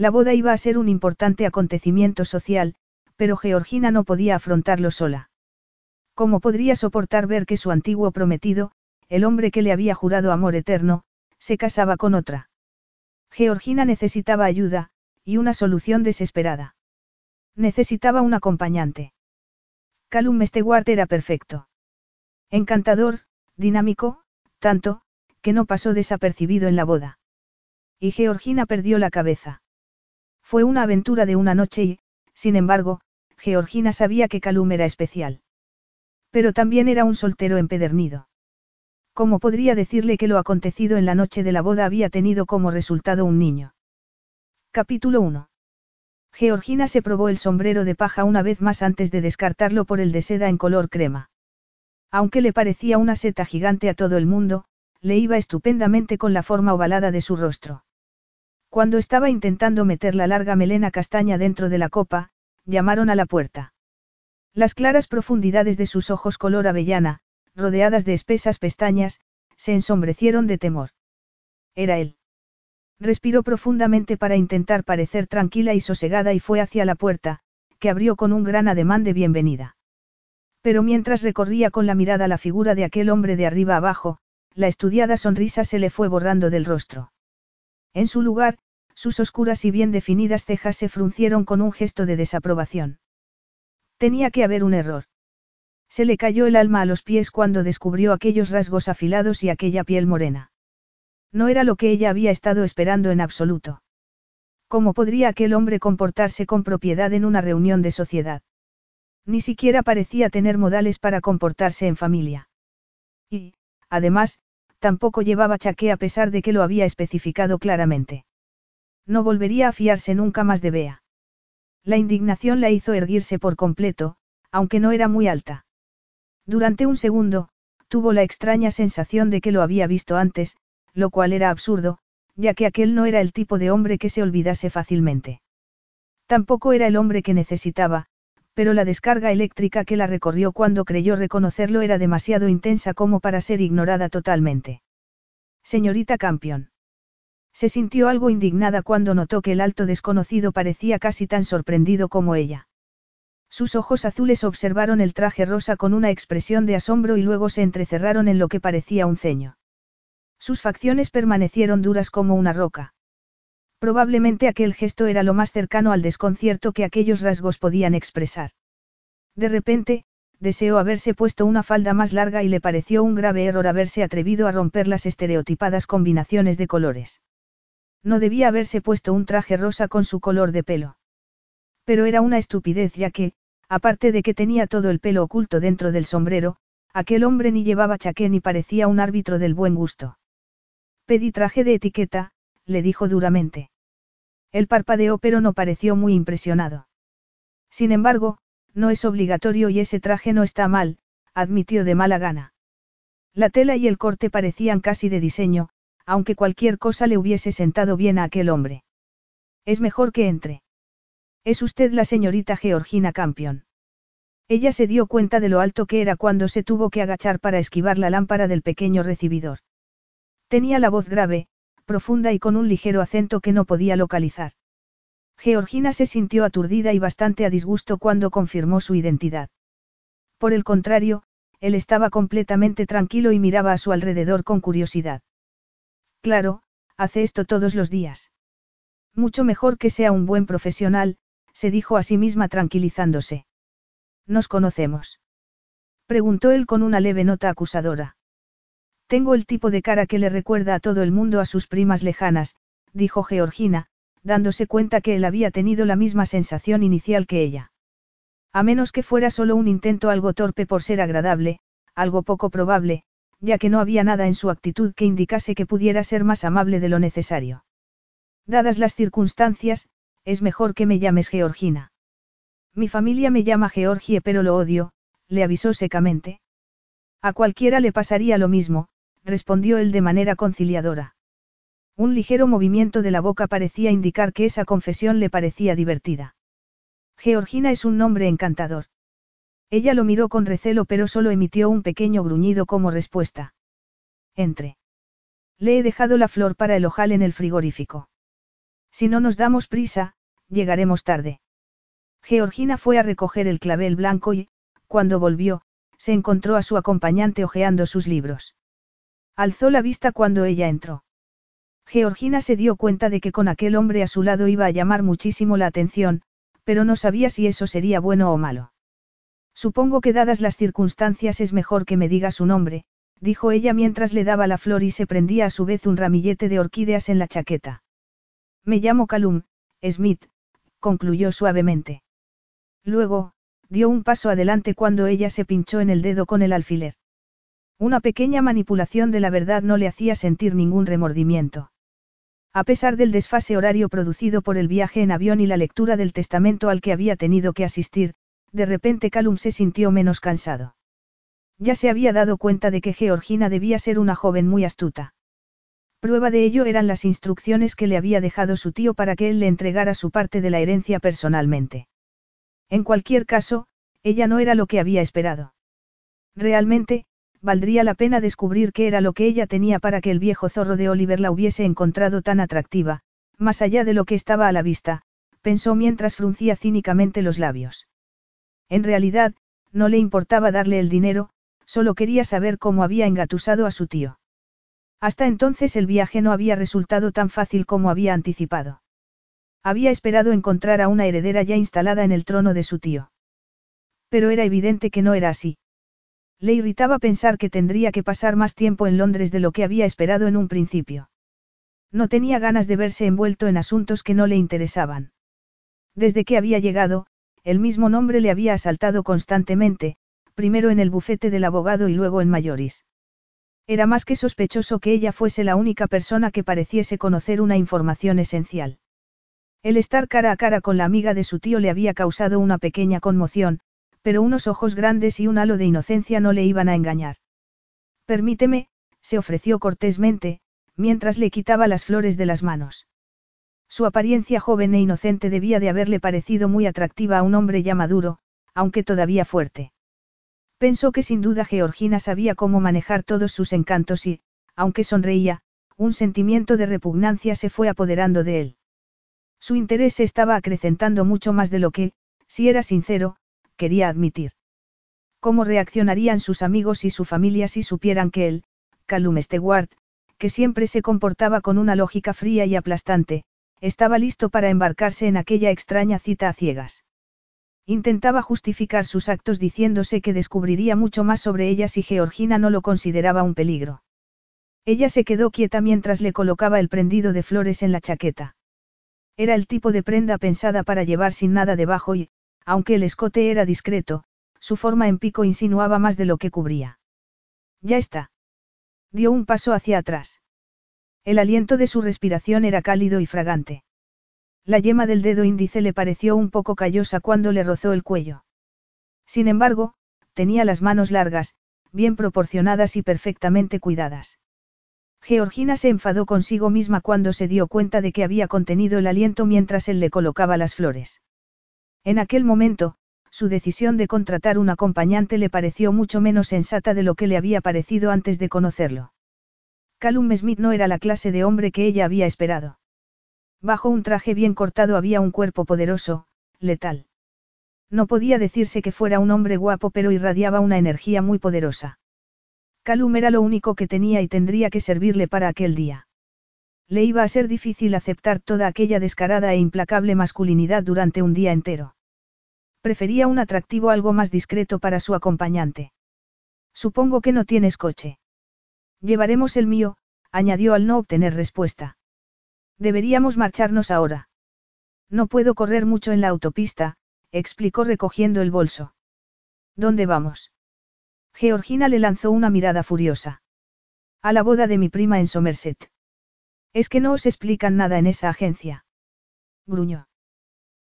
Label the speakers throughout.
Speaker 1: La boda iba a ser un importante acontecimiento social, pero Georgina no podía afrontarlo sola. ¿Cómo podría soportar ver que su antiguo prometido, el hombre que le había jurado amor eterno, se casaba con otra? Georgina necesitaba ayuda, y una solución desesperada. Necesitaba un acompañante. Calum Stewart era perfecto. Encantador, dinámico, tanto, que no pasó desapercibido en la boda. Y Georgina perdió la cabeza. Fue una aventura de una noche y, sin embargo, Georgina sabía que Calum era especial. Pero también era un soltero empedernido. ¿Cómo podría decirle que lo acontecido en la noche de la boda había tenido como resultado un niño? Capítulo 1. Georgina se probó el sombrero de paja una vez más antes de descartarlo por el de seda en color crema. Aunque le parecía una seta gigante a todo el mundo, le iba estupendamente con la forma ovalada de su rostro. Cuando estaba intentando meter la larga melena castaña dentro de la copa, llamaron a la puerta. Las claras profundidades de sus ojos color avellana, rodeadas de espesas pestañas, se ensombrecieron de temor. Era él. Respiró profundamente para intentar parecer tranquila y sosegada y fue hacia la puerta, que abrió con un gran ademán de bienvenida. Pero mientras recorría con la mirada la figura de aquel hombre de arriba abajo, la estudiada sonrisa se le fue borrando del rostro. En su lugar, sus oscuras y bien definidas cejas se fruncieron con un gesto de desaprobación. Tenía que haber un error. Se le cayó el alma a los pies cuando descubrió aquellos rasgos afilados y aquella piel morena. No era lo que ella había estado esperando en absoluto. ¿Cómo podría aquel hombre comportarse con propiedad en una reunión de sociedad? Ni siquiera parecía tener modales para comportarse en familia. Y, además, tampoco llevaba chaqué a pesar de que lo había especificado claramente. No volvería a fiarse nunca más de Bea. La indignación la hizo erguirse por completo, aunque no era muy alta. Durante un segundo, tuvo la extraña sensación de que lo había visto antes, lo cual era absurdo, ya que aquel no era el tipo de hombre que se olvidase fácilmente. Tampoco era el hombre que necesitaba, pero la descarga eléctrica que la recorrió cuando creyó reconocerlo era demasiado intensa como para ser ignorada totalmente. Señorita Campion. Se sintió algo indignada cuando notó que el alto desconocido parecía casi tan sorprendido como ella. Sus ojos azules observaron el traje rosa con una expresión de asombro y luego se entrecerraron en lo que parecía un ceño. Sus facciones permanecieron duras como una roca. Probablemente aquel gesto era lo más cercano al desconcierto que aquellos rasgos podían expresar. De repente, deseó haberse puesto una falda más larga y le pareció un grave error haberse atrevido a romper las estereotipadas combinaciones de colores. No debía haberse puesto un traje rosa con su color de pelo. Pero era una estupidez ya que, aparte de que tenía todo el pelo oculto dentro del sombrero, aquel hombre ni llevaba chaqué ni parecía un árbitro del buen gusto. Pedí traje de etiqueta, le dijo duramente. El parpadeó pero no pareció muy impresionado. Sin embargo, no es obligatorio y ese traje no está mal, admitió de mala gana. La tela y el corte parecían casi de diseño, aunque cualquier cosa le hubiese sentado bien a aquel hombre. Es mejor que entre. Es usted la señorita Georgina Campion. Ella se dio cuenta de lo alto que era cuando se tuvo que agachar para esquivar la lámpara del pequeño recibidor. Tenía la voz grave, profunda y con un ligero acento que no podía localizar. Georgina se sintió aturdida y bastante a disgusto cuando confirmó su identidad. Por el contrario, él estaba completamente tranquilo y miraba a su alrededor con curiosidad. Claro, hace esto todos los días. Mucho mejor que sea un buen profesional, se dijo a sí misma tranquilizándose. ¿Nos conocemos? Preguntó él con una leve nota acusadora. Tengo el tipo de cara que le recuerda a todo el mundo a sus primas lejanas, dijo Georgina, dándose cuenta que él había tenido la misma sensación inicial que ella. A menos que fuera solo un intento algo torpe por ser agradable, algo poco probable, ya que no había nada en su actitud que indicase que pudiera ser más amable de lo necesario. Dadas las circunstancias, es mejor que me llames Georgina. Mi familia me llama Georgie pero lo odio, le avisó secamente. A cualquiera le pasaría lo mismo, respondió él de manera conciliadora. Un ligero movimiento de la boca parecía indicar que esa confesión le parecía divertida. Georgina es un nombre encantador. Ella lo miró con recelo pero solo emitió un pequeño gruñido como respuesta. Entre. Le he dejado la flor para el ojal en el frigorífico. Si no nos damos prisa, llegaremos tarde. Georgina fue a recoger el clavel blanco y, cuando volvió, se encontró a su acompañante hojeando sus libros. Alzó la vista cuando ella entró. Georgina se dio cuenta de que con aquel hombre a su lado iba a llamar muchísimo la atención, pero no sabía si eso sería bueno o malo. Supongo que dadas las circunstancias es mejor que me diga su nombre, dijo ella mientras le daba la flor y se prendía a su vez un ramillete de orquídeas en la chaqueta. Me llamo Calum, Smith, concluyó suavemente. Luego, dio un paso adelante cuando ella se pinchó en el dedo con el alfiler. Una pequeña manipulación de la verdad no le hacía sentir ningún remordimiento. A pesar del desfase horario producido por el viaje en avión y la lectura del testamento al que había tenido que asistir, de repente Calum se sintió menos cansado. Ya se había dado cuenta de que Georgina debía ser una joven muy astuta. Prueba de ello eran las instrucciones que le había dejado su tío para que él le entregara su parte de la herencia personalmente. En cualquier caso, ella no era lo que había esperado. Realmente, valdría la pena descubrir qué era lo que ella tenía para que el viejo zorro de Oliver la hubiese encontrado tan atractiva, más allá de lo que estaba a la vista, pensó mientras fruncía cínicamente los labios. En realidad, no le importaba darle el dinero, solo quería saber cómo había engatusado a su tío. Hasta entonces el viaje no había resultado tan fácil como había anticipado. Había esperado encontrar a una heredera ya instalada en el trono de su tío. Pero era evidente que no era así. Le irritaba pensar que tendría que pasar más tiempo en Londres de lo que había esperado en un principio. No tenía ganas de verse envuelto en asuntos que no le interesaban. Desde que había llegado, el mismo nombre le había asaltado constantemente, primero en el bufete del abogado y luego en Mayoris. Era más que sospechoso que ella fuese la única persona que pareciese conocer una información esencial. El estar cara a cara con la amiga de su tío le había causado una pequeña conmoción, pero unos ojos grandes y un halo de inocencia no le iban a engañar. Permíteme, se ofreció cortésmente, mientras le quitaba las flores de las manos. Su apariencia joven e inocente debía de haberle parecido muy atractiva a un hombre ya maduro, aunque todavía fuerte. Pensó que sin duda Georgina sabía cómo manejar todos sus encantos y, aunque sonreía, un sentimiento de repugnancia se fue apoderando de él. Su interés se estaba acrecentando mucho más de lo que, si era sincero, quería admitir. ¿Cómo reaccionarían sus amigos y su familia si supieran que él, Calum Stewart, que siempre se comportaba con una lógica fría y aplastante, estaba listo para embarcarse en aquella extraña cita a ciegas? Intentaba justificar sus actos diciéndose que descubriría mucho más sobre ella si Georgina no lo consideraba un peligro. Ella se quedó quieta mientras le colocaba el prendido de flores en la chaqueta. Era el tipo de prenda pensada para llevar sin nada debajo y, aunque el escote era discreto, su forma en pico insinuaba más de lo que cubría. Ya está. Dio un paso hacia atrás. El aliento de su respiración era cálido y fragante. La yema del dedo índice le pareció un poco callosa cuando le rozó el cuello. Sin embargo, tenía las manos largas, bien proporcionadas y perfectamente cuidadas. Georgina se enfadó consigo misma cuando se dio cuenta de que había contenido el aliento mientras él le colocaba las flores. En aquel momento, su decisión de contratar un acompañante le pareció mucho menos sensata de lo que le había parecido antes de conocerlo. Calum Smith no era la clase de hombre que ella había esperado. Bajo un traje bien cortado había un cuerpo poderoso, letal. No podía decirse que fuera un hombre guapo pero irradiaba una energía muy poderosa. Calum era lo único que tenía y tendría que servirle para aquel día. Le iba a ser difícil aceptar toda aquella descarada e implacable masculinidad durante un día entero. Prefería un atractivo algo más discreto para su acompañante. Supongo que no tienes coche. Llevaremos el mío, añadió al no obtener respuesta. Deberíamos marcharnos ahora. No puedo correr mucho en la autopista, explicó recogiendo el bolso. ¿Dónde vamos? Georgina le lanzó una mirada furiosa. A la boda de mi prima en Somerset. Es que no os explican nada en esa agencia. Gruñó.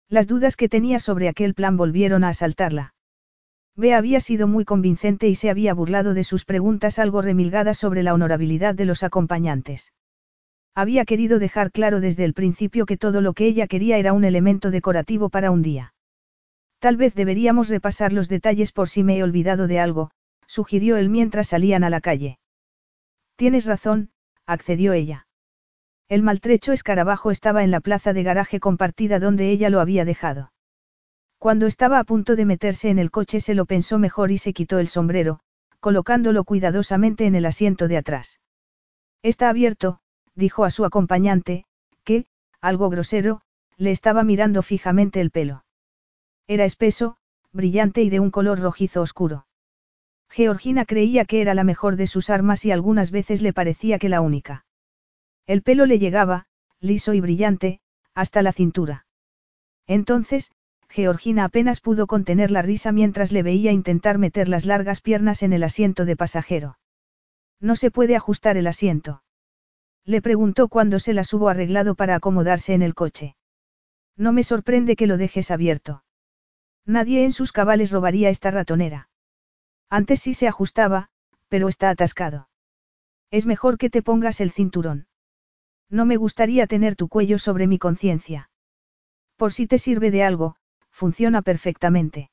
Speaker 1: Las dudas que tenía sobre aquel plan volvieron a asaltarla. Bea había sido muy convincente y se había burlado de sus preguntas algo remilgadas sobre la honorabilidad de los acompañantes. Había querido dejar claro desde el principio que todo lo que ella quería era un elemento decorativo para un día. Tal vez deberíamos repasar los detalles por si me he olvidado de algo, sugirió él mientras salían a la calle. Tienes razón, accedió ella. El maltrecho escarabajo estaba en la plaza de garaje compartida donde ella lo había dejado. Cuando estaba a punto de meterse en el coche se lo pensó mejor y se quitó el sombrero, colocándolo cuidadosamente en el asiento de atrás. Está abierto, dijo a su acompañante, que, algo grosero, le estaba mirando fijamente el pelo. Era espeso, brillante y de un color rojizo oscuro. Georgina creía que era la mejor de sus armas y algunas veces le parecía que la única. El pelo le llegaba, liso y brillante, hasta la cintura. Entonces, Georgina apenas pudo contener la risa mientras le veía intentar meter las largas piernas en el asiento de pasajero. No se puede ajustar el asiento. Le preguntó cuando se las hubo arreglado para acomodarse en el coche. No me sorprende que lo dejes abierto. Nadie en sus cabales robaría esta ratonera. Antes sí se ajustaba, pero está atascado. Es mejor que te pongas el cinturón. No me gustaría tener tu cuello sobre mi conciencia. Por si te sirve de algo, funciona perfectamente.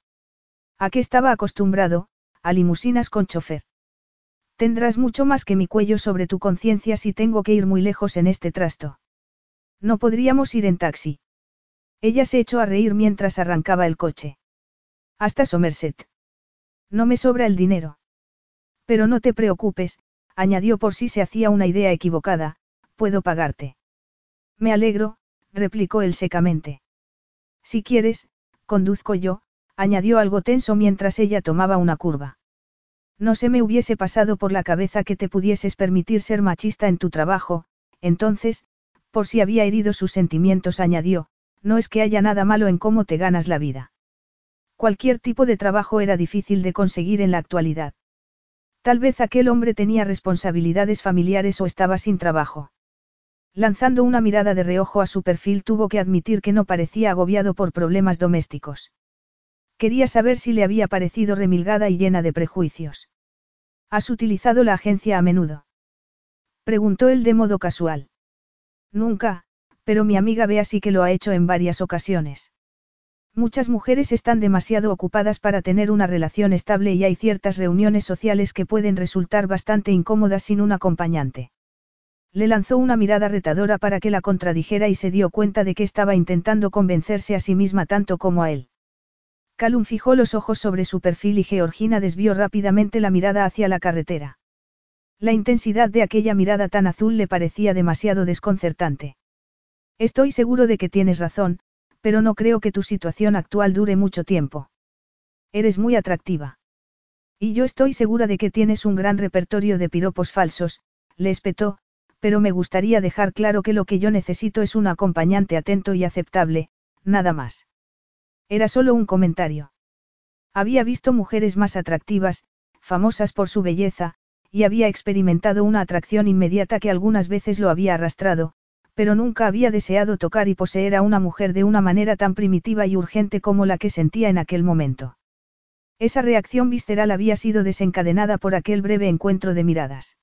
Speaker 1: ¿A qué estaba acostumbrado? A limusinas con chofer. Tendrás mucho más que mi cuello sobre tu conciencia si tengo que ir muy lejos en este trasto. No podríamos ir en taxi. Ella se echó a reír mientras arrancaba el coche. Hasta Somerset. No me sobra el dinero. Pero no te preocupes, añadió por si se hacía una idea equivocada, puedo pagarte. Me alegro, replicó él secamente. Si quieres, conduzco yo, añadió algo tenso mientras ella tomaba una curva. No se me hubiese pasado por la cabeza que te pudieses permitir ser machista en tu trabajo, entonces, por si había herido sus sentimientos, añadió, no es que haya nada malo en cómo te ganas la vida. Cualquier tipo de trabajo era difícil de conseguir en la actualidad. Tal vez aquel hombre tenía responsabilidades familiares o estaba sin trabajo. Lanzando una mirada de reojo a su perfil tuvo que admitir que no parecía agobiado por problemas domésticos. Quería saber si le había parecido remilgada y llena de prejuicios. ¿Has utilizado la agencia a menudo? Preguntó él de modo casual. Nunca, pero mi amiga Bea sí que lo ha hecho en varias ocasiones. Muchas mujeres están demasiado ocupadas para tener una relación estable y hay ciertas reuniones sociales que pueden resultar bastante incómodas sin un acompañante. Le lanzó una mirada retadora para que la contradijera y se dio cuenta de que estaba intentando convencerse a sí misma tanto como a él. Calum fijó los ojos sobre su perfil y Georgina desvió rápidamente la mirada hacia la carretera. La intensidad de aquella mirada tan azul le parecía demasiado desconcertante. Estoy seguro de que tienes razón, pero no creo que tu situación actual dure mucho tiempo. Eres muy atractiva. Y yo estoy segura de que tienes un gran repertorio de piropos falsos, le espetó, pero me gustaría dejar claro que lo que yo necesito es un acompañante atento y aceptable, nada más. Era solo un comentario. Había visto mujeres más atractivas, famosas por su belleza, y había experimentado una atracción inmediata que algunas veces lo había arrastrado, pero nunca había deseado tocar y poseer a una mujer de una manera tan primitiva y urgente como la que sentía en aquel momento. Esa reacción visceral había sido desencadenada por aquel breve encuentro de miradas.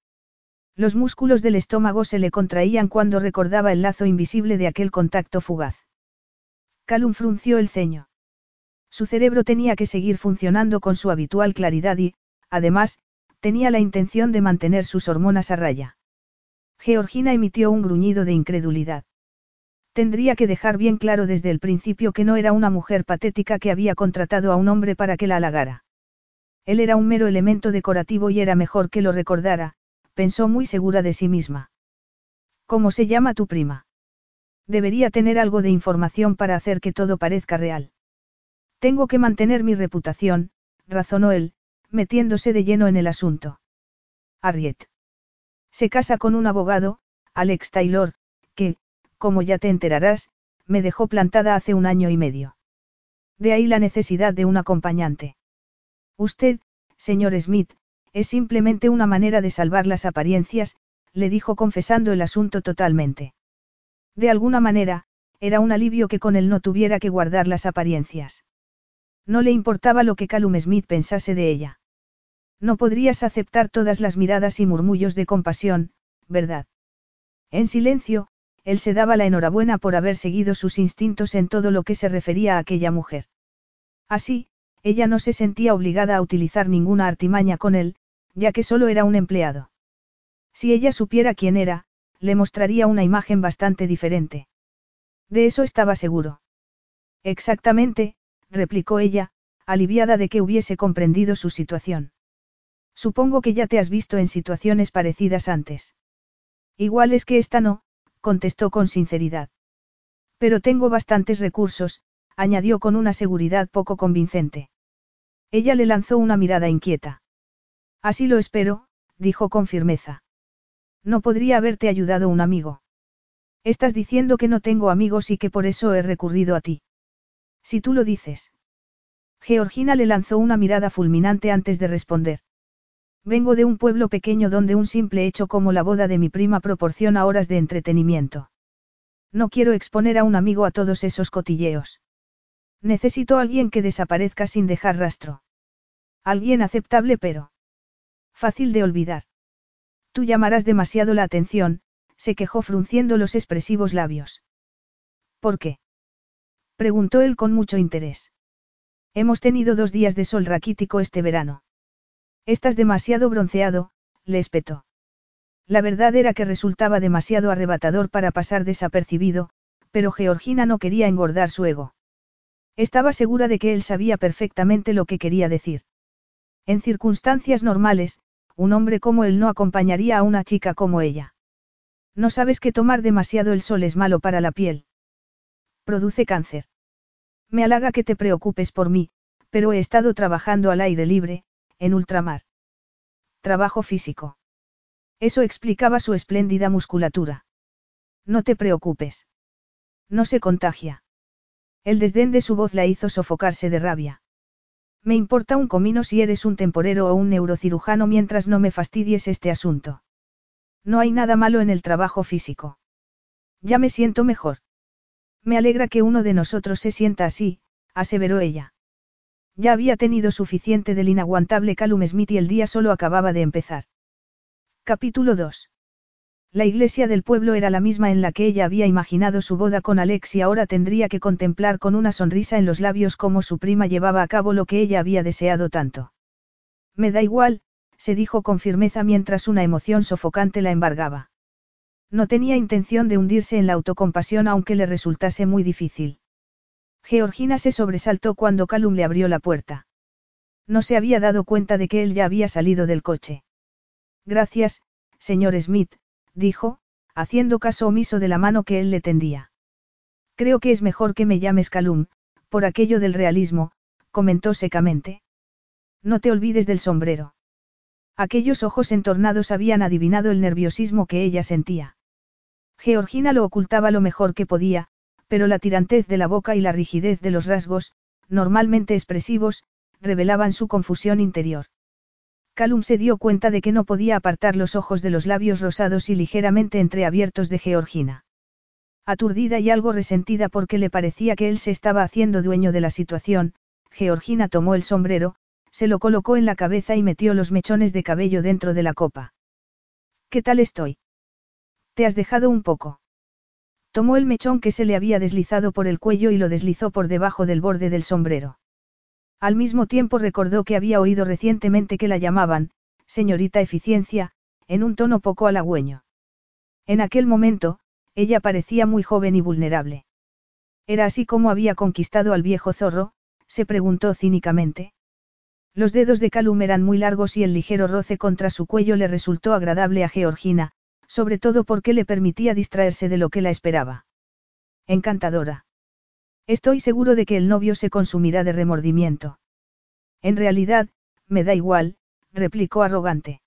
Speaker 1: Los músculos del estómago se le contraían cuando recordaba el lazo invisible de aquel contacto fugaz. Calum frunció el ceño. Su cerebro tenía que seguir funcionando con su habitual claridad y, además, tenía la intención de mantener sus hormonas a raya. Georgina emitió un gruñido de incredulidad. Tendría que dejar bien claro desde el principio que no era una mujer patética que había contratado a un hombre para que la halagara. Él era un mero elemento decorativo y era mejor que lo recordara, pensó muy segura de sí misma. ¿Cómo se llama tu prima? Debería tener algo de información para hacer que todo parezca real. Tengo que mantener mi reputación, razonó él, metiéndose de lleno en el asunto. Harriet. Se casa con un abogado, Alex Taylor, que, como ya te enterarás, me dejó plantada hace un año y medio. De ahí la necesidad de un acompañante. Usted, señor Smith, es simplemente una manera de salvar las apariencias, le dijo confesando el asunto totalmente. De alguna manera, era un alivio que con él no tuviera que guardar las apariencias. No le importaba lo que Calum Smith pensase de ella. No podrías aceptar todas las miradas y murmullos de compasión, ¿verdad? En silencio, él se daba la enhorabuena por haber seguido sus instintos en todo lo que se refería a aquella mujer. Así, ella no se sentía obligada a utilizar ninguna artimaña con él, ya que solo era un empleado. Si ella supiera quién era, le mostraría una imagen bastante diferente. De eso estaba seguro. Exactamente, replicó ella, aliviada de que hubiese comprendido su situación. Supongo que ya te has visto en situaciones parecidas antes. Igual es que esta no, contestó con sinceridad. Pero tengo bastantes recursos, añadió con una seguridad poco convincente. Ella le lanzó una mirada inquieta. Así lo espero, dijo con firmeza. No podría haberte ayudado un amigo. Estás diciendo que no tengo amigos y que por eso he recurrido a ti. Si tú lo dices. Georgina le lanzó una mirada fulminante antes de responder. Vengo de un pueblo pequeño donde un simple hecho como la boda de mi prima proporciona horas de entretenimiento. No quiero exponer a un amigo a todos esos cotilleos. Necesito alguien que desaparezca sin dejar rastro. Alguien aceptable pero... Fácil de olvidar. Tú llamarás demasiado la atención, se quejó frunciendo los expresivos labios. ¿Por qué? Preguntó él con mucho interés. Hemos tenido dos días de sol raquítico este verano. Estás demasiado bronceado, le espetó. La verdad era que resultaba demasiado arrebatador para pasar desapercibido, pero Georgina no quería engordar su ego. Estaba segura de que él sabía perfectamente lo que quería decir. En circunstancias normales, un hombre como él no acompañaría a una chica como ella. No sabes que tomar demasiado el sol es malo para la piel. Produce cáncer. Me halaga que te preocupes por mí, pero he estado trabajando al aire libre, en ultramar. Trabajo físico. Eso explicaba su espléndida musculatura. No te preocupes. No se contagia. El desdén de su voz la hizo sofocarse de rabia. Me importa un comino si eres un temporero o un neurocirujano mientras no me fastidies este asunto. No hay nada malo en el trabajo físico. Ya me siento mejor. Me alegra que uno de nosotros se sienta así, aseveró ella. Ya había tenido suficiente del inaguantable Calum Smith y el día solo acababa de empezar. Capítulo 2. La iglesia del pueblo era la misma en la que ella había imaginado su boda con Alex y ahora tendría que contemplar con una sonrisa en los labios cómo su prima llevaba a cabo lo que ella había deseado tanto. Me da igual, se dijo con firmeza mientras una emoción sofocante la embargaba. No tenía intención de hundirse en la autocompasión aunque le resultase muy difícil. Georgina se sobresaltó cuando Calum le abrió la puerta. No se había dado cuenta de que él ya había salido del coche. Gracias, señor Smith, dijo, haciendo caso omiso de la mano que él le tendía. Creo que es mejor que me llames Calum, por aquello del realismo, comentó secamente. No te olvides del sombrero. Aquellos ojos entornados habían adivinado el nerviosismo que ella sentía. Georgina lo ocultaba lo mejor que podía, pero la tirantez de la boca y la rigidez de los rasgos, normalmente expresivos, revelaban su confusión interior. Calum se dio cuenta de que no podía apartar los ojos de los labios rosados y ligeramente entreabiertos de Georgina. Aturdida y algo resentida porque le parecía que él se estaba haciendo dueño de la situación, Georgina tomó el sombrero, se lo colocó en la cabeza y metió los mechones de cabello dentro de la copa. ¿Qué tal estoy? ¿Te has dejado un poco? Tomó el mechón que se le había deslizado por el cuello y lo deslizó por debajo del borde del sombrero. Al mismo tiempo recordó que había oído recientemente que la llamaban, señorita Eficiencia, en un tono poco halagüeño. En aquel momento, ella parecía muy joven y vulnerable. ¿Era así como había conquistado al viejo zorro? se preguntó cínicamente. Los dedos de Calum eran muy largos y el ligero roce contra su cuello le resultó agradable a Georgina, sobre todo porque le permitía distraerse de lo que la esperaba. Encantadora. Estoy seguro de que el novio se consumirá de remordimiento. En realidad, me da igual, replicó arrogante.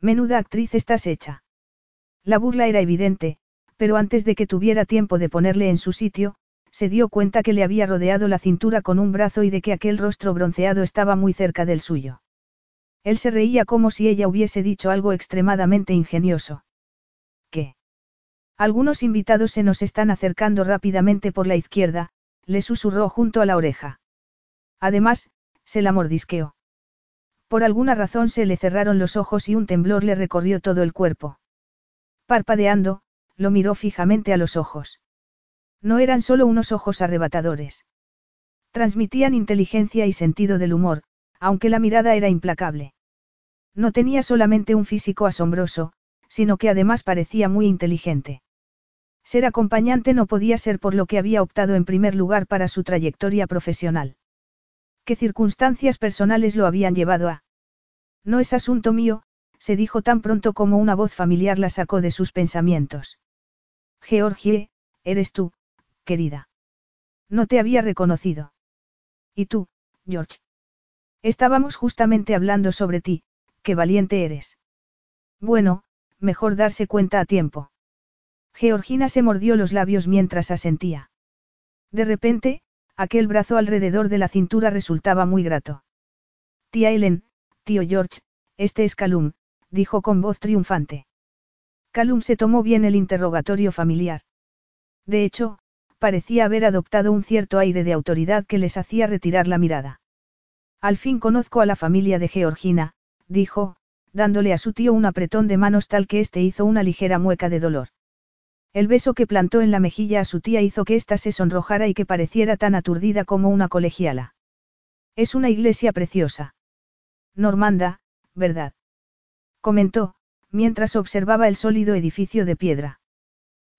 Speaker 1: Menuda actriz estás hecha. La burla era evidente, pero antes de que tuviera tiempo de ponerle en su sitio, se dio cuenta que le había rodeado la cintura con un brazo y de que aquel rostro bronceado estaba muy cerca del suyo. Él se reía como si ella hubiese dicho algo extremadamente ingenioso. Algunos invitados se nos están acercando rápidamente por la izquierda, le susurró junto a la oreja. Además, se la mordisqueó. Por alguna razón se le cerraron los ojos y un temblor le recorrió todo el cuerpo. Parpadeando, lo miró fijamente a los ojos. No eran solo unos ojos arrebatadores. Transmitían inteligencia y sentido del humor, aunque la mirada era implacable. No tenía solamente un físico asombroso, sino que además parecía muy inteligente. Ser acompañante no podía ser por lo que había optado en primer lugar para su trayectoria profesional. ¿Qué circunstancias personales lo habían llevado a? No es asunto mío, se dijo tan pronto como una voz familiar la sacó de sus pensamientos. Georgie, eres tú, querida. No te había reconocido. ¿Y tú, George? Estábamos justamente hablando sobre ti, qué valiente eres. Bueno, mejor darse cuenta a tiempo. Georgina se mordió los labios mientras asentía. De repente, aquel brazo alrededor de la cintura resultaba muy grato. Tía Ellen, tío George, este es Calum, dijo con voz triunfante. Calum se tomó bien el interrogatorio familiar. De hecho, parecía haber adoptado un cierto aire de autoridad que les hacía retirar la mirada. Al fin conozco a la familia de Georgina, dijo, dándole a su tío un apretón de manos tal que éste hizo una ligera mueca de dolor. El beso que plantó en la mejilla a su tía hizo que ésta se sonrojara y que pareciera tan aturdida como una colegiala. Es una iglesia preciosa. Normanda, ¿verdad? Comentó, mientras observaba el sólido edificio de piedra.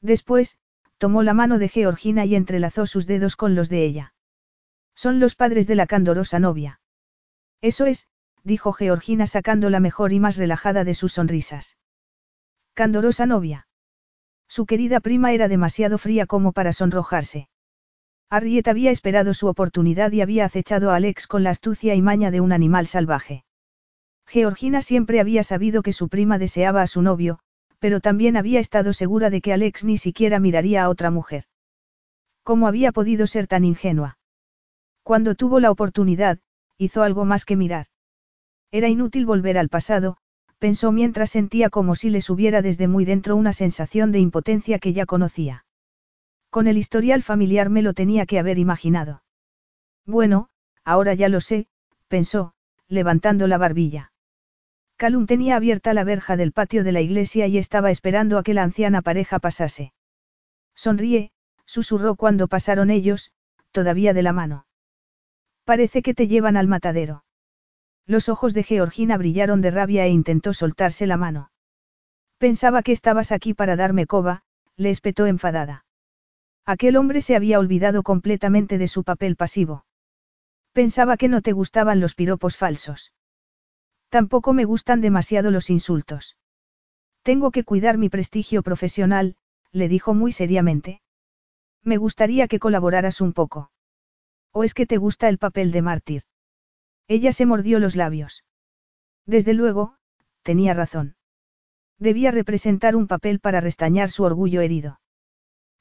Speaker 1: Después, tomó la mano de Georgina y entrelazó sus dedos con los de ella. Son los padres de la candorosa novia. Eso es, dijo Georgina sacando la mejor y más relajada de sus sonrisas. Candorosa novia. Su querida prima era demasiado fría como para sonrojarse. Harriet había esperado su oportunidad y había acechado a Alex con la astucia y maña de un animal salvaje. Georgina siempre había sabido que su prima deseaba a su novio, pero también había estado segura de que Alex ni siquiera miraría a otra mujer. ¿Cómo había podido ser tan ingenua? Cuando tuvo la oportunidad, hizo algo más que mirar. Era inútil volver al pasado, pensó mientras sentía como si le subiera desde muy dentro una sensación de impotencia que ya conocía. Con el historial familiar me lo tenía que haber imaginado. Bueno, ahora ya lo sé, pensó, levantando la barbilla. Calum tenía abierta la verja del patio de la iglesia y estaba esperando a que la anciana pareja pasase. Sonríe, susurró cuando pasaron ellos, todavía de la mano. Parece que te llevan al matadero. Los ojos de Georgina brillaron de rabia e intentó soltarse la mano. Pensaba que estabas aquí para darme coba, le espetó enfadada. Aquel hombre se había olvidado completamente de su papel pasivo. Pensaba que no te gustaban los piropos falsos. Tampoco me gustan demasiado los insultos. Tengo que cuidar mi prestigio profesional, le dijo muy seriamente. Me gustaría que colaboraras un poco. ¿O es que te gusta el papel de mártir? Ella se mordió los labios. Desde luego, tenía razón. Debía representar un papel para restañar su orgullo herido.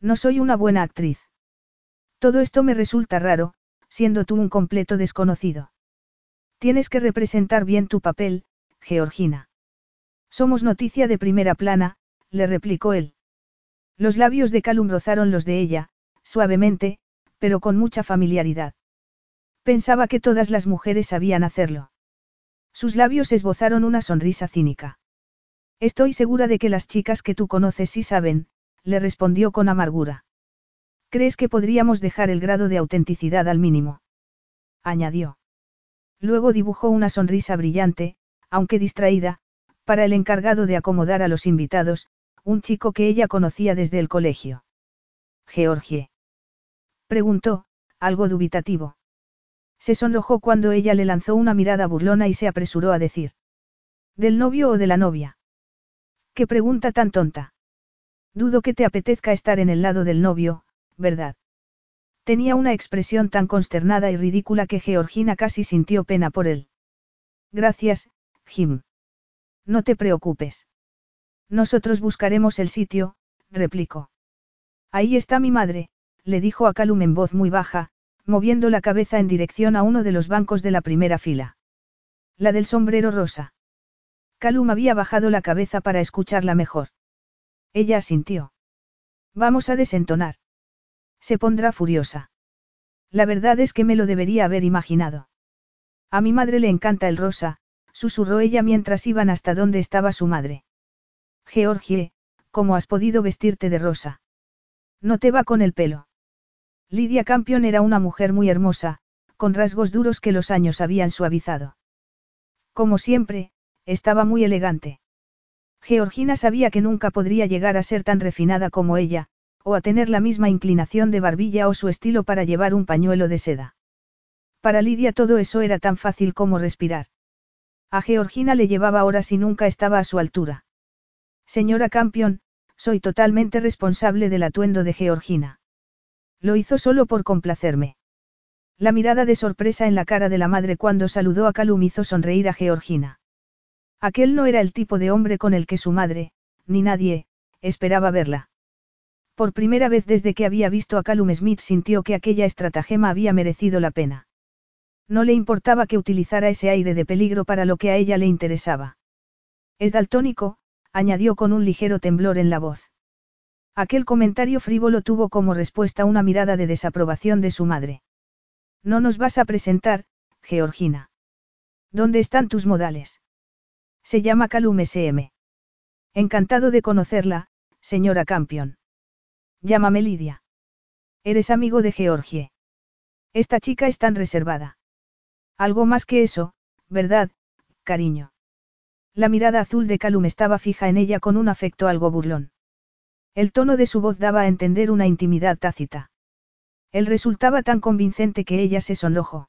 Speaker 1: No soy una buena actriz. Todo esto me resulta raro, siendo tú un completo desconocido. Tienes que representar bien tu papel, Georgina. Somos noticia de primera plana, le replicó él. Los labios de Calum rozaron los de ella, suavemente, pero con mucha familiaridad. Pensaba que todas las mujeres sabían hacerlo. Sus labios esbozaron una sonrisa cínica. Estoy segura de que las chicas que tú conoces sí saben, le respondió con amargura. ¿Crees que podríamos dejar el grado de autenticidad al mínimo? añadió. Luego dibujó una sonrisa brillante, aunque distraída, para el encargado de acomodar a los invitados, un chico que ella conocía desde el colegio. Georgie. Preguntó, algo dubitativo. Se sonrojó cuando ella le lanzó una mirada burlona y se apresuró a decir. ¿Del novio o de la novia? ¿Qué pregunta tan tonta? Dudo que te apetezca estar en el lado del novio, ¿verdad? Tenía una expresión tan consternada y ridícula que Georgina casi sintió pena por él. Gracias, Jim. No te preocupes. Nosotros buscaremos el sitio, replicó. Ahí está mi madre, le dijo a Calum en voz muy baja, moviendo la cabeza en dirección a uno de los bancos de la primera fila. La del sombrero rosa. Calum había bajado la cabeza para escucharla mejor. Ella asintió. Vamos a desentonar. Se pondrá furiosa. La verdad es que me lo debería haber imaginado. A mi madre le encanta el rosa, susurró ella mientras iban hasta donde estaba su madre. Georgie, ¿cómo has podido vestirte de rosa? No te va con el pelo. Lidia Campion era una mujer muy hermosa, con rasgos duros que los años habían suavizado. Como siempre, estaba muy elegante. Georgina sabía que nunca podría llegar a ser tan refinada como ella, o a tener la misma inclinación de barbilla o su estilo para llevar un pañuelo de seda. Para Lidia todo eso era tan fácil como respirar. A Georgina le llevaba horas y nunca estaba a su altura. Señora Campion, soy totalmente responsable del atuendo de Georgina. Lo hizo solo por complacerme. La mirada de sorpresa en la cara de la madre cuando saludó a Calum hizo sonreír a Georgina. Aquel no era el tipo de hombre con el que su madre, ni nadie, esperaba verla. Por primera vez desde que había visto a Calum Smith sintió que aquella estratagema había merecido la pena. No le importaba que utilizara ese aire de peligro para lo que a ella le interesaba. Es daltónico, añadió con un ligero temblor en la voz. Aquel comentario frívolo tuvo como respuesta una mirada de desaprobación de su madre. No nos vas a presentar, Georgina. ¿Dónde están tus modales? Se llama Calum SM. Encantado de conocerla, señora Campion. Llámame Lidia. Eres amigo de Georgie. Esta chica es tan reservada. Algo más que eso, ¿verdad, cariño? La mirada azul de Calum estaba fija en ella con un afecto algo burlón. El tono de su voz daba a entender una intimidad tácita. Él resultaba tan convincente que ella se sonrojó.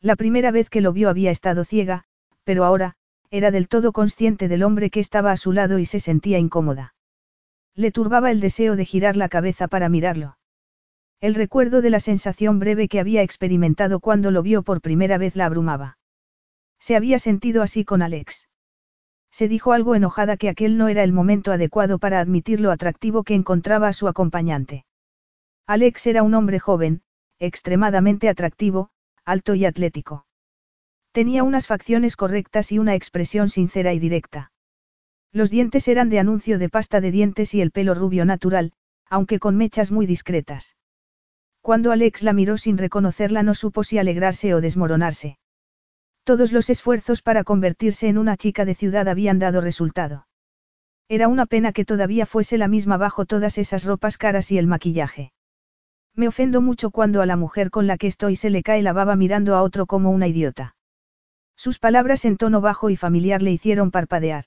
Speaker 1: La primera vez que lo vio había estado ciega, pero ahora, era del todo consciente del hombre que estaba a su lado y se sentía incómoda. Le turbaba el deseo de girar la cabeza para mirarlo. El recuerdo de la sensación breve que había experimentado cuando lo vio por primera vez la abrumaba. Se había sentido así con Alex. Se dijo algo enojada que aquel no era el momento adecuado para admitir lo atractivo que encontraba a su acompañante. Alex era un hombre joven, extremadamente atractivo, alto y atlético. Tenía unas facciones correctas y una expresión sincera y directa. Los dientes eran de anuncio de pasta de dientes y el pelo rubio natural, aunque con mechas muy discretas. Cuando Alex la miró sin reconocerla no supo si alegrarse o desmoronarse. Todos los esfuerzos para convertirse en una chica de ciudad habían dado resultado. Era una pena que todavía fuese la misma bajo todas esas ropas caras y el maquillaje. Me ofendo mucho cuando a la mujer con la que estoy se le cae la baba mirando a otro como una idiota. Sus palabras en tono bajo y familiar le hicieron parpadear.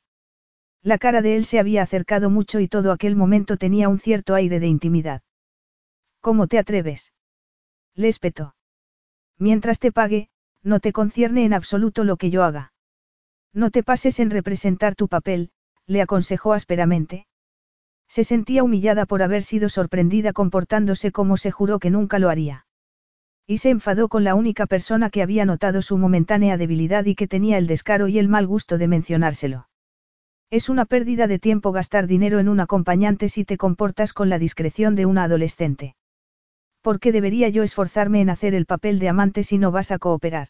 Speaker 1: La cara de él se había acercado mucho y todo aquel momento tenía un cierto aire de intimidad. ¿Cómo te atreves? Le espetó. Mientras te pague, no te concierne en absoluto lo que yo haga. No te pases en representar tu papel, le aconsejó ásperamente. Se sentía humillada por haber sido sorprendida comportándose como se juró que nunca lo haría. Y se enfadó con la única persona que había notado su momentánea debilidad y que tenía el descaro y el mal gusto de mencionárselo. Es una pérdida de tiempo gastar dinero en un acompañante si te comportas con la discreción de una adolescente. ¿Por qué debería yo esforzarme en hacer el papel de amante si no vas a cooperar?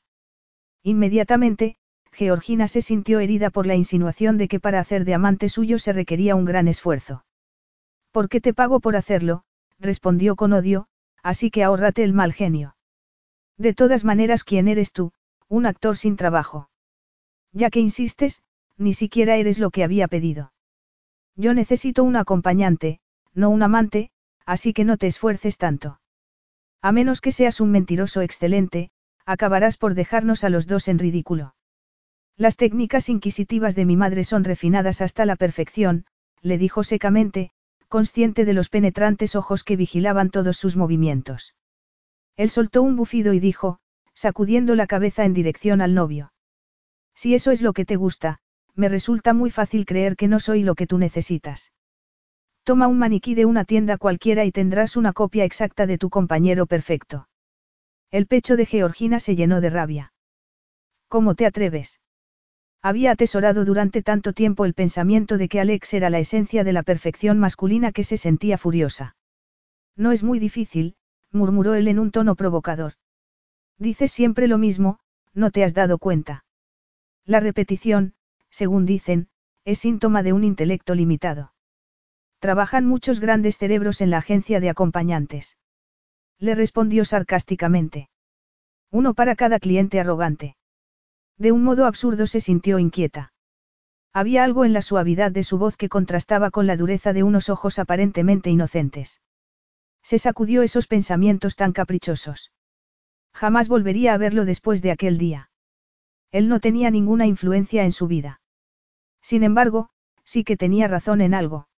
Speaker 1: Inmediatamente, Georgina se sintió herida por la insinuación de que para hacer de amante suyo se requería un gran esfuerzo. ¿Por qué te pago por hacerlo? respondió con odio, así que ahórrate el mal genio. De todas maneras, ¿quién eres tú? Un actor sin trabajo. Ya que insistes, ni siquiera eres lo que había pedido. Yo necesito un acompañante, no un amante, así que no te esfuerces tanto. A menos que seas un mentiroso excelente, acabarás por dejarnos a los dos en ridículo. Las técnicas inquisitivas de mi madre son refinadas hasta la perfección, le dijo secamente, consciente de los penetrantes ojos que vigilaban todos sus movimientos. Él soltó un bufido y dijo, sacudiendo la cabeza en dirección al novio. Si eso es lo que te gusta, me resulta muy fácil creer que no soy lo que tú necesitas. Toma un maniquí de una tienda cualquiera y tendrás una copia exacta de tu compañero perfecto. El pecho de Georgina se llenó de rabia. ¿Cómo te atreves? Había atesorado durante tanto tiempo el pensamiento de que Alex era la esencia de la perfección masculina que se sentía furiosa. No es muy difícil, murmuró él en un tono provocador. Dices siempre lo mismo, no te has dado cuenta. La repetición, según dicen, es síntoma de un intelecto limitado. Trabajan muchos grandes cerebros en la agencia de acompañantes. Le respondió sarcásticamente. Uno para cada cliente arrogante. De un modo absurdo se sintió inquieta. Había algo en la suavidad de su voz que contrastaba con la dureza de unos ojos aparentemente inocentes. Se sacudió esos pensamientos tan caprichosos. Jamás volvería a verlo después de aquel día. Él no tenía ninguna influencia en su vida. Sin embargo, sí que tenía razón en algo.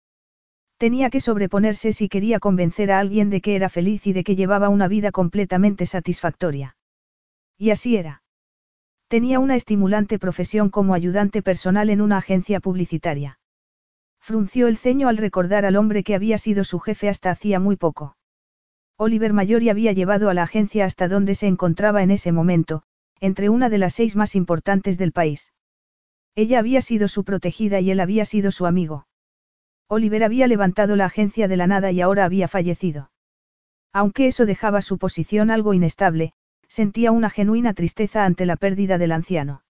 Speaker 1: Tenía que sobreponerse si quería convencer a alguien de que era feliz y de que llevaba una vida completamente satisfactoria. Y así era. Tenía una estimulante profesión como ayudante personal en una agencia publicitaria. Frunció el ceño al recordar al hombre que había sido su jefe hasta hacía muy poco. Oliver Mayori había llevado a la agencia hasta donde se encontraba en ese momento, entre una de las seis más importantes del país. Ella había sido su protegida y él había sido su amigo. Oliver había levantado la agencia de la nada y ahora había fallecido. Aunque eso dejaba su posición algo inestable, sentía una genuina tristeza ante la pérdida del anciano.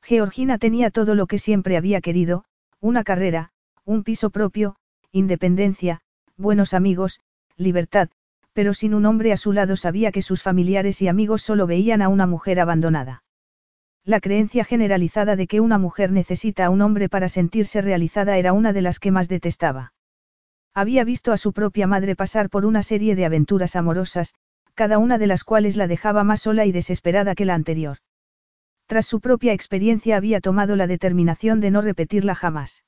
Speaker 1: Georgina tenía todo lo que siempre había querido, una carrera, un piso propio, independencia, buenos amigos, libertad, pero sin un hombre a su lado sabía que sus familiares y amigos solo veían a una mujer abandonada. La creencia generalizada de que una mujer necesita a un hombre para sentirse realizada era una de las que más detestaba. Había visto a su propia madre pasar por una serie de aventuras amorosas, cada una de las cuales la dejaba más sola y desesperada que la anterior. Tras su propia experiencia había tomado la determinación de no repetirla jamás.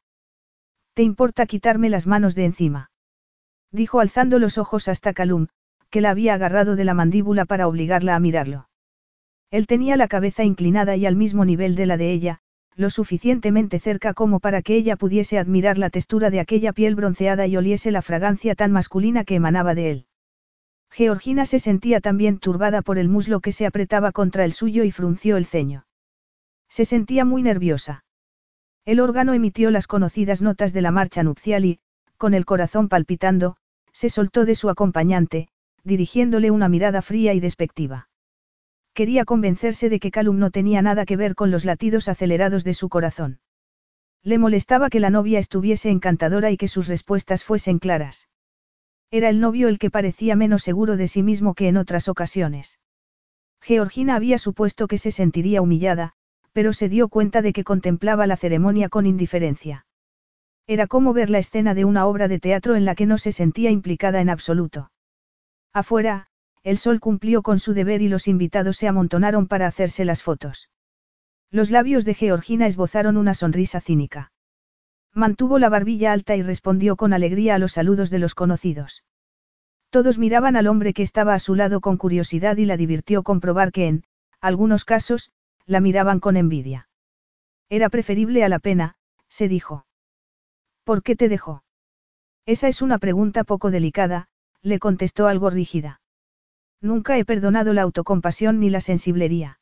Speaker 1: ¿Te importa quitarme las manos de encima? Dijo alzando los ojos hasta Calum, que la había agarrado de la mandíbula para obligarla a mirarlo. Él tenía la cabeza inclinada y al mismo nivel de la de ella, lo suficientemente cerca como para que ella pudiese admirar la textura de aquella piel bronceada y oliese la fragancia tan masculina que emanaba de él. Georgina se sentía también turbada por el muslo que se apretaba contra el suyo y frunció el ceño. Se sentía muy nerviosa. El órgano emitió las conocidas notas de la marcha nupcial y, con el corazón palpitando, se soltó de su acompañante, dirigiéndole una mirada fría y despectiva. Quería convencerse de que Calum no tenía nada que ver con los latidos acelerados de su corazón. Le molestaba que la novia estuviese encantadora y que sus respuestas fuesen claras. Era el novio el que parecía menos seguro de sí mismo que en otras ocasiones. Georgina había supuesto que se sentiría humillada, pero se dio cuenta de que contemplaba la ceremonia con indiferencia. Era como ver la escena de una obra de teatro en la que no se sentía implicada en absoluto. Afuera, el sol cumplió con su deber y los invitados se amontonaron para hacerse las fotos. Los labios de Georgina esbozaron una sonrisa cínica. Mantuvo la barbilla alta y respondió con alegría a los saludos de los conocidos. Todos miraban al hombre que estaba a su lado con curiosidad y la divirtió comprobar que en, algunos casos, la miraban con envidia. Era preferible a la pena, se dijo. ¿Por qué te dejó? Esa es una pregunta poco delicada, le contestó algo rígida. Nunca he perdonado la autocompasión ni la sensiblería.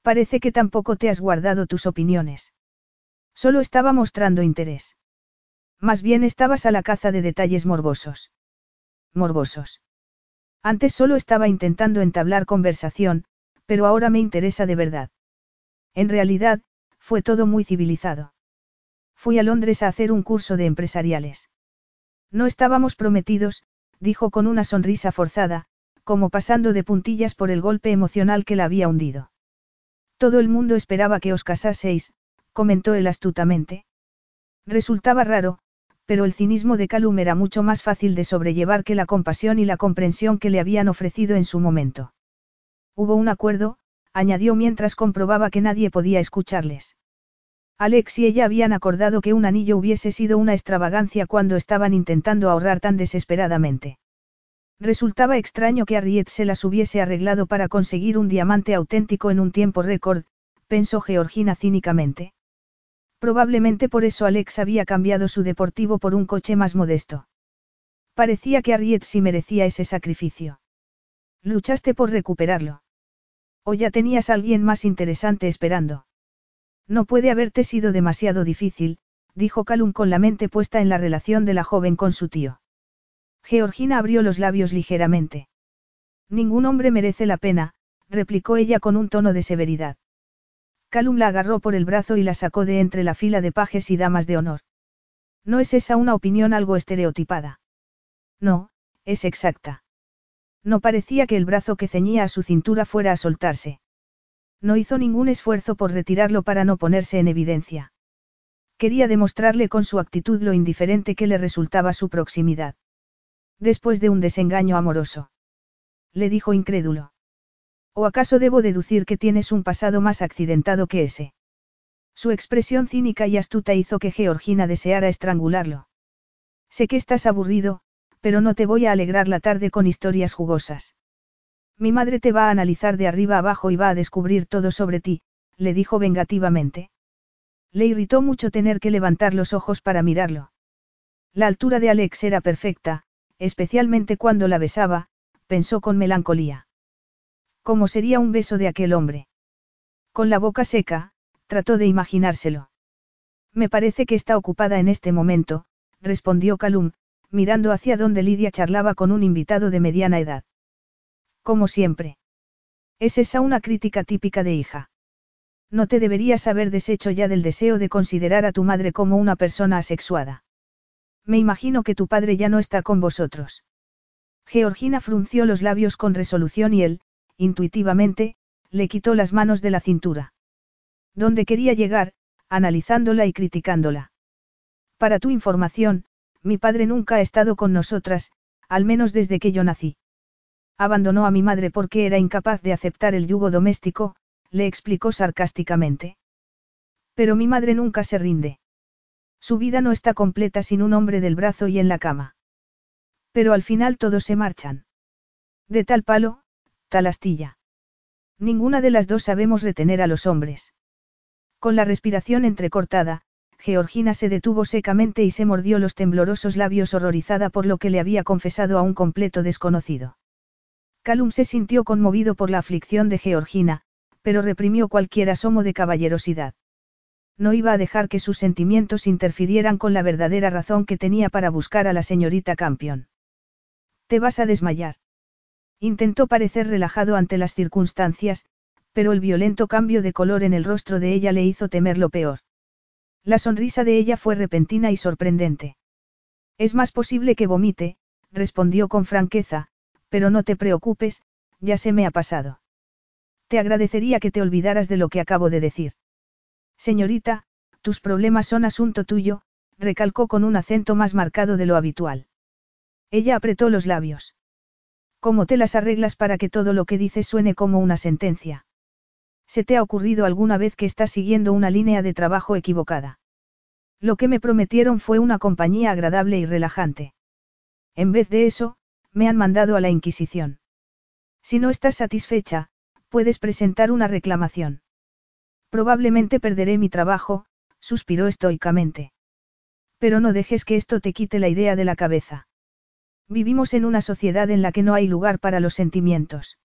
Speaker 1: Parece que tampoco te has guardado tus opiniones. Solo estaba mostrando interés. Más bien estabas a la caza de detalles morbosos. Morbosos. Antes solo estaba intentando entablar conversación, pero ahora me interesa de verdad. En realidad, fue todo muy civilizado. Fui a Londres a hacer un curso de empresariales. No estábamos prometidos, dijo con una sonrisa forzada, como pasando de puntillas por el golpe emocional que la había hundido. Todo el mundo esperaba que os casaseis, comentó él astutamente. Resultaba raro, pero el cinismo de Calum era mucho más fácil de sobrellevar que la compasión y la comprensión que le habían ofrecido en su momento. Hubo un acuerdo, añadió mientras comprobaba que nadie podía escucharles. Alex y ella habían acordado que un anillo hubiese sido una extravagancia cuando estaban intentando ahorrar tan desesperadamente. Resultaba extraño que Harriet se las hubiese arreglado para conseguir un diamante auténtico en un tiempo récord, pensó Georgina cínicamente. Probablemente por eso Alex había cambiado su deportivo por un coche más modesto. Parecía que Harriet sí merecía ese sacrificio. Luchaste por recuperarlo. O ya tenías a alguien más interesante esperando. No puede haberte sido demasiado difícil, dijo Calum con la mente puesta en la relación de la joven con su tío. Georgina abrió los labios ligeramente. Ningún hombre merece la pena, replicó ella con un tono de severidad. Calum la agarró por el brazo y la sacó de entre la fila de pajes y damas de honor. ¿No es esa una opinión algo estereotipada? No, es exacta. No parecía que el brazo que ceñía a su cintura fuera a soltarse. No hizo ningún esfuerzo por retirarlo para no ponerse en evidencia. Quería demostrarle con su actitud lo indiferente que le resultaba su proximidad. Después de un desengaño amoroso. Le dijo incrédulo. ¿O acaso debo deducir que tienes un pasado más accidentado que ese? Su expresión cínica y astuta hizo que Georgina deseara estrangularlo. Sé que estás aburrido, pero no te voy a alegrar la tarde con historias jugosas. Mi madre te va a analizar de arriba abajo y va a descubrir todo sobre ti, le dijo vengativamente. Le irritó mucho tener que levantar los ojos para mirarlo. La altura de Alex era perfecta, especialmente cuando la besaba, pensó con melancolía. ¿Cómo sería un beso de aquel hombre? Con la boca seca, trató de imaginárselo. Me parece que está ocupada en este momento, respondió Calum, mirando hacia donde Lidia charlaba con un invitado de mediana edad. Como siempre. ¿Es esa una crítica típica de hija? No te deberías haber deshecho ya del deseo de considerar a tu madre como una persona asexuada. Me imagino que tu padre ya no está con vosotros. Georgina frunció los labios con resolución y él, intuitivamente, le quitó las manos de la cintura. ¿Dónde quería llegar, analizándola y criticándola? Para tu información, mi padre nunca ha estado con nosotras, al menos desde que yo nací. Abandonó a mi madre porque era incapaz de aceptar el yugo doméstico, le explicó sarcásticamente. Pero mi madre nunca se rinde. Su vida no está completa sin un hombre del brazo y en la cama. Pero al final todos se marchan. De tal palo, tal astilla. Ninguna de las dos sabemos retener a los hombres. Con la respiración entrecortada, Georgina se detuvo secamente y se mordió los temblorosos labios horrorizada por lo que le había confesado a un completo desconocido. Calum se sintió conmovido por la aflicción de Georgina, pero reprimió cualquier asomo de caballerosidad. No iba a dejar que sus sentimientos interfirieran con la verdadera razón que tenía para buscar a la señorita Campion. Te vas a desmayar. Intentó parecer relajado ante las circunstancias, pero el violento cambio de color en el rostro de ella le hizo temer lo peor. La sonrisa de ella fue repentina y sorprendente. Es más posible que vomite, respondió con franqueza, pero no te preocupes, ya se me ha pasado. Te agradecería que te olvidaras de lo que acabo de decir. Señorita, tus problemas son asunto tuyo, recalcó con un acento más marcado de lo habitual. Ella apretó los labios. ¿Cómo te las arreglas para que todo lo que dices suene como una sentencia? ¿Se te ha ocurrido alguna vez que estás siguiendo una línea de trabajo equivocada? Lo que me prometieron fue una compañía agradable y relajante. En vez de eso, me han mandado a la Inquisición. Si no estás satisfecha, Puedes presentar una reclamación. Probablemente perderé mi trabajo, suspiró estoicamente. Pero no dejes que esto te quite la idea de la cabeza. Vivimos en una sociedad en la que no hay lugar para los sentimientos.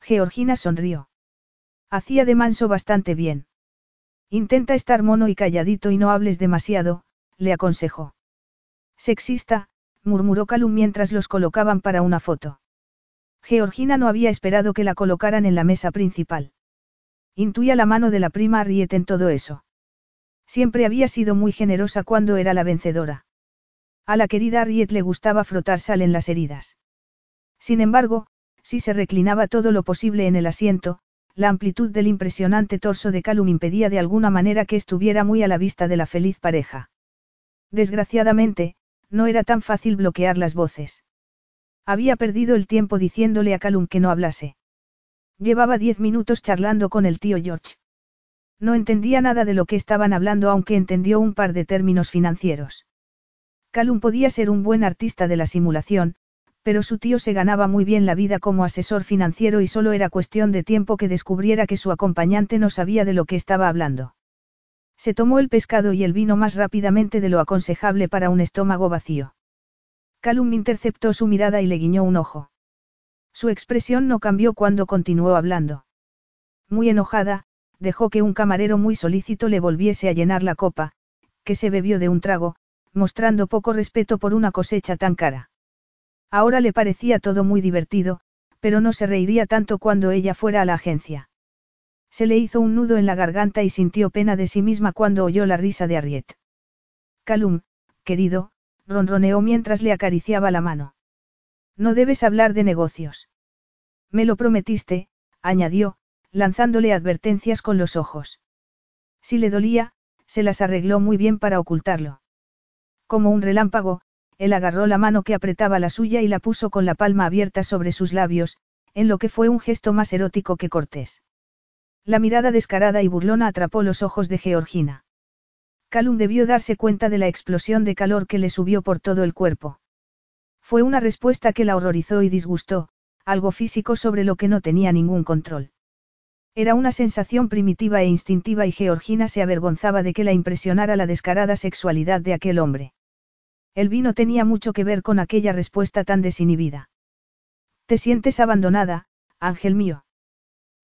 Speaker 1: Georgina sonrió. Hacía de manso bastante bien. Intenta estar mono y calladito y no hables demasiado, le aconsejó. Sexista, murmuró Calum mientras los colocaban para una foto. Georgina no había esperado que la colocaran en la mesa principal. Intuía la mano de la prima Arriet en todo eso. Siempre había sido muy generosa cuando era la vencedora. A la querida Arriet le gustaba frotar sal en las heridas. Sin embargo, si se reclinaba todo lo posible en el asiento, la amplitud del impresionante torso de Calum impedía de alguna manera que estuviera muy a la vista de la feliz pareja. Desgraciadamente, no era tan fácil bloquear las voces. Había perdido el tiempo diciéndole a Calum que no hablase. Llevaba diez minutos charlando con el tío George. No entendía nada de lo que estaban hablando aunque entendió un par de términos financieros. Calum podía ser un buen artista de la simulación, pero su tío se ganaba muy bien la vida como asesor financiero y solo era cuestión de tiempo que descubriera que su acompañante no sabía de lo que estaba hablando. Se tomó el pescado y el vino más rápidamente de lo aconsejable para un estómago vacío. Calum interceptó su mirada y le guiñó un ojo. Su expresión no cambió cuando continuó hablando. Muy enojada, dejó que un camarero muy solícito le volviese a llenar la copa, que se bebió de un trago, mostrando poco respeto por una cosecha tan cara. Ahora le parecía todo muy divertido, pero no se reiría tanto cuando ella fuera a la agencia. Se le hizo un nudo en la garganta y sintió pena de sí misma cuando oyó la risa de Arriet. Calum, querido, ronroneó mientras le acariciaba la mano. No debes hablar de negocios. Me lo prometiste, añadió, lanzándole advertencias con los ojos. Si le dolía, se las arregló muy bien para ocultarlo. Como un relámpago, él agarró la mano que apretaba la suya y la puso con la palma abierta sobre sus labios, en lo que fue un gesto más erótico que cortés. La mirada descarada y burlona atrapó los ojos de Georgina. Calum debió darse cuenta de la explosión de calor que le subió por todo el cuerpo. Fue una respuesta que la horrorizó y disgustó, algo físico sobre lo que no tenía ningún control. Era una sensación primitiva e instintiva y Georgina se avergonzaba de que la impresionara la descarada sexualidad de aquel hombre. El vino tenía mucho que ver con aquella respuesta tan desinhibida. Te sientes abandonada, ángel mío.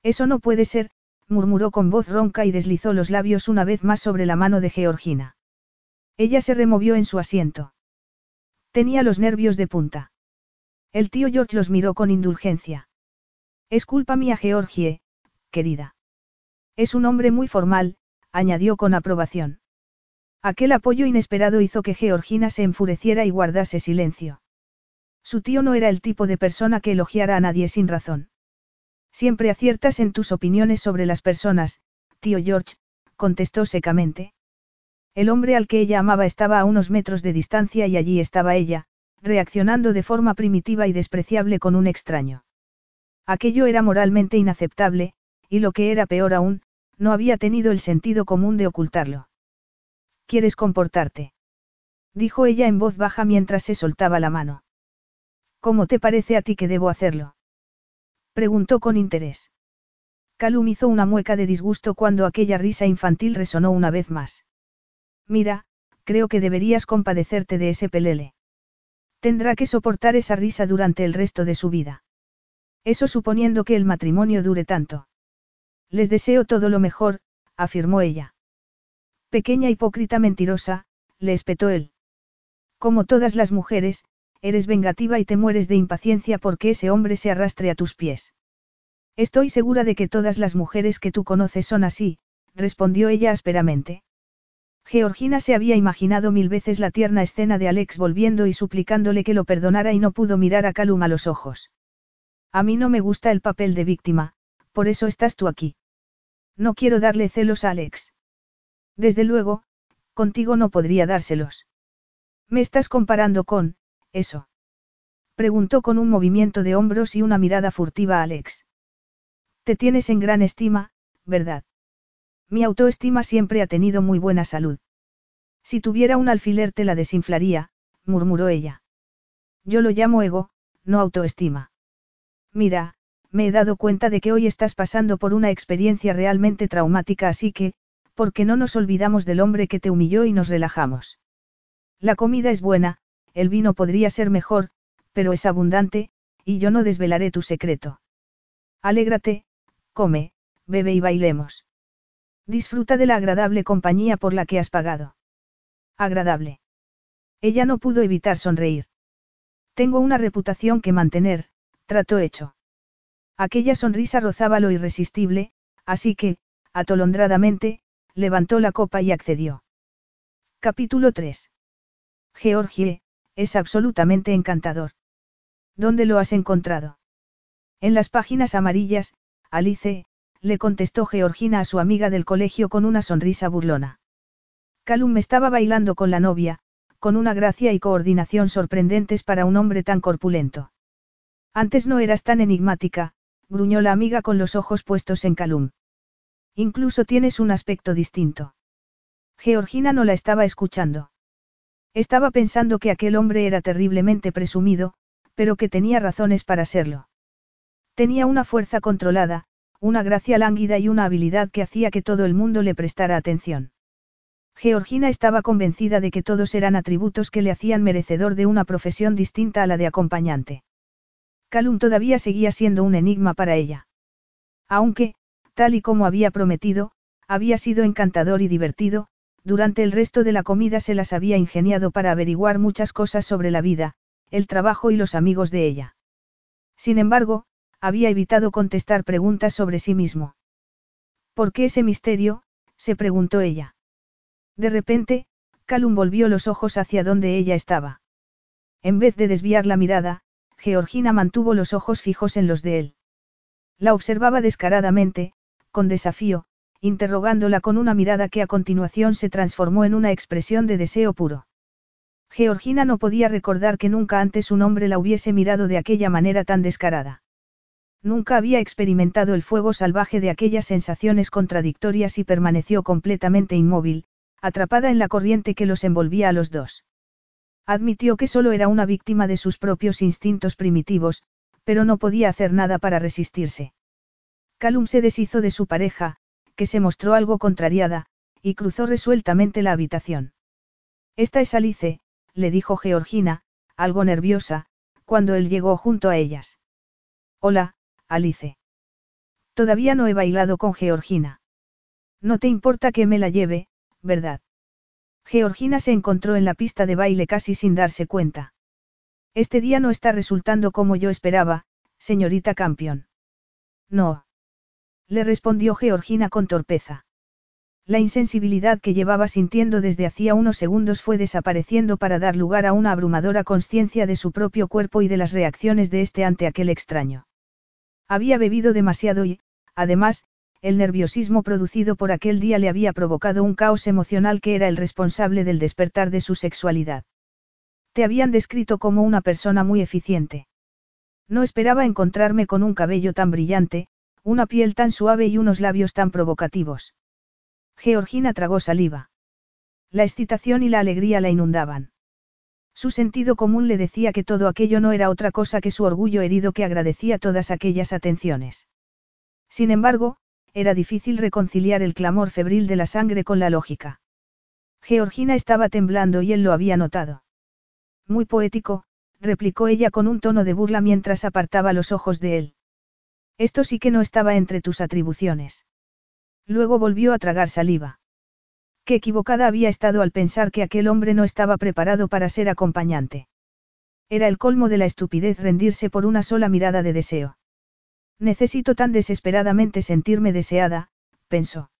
Speaker 1: Eso no puede ser, murmuró con voz ronca y deslizó los labios una vez más sobre la mano de Georgina. Ella se removió en su asiento. Tenía los nervios de punta. El tío George los miró con indulgencia. Es culpa mía, Georgie, querida. Es un hombre muy formal, añadió con aprobación. Aquel apoyo inesperado hizo que Georgina se enfureciera y guardase silencio. Su tío no era el tipo de persona que elogiara a nadie sin razón. Siempre aciertas en tus opiniones sobre las personas, tío George, contestó secamente. El hombre al que ella amaba estaba a unos metros de distancia y allí estaba ella, reaccionando de forma primitiva y despreciable con un extraño. Aquello era moralmente inaceptable, y lo que era peor aún, no había tenido el sentido común de ocultarlo. ¿Quieres comportarte? dijo ella en voz baja mientras se soltaba la mano. ¿Cómo te parece a ti que debo hacerlo? Preguntó con interés. Calum hizo una mueca de disgusto cuando aquella risa infantil resonó una vez más. Mira, creo que deberías compadecerte de ese pelele. Tendrá que soportar esa risa durante el resto de su vida. Eso suponiendo que el matrimonio dure tanto. Les deseo todo lo mejor, afirmó ella. Pequeña hipócrita mentirosa, le espetó él. Como todas las mujeres, eres vengativa y te mueres de impaciencia porque ese hombre se arrastre a tus pies. Estoy segura de que todas las mujeres que tú conoces son así, respondió ella ásperamente. Georgina se había imaginado mil veces la tierna escena de Alex volviendo y suplicándole que lo perdonara y no pudo mirar a Calum a los ojos. A mí no me gusta el papel de víctima, por eso estás tú aquí. No quiero darle celos a Alex. Desde luego, contigo no podría dárselos. Me estás comparando con, eso. Preguntó con un movimiento de hombros y una mirada furtiva a Alex. Te tienes en gran estima, ¿verdad? Mi autoestima siempre ha tenido muy buena salud. Si tuviera un alfiler te la desinflaría, murmuró ella. Yo lo llamo ego, no autoestima. Mira, me he dado cuenta de que hoy estás pasando por una experiencia realmente traumática, así que, ¿por qué no nos olvidamos del hombre que te humilló y nos relajamos? La comida es buena, el vino podría ser mejor, pero es abundante, y yo no desvelaré tu secreto. Alégrate, come, bebe y bailemos. Disfruta de la agradable compañía por la que has pagado. Agradable. Ella no pudo evitar sonreír. Tengo una reputación que mantener, trato hecho. Aquella sonrisa rozaba lo irresistible, así que, atolondradamente, levantó la copa y accedió. Capítulo 3. Georgie, es absolutamente encantador. ¿Dónde lo has encontrado? En las páginas amarillas, Alice, le contestó Georgina a su amiga del colegio con una sonrisa burlona. Calum estaba bailando con la novia, con una gracia y coordinación sorprendentes para un hombre tan corpulento. Antes no eras tan enigmática, gruñó la amiga con los ojos puestos en Calum. Incluso tienes un aspecto distinto. Georgina no la estaba escuchando. Estaba pensando que aquel hombre era terriblemente presumido, pero que tenía razones para serlo. Tenía una fuerza controlada, una gracia lánguida y una habilidad que hacía que todo el mundo le prestara atención. Georgina estaba convencida de que todos eran atributos que le hacían merecedor de una profesión distinta a la de acompañante. Calum todavía seguía siendo un enigma para ella. Aunque, tal y como había prometido, había sido encantador y divertido, durante el resto de la comida se las había ingeniado para averiguar muchas cosas sobre la vida, el trabajo y los amigos de ella. Sin embargo, había evitado contestar preguntas sobre sí mismo. ¿Por qué ese misterio? se preguntó ella. De repente, Calum volvió los ojos hacia donde ella estaba. En vez de desviar la mirada, Georgina mantuvo los ojos fijos en los de él. La observaba descaradamente, con desafío, interrogándola con una mirada que a continuación se transformó en una expresión de deseo puro. Georgina no podía recordar que nunca antes un hombre la hubiese mirado de aquella manera tan descarada. Nunca había experimentado el fuego salvaje de aquellas sensaciones contradictorias y permaneció completamente inmóvil, atrapada en la corriente que los envolvía a los dos. Admitió que solo era una víctima de sus propios instintos primitivos, pero no podía hacer nada para resistirse. Calum se deshizo de su pareja, que se mostró algo contrariada, y cruzó resueltamente la habitación. Esta es Alice, le dijo Georgina, algo nerviosa, cuando él llegó junto a ellas. Hola, Alice. Todavía no he bailado con Georgina. No te importa que me la lleve, ¿verdad? Georgina se encontró en la pista de baile casi sin darse cuenta. Este día no está resultando como yo esperaba, señorita Campion. No. Le respondió Georgina con torpeza. La insensibilidad que llevaba sintiendo desde hacía unos segundos fue desapareciendo para dar lugar a una abrumadora conciencia de su propio cuerpo y de las reacciones de este ante aquel extraño. Había bebido demasiado y, además, el nerviosismo producido por aquel día le había provocado un caos emocional que era el responsable del despertar de su sexualidad. Te habían descrito como una persona muy eficiente. No esperaba encontrarme con un cabello tan brillante, una piel tan suave y unos labios tan provocativos. Georgina tragó saliva. La excitación y la alegría la inundaban. Su sentido común le decía que todo aquello no era otra cosa que su orgullo herido que agradecía todas aquellas atenciones. Sin embargo, era difícil reconciliar el clamor febril de la sangre con la lógica. Georgina estaba temblando y él lo había notado. Muy poético, replicó ella con un tono de burla mientras apartaba los ojos de él. Esto sí que no estaba entre tus atribuciones. Luego volvió a tragar saliva. Qué equivocada había estado al pensar que aquel hombre no estaba preparado para ser acompañante. Era el colmo de la estupidez rendirse por una sola mirada de deseo. Necesito tan desesperadamente sentirme deseada, pensó.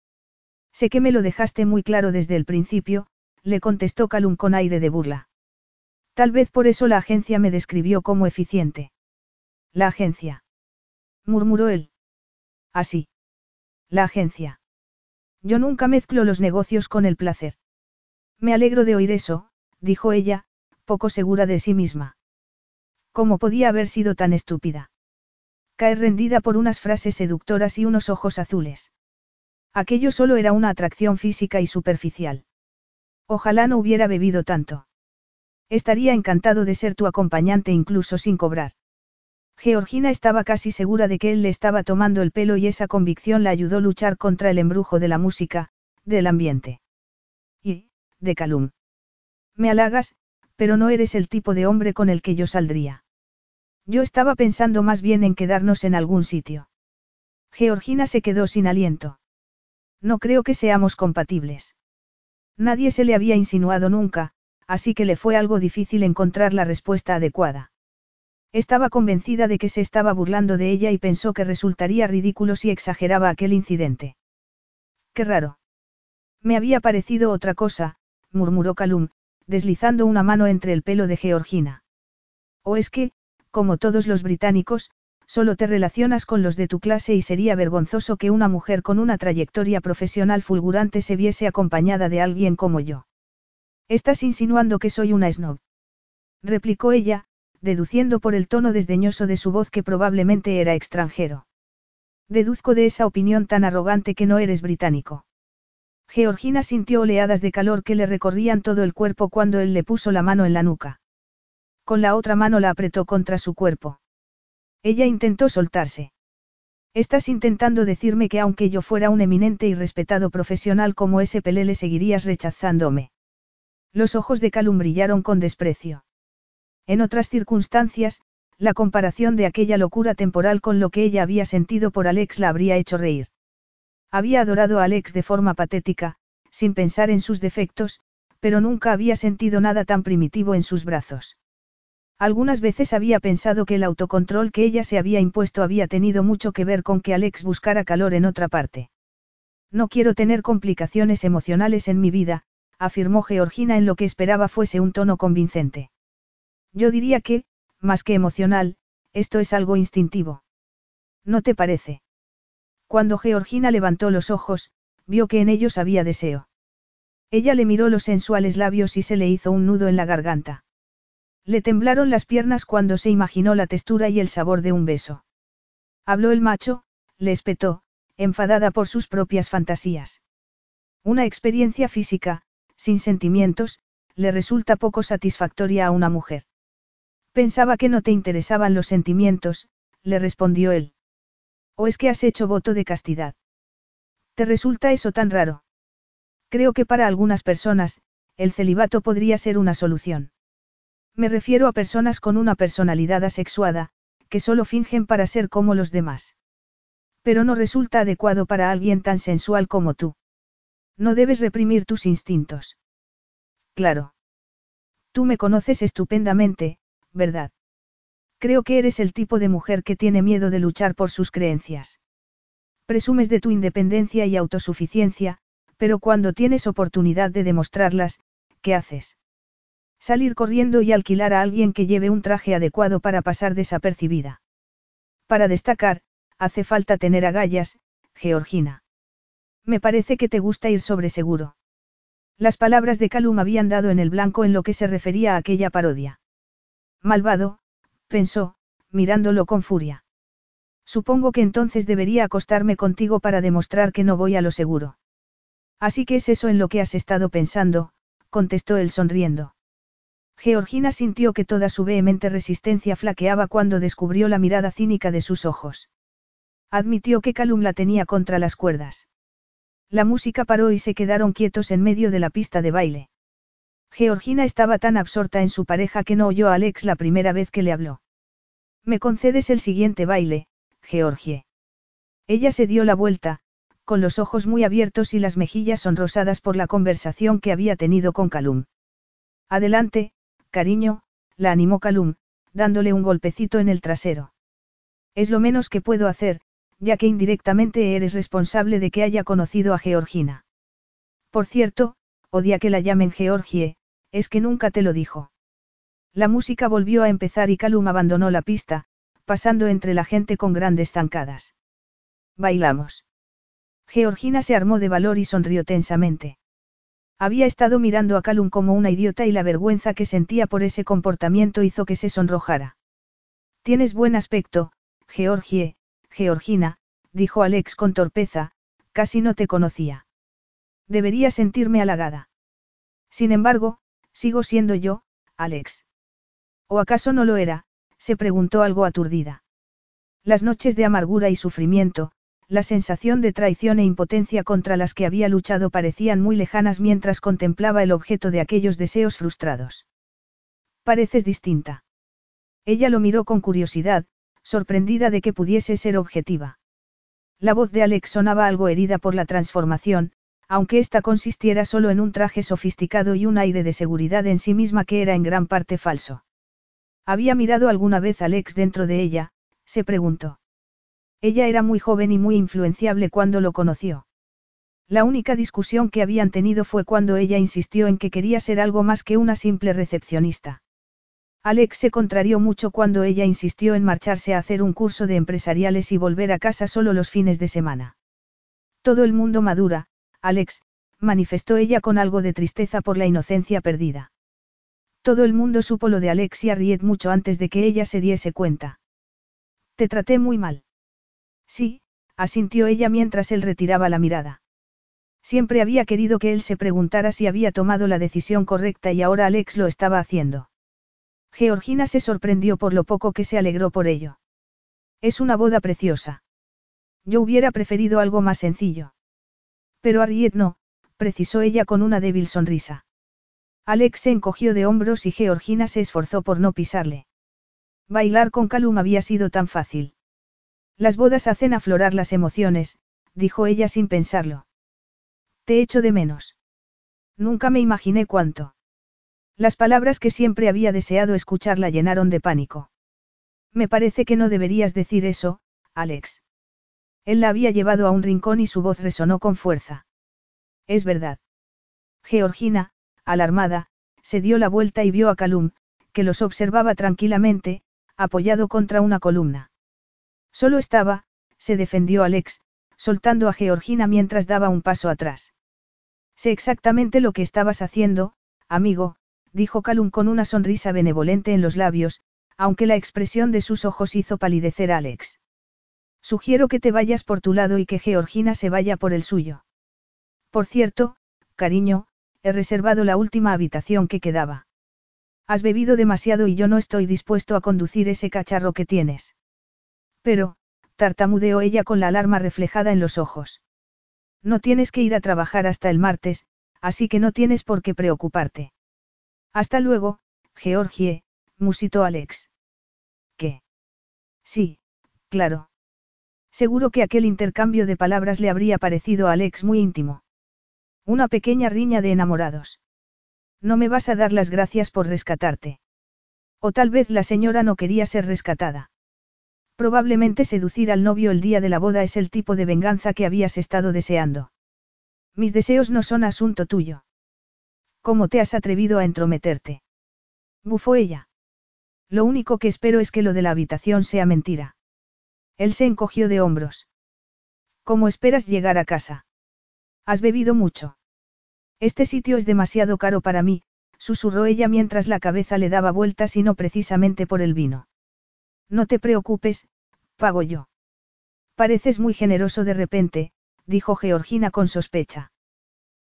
Speaker 1: Sé que me lo dejaste muy claro desde el principio, le contestó Calum con aire de burla. Tal vez por eso la agencia me describió como eficiente. La agencia. murmuró él. Así. La agencia. Yo nunca mezclo los negocios con el placer. Me alegro de oír eso, dijo ella, poco segura de sí misma. ¿Cómo podía haber sido tan estúpida? Caer rendida por unas frases seductoras y unos ojos azules. Aquello solo era una atracción física y superficial. Ojalá no hubiera bebido tanto. Estaría encantado de ser tu acompañante incluso sin cobrar. Georgina estaba casi segura de que él le estaba tomando el pelo y esa convicción la ayudó a luchar contra el embrujo de la música, del ambiente. Y, de Calum. Me halagas, pero no eres el tipo de hombre con el que yo saldría. Yo estaba pensando más bien en quedarnos en algún sitio. Georgina se quedó sin aliento. No creo que seamos compatibles. Nadie se le había insinuado nunca, así que le fue algo difícil encontrar la respuesta adecuada. Estaba convencida de que se estaba burlando de ella y pensó que resultaría ridículo si exageraba aquel incidente. Qué raro. Me había parecido otra cosa, murmuró Calum, deslizando una mano entre el pelo de Georgina. O es que, como todos los británicos, solo te relacionas con los de tu clase y sería vergonzoso que una mujer con una trayectoria profesional fulgurante se viese acompañada de alguien como yo. Estás insinuando que soy una snob. Replicó ella, deduciendo por el tono desdeñoso de su voz que probablemente era extranjero. Deduzco de esa opinión tan arrogante que no eres británico. Georgina sintió oleadas de calor que le recorrían todo el cuerpo cuando él le puso la mano en la nuca. Con la otra mano la apretó contra su cuerpo. Ella intentó soltarse. Estás intentando decirme que aunque yo fuera un eminente y respetado profesional como ese pelele seguirías rechazándome. Los ojos de Calum brillaron con desprecio. En otras circunstancias, la comparación de aquella locura temporal con lo que ella había sentido por Alex la habría hecho reír. Había adorado a Alex de forma patética, sin pensar en sus defectos, pero nunca había sentido nada tan primitivo en sus brazos. Algunas veces había pensado que el autocontrol que ella se había impuesto había tenido mucho que ver con que Alex buscara calor en otra parte. No quiero tener complicaciones emocionales en mi vida, afirmó Georgina en lo que esperaba fuese un tono convincente. Yo diría que, más que emocional, esto es algo instintivo. ¿No te parece? Cuando Georgina levantó los ojos, vio que en ellos había deseo. Ella le miró los sensuales labios y se le hizo un nudo en la garganta. Le temblaron las piernas cuando se imaginó la textura y el sabor de un beso. Habló el macho, le espetó, enfadada por sus propias fantasías. Una experiencia física, sin sentimientos, le resulta poco satisfactoria a una mujer. Pensaba que no te interesaban los sentimientos, le respondió él. ¿O es que has hecho voto de castidad? ¿Te resulta eso tan raro? Creo que para algunas personas, el celibato podría ser una solución. Me refiero a personas con una personalidad asexuada, que solo fingen para ser como los demás. Pero no resulta adecuado para alguien tan sensual como tú. No debes reprimir tus instintos. Claro. Tú me conoces estupendamente, ¿verdad? Creo que eres el tipo de mujer que tiene miedo de luchar por sus creencias. Presumes de tu independencia y autosuficiencia, pero cuando tienes oportunidad de demostrarlas, ¿qué haces? Salir corriendo y alquilar a alguien que lleve un traje adecuado para pasar desapercibida. Para destacar, hace falta tener agallas, Georgina. Me parece que te gusta ir sobre seguro. Las palabras de Calum habían dado en el blanco en lo que se refería a aquella parodia. Malvado, pensó, mirándolo con furia. Supongo que entonces debería acostarme contigo para demostrar que no voy a lo seguro. Así que es eso en lo que has estado pensando, contestó él sonriendo. Georgina sintió que toda su vehemente resistencia flaqueaba cuando descubrió la mirada cínica de sus ojos. Admitió que Calum la tenía contra las cuerdas. La música paró y se quedaron quietos en medio de la pista de baile. Georgina estaba tan absorta en su pareja que no oyó a Alex la primera vez que le habló. ¿Me concedes el siguiente baile, Georgie? Ella se dio la vuelta, con los ojos muy abiertos y las mejillas sonrosadas por la conversación que había tenido con Calum. Adelante, cariño, la animó Calum, dándole un golpecito en el trasero. Es lo menos que puedo hacer, ya que indirectamente eres responsable de que haya conocido a Georgina. Por cierto, odia que la llamen Georgie, es que nunca te lo dijo. La música volvió a empezar y Calum abandonó la pista, pasando entre la gente con grandes zancadas. Bailamos. Georgina se armó de valor y sonrió tensamente. Había estado mirando a Calum como una idiota y la vergüenza que sentía por ese comportamiento hizo que se sonrojara. Tienes buen aspecto, Georgie, Georgina, dijo Alex con torpeza, casi no te conocía. Debería sentirme halagada. Sin embargo, sigo siendo yo, Alex. ¿O acaso no lo era? se preguntó algo aturdida. Las noches de amargura y sufrimiento, la sensación de traición e impotencia contra las que había luchado parecían muy lejanas mientras contemplaba el objeto de aquellos deseos frustrados. Pareces distinta. Ella lo miró con curiosidad, sorprendida de que pudiese ser objetiva. La voz de Alex sonaba algo herida por la transformación, aunque ésta consistiera solo en un traje sofisticado y un aire de seguridad en sí misma que era en gran parte falso. ¿Había mirado alguna vez a Alex dentro de ella? se preguntó. Ella era muy joven y muy influenciable cuando lo conoció. La única discusión que habían tenido fue cuando ella insistió en que quería ser algo más que una simple recepcionista. Alex se contrarió mucho cuando ella insistió en marcharse a hacer un curso de empresariales y volver a casa solo los fines de semana. Todo el mundo madura, Alex, manifestó ella con algo de tristeza por la inocencia perdida. Todo el mundo supo lo de Alex y Arriet mucho antes de que ella se diese cuenta. Te traté muy mal. Sí, asintió ella mientras él retiraba la mirada. Siempre había querido que él se preguntara si había tomado la decisión correcta y ahora Alex lo estaba haciendo. Georgina se sorprendió por lo poco que se alegró por ello. Es una boda preciosa. Yo hubiera preferido algo más sencillo. Pero Arriet no, precisó ella con una débil sonrisa. Alex se encogió de hombros y Georgina se esforzó por no pisarle. Bailar con Calum había sido tan fácil. Las bodas hacen aflorar las emociones, dijo ella sin pensarlo. Te echo de menos. Nunca me imaginé cuánto. Las palabras que siempre había deseado escuchar la llenaron de pánico. Me parece que no deberías decir eso, Alex. Él la había llevado a un rincón y su voz resonó con fuerza. Es verdad. Georgina, alarmada, se dio la vuelta y vio a Calum, que los observaba tranquilamente, apoyado contra una columna. Solo estaba, se defendió Alex, soltando a Georgina mientras daba un paso atrás. Sé exactamente lo que estabas haciendo, amigo, dijo Calum con una sonrisa benevolente en los labios, aunque la expresión de sus ojos hizo palidecer a Alex. Sugiero que te vayas por tu lado y que Georgina se vaya por el suyo. Por cierto, cariño, he reservado la última habitación que quedaba. Has bebido demasiado y yo no estoy dispuesto a conducir ese cacharro que tienes. Pero, tartamudeó ella con la alarma reflejada en los ojos. No tienes que ir a trabajar hasta el martes, así que no tienes por qué preocuparte. Hasta luego, Georgie, musitó Alex. ¿Qué? Sí, claro. Seguro que aquel intercambio de palabras le habría parecido a Alex muy íntimo. Una pequeña riña de enamorados. No me vas a dar las gracias por rescatarte. O tal vez la señora no quería ser rescatada. Probablemente seducir al novio el día de la boda es el tipo de venganza que habías estado deseando. Mis deseos no son asunto tuyo. ¿Cómo te has atrevido a entrometerte? Bufó ella. Lo único que espero es que lo de la habitación sea mentira. Él se encogió de hombros. ¿Cómo esperas llegar a casa? Has bebido mucho. Este sitio es demasiado caro para mí, susurró ella mientras la cabeza le daba vueltas y no precisamente por el vino. No te preocupes, pago yo. Pareces muy generoso de repente, dijo Georgina con sospecha.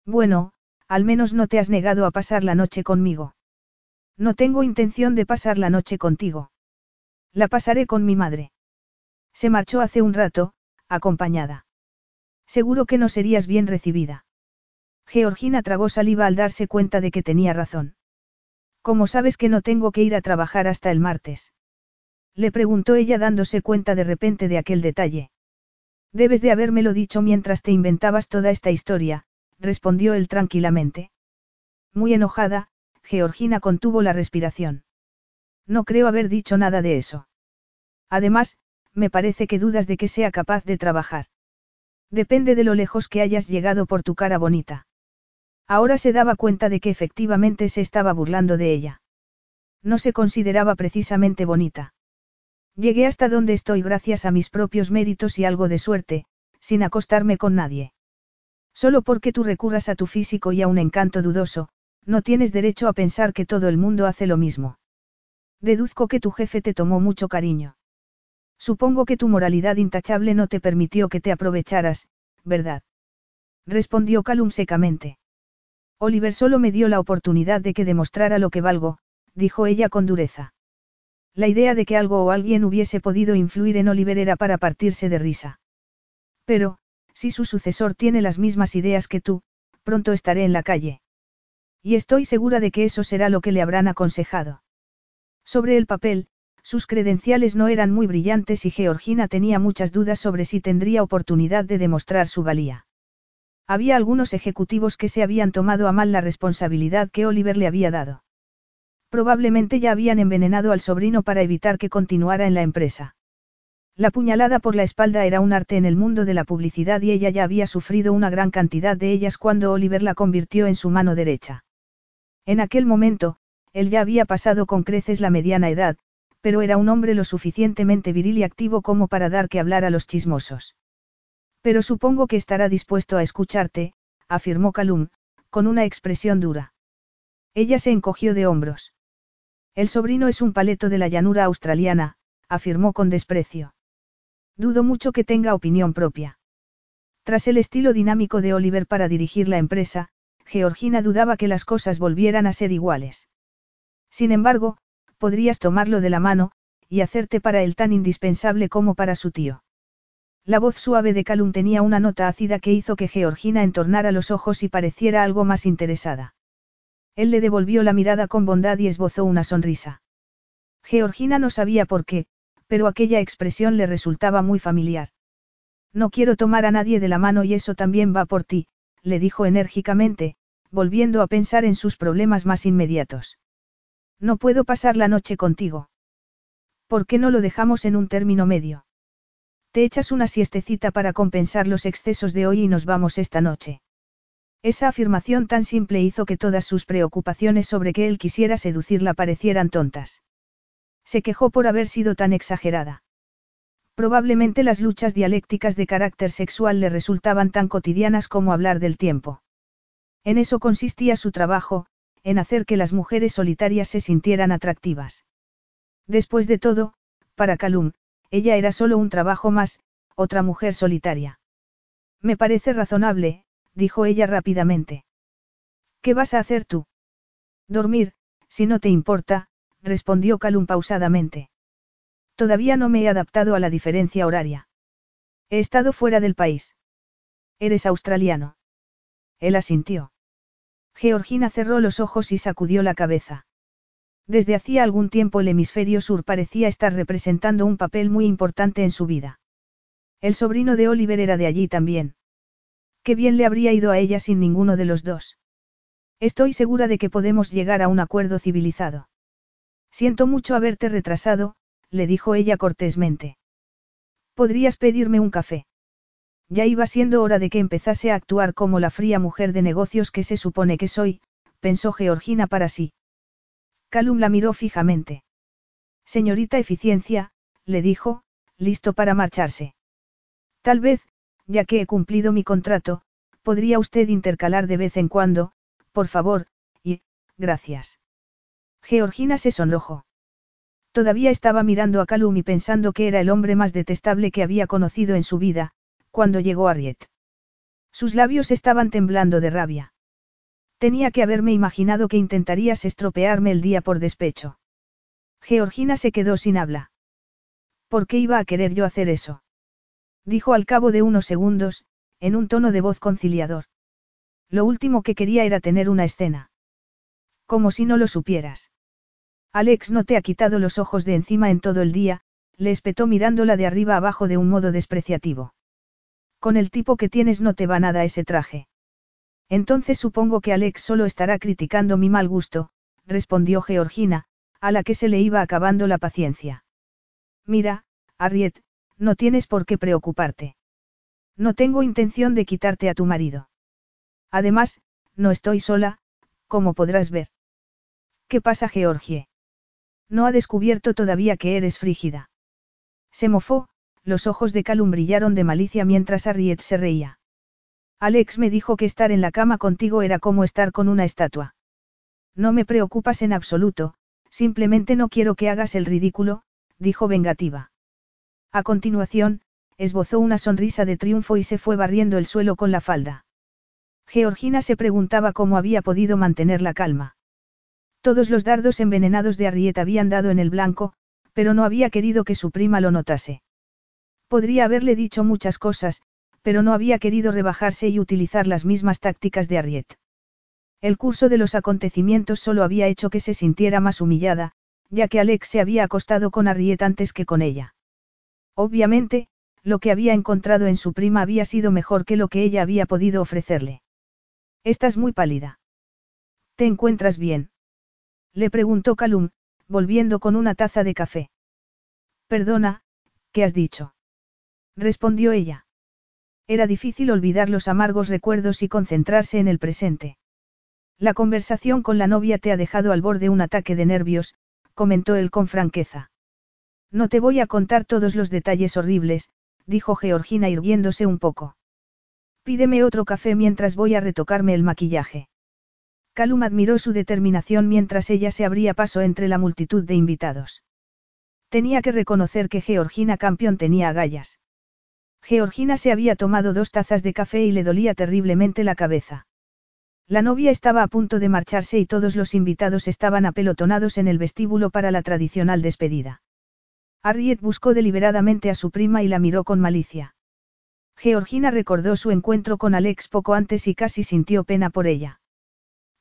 Speaker 1: Bueno, al menos no te has negado a pasar la noche conmigo. No tengo intención de pasar la noche contigo. La pasaré con mi madre. Se marchó hace un rato, acompañada. Seguro que no serías bien recibida. Georgina tragó saliva al darse cuenta de que tenía razón. ¿Cómo sabes que no tengo que ir a trabajar hasta el martes? Le preguntó ella dándose cuenta de repente de aquel detalle. Debes de habérmelo dicho mientras te inventabas toda esta historia, respondió él tranquilamente. Muy enojada, Georgina contuvo la respiración. No creo haber dicho nada de eso. Además, me parece que dudas de que sea capaz de trabajar. Depende de lo lejos que hayas llegado por tu cara bonita. Ahora se daba cuenta de que efectivamente se estaba burlando de ella. No se consideraba precisamente bonita. Llegué hasta donde estoy gracias a mis propios méritos y algo de suerte, sin acostarme con nadie. Solo porque tú recurras a tu físico y a un encanto dudoso, no tienes derecho a pensar que todo el mundo hace lo mismo. Deduzco que tu jefe te tomó mucho cariño. Supongo que tu moralidad intachable no te permitió que te aprovecharas, ¿verdad? Respondió Calum secamente. Oliver solo me dio la oportunidad de que demostrara lo que valgo, dijo ella con dureza. La idea de que algo o alguien hubiese podido influir en Oliver era para partirse de risa. Pero, si su sucesor tiene las mismas ideas que tú, pronto estaré en la calle. Y estoy segura de que eso será lo que le habrán aconsejado. Sobre el papel, sus credenciales no eran muy brillantes y Georgina tenía muchas dudas sobre si tendría oportunidad de demostrar su valía. Había algunos ejecutivos que se habían tomado a mal la responsabilidad que Oliver le había dado. Probablemente ya habían envenenado al sobrino para evitar que continuara en la empresa. La puñalada por la espalda era un arte en el mundo de la publicidad y ella ya había sufrido una gran cantidad de ellas cuando Oliver la convirtió en su mano derecha. En aquel momento, él ya había pasado con creces la mediana edad, pero era un hombre lo suficientemente viril y activo como para dar que hablar a los chismosos. Pero supongo que estará dispuesto a escucharte, afirmó Calum, con una expresión dura. Ella se encogió de hombros. El sobrino es un paleto de la llanura australiana, afirmó con desprecio. Dudo mucho que tenga opinión propia. Tras el estilo dinámico de Oliver para dirigir la empresa, Georgina dudaba que las cosas volvieran a ser iguales. Sin embargo, podrías tomarlo de la mano, y hacerte para él tan indispensable como para su tío. La voz suave de Calum tenía una nota ácida que hizo que Georgina entornara los ojos y pareciera algo más interesada. Él le devolvió la mirada con bondad y esbozó una sonrisa. Georgina no sabía por qué, pero aquella expresión le resultaba muy familiar. No quiero tomar a nadie de la mano y eso también va por ti, le dijo enérgicamente, volviendo a pensar en sus problemas más inmediatos. No puedo pasar la noche contigo. ¿Por qué no lo dejamos en un término medio? Te echas una siestecita para compensar los excesos de hoy y nos vamos esta noche. Esa afirmación tan simple hizo que todas sus preocupaciones sobre que él quisiera seducirla parecieran tontas. Se quejó por haber sido tan exagerada. Probablemente las luchas dialécticas de carácter sexual le resultaban tan cotidianas como hablar del tiempo. En eso consistía su trabajo, en hacer que las mujeres solitarias se sintieran atractivas. Después de todo, para Calum, ella era solo un trabajo más, otra mujer solitaria. Me parece razonable, dijo ella rápidamente. ¿Qué vas a hacer tú? Dormir, si no te importa, respondió Calum pausadamente. Todavía no me he adaptado a la diferencia horaria. He estado fuera del país. Eres australiano. Él asintió. Georgina cerró los ojos y sacudió la cabeza. Desde hacía algún tiempo el hemisferio sur parecía estar representando un papel muy importante en su vida. El sobrino de Oliver era de allí también. Qué bien le habría ido a ella sin ninguno de los dos. Estoy segura de que podemos llegar a un acuerdo civilizado. Siento mucho haberte retrasado, le dijo ella cortésmente. ¿Podrías pedirme un café? Ya iba siendo hora de que empezase a actuar como la fría mujer de negocios que se supone que soy, pensó Georgina para sí. Calum la miró fijamente. Señorita Eficiencia, le dijo, listo para marcharse. Tal vez, ya que he cumplido mi contrato, podría usted intercalar de vez en cuando, por favor, y, gracias. Georgina se sonrojó. Todavía estaba mirando a Calum y pensando que era el hombre más detestable que había conocido en su vida, cuando llegó Harriet. Sus labios estaban temblando de rabia. Tenía que haberme imaginado que intentarías estropearme el día por despecho. Georgina se quedó sin habla. ¿Por qué iba a querer yo hacer eso? Dijo al cabo de unos segundos, en un tono de voz conciliador. Lo último que quería era tener una escena. Como si no lo supieras. Alex no te ha quitado los ojos de encima en todo el día, le espetó mirándola de arriba abajo de un modo despreciativo. Con el tipo que tienes no te va nada ese traje. Entonces supongo que Alex solo estará criticando mi mal gusto, respondió Georgina, a la que se le iba acabando la paciencia. Mira, Harriet, no tienes por qué preocuparte. No tengo intención de quitarte a tu marido. Además, no estoy sola, como podrás ver. ¿Qué pasa, Georgie? No ha descubierto todavía que eres frígida. Se mofó, los ojos de Calum brillaron de malicia mientras Harriet se reía. Alex me dijo que estar en la cama contigo era como estar con una estatua. No me preocupas en absoluto, simplemente no quiero que hagas el ridículo, dijo vengativa. A continuación, esbozó una sonrisa de triunfo y se fue barriendo el suelo con la falda. Georgina se preguntaba cómo había podido mantener la calma. Todos los dardos envenenados de Harriet habían dado en el blanco, pero no había querido que su prima lo notase. Podría haberle dicho muchas cosas, pero no había querido rebajarse y utilizar las mismas tácticas de Arriet. El curso de los acontecimientos solo había hecho que se sintiera más humillada, ya que Alex se había acostado con Arriet antes que con ella. Obviamente, lo que había encontrado en su prima había sido mejor que lo que ella había podido ofrecerle. Estás muy pálida. ¿Te encuentras bien? Le preguntó Calum, volviendo con una taza de café. Perdona, ¿qué has dicho? Respondió ella. Era difícil olvidar los amargos recuerdos y concentrarse en el presente. La conversación con la novia te ha dejado al borde un ataque de nervios, comentó él con franqueza. No te voy a contar todos los detalles horribles, dijo Georgina irguiéndose un poco. Pídeme otro café mientras voy a retocarme el maquillaje. Calum admiró su determinación mientras ella se abría paso entre la multitud de invitados. Tenía que reconocer que Georgina Campion tenía agallas. Georgina se había tomado dos tazas de café y le dolía terriblemente la cabeza. La novia estaba a punto de marcharse y todos los invitados estaban apelotonados en el vestíbulo para la tradicional despedida. Harriet buscó deliberadamente a su prima y la miró con malicia. Georgina recordó su encuentro con Alex poco antes y casi sintió pena por ella.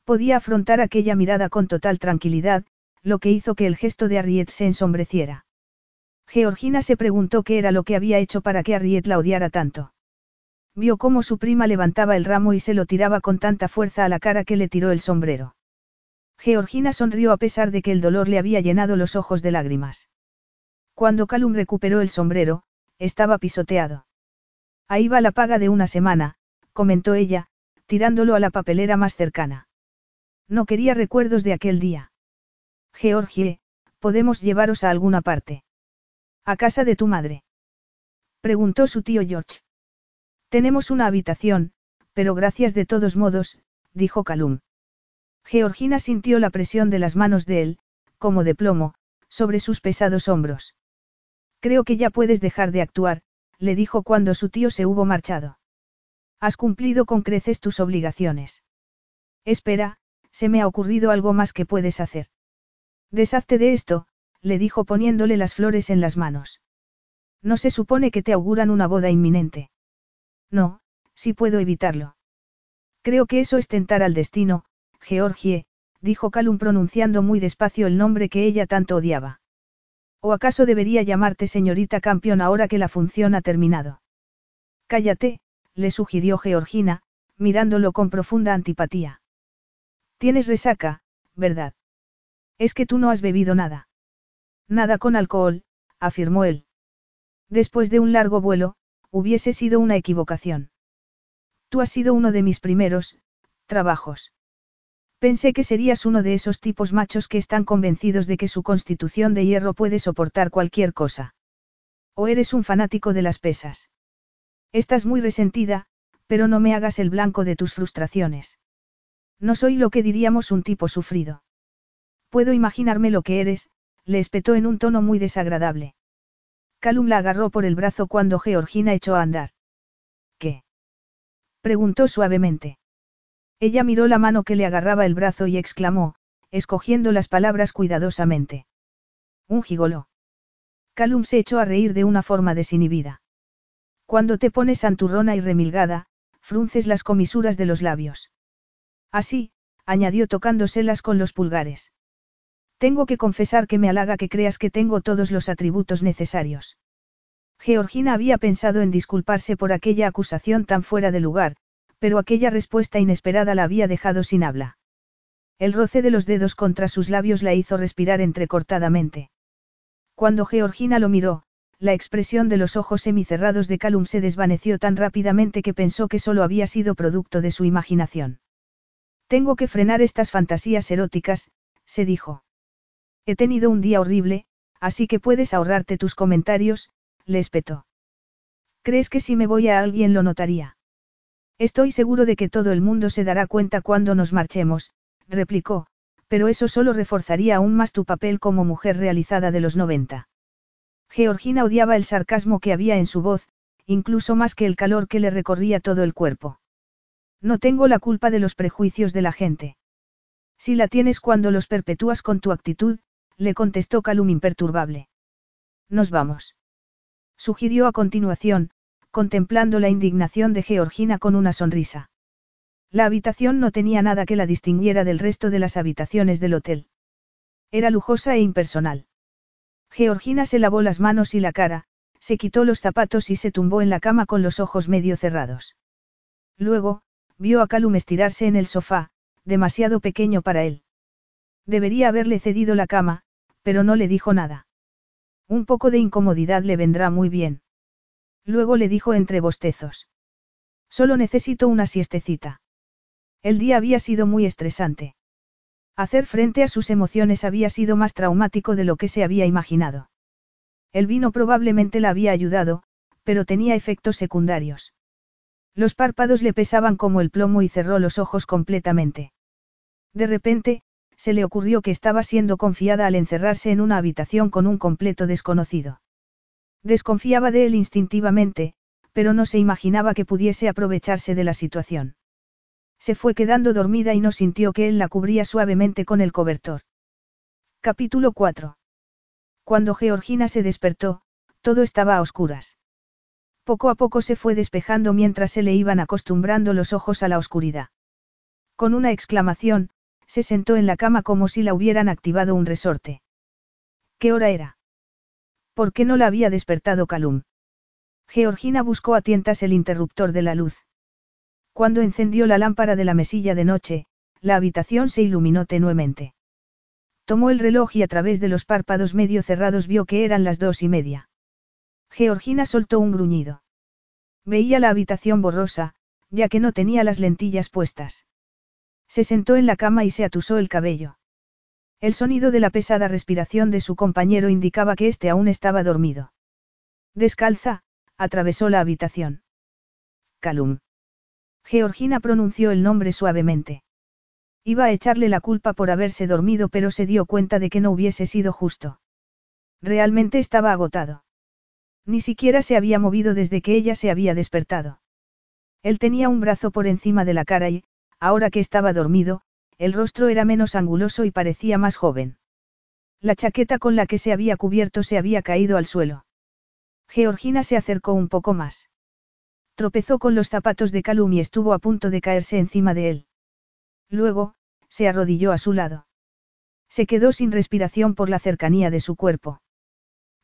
Speaker 1: Podía afrontar aquella mirada con total tranquilidad, lo que hizo que el gesto de Harriet se ensombreciera. Georgina se preguntó qué era lo que había hecho para que Harriet la odiara tanto. Vio cómo su prima levantaba el ramo y se lo tiraba con tanta fuerza a la cara que le tiró el sombrero. Georgina sonrió a pesar de que el dolor le había llenado los ojos de lágrimas. Cuando Calum recuperó el sombrero, estaba pisoteado. Ahí va la paga de una semana, comentó ella, tirándolo a la papelera más cercana. No quería recuerdos de aquel día. Georgie, ¿podemos llevaros a alguna parte? ¿A casa de tu madre? Preguntó su tío George. Tenemos una habitación, pero gracias de todos modos, dijo Calum. Georgina sintió la presión de las manos de él, como de plomo, sobre sus pesados hombros. Creo que ya puedes dejar de actuar, le dijo cuando su tío se hubo marchado. Has cumplido con creces tus obligaciones. Espera, se me ha ocurrido algo más que puedes hacer. Deshazte de esto, le dijo poniéndole las flores en las manos. No se supone que te auguran una boda inminente. No, si puedo evitarlo. Creo que eso es tentar al destino, Georgie, dijo Calum pronunciando muy despacio el nombre que ella tanto odiaba. ¿O acaso debería llamarte señorita campeón ahora que la función ha terminado? Cállate, le sugirió Georgina, mirándolo con profunda antipatía. Tienes resaca, ¿verdad? Es que tú no has bebido nada. Nada con alcohol, afirmó él. Después de un largo vuelo, hubiese sido una equivocación. Tú has sido uno de mis primeros, trabajos. Pensé que serías uno de esos tipos machos que están convencidos de que su constitución de hierro puede soportar cualquier cosa. O eres un fanático de las pesas. Estás muy resentida, pero no me hagas el blanco de tus frustraciones. No soy lo que diríamos un tipo sufrido. Puedo imaginarme lo que eres, le espetó en un tono muy desagradable. Calum la agarró por el brazo cuando Georgina echó a andar. ¿Qué? preguntó suavemente. Ella miró la mano que le agarraba el brazo y exclamó, escogiendo las palabras cuidadosamente. Un gigoló. Calum se echó a reír de una forma desinhibida. Cuando te pones anturrona y remilgada, frunces las comisuras de los labios. Así, añadió tocándoselas con los pulgares. Tengo que confesar que me halaga que creas que tengo todos los atributos necesarios. Georgina había pensado en disculparse por aquella acusación tan fuera de lugar, pero aquella respuesta inesperada la había dejado sin habla. El roce de los dedos contra sus labios la hizo respirar entrecortadamente. Cuando Georgina lo miró, la expresión de los ojos semicerrados de Calum se desvaneció tan rápidamente que pensó que solo había sido producto de su imaginación. Tengo que frenar estas fantasías eróticas, se dijo. He tenido un día horrible, así que puedes ahorrarte tus comentarios, le espetó. ¿Crees que si me voy a alguien lo notaría? Estoy seguro de que todo el mundo se dará cuenta cuando nos marchemos, replicó, pero eso solo reforzaría aún más tu papel como mujer realizada de los 90. Georgina odiaba el sarcasmo que había en su voz, incluso más que el calor que le recorría todo el cuerpo. No tengo la culpa de los prejuicios de la gente. Si la tienes cuando los perpetúas con tu actitud, le contestó Calum imperturbable. Nos vamos. Sugirió a continuación, contemplando la indignación de Georgina con una sonrisa. La habitación no tenía nada que la distinguiera del resto de las habitaciones del hotel. Era lujosa e impersonal. Georgina se lavó las manos y la cara, se quitó los zapatos y se tumbó en la cama con los ojos medio cerrados. Luego, vio a Calum estirarse en el sofá, demasiado pequeño para él. Debería haberle cedido la cama, pero no le dijo nada. Un poco de incomodidad le vendrá muy bien. Luego le dijo entre bostezos. Solo necesito una siestecita. El día había sido muy estresante. Hacer frente a sus emociones había sido más traumático de lo que se había imaginado. El vino probablemente la había ayudado, pero tenía efectos secundarios. Los párpados le pesaban como el plomo y cerró los ojos completamente. De repente, se le ocurrió que estaba siendo confiada al encerrarse en una habitación con un completo desconocido. Desconfiaba de él instintivamente, pero no se imaginaba que pudiese aprovecharse de la situación. Se fue quedando dormida y no sintió que él la cubría suavemente con el cobertor. Capítulo 4. Cuando Georgina se despertó, todo estaba a oscuras. Poco a poco se fue despejando mientras se le iban acostumbrando los ojos a la oscuridad. Con una exclamación, se sentó en la cama como si la hubieran activado un resorte. ¿Qué hora era? ¿Por qué no la había despertado Calum? Georgina buscó a tientas el interruptor de la luz. Cuando encendió la lámpara de la mesilla de noche, la habitación se iluminó tenuemente. Tomó el reloj y a través de los párpados medio cerrados vio que eran las dos y media. Georgina soltó un gruñido. Veía la habitación borrosa, ya que no tenía las lentillas puestas. Se sentó en la cama y se atusó el cabello. El sonido de la pesada respiración de su compañero indicaba que éste aún estaba dormido. Descalza, atravesó la habitación. Calum. Georgina pronunció el nombre suavemente. Iba a echarle la culpa por haberse dormido pero se dio cuenta de que no hubiese sido justo. Realmente estaba agotado. Ni siquiera se había movido desde que ella se había despertado. Él tenía un brazo por encima de la cara y, ahora que estaba dormido, el rostro era menos anguloso y parecía más joven. La chaqueta con la que se había cubierto se había caído al suelo. Georgina se acercó un poco más. Tropezó con los zapatos de Calum y estuvo a punto de caerse encima de él. Luego, se arrodilló a su lado. Se quedó sin respiración por la cercanía de su cuerpo.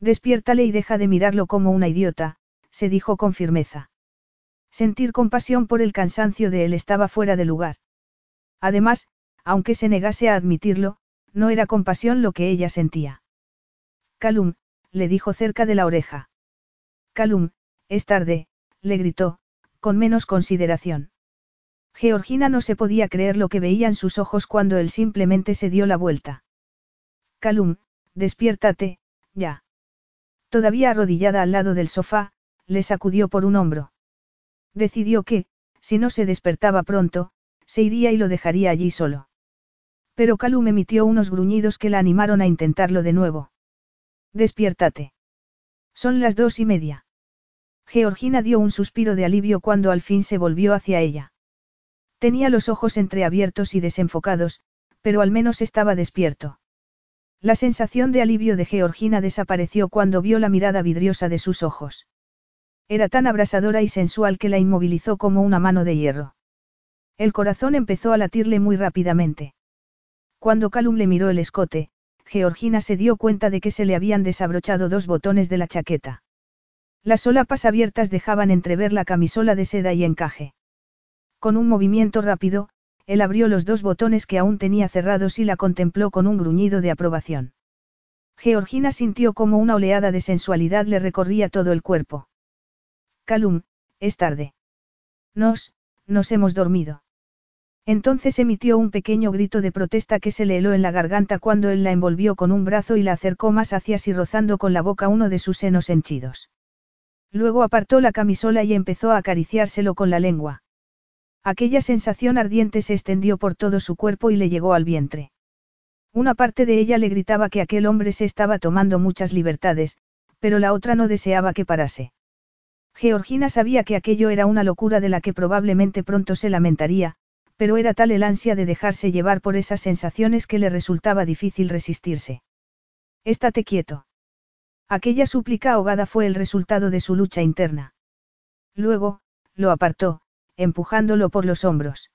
Speaker 1: Despiértale y deja de mirarlo como una idiota, se dijo con firmeza. Sentir compasión por el cansancio de él estaba fuera de lugar. Además, aunque se negase a admitirlo, no era compasión lo que ella sentía. Calum, le dijo cerca de la oreja. Calum, es tarde, le gritó, con menos consideración. Georgina no se podía creer lo que veía en sus ojos cuando él simplemente se dio la vuelta. Calum, despiértate, ya. Todavía arrodillada al lado del sofá, le sacudió por un hombro. Decidió que, si no se despertaba pronto, se iría y lo dejaría allí solo. Pero Calum emitió unos gruñidos que la animaron a intentarlo de nuevo. Despiértate. Son las dos y media. Georgina dio un suspiro de alivio cuando al fin se volvió hacia ella. Tenía los ojos entreabiertos y desenfocados, pero al menos estaba despierto. La sensación de alivio de Georgina desapareció cuando vio la mirada vidriosa de sus ojos. Era tan abrasadora y sensual que la inmovilizó como una mano de hierro. El corazón empezó a latirle muy rápidamente. Cuando Calum le miró el escote, Georgina se dio cuenta de que se le habían desabrochado dos botones de la chaqueta. Las solapas abiertas dejaban entrever la camisola de seda y encaje. Con un movimiento rápido, él abrió los dos botones que aún tenía cerrados y la contempló con un gruñido de aprobación. Georgina sintió como una oleada de sensualidad le recorría todo el cuerpo. Calum, es tarde. Nos, nos hemos dormido. Entonces emitió un pequeño grito de protesta que se le heló en la garganta cuando él la envolvió con un brazo y la acercó más hacia sí rozando con la boca uno de sus senos henchidos. Luego apartó la camisola y empezó a acariciárselo con la lengua. Aquella sensación ardiente se extendió por todo su cuerpo y le llegó al vientre. Una parte de ella le gritaba que aquel hombre se estaba tomando muchas libertades, pero la otra no deseaba que parase. Georgina sabía que aquello era una locura de la que probablemente pronto se lamentaría, pero era tal el ansia de dejarse llevar por esas sensaciones que le resultaba difícil resistirse. Estate quieto. Aquella súplica ahogada fue el resultado de su lucha interna. Luego, lo apartó, empujándolo por los hombros.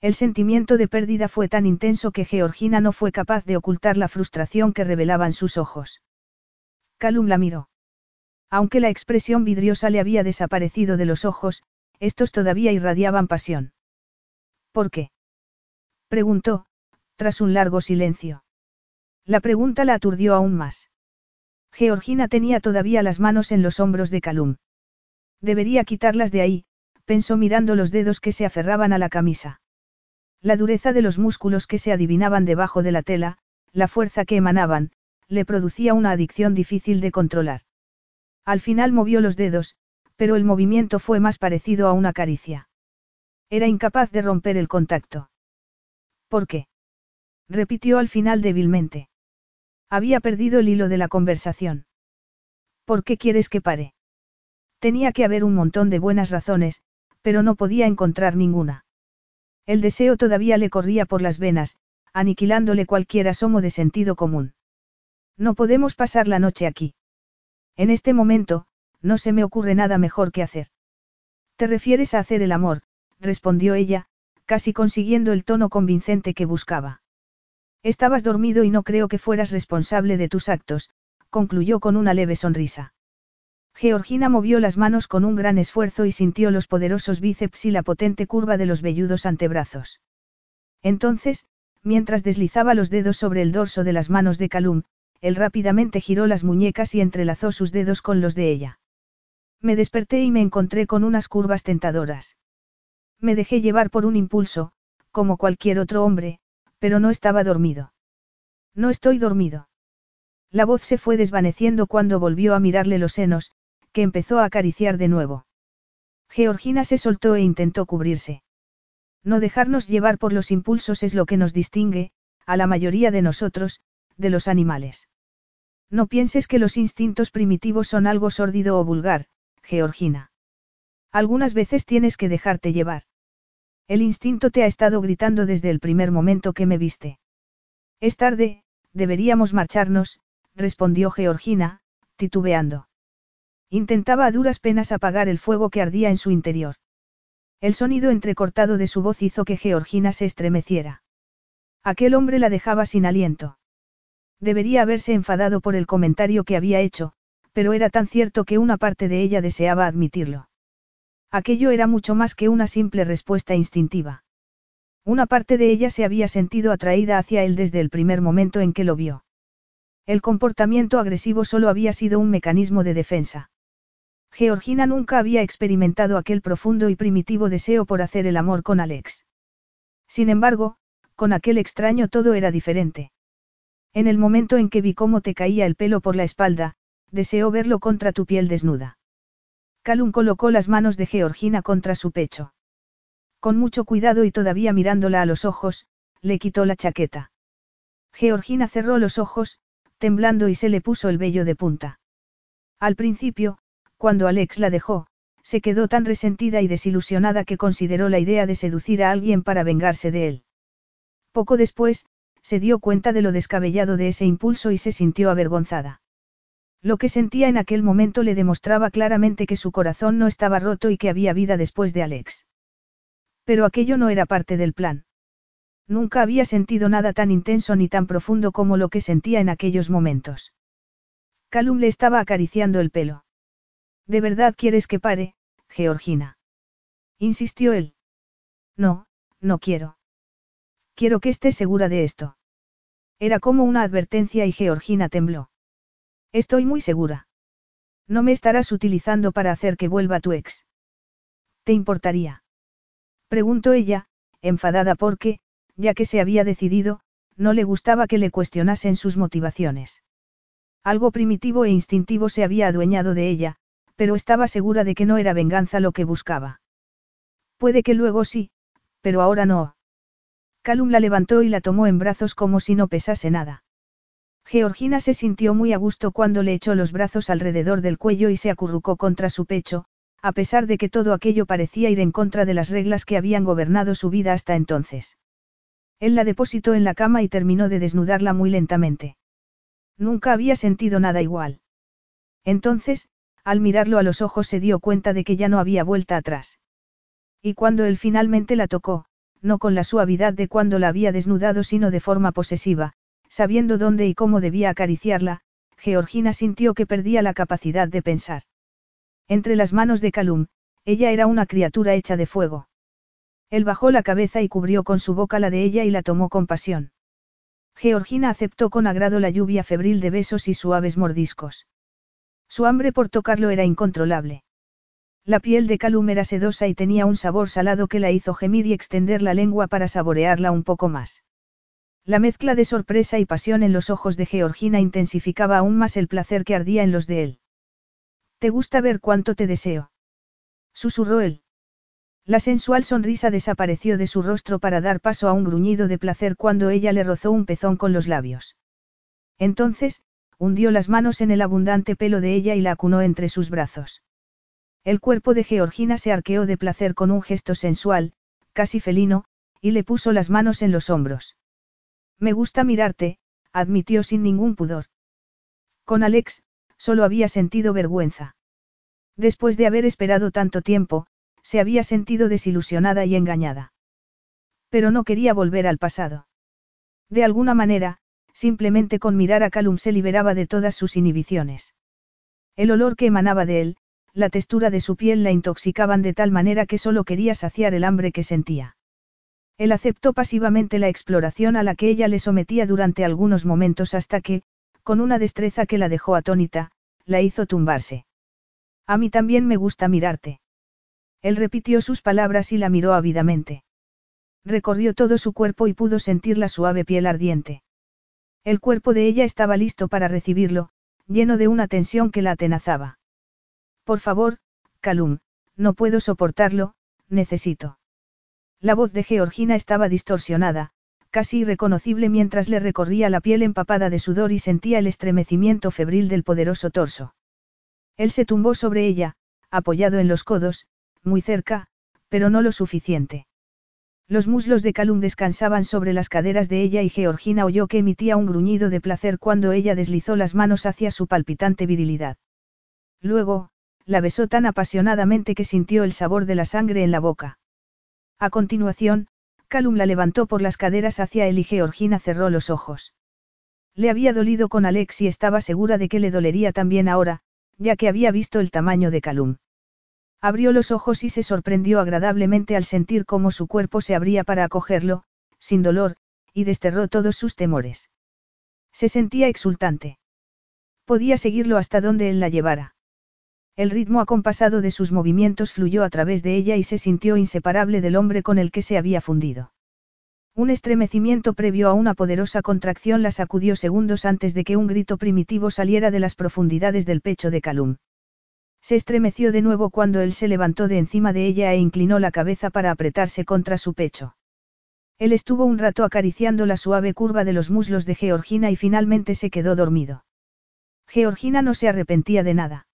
Speaker 1: El sentimiento de pérdida fue tan intenso que Georgina no fue capaz de ocultar la frustración que revelaban sus ojos. Calum la miró. Aunque la expresión vidriosa le había desaparecido de los ojos, estos todavía irradiaban pasión. ¿Por qué? preguntó, tras un largo silencio. La pregunta la aturdió aún más. Georgina tenía todavía las manos en los hombros de Calum. Debería quitarlas de ahí, pensó mirando los dedos que se aferraban a la camisa. La dureza de los músculos que se adivinaban debajo de la tela, la fuerza que emanaban, le producía una adicción difícil de controlar. Al final movió los dedos, pero el movimiento fue más parecido a una caricia. Era incapaz de romper el contacto. ¿Por qué? repitió al final débilmente. Había perdido el hilo de la conversación. ¿Por qué quieres que pare? Tenía que haber un montón de buenas razones, pero no podía encontrar ninguna. El deseo todavía le corría por las venas, aniquilándole cualquier asomo de sentido común. No podemos pasar la noche aquí. En este momento, no se me ocurre nada mejor que hacer. ¿Te refieres a hacer el amor? respondió ella, casi consiguiendo el tono convincente que buscaba. Estabas dormido y no creo que fueras responsable de tus actos, concluyó con una leve sonrisa. Georgina movió las manos con un gran esfuerzo y sintió los poderosos bíceps y la potente curva de los velludos antebrazos. Entonces, mientras deslizaba los dedos sobre el dorso de las manos de Calum, él rápidamente giró las muñecas y entrelazó sus dedos con los de ella. Me desperté y me encontré con unas curvas tentadoras. Me dejé llevar por un impulso, como cualquier otro hombre, pero no estaba dormido. No estoy dormido. La voz se fue desvaneciendo cuando volvió a mirarle los senos, que empezó a acariciar de nuevo. Georgina se soltó e intentó cubrirse. No dejarnos llevar por los impulsos es lo que nos distingue, a la mayoría de nosotros, de los animales. No pienses que los instintos primitivos son algo sórdido o vulgar, Georgina. Algunas veces tienes que dejarte llevar. El instinto te ha estado gritando desde el primer momento que me viste. Es tarde, deberíamos marcharnos, respondió Georgina, titubeando. Intentaba a duras penas apagar el fuego que ardía en su interior. El sonido entrecortado de su voz hizo que Georgina se estremeciera. Aquel hombre la dejaba sin aliento. Debería haberse enfadado por el comentario que había hecho, pero era tan cierto que una parte de ella deseaba admitirlo. Aquello era mucho más que una simple respuesta instintiva. Una parte de ella se había sentido atraída hacia él desde el primer momento en que lo vio. El comportamiento agresivo solo había sido un mecanismo de defensa. Georgina nunca había experimentado aquel profundo y primitivo deseo por hacer el amor con Alex. Sin embargo, con aquel extraño todo era diferente. En el momento en que vi cómo te caía el pelo por la espalda, deseó verlo contra tu piel desnuda. Calum colocó las manos de Georgina contra su pecho. Con mucho cuidado y todavía mirándola a los ojos, le quitó la chaqueta. Georgina cerró los ojos, temblando y se le puso el vello de punta. Al principio, cuando Alex la dejó, se quedó tan resentida y desilusionada que consideró la idea de seducir a alguien para vengarse de él. Poco después, se dio cuenta de lo descabellado de ese impulso y se sintió avergonzada. Lo que sentía en aquel momento le demostraba claramente que su corazón no estaba roto y que había vida después de Alex. Pero aquello no era parte del plan. Nunca había sentido nada tan intenso ni tan profundo como lo que sentía en aquellos momentos. Calum le estaba acariciando el pelo. ¿De verdad quieres que pare, Georgina? Insistió él. No, no quiero. Quiero que estés segura de esto. Era como una advertencia y Georgina tembló. Estoy muy segura. No me estarás utilizando para hacer que vuelva tu ex. ¿Te importaría? Preguntó ella, enfadada porque, ya que se había decidido, no le gustaba que le cuestionasen sus motivaciones. Algo primitivo e instintivo se había adueñado de ella, pero estaba segura de que no era venganza lo que buscaba. Puede que luego sí, pero ahora no. Calum la levantó y la tomó en brazos como si no pesase nada. Georgina se sintió muy a gusto cuando le echó los brazos alrededor del cuello y se acurrucó contra su pecho, a pesar de que todo aquello parecía ir en contra de las reglas que habían gobernado su vida hasta entonces. Él la depositó en la cama y terminó de desnudarla muy lentamente. Nunca había sentido nada igual. Entonces, al mirarlo a los ojos se dio cuenta de que ya no había vuelta atrás. Y cuando él finalmente la tocó, no con la suavidad de cuando la había desnudado sino de forma posesiva, sabiendo dónde y cómo debía acariciarla, Georgina sintió que perdía la capacidad de pensar. Entre las manos de Calum, ella era una criatura hecha de fuego. Él bajó la cabeza y cubrió con su boca la de ella y la tomó con pasión. Georgina aceptó con agrado la lluvia febril de besos y suaves mordiscos. Su hambre por tocarlo era incontrolable. La piel de Calum era sedosa y tenía un sabor salado que la hizo gemir y extender la lengua para saborearla un poco más. La mezcla de sorpresa y pasión en los ojos de Georgina intensificaba aún más el placer que ardía en los de él. ¿Te gusta ver cuánto te deseo? Susurró él. La sensual sonrisa desapareció de su rostro para dar paso a un gruñido de placer cuando ella le rozó un pezón con los labios. Entonces, hundió las manos en el abundante pelo de ella y la acunó entre sus brazos. El cuerpo de Georgina se arqueó de placer con un gesto sensual, casi felino, y le puso las manos en los hombros. Me gusta mirarte, admitió sin ningún pudor. Con Alex, solo había sentido vergüenza. Después de haber esperado tanto tiempo, se había sentido desilusionada y engañada. Pero no quería volver al pasado. De alguna manera, simplemente con mirar a Calum se liberaba de todas sus inhibiciones. El olor que emanaba de él, la textura de su piel la intoxicaban de tal manera que solo quería saciar el hambre que sentía. Él aceptó pasivamente la exploración a la que ella le sometía durante algunos momentos hasta que, con una destreza que la dejó atónita, la hizo tumbarse. A mí también me gusta mirarte. Él repitió sus palabras y la miró ávidamente. Recorrió todo su cuerpo y pudo sentir la suave piel ardiente. El cuerpo de ella estaba listo para recibirlo, lleno de una tensión que la atenazaba. Por favor, Calum, no puedo soportarlo, necesito. La voz de Georgina estaba distorsionada, casi irreconocible mientras le recorría la piel empapada de sudor y sentía el estremecimiento febril del poderoso torso. Él se tumbó sobre ella, apoyado en los codos, muy cerca, pero no lo suficiente. Los muslos de Calum descansaban sobre las caderas de ella y Georgina oyó que emitía un gruñido de placer cuando ella deslizó las manos hacia su palpitante virilidad. Luego, la besó tan apasionadamente que sintió el sabor de la sangre en la boca. A continuación, Calum la levantó por las caderas hacia él y Georgina cerró los ojos. Le había dolido con Alex y estaba segura de que le dolería también ahora, ya que había visto el tamaño de Calum. Abrió los ojos y se sorprendió agradablemente al sentir cómo su cuerpo se abría para acogerlo, sin dolor, y desterró todos sus temores. Se sentía exultante. Podía seguirlo hasta donde él la llevara. El ritmo acompasado de sus movimientos fluyó a través de ella y se sintió inseparable del hombre con el que se había fundido. Un estremecimiento previo a una poderosa contracción la sacudió segundos antes de que un grito primitivo saliera de las profundidades del pecho de Calum. Se estremeció de nuevo cuando él se levantó de encima de ella e inclinó la cabeza para apretarse contra su pecho. Él estuvo un rato acariciando la suave curva de los muslos de Georgina y finalmente se quedó dormido. Georgina no se arrepentía de nada.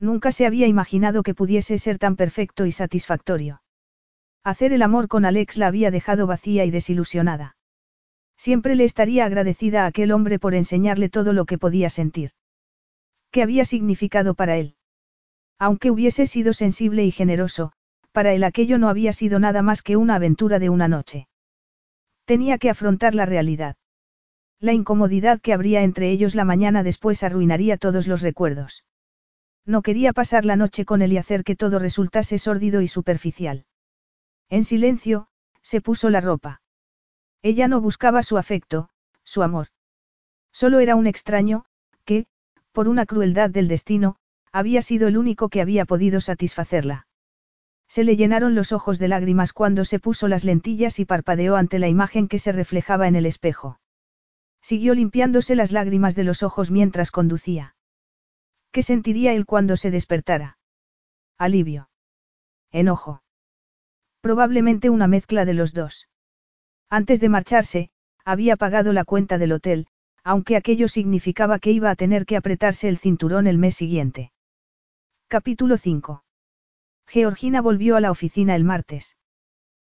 Speaker 1: Nunca se había imaginado que pudiese ser tan perfecto y satisfactorio. Hacer el amor con Alex la había dejado vacía y desilusionada. Siempre le estaría agradecida a aquel hombre por enseñarle todo lo que podía sentir. ¿Qué había significado para él? Aunque hubiese sido sensible y generoso, para él aquello no había sido nada más que una aventura de una noche. Tenía que afrontar la realidad. La incomodidad que habría entre ellos la mañana después arruinaría todos los recuerdos. No quería pasar la noche con él y hacer que todo resultase sórdido y superficial. En silencio, se puso la ropa. Ella no buscaba su afecto, su amor. Solo era un extraño, que, por una crueldad del destino, había sido el único que había podido satisfacerla. Se le llenaron los ojos de lágrimas cuando se puso las lentillas y parpadeó ante la imagen que se reflejaba en el espejo. Siguió limpiándose las lágrimas de los ojos mientras conducía. ¿Qué sentiría él cuando se despertara? Alivio. Enojo. Probablemente una mezcla de los dos. Antes de marcharse, había pagado la cuenta del hotel, aunque aquello significaba que iba a tener que apretarse el cinturón el mes siguiente. Capítulo 5. Georgina volvió a la oficina el martes.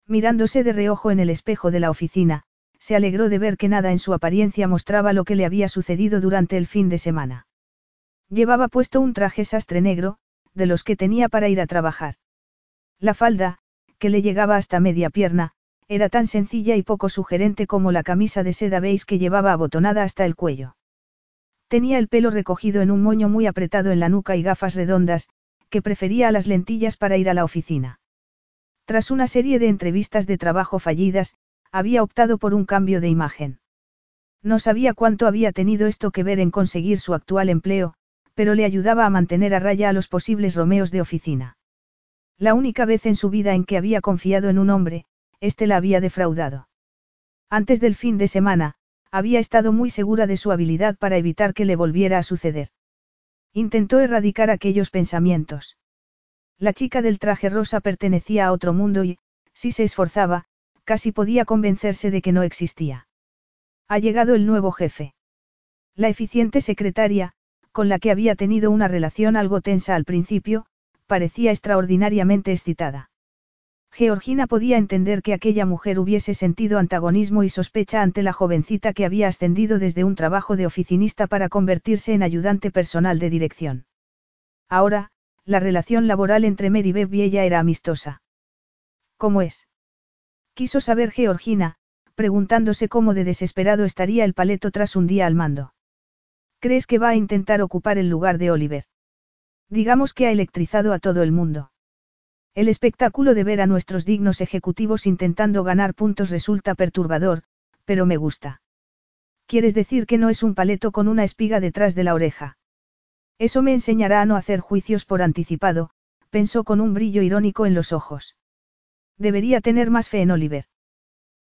Speaker 1: Mirándose de reojo en el espejo de la oficina, se alegró de ver que nada en su apariencia mostraba lo que le había sucedido durante el fin de semana. Llevaba puesto un traje sastre negro, de los que tenía para ir a trabajar. La falda, que le llegaba hasta media pierna, era tan sencilla y poco sugerente como la camisa de seda beige que llevaba abotonada hasta el cuello. Tenía el pelo recogido en un moño muy apretado en la nuca y gafas redondas, que prefería a las lentillas para ir a la oficina. Tras una serie de entrevistas de trabajo fallidas, había optado por un cambio de imagen. No sabía cuánto había tenido esto que ver en conseguir su actual empleo, pero le ayudaba a mantener a raya a los posibles Romeos de oficina. La única vez en su vida en que había confiado en un hombre, éste la había defraudado. Antes del fin de semana, había estado muy segura de su habilidad para evitar que le volviera a suceder. Intentó erradicar aquellos pensamientos. La chica del traje rosa pertenecía a otro mundo y, si se esforzaba, casi podía convencerse de que no existía. Ha llegado el nuevo jefe. La eficiente secretaria, con la que había tenido una relación algo tensa al principio, parecía extraordinariamente excitada. Georgina podía entender que aquella mujer hubiese sentido antagonismo y sospecha ante la jovencita que había ascendido desde un trabajo de oficinista para convertirse en ayudante personal de dirección. Ahora, la relación laboral entre Beb y ella era amistosa. ¿Cómo es? Quiso saber Georgina, preguntándose cómo de desesperado estaría el paleto tras un día al mando. ¿Crees que va a intentar ocupar el lugar de Oliver? Digamos que ha electrizado a todo el mundo. El espectáculo de ver a nuestros dignos ejecutivos intentando ganar puntos resulta perturbador, pero me gusta. ¿Quieres decir que no es un paleto con una espiga detrás de la oreja? Eso me enseñará a no hacer juicios por anticipado, pensó con un brillo irónico en los ojos. Debería tener más fe en Oliver.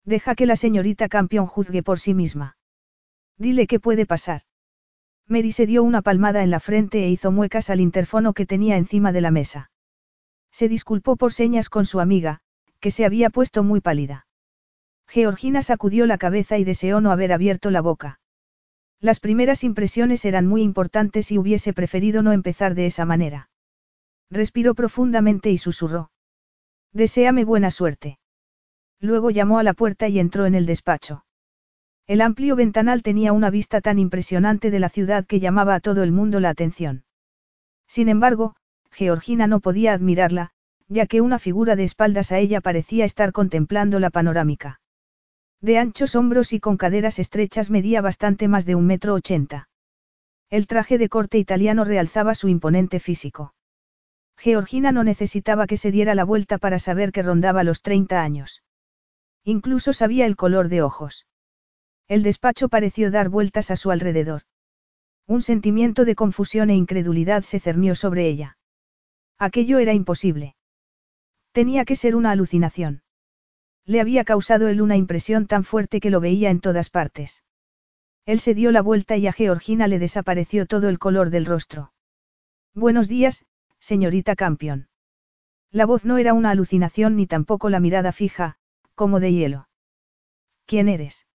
Speaker 1: Deja que la señorita campeón juzgue por sí misma. Dile qué puede pasar. Mary se dio una palmada en la frente e hizo muecas al interfono que tenía encima de la mesa. Se disculpó por señas con su amiga, que se había puesto muy pálida. Georgina sacudió la cabeza y deseó no haber abierto la boca. Las primeras impresiones eran muy importantes y hubiese preferido no empezar de esa manera. Respiró profundamente y susurró. Deseame buena suerte. Luego llamó a la puerta y entró en el despacho. El amplio ventanal tenía una vista tan impresionante de la ciudad que llamaba a todo el mundo la atención. Sin embargo, Georgina no podía admirarla, ya que una figura de espaldas a ella parecía estar contemplando la panorámica. De anchos hombros y con caderas estrechas medía bastante más de un metro ochenta. El traje de corte italiano realzaba su imponente físico. Georgina no necesitaba que se diera la vuelta para saber que rondaba los 30 años. Incluso sabía el color de ojos. El despacho pareció dar vueltas a su alrededor. Un sentimiento de confusión e incredulidad se cernió sobre ella. Aquello era imposible. Tenía que ser una alucinación. Le había causado él una impresión tan fuerte que lo veía en todas partes. Él se dio la vuelta y a Georgina le desapareció todo el color del rostro. Buenos días, señorita Campion. La voz no era una alucinación ni tampoco la mirada fija, como de hielo. ¿Quién eres?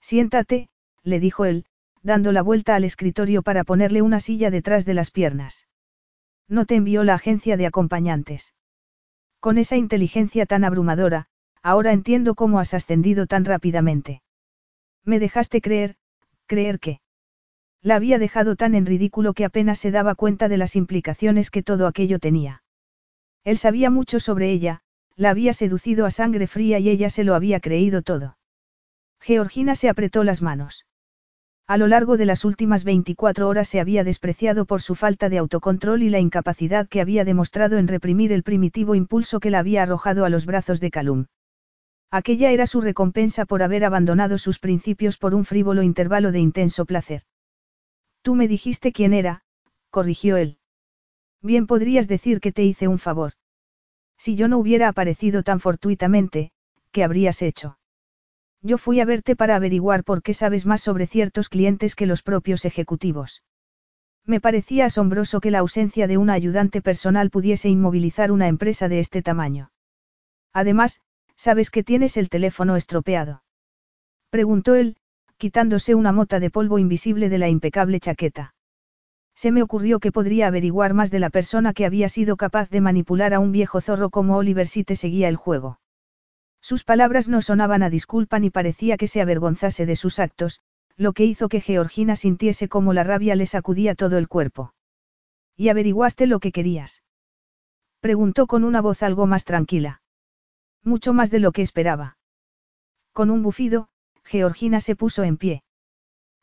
Speaker 1: Siéntate, le dijo él, dando la vuelta al escritorio para ponerle una silla detrás de las piernas. No te envió la agencia de acompañantes. Con esa inteligencia tan abrumadora, ahora entiendo cómo has ascendido tan rápidamente. Me dejaste creer, creer que. La había dejado tan en ridículo que apenas se daba cuenta de las implicaciones que todo aquello tenía. Él sabía mucho sobre ella, la había seducido a sangre fría y ella se lo había creído todo. Georgina se apretó las manos. A lo largo de las últimas 24 horas se había despreciado por su falta de autocontrol y la incapacidad que había demostrado en reprimir el primitivo impulso que la había arrojado a los brazos de Calum. Aquella era su recompensa por haber abandonado sus principios por un frívolo intervalo de intenso placer. Tú me dijiste quién era, corrigió él. Bien podrías decir que te hice un favor. Si yo no hubiera aparecido tan fortuitamente, ¿qué habrías hecho? Yo fui a verte para averiguar por qué sabes más sobre ciertos clientes que los propios ejecutivos. Me parecía asombroso que la ausencia de una ayudante personal pudiese inmovilizar una empresa de este tamaño. Además, sabes que tienes el teléfono estropeado. Preguntó él, quitándose una mota de polvo invisible de la impecable chaqueta. Se me ocurrió que podría averiguar más de la persona que había sido capaz de manipular a un viejo zorro como Oliver si te seguía el juego. Sus palabras no sonaban a disculpa ni parecía que se avergonzase de sus actos, lo que hizo que Georgina sintiese como la rabia le sacudía todo el cuerpo. ¿Y averiguaste lo que querías? Preguntó con una voz algo más tranquila. Mucho más de lo que esperaba. Con un bufido, Georgina se puso en pie.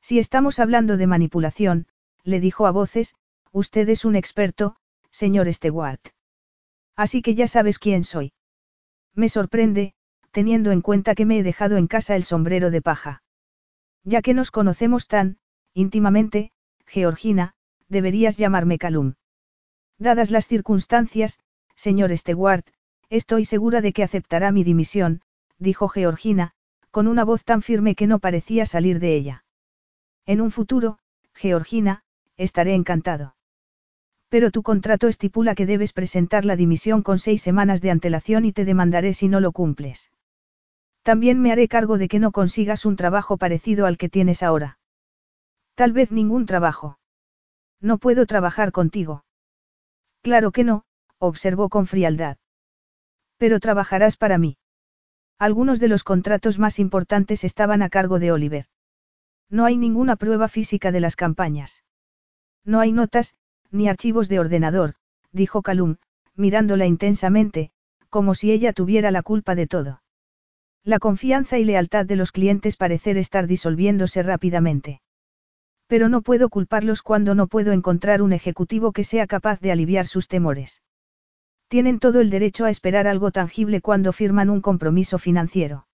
Speaker 1: Si estamos hablando de manipulación, le dijo a voces, usted es un experto, señor Stewart. Así que ya sabes quién soy. Me sorprende, teniendo en cuenta que me he dejado en casa el sombrero de paja. Ya que nos conocemos tan, íntimamente, Georgina, deberías llamarme Calum. Dadas las circunstancias, señor Stewart, estoy segura de que aceptará mi dimisión, dijo Georgina, con una voz tan firme que no parecía salir de ella. En un futuro, Georgina, estaré encantado. Pero tu contrato estipula que debes presentar la dimisión con seis semanas de antelación y te demandaré si no lo cumples. También me haré cargo de que no consigas un trabajo parecido al que tienes ahora. Tal vez ningún trabajo. No puedo trabajar contigo. Claro que no, observó con frialdad. Pero trabajarás para mí. Algunos de los contratos más importantes estaban a cargo de Oliver. No hay ninguna prueba física de las campañas. No hay notas, ni archivos de ordenador, dijo Calum, mirándola intensamente, como si ella tuviera la culpa de todo. La confianza y lealtad de los clientes parecer estar disolviéndose rápidamente. Pero no puedo culparlos cuando no puedo encontrar un ejecutivo que sea capaz de aliviar sus temores. Tienen todo el derecho a esperar algo tangible cuando firman un compromiso financiero.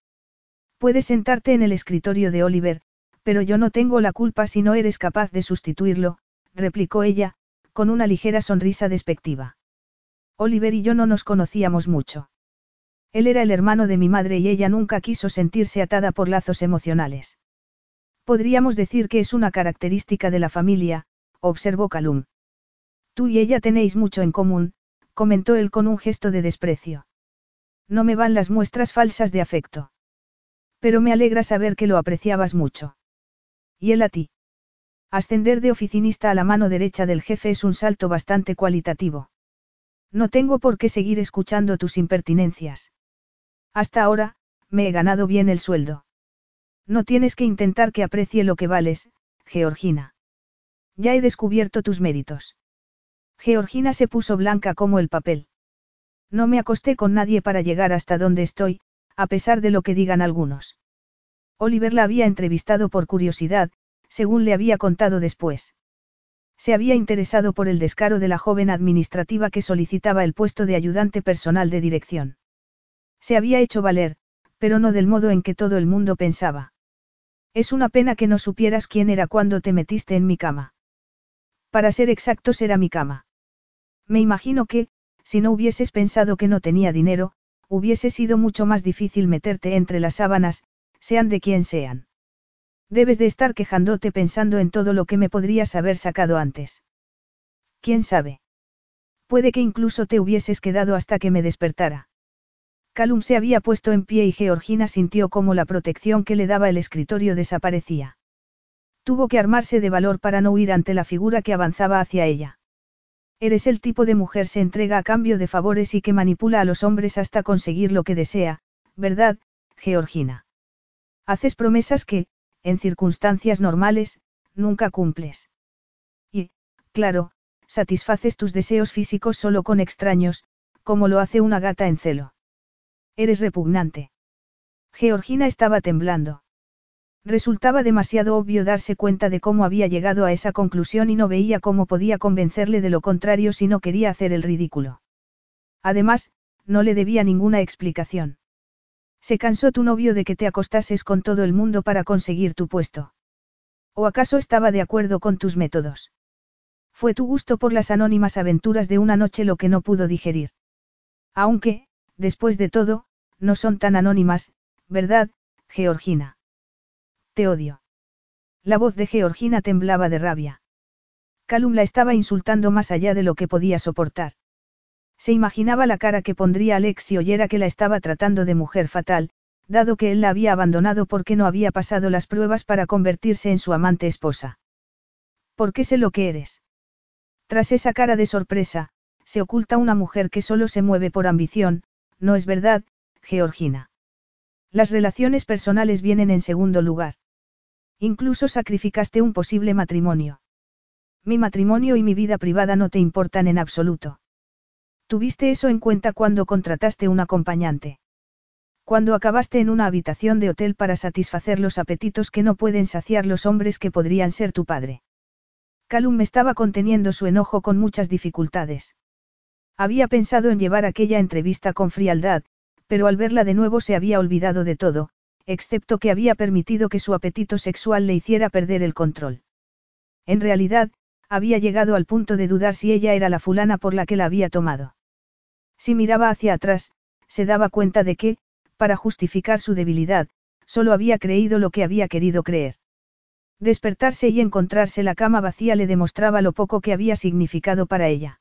Speaker 1: Puedes sentarte en el escritorio de Oliver, pero yo no tengo la culpa si no eres capaz de sustituirlo, replicó ella, con una ligera sonrisa despectiva. Oliver y yo no nos conocíamos mucho. Él era el hermano de mi madre y ella nunca quiso sentirse atada por lazos emocionales. Podríamos decir que es una característica de la familia, observó Calum. Tú y ella tenéis mucho en común, comentó él con un gesto de desprecio. No me van las muestras falsas de afecto. Pero me alegra saber que lo apreciabas mucho. ¿Y él a ti? Ascender de oficinista a la mano derecha del jefe es un salto bastante cualitativo. No tengo por qué seguir escuchando tus impertinencias. Hasta ahora, me he ganado bien el sueldo. No tienes que intentar que aprecie lo que vales, Georgina. Ya he descubierto tus méritos. Georgina se puso blanca como el papel. No me acosté con nadie para llegar hasta donde estoy, a pesar de lo que digan algunos. Oliver la había entrevistado por curiosidad, según le había contado después. Se había interesado por el descaro de la joven administrativa que solicitaba el puesto de ayudante personal de dirección. Se había hecho valer, pero no del modo en que todo el mundo pensaba. Es una pena que no supieras quién era cuando te metiste en mi cama. Para ser exactos era mi cama. Me imagino que, si no hubieses pensado que no tenía dinero, hubiese sido mucho más difícil meterte entre las sábanas, sean de quien sean. Debes de estar quejándote pensando en todo lo que me podrías haber sacado antes. ¿Quién sabe? Puede que incluso te hubieses quedado hasta que me despertara. Calum se había puesto en pie y Georgina sintió como la protección que le daba el escritorio desaparecía. Tuvo que armarse de valor para no huir ante la figura que avanzaba hacia ella. Eres el tipo de mujer se entrega a cambio de favores y que manipula a los hombres hasta conseguir lo que desea, ¿verdad, Georgina? Haces promesas que, en circunstancias normales, nunca cumples. Y, claro, satisfaces tus deseos físicos solo con extraños, como lo hace una gata en celo. Eres repugnante. Georgina estaba temblando. Resultaba demasiado obvio darse cuenta de cómo había llegado a esa conclusión y no veía cómo podía convencerle de lo contrario si no quería hacer el ridículo. Además, no le debía ninguna explicación. ¿Se cansó tu novio de que te acostases con todo el mundo para conseguir tu puesto? ¿O acaso estaba de acuerdo con tus métodos? Fue tu gusto por las anónimas aventuras de una noche lo que no pudo digerir. Aunque, después de todo, no son tan anónimas, ¿verdad, Georgina? Te odio. La voz de Georgina temblaba de rabia. Calum la estaba insultando más allá de lo que podía soportar. Se imaginaba la cara que pondría Alex si oyera que la estaba tratando de mujer fatal, dado que él la había abandonado porque no había pasado las pruebas para convertirse en su amante esposa. ¿Por qué sé lo que eres? Tras esa cara de sorpresa, se oculta una mujer que solo se mueve por ambición, no es verdad, Georgina. Las relaciones personales vienen en segundo lugar. Incluso sacrificaste un posible matrimonio. Mi matrimonio y mi vida privada no te importan en absoluto. Tuviste eso en cuenta cuando contrataste un acompañante. Cuando acabaste en una habitación de hotel para satisfacer los apetitos que no pueden saciar los hombres que podrían ser tu padre. Calum estaba conteniendo su enojo con muchas dificultades. Había pensado en llevar aquella entrevista con frialdad, pero al verla de nuevo se había olvidado de todo, excepto que había permitido que su apetito sexual le hiciera perder el control. En realidad, había llegado al punto de dudar si ella era la fulana por la que la había tomado. Si miraba hacia atrás, se daba cuenta de que, para justificar su debilidad, solo había creído lo que había querido creer. Despertarse y encontrarse la cama vacía le demostraba lo poco que había significado para ella.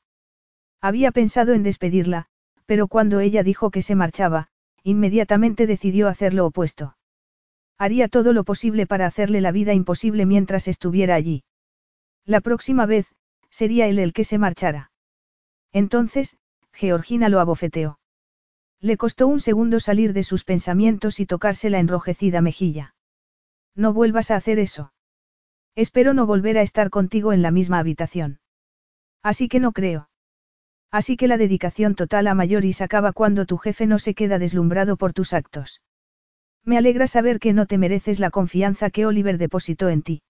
Speaker 1: Había pensado en despedirla, pero cuando ella dijo que se marchaba, inmediatamente decidió hacer lo opuesto. Haría todo lo posible para hacerle la vida imposible mientras estuviera allí. La próxima vez, sería él el que se marchara. Entonces, Georgina lo abofeteó. Le costó un segundo salir de sus pensamientos y tocarse la enrojecida mejilla. No vuelvas a hacer eso. Espero no volver a estar contigo en la misma habitación. Así que no creo. Así que la dedicación total a Mayoris acaba cuando tu jefe no se queda deslumbrado por tus actos. Me alegra saber que no te mereces la confianza que Oliver depositó en ti.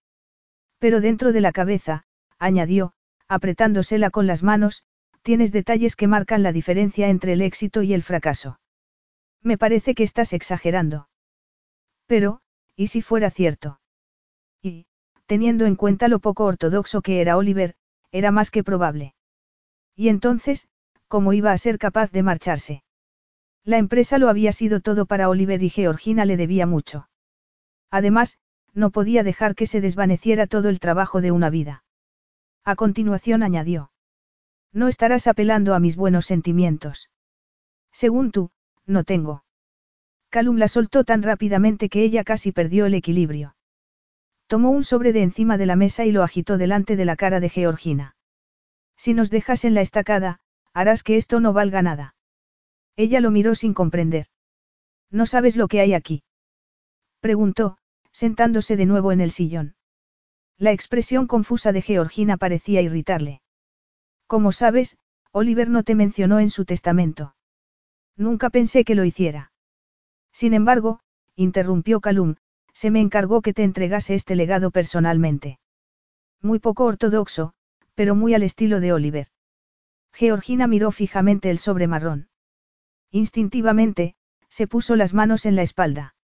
Speaker 1: Pero dentro de la cabeza, añadió, apretándosela con las manos, tienes detalles que marcan la diferencia entre el éxito y el fracaso. Me parece que estás exagerando. Pero, ¿y si fuera cierto? Y, teniendo en cuenta lo poco ortodoxo que era Oliver, era más que probable. Y entonces, ¿cómo iba a ser capaz de marcharse? La empresa lo había sido todo para Oliver y Georgina le debía mucho. Además, no podía dejar que se desvaneciera todo el trabajo de una vida. A continuación añadió. No estarás apelando a mis buenos sentimientos. Según tú, no tengo. Calum la soltó tan rápidamente que ella casi perdió el equilibrio. Tomó un sobre de encima de la mesa y lo agitó delante de la cara de Georgina. Si nos dejas en la estacada, harás que esto no valga nada. Ella lo miró sin comprender. ¿No sabes lo que hay aquí? Preguntó, sentándose de nuevo en el sillón. La expresión confusa de Georgina parecía irritarle. Como sabes, Oliver no te mencionó en su testamento. Nunca pensé que lo hiciera. Sin embargo, interrumpió Calum, se me encargó que te entregase este legado personalmente. Muy poco ortodoxo, pero muy al estilo de Oliver. Georgina miró fijamente el sobre marrón. Instintivamente, se puso las manos en la espalda.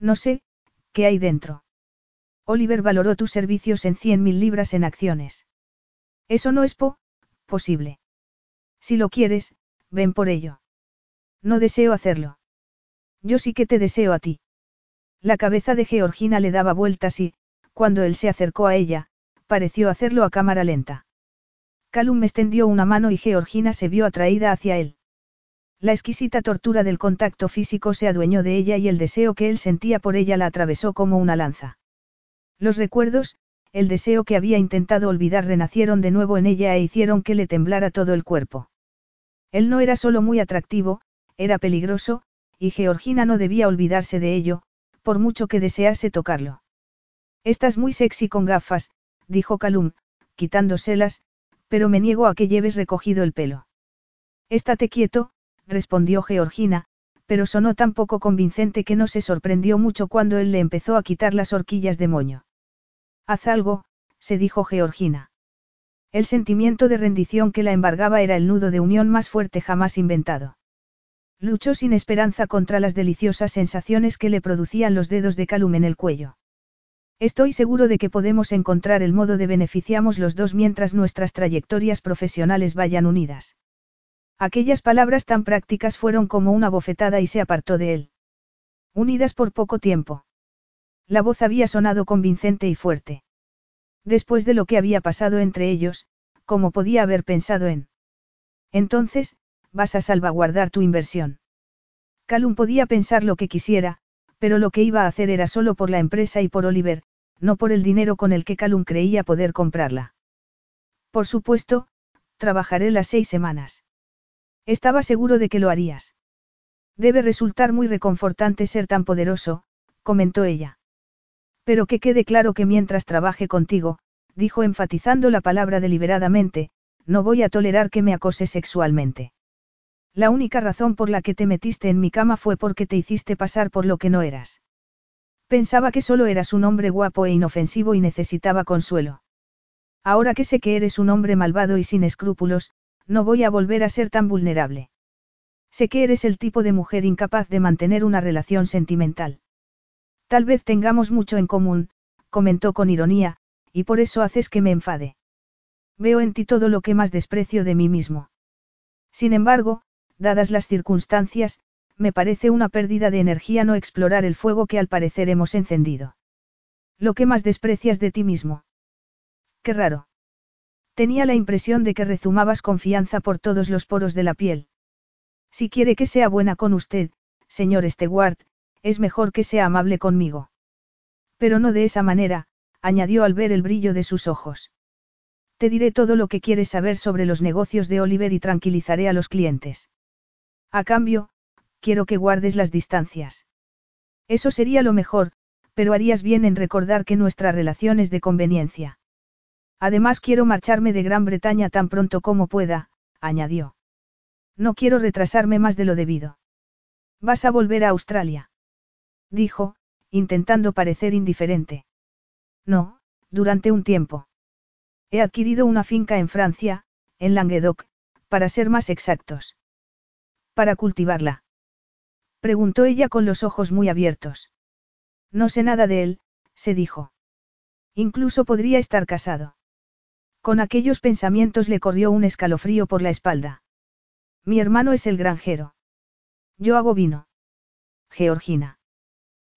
Speaker 1: No sé, ¿qué hay dentro? Oliver valoró tus servicios en cien mil libras en acciones. Eso no es po posible. Si lo quieres, ven por ello. No deseo hacerlo. Yo sí que te deseo a ti. La cabeza de Georgina le daba vueltas y, cuando él se acercó a ella, pareció hacerlo a cámara lenta. Calum extendió una mano y Georgina se vio atraída hacia él. La exquisita tortura del contacto físico se adueñó de ella y el deseo que él sentía por ella la atravesó como una lanza. Los recuerdos, el deseo que había intentado olvidar renacieron de nuevo en ella e hicieron que le temblara todo el cuerpo. Él no era solo muy atractivo, era peligroso, y Georgina no debía olvidarse de ello, por mucho que desease tocarlo. Estás muy sexy con gafas, dijo Calum, quitándoselas, pero me niego a que lleves recogido el pelo. Estate quieto, respondió Georgina, pero sonó tan poco convincente que no se sorprendió mucho cuando él le empezó a quitar las horquillas de moño. Haz algo, se dijo Georgina. El sentimiento de rendición que la embargaba era el nudo de unión más fuerte jamás inventado. Luchó sin esperanza contra las deliciosas sensaciones que le producían los dedos de Calum en el cuello. Estoy seguro de que podemos encontrar el modo de beneficiamos los dos mientras nuestras trayectorias profesionales vayan unidas. Aquellas palabras tan prácticas fueron como una bofetada y se apartó de él. Unidas por poco tiempo. La voz había sonado convincente y fuerte. Después de lo que había pasado entre ellos, ¿cómo podía haber pensado en? Entonces, vas a salvaguardar tu inversión. Calum podía pensar lo que quisiera, pero lo que iba a hacer era solo por la empresa y por Oliver, no por el dinero con el que Calum creía poder comprarla. Por supuesto, trabajaré las seis semanas. Estaba seguro de que lo harías. Debe resultar muy reconfortante ser tan poderoso, comentó ella. Pero que quede claro que mientras trabaje contigo, dijo enfatizando la palabra deliberadamente, no voy a tolerar que me acose sexualmente. La única razón por la que te metiste en mi cama fue porque te hiciste pasar por lo que no eras. Pensaba que solo eras un hombre guapo e inofensivo y necesitaba consuelo. Ahora que sé que eres un hombre malvado y sin escrúpulos, no voy a volver a ser tan vulnerable. Sé que eres el tipo de mujer incapaz de mantener una relación sentimental. Tal vez tengamos mucho en común, comentó con ironía, y por eso haces que me enfade. Veo en ti todo lo que más desprecio de mí mismo. Sin embargo, dadas las circunstancias, me parece una pérdida de energía no explorar el fuego que al parecer hemos encendido. Lo que más desprecias de ti mismo. Qué raro. Tenía la impresión de que rezumabas confianza por todos los poros de la piel. Si quiere que sea buena con usted, señor Stewart, es mejor que sea amable conmigo. Pero no de esa manera, añadió al ver el brillo de sus ojos. Te diré todo lo que quieres saber sobre los negocios de Oliver y tranquilizaré a los clientes. A cambio, quiero que guardes las distancias. Eso sería lo mejor, pero harías bien en recordar que nuestra relación es de conveniencia. Además quiero marcharme de Gran Bretaña tan pronto como pueda, añadió. No quiero retrasarme más de lo debido. ¿Vas a volver a Australia? Dijo, intentando parecer indiferente. No, durante un tiempo. He adquirido una finca en Francia, en Languedoc, para ser más exactos. ¿Para cultivarla? Preguntó ella con los ojos muy abiertos. No sé nada de él, se dijo. Incluso podría estar casado. Con aquellos pensamientos le corrió un escalofrío por la espalda. Mi hermano es el granjero. Yo hago vino. Georgina.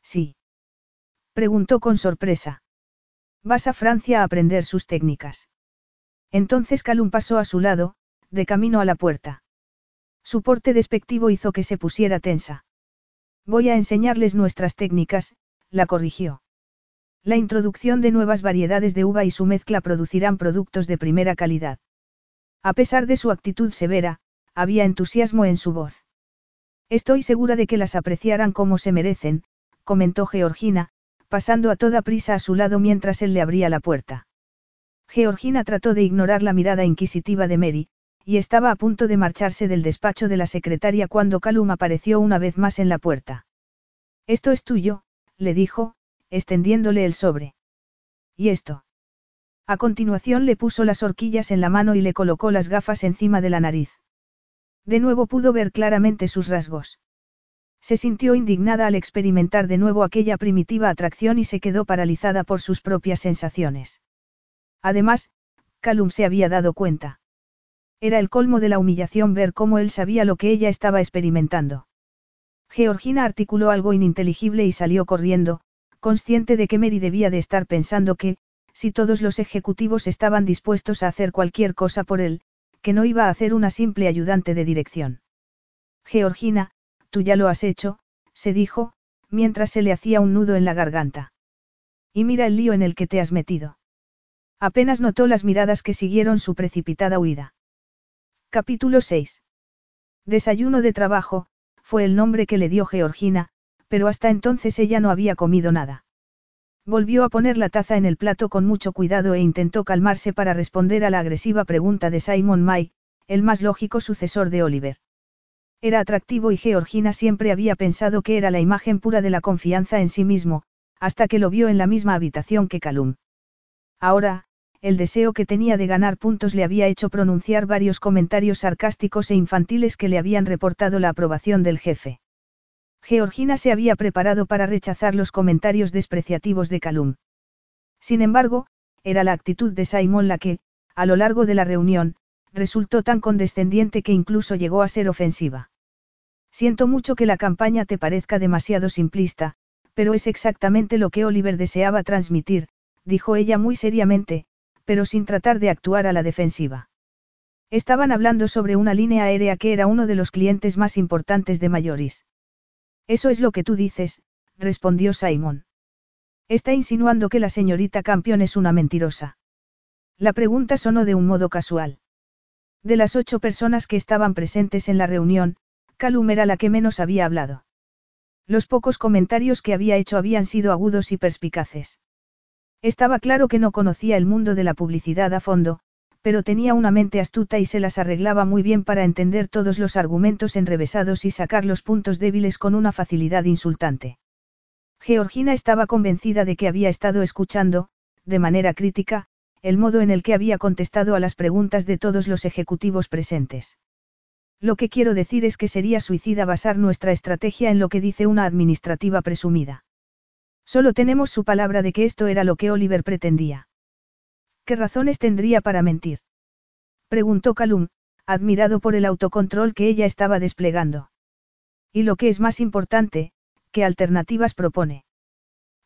Speaker 1: Sí. Preguntó con sorpresa. Vas a Francia a aprender sus técnicas. Entonces Calum pasó a su lado, de camino a la puerta. Su porte despectivo hizo que se pusiera tensa. Voy a enseñarles nuestras técnicas, la corrigió. La introducción de nuevas variedades de uva y su mezcla producirán productos de primera calidad. A pesar de su actitud severa, había entusiasmo en su voz. Estoy segura de que las apreciarán como se merecen, comentó Georgina, pasando a toda prisa a su lado mientras él le abría la puerta. Georgina trató de ignorar la mirada inquisitiva de Mary, y estaba a punto de marcharse del despacho de la secretaria cuando Calum apareció una vez más en la puerta. Esto es tuyo, le dijo, extendiéndole el sobre. ¿Y esto? A continuación le puso las horquillas en la mano y le colocó las gafas encima de la nariz. De nuevo pudo ver claramente sus rasgos. Se sintió indignada al experimentar de nuevo aquella primitiva atracción y se quedó paralizada por sus propias sensaciones. Además, Calum se había dado cuenta. Era el colmo de la humillación ver cómo él sabía lo que ella estaba experimentando. Georgina articuló algo ininteligible y salió corriendo, consciente de que Mary debía de estar pensando que, si todos los ejecutivos estaban dispuestos a hacer cualquier cosa por él, que no iba a hacer una simple ayudante de dirección. Georgina, tú ya lo has hecho, se dijo, mientras se le hacía un nudo en la garganta. Y mira el lío en el que te has metido. Apenas notó las miradas que siguieron su precipitada huida. Capítulo 6. Desayuno de trabajo, fue el nombre que le dio Georgina, pero hasta entonces ella no había comido nada. Volvió a poner la taza en el plato con mucho cuidado e intentó calmarse para responder a la agresiva pregunta de Simon May, el más lógico sucesor de Oliver. Era atractivo y Georgina siempre había pensado que era la imagen pura de la confianza en sí mismo, hasta que lo vio en la misma habitación que Calum. Ahora, el deseo que tenía de ganar puntos le había hecho pronunciar varios comentarios sarcásticos e infantiles que le habían reportado la aprobación del jefe. Georgina se había preparado para rechazar los comentarios despreciativos de Calum. Sin embargo, era la actitud de Simon la que, a lo largo de la reunión, resultó tan condescendiente que incluso llegó a ser ofensiva. Siento mucho que la campaña te parezca demasiado simplista, pero es exactamente lo que Oliver deseaba transmitir, dijo ella muy seriamente, pero sin tratar de actuar a la defensiva. Estaban hablando sobre una línea aérea que era uno de los clientes más importantes de Mayoris. Eso es lo que tú dices, respondió Simon. Está insinuando que la señorita Campion es una mentirosa. La pregunta sonó de un modo casual. De las ocho personas que estaban presentes en la reunión, Calum era la que menos había hablado. Los pocos comentarios que había hecho habían sido agudos y perspicaces. Estaba claro que no conocía el mundo de la publicidad a fondo, pero tenía una mente astuta y se las arreglaba muy bien para entender todos los argumentos enrevesados y sacar los puntos débiles con una facilidad insultante. Georgina estaba convencida de que había estado escuchando, de manera crítica, el modo en el que había contestado a las preguntas de todos los ejecutivos presentes. Lo que quiero decir es que sería suicida basar nuestra estrategia en lo que dice una administrativa presumida. Solo tenemos su palabra de que esto era lo que Oliver pretendía. ¿Qué razones tendría para mentir? Preguntó Calum, admirado por el autocontrol que ella estaba desplegando. Y lo que es más importante, ¿qué alternativas propone?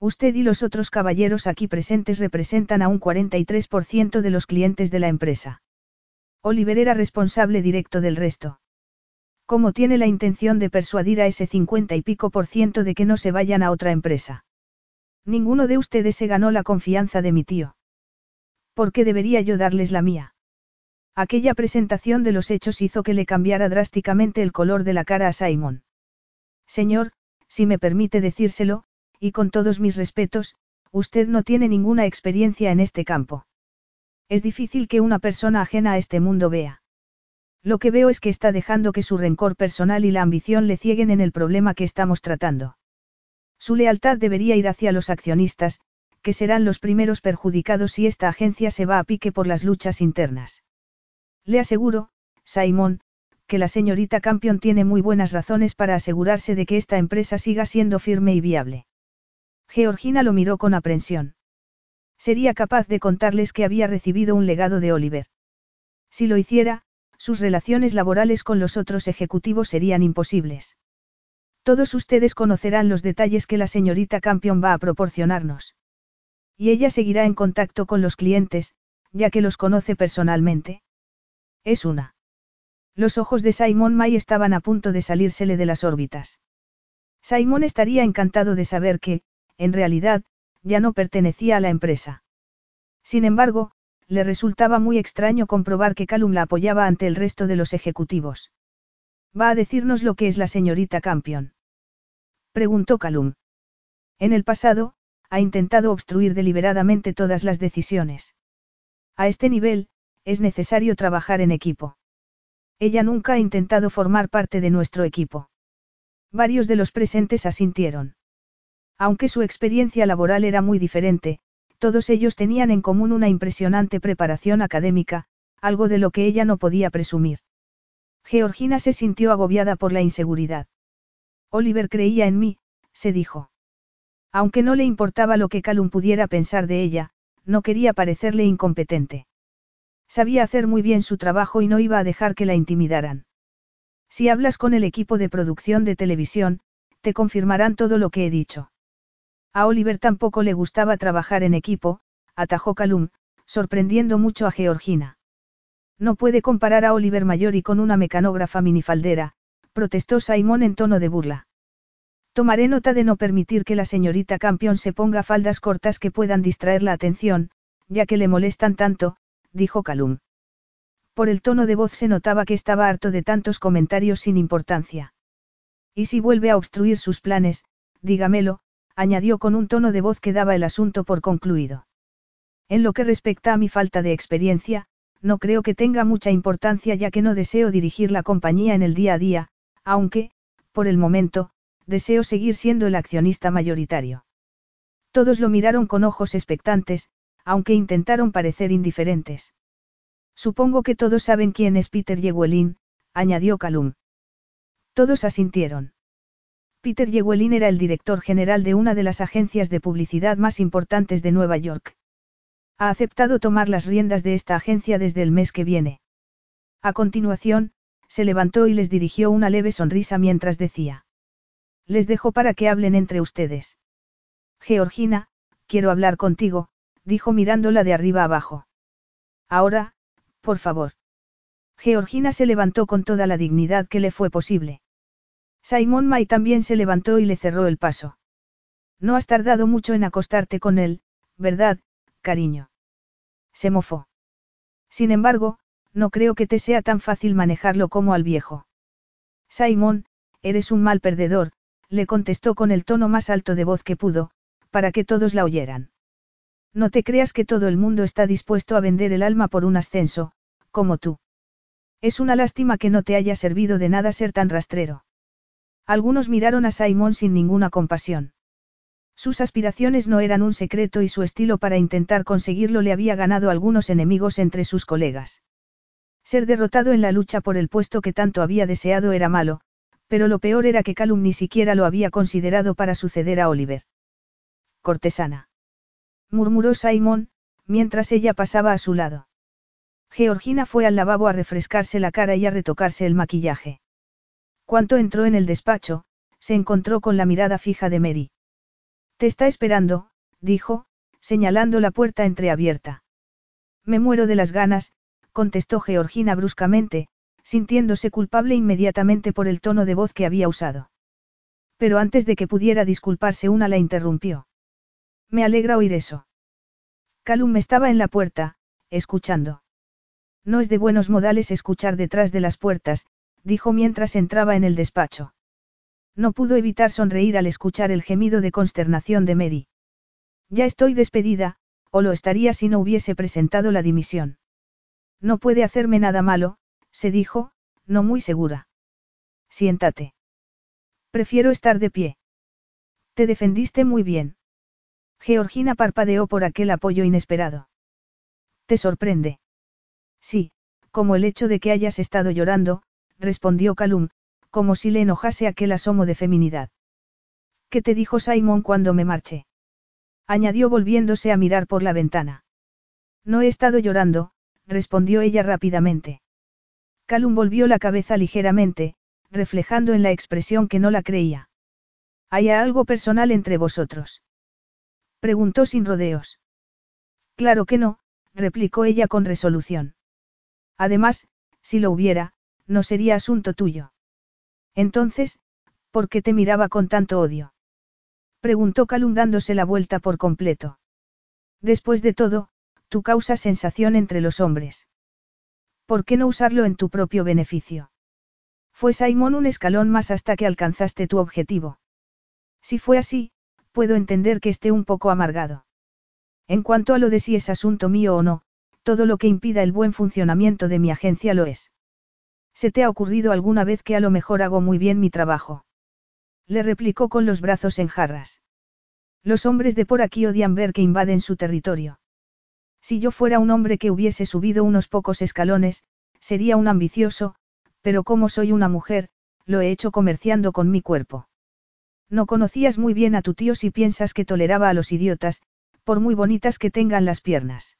Speaker 1: Usted y los otros caballeros aquí presentes representan a un 43% de los clientes de la empresa. Oliver era responsable directo del resto. ¿Cómo tiene la intención de persuadir a ese 50 y pico por ciento de que no se vayan a otra empresa? Ninguno de ustedes se ganó la confianza de mi tío. ¿Por qué debería yo darles la mía? Aquella presentación de los hechos hizo que le cambiara drásticamente el color de la cara a Simon. Señor, si me permite decírselo, y con todos mis respetos, usted no tiene ninguna experiencia en este campo. Es difícil que una persona ajena a este mundo vea. Lo que veo es que está dejando que su rencor personal y la ambición le cieguen en el problema que estamos tratando. Su lealtad debería ir hacia los accionistas, que serán los primeros perjudicados si esta agencia se va a pique por las luchas internas. Le aseguro, Simon, que la señorita Campion tiene muy buenas razones para asegurarse de que esta empresa siga siendo firme y viable. Georgina lo miró con aprensión. Sería capaz de contarles que había recibido un legado de Oliver. Si lo hiciera, sus relaciones laborales con los otros ejecutivos serían imposibles. Todos ustedes conocerán los detalles que la señorita Campion va a proporcionarnos. Y ella seguirá en contacto con los clientes, ya que los conoce personalmente. Es una. Los ojos de Simon May estaban a punto de salírsele de las órbitas. Simon estaría encantado de saber que, en realidad, ya no pertenecía a la empresa. Sin embargo, le resultaba muy extraño comprobar que Calum la apoyaba ante el resto de los ejecutivos. ¿Va a decirnos lo que es la señorita Campion? Preguntó Calum. En el pasado, ha intentado obstruir deliberadamente todas las decisiones. A este nivel, es necesario trabajar en equipo. Ella nunca ha intentado formar parte de nuestro equipo. Varios de los presentes asintieron. Aunque su experiencia laboral era muy diferente, todos ellos tenían en común una impresionante preparación académica, algo de lo que ella no podía presumir. Georgina se sintió agobiada por la inseguridad. Oliver creía en mí, se dijo. Aunque no le importaba lo que Calum pudiera pensar de ella, no quería parecerle incompetente. Sabía hacer muy bien su trabajo y no iba a dejar que la intimidaran. Si hablas con el equipo de producción de televisión, te confirmarán todo lo que he dicho. A Oliver tampoco le gustaba trabajar en equipo, atajó Calum, sorprendiendo mucho a Georgina. No puede comparar a Oliver mayor y con una mecanógrafa minifaldera, protestó Simon en tono de burla. Tomaré nota de no permitir que la señorita Campion se ponga faldas cortas que puedan distraer la atención, ya que le molestan tanto, dijo Calum. Por el tono de voz se notaba que estaba harto de tantos comentarios sin importancia. Y si vuelve a obstruir sus planes, dígamelo, añadió con un tono de voz que daba el asunto por concluido. En lo que respecta a mi falta de experiencia, no creo que tenga mucha importancia ya que no deseo dirigir la compañía en el día a día, aunque, por el momento, deseo seguir siendo el accionista mayoritario. Todos lo miraron con ojos expectantes, aunque intentaron parecer indiferentes. Supongo que todos saben quién es Peter Yewelin, añadió Calum. Todos asintieron. Peter Yewelin era el director general de una de las agencias de publicidad más importantes de Nueva York. Ha aceptado tomar las riendas de esta agencia desde el mes que viene. A continuación, se levantó y les dirigió una leve sonrisa mientras decía. Les dejo para que hablen entre ustedes. Georgina, quiero hablar contigo, dijo mirándola de arriba abajo. Ahora, por favor. Georgina se levantó con toda la dignidad que le fue posible. Simon May también se levantó y le cerró el paso. No has tardado mucho en acostarte con él, ¿verdad, cariño? Se mofó. Sin embargo, no creo que te sea tan fácil manejarlo como al viejo. Simon, eres un mal perdedor, le contestó con el tono más alto de voz que pudo, para que todos la oyeran. No te creas que todo el mundo está dispuesto a vender el alma por un ascenso, como tú. Es una lástima que no te haya servido de nada ser tan rastrero. Algunos miraron a Simon sin ninguna compasión. Sus aspiraciones no eran un secreto y su estilo para intentar conseguirlo le había ganado algunos enemigos entre sus colegas. Ser derrotado en la lucha por el puesto que tanto había deseado era malo, pero lo peor era que Calum ni siquiera lo había considerado para suceder a Oliver. Cortesana. Murmuró Simon, mientras ella pasaba a su lado. Georgina fue al lavabo a refrescarse la cara y a retocarse el maquillaje. Cuando entró en el despacho, se encontró con la mirada fija de Mary. Te está esperando, dijo, señalando la puerta entreabierta. Me muero de las ganas, contestó Georgina bruscamente, sintiéndose culpable inmediatamente por el tono de voz que había usado. Pero antes de que pudiera disculparse una la interrumpió. Me alegra oír eso. Calum estaba en la puerta, escuchando. No es de buenos modales escuchar detrás de las puertas, dijo mientras entraba en el despacho. No pudo evitar sonreír al escuchar el gemido de consternación de Mary. Ya estoy despedida, o lo estaría si no hubiese presentado la dimisión. No puede hacerme nada malo, se dijo, no muy segura. Siéntate. Prefiero estar de pie. Te defendiste muy bien. Georgina parpadeó por aquel apoyo inesperado. ¿Te sorprende? Sí, como el hecho de que hayas estado llorando, respondió Calum, como si le enojase aquel asomo de feminidad. ¿Qué te dijo Simon cuando me marché? añadió volviéndose a mirar por la ventana. No he estado llorando, respondió ella rápidamente. Calum volvió la cabeza ligeramente, reflejando en la expresión que no la creía. ¿Hay algo personal entre vosotros? Preguntó sin rodeos. Claro que no, replicó ella con resolución. Además, si lo hubiera, no sería asunto tuyo. Entonces, ¿por qué te miraba con tanto odio? Preguntó Calum dándose la vuelta por completo. Después de todo, tú causas sensación entre los hombres. ¿Por qué no usarlo en tu propio beneficio? Fue Simon un escalón más hasta que alcanzaste tu objetivo. Si fue así, puedo entender que esté un poco amargado. En cuanto a lo de si es asunto mío o no, todo lo que impida el buen funcionamiento de mi agencia lo es. ¿Se te ha ocurrido alguna vez que a lo mejor hago muy bien mi trabajo? Le replicó con los brazos en jarras. Los hombres de por aquí odian ver que invaden su territorio. Si yo fuera un hombre que hubiese subido unos pocos escalones, sería un ambicioso, pero como soy una mujer, lo he hecho comerciando con mi cuerpo. No conocías muy bien a tu tío si piensas que toleraba a los idiotas, por muy bonitas que tengan las piernas.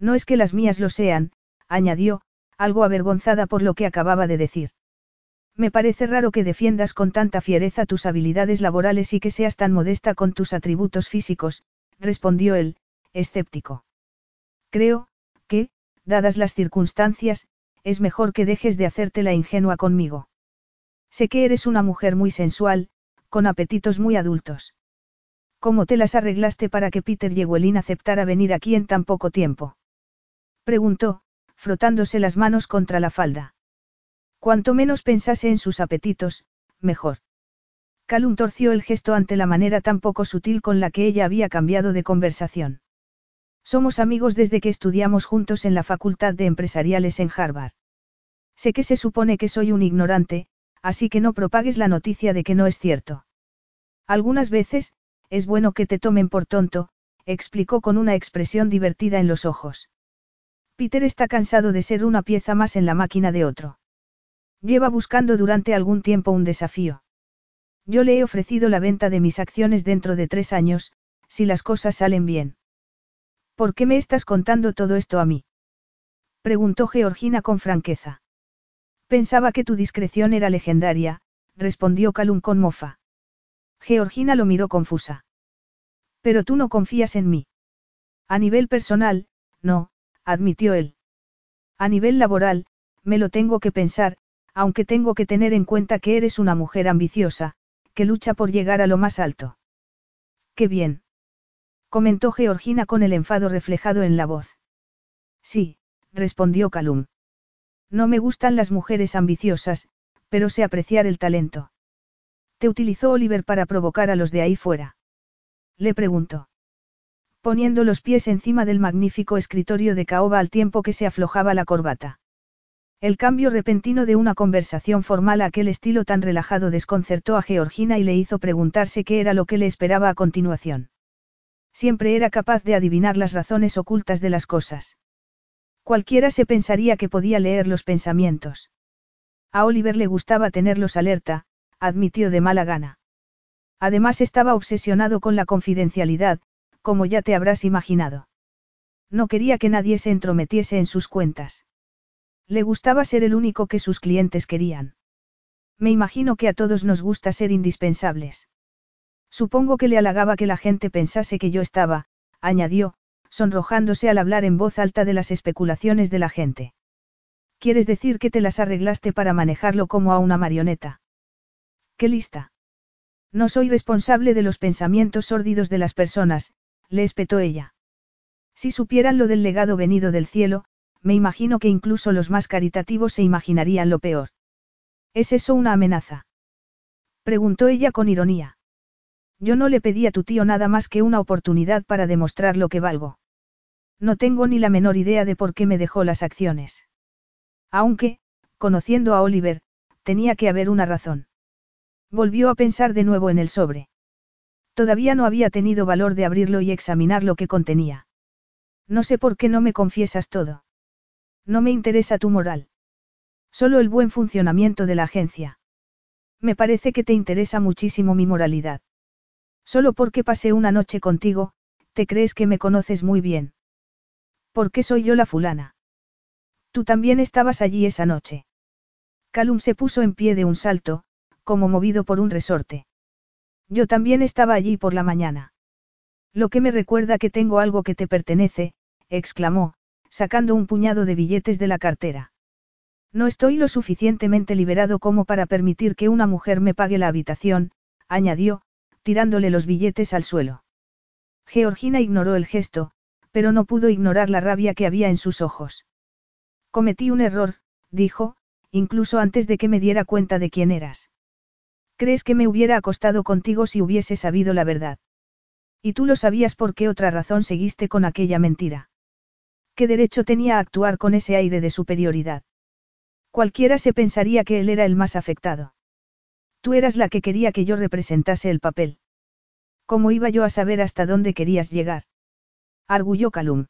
Speaker 1: No es que las mías lo sean, añadió, algo avergonzada por lo que acababa de decir. Me parece raro que defiendas con tanta fiereza tus habilidades laborales y que seas tan modesta con tus atributos físicos, respondió él, escéptico. Creo, que, dadas las circunstancias, es mejor que dejes de hacerte la ingenua conmigo. Sé que eres una mujer muy sensual, con apetitos muy adultos. ¿Cómo te las arreglaste para que Peter Yeguelin aceptara venir aquí en tan poco tiempo? Preguntó, frotándose las manos contra la falda. Cuanto menos pensase en sus apetitos, mejor. Calum torció el gesto ante la manera tan poco sutil con la que ella había cambiado de conversación. Somos amigos desde que estudiamos juntos en la Facultad de Empresariales en Harvard. Sé que se supone que soy un ignorante, así que no propagues la noticia de que no es cierto. Algunas veces, es bueno que te tomen por tonto, explicó con una expresión divertida en los ojos. Peter está cansado de ser una pieza más en la máquina de otro. Lleva buscando durante algún tiempo un desafío. Yo le he ofrecido la venta de mis acciones dentro de tres años, si las cosas salen bien. ¿Por qué me estás contando todo esto a mí? Preguntó Georgina con franqueza. Pensaba que tu discreción era legendaria, respondió Calum con mofa. Georgina lo miró confusa. Pero tú no confías en mí. A nivel personal, no, admitió él. A nivel laboral, me lo tengo que pensar, aunque tengo que tener en cuenta que eres una mujer ambiciosa, que lucha por llegar a lo más alto. Qué bien. Comentó Georgina con el enfado reflejado en la voz. Sí, respondió Calum. No me gustan las mujeres ambiciosas, pero sé apreciar el talento. ¿Te utilizó Oliver para provocar a los de ahí fuera? Le preguntó poniendo los pies encima del magnífico escritorio de caoba al tiempo que se aflojaba la corbata. El cambio repentino de una conversación formal a aquel estilo tan relajado desconcertó a Georgina y le hizo preguntarse qué era lo que le esperaba a continuación. Siempre era capaz de adivinar las razones ocultas de las cosas. Cualquiera se pensaría que podía leer los pensamientos. A Oliver le gustaba tenerlos alerta, admitió de mala gana. Además estaba obsesionado con la confidencialidad, como ya te habrás imaginado. No quería que nadie se entrometiese en sus cuentas. Le gustaba ser el único que sus clientes querían. Me imagino que a todos nos gusta ser indispensables. Supongo que le halagaba que la gente pensase que yo estaba, añadió, sonrojándose al hablar en voz alta de las especulaciones de la gente. ¿Quieres decir que te las arreglaste para manejarlo como a una marioneta? ¡Qué lista! No soy responsable de los pensamientos sórdidos de las personas, le espetó ella. Si supieran lo del legado venido del cielo, me imagino que incluso los más caritativos se imaginarían lo peor. ¿Es eso una amenaza? Preguntó ella con ironía. Yo no le pedí a tu tío nada más que una oportunidad para demostrar lo que valgo. No tengo ni la menor idea de por qué me dejó las acciones. Aunque, conociendo a Oliver, tenía que haber una razón. Volvió a pensar de nuevo en el sobre. Todavía no había tenido valor de abrirlo y examinar lo que contenía. No sé por qué no me confiesas todo. No me interesa tu moral. Solo el buen funcionamiento de la agencia. Me parece que te interesa muchísimo mi moralidad. Solo porque pasé una noche contigo, te crees que me conoces muy bien. ¿Por qué soy yo la fulana? Tú también estabas allí esa noche. Calum se puso en pie de un salto, como movido por un resorte. Yo también estaba allí por la mañana. Lo que me recuerda que tengo algo que te pertenece, exclamó, sacando un puñado de billetes de la cartera. No estoy lo suficientemente liberado como para permitir que una mujer me pague la habitación, añadió, tirándole los billetes al suelo. Georgina ignoró el gesto, pero no pudo ignorar la rabia que había en sus ojos. Cometí un error, dijo, incluso antes de que me diera cuenta de quién eras. ¿Crees que me hubiera acostado contigo si hubiese sabido la verdad? Y tú lo sabías por qué otra razón seguiste con aquella mentira. ¿Qué derecho tenía a actuar con ese aire de superioridad? Cualquiera se pensaría que él era el más afectado. Tú eras la que quería que yo representase el papel. ¿Cómo iba yo a saber hasta dónde querías llegar? Arguyó Calum.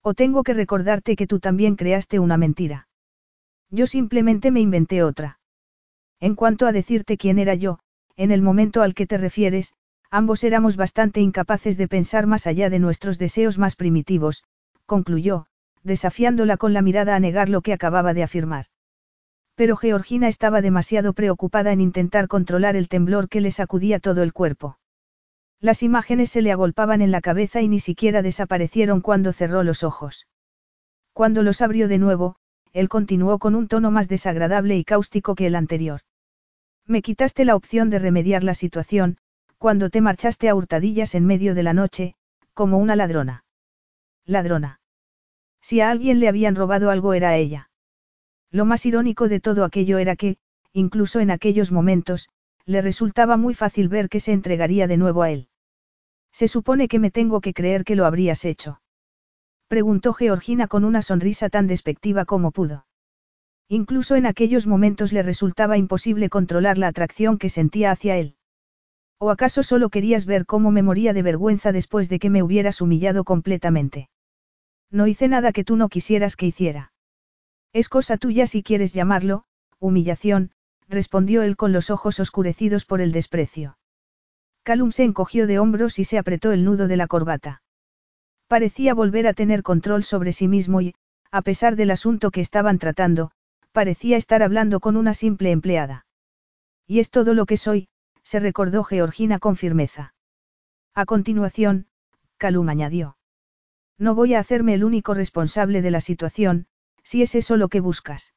Speaker 1: O tengo que recordarte que tú también creaste una mentira. Yo simplemente me inventé otra. En cuanto a decirte quién era yo, en el momento al que te refieres, ambos éramos bastante incapaces de pensar más allá de nuestros deseos más primitivos, concluyó, desafiándola con la mirada a negar lo que acababa de afirmar. Pero Georgina estaba demasiado preocupada en intentar controlar el temblor que le sacudía todo el cuerpo. Las imágenes se le agolpaban en la cabeza y ni siquiera desaparecieron cuando cerró los ojos. Cuando los abrió de nuevo, él continuó con un tono más desagradable y cáustico que el anterior. Me quitaste la opción de remediar la situación, cuando te marchaste a hurtadillas en medio de la noche, como una ladrona. Ladrona. Si a alguien le habían robado algo era a ella. Lo más irónico de todo aquello era que, incluso en aquellos momentos, le resultaba muy fácil ver que se entregaría de nuevo a él. Se supone que me tengo que creer que lo habrías hecho. Preguntó Georgina con una sonrisa tan despectiva como pudo. Incluso en aquellos momentos le resultaba imposible controlar la atracción que sentía hacia él. ¿O acaso solo querías ver cómo me moría de vergüenza después de que me hubieras humillado completamente? No hice nada que tú no quisieras que hiciera. Es cosa tuya si quieres llamarlo, humillación, respondió él con los ojos oscurecidos por el desprecio. Calum se encogió de hombros y se apretó el nudo de la corbata. Parecía volver a tener control sobre sí mismo y, a pesar del asunto que estaban tratando, parecía estar hablando con una simple empleada. Y es todo lo que soy, se recordó Georgina con firmeza. A continuación, Calum añadió. No voy a hacerme el único responsable de la situación, si es eso lo que buscas.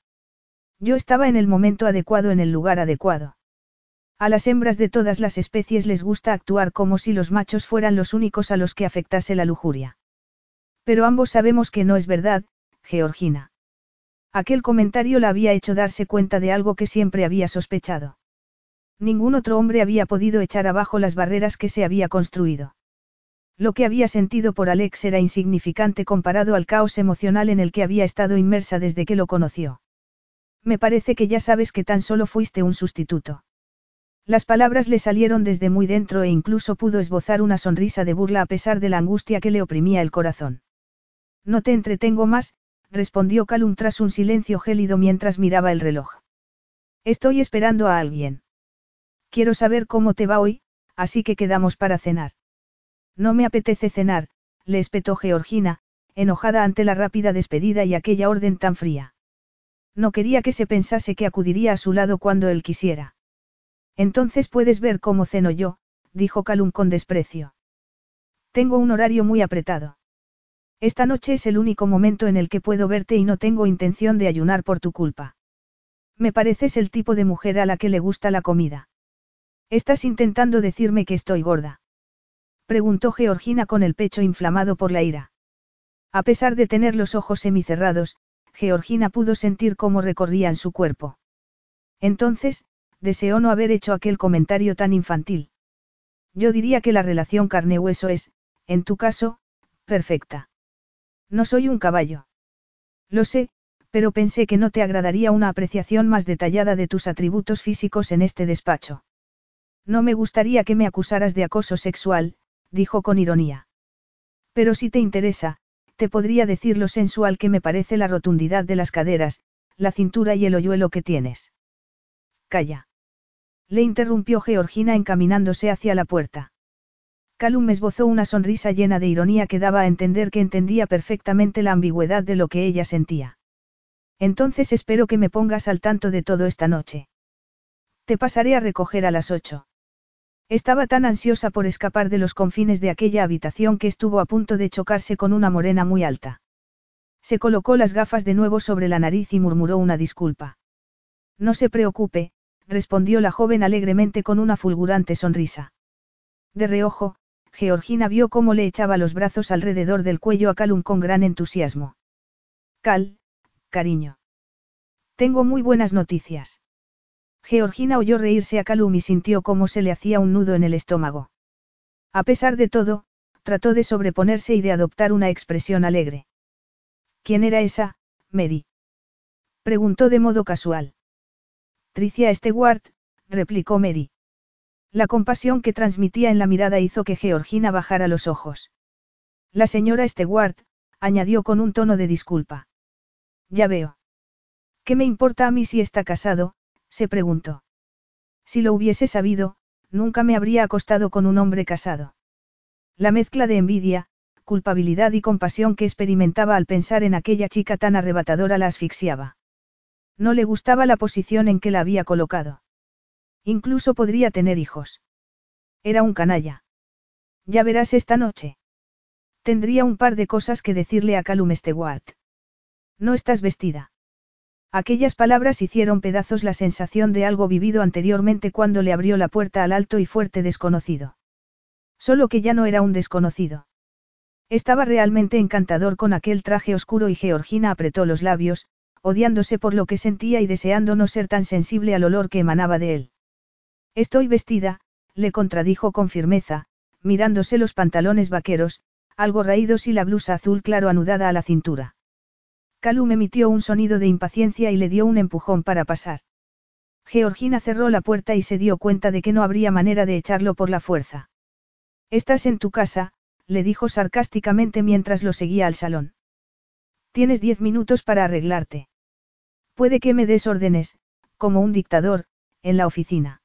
Speaker 1: Yo estaba en el momento adecuado en el lugar adecuado. A las hembras de todas las especies les gusta actuar como si los machos fueran los únicos a los que afectase la lujuria. Pero ambos sabemos que no es verdad, Georgina. Aquel comentario la había hecho darse cuenta de algo que siempre había sospechado. Ningún otro hombre había podido echar abajo las barreras que se había construido. Lo que había sentido por Alex era insignificante comparado al caos emocional en el que había estado inmersa desde que lo conoció. Me parece que ya sabes que tan solo fuiste un sustituto. Las palabras le salieron desde muy dentro e incluso pudo esbozar una sonrisa de burla a pesar de la angustia que le oprimía el corazón. No te entretengo más, respondió Calum tras un silencio gélido mientras miraba el reloj. Estoy esperando a alguien. Quiero saber cómo te va hoy, así que quedamos para cenar. No me apetece cenar, le espetó Georgina, enojada ante la rápida despedida y aquella orden tan fría. No quería que se pensase que acudiría a su lado cuando él quisiera. Entonces puedes ver cómo ceno yo, dijo Calum con desprecio. Tengo un horario muy apretado. Esta noche es el único momento en el que puedo verte y no tengo intención de ayunar por tu culpa. Me pareces el tipo de mujer a la que le gusta la comida. ¿Estás intentando decirme que estoy gorda? Preguntó Georgina con el pecho inflamado por la ira. A pesar de tener los ojos semicerrados, Georgina pudo sentir cómo recorrían su cuerpo. Entonces, deseó no haber hecho aquel comentario tan infantil. Yo diría que la relación carne-hueso es, en tu caso, perfecta. No soy un caballo. Lo sé, pero pensé que no te agradaría una apreciación más detallada de tus atributos físicos en este despacho. No me gustaría que me acusaras de acoso sexual, dijo con ironía. Pero si te interesa, te podría decir lo sensual que me parece la rotundidad de las caderas, la cintura y el hoyuelo que tienes. Calla. Le interrumpió Georgina encaminándose hacia la puerta. Calum esbozó una sonrisa llena de ironía que daba a entender que entendía perfectamente la ambigüedad de lo que ella sentía. Entonces espero que me pongas al tanto de todo esta noche. Te pasaré a recoger a las ocho. Estaba tan ansiosa por escapar de los confines de aquella habitación que estuvo a punto de chocarse con una morena muy alta. Se colocó las gafas de nuevo sobre la nariz y murmuró una disculpa. No se preocupe, respondió la joven alegremente con una fulgurante sonrisa. De reojo, Georgina vio cómo le echaba los brazos alrededor del cuello a Calum con gran entusiasmo. Cal, cariño. Tengo muy buenas noticias. Georgina oyó reírse a Calum y sintió cómo se le hacía un nudo en el estómago. A pesar de todo, trató de sobreponerse y de adoptar una expresión alegre. ¿Quién era esa, Mary? Preguntó de modo casual. Tricia Stewart, replicó Mary. La compasión que transmitía en la mirada hizo que Georgina bajara los ojos. La señora Stewart, añadió con un tono de disculpa. Ya veo. ¿Qué me importa a mí si está casado? Se preguntó. Si lo hubiese sabido, nunca me habría acostado con un hombre casado. La mezcla de envidia, culpabilidad y compasión que experimentaba al pensar en aquella chica tan arrebatadora la asfixiaba. No le gustaba la posición en que la había colocado. Incluso podría tener hijos. Era un canalla. Ya verás esta noche. Tendría un par de cosas que decirle a Calum Stewart. No estás vestida. Aquellas palabras hicieron pedazos la sensación de algo vivido anteriormente cuando le abrió la puerta al alto y fuerte desconocido. Solo que ya no era un desconocido. Estaba realmente encantador con aquel traje oscuro y Georgina apretó los labios, odiándose por lo que sentía y deseando no ser tan sensible al olor que emanaba de él. Estoy vestida, le contradijo con firmeza, mirándose los pantalones vaqueros, algo raídos y la blusa azul claro anudada a la cintura. Calum emitió un sonido de impaciencia y le dio un empujón para pasar. Georgina cerró la puerta y se dio cuenta de que no habría manera de echarlo por la fuerza. Estás en tu casa, le dijo sarcásticamente mientras lo seguía al salón. Tienes diez minutos para arreglarte. Puede que me des órdenes, como un dictador, en la oficina.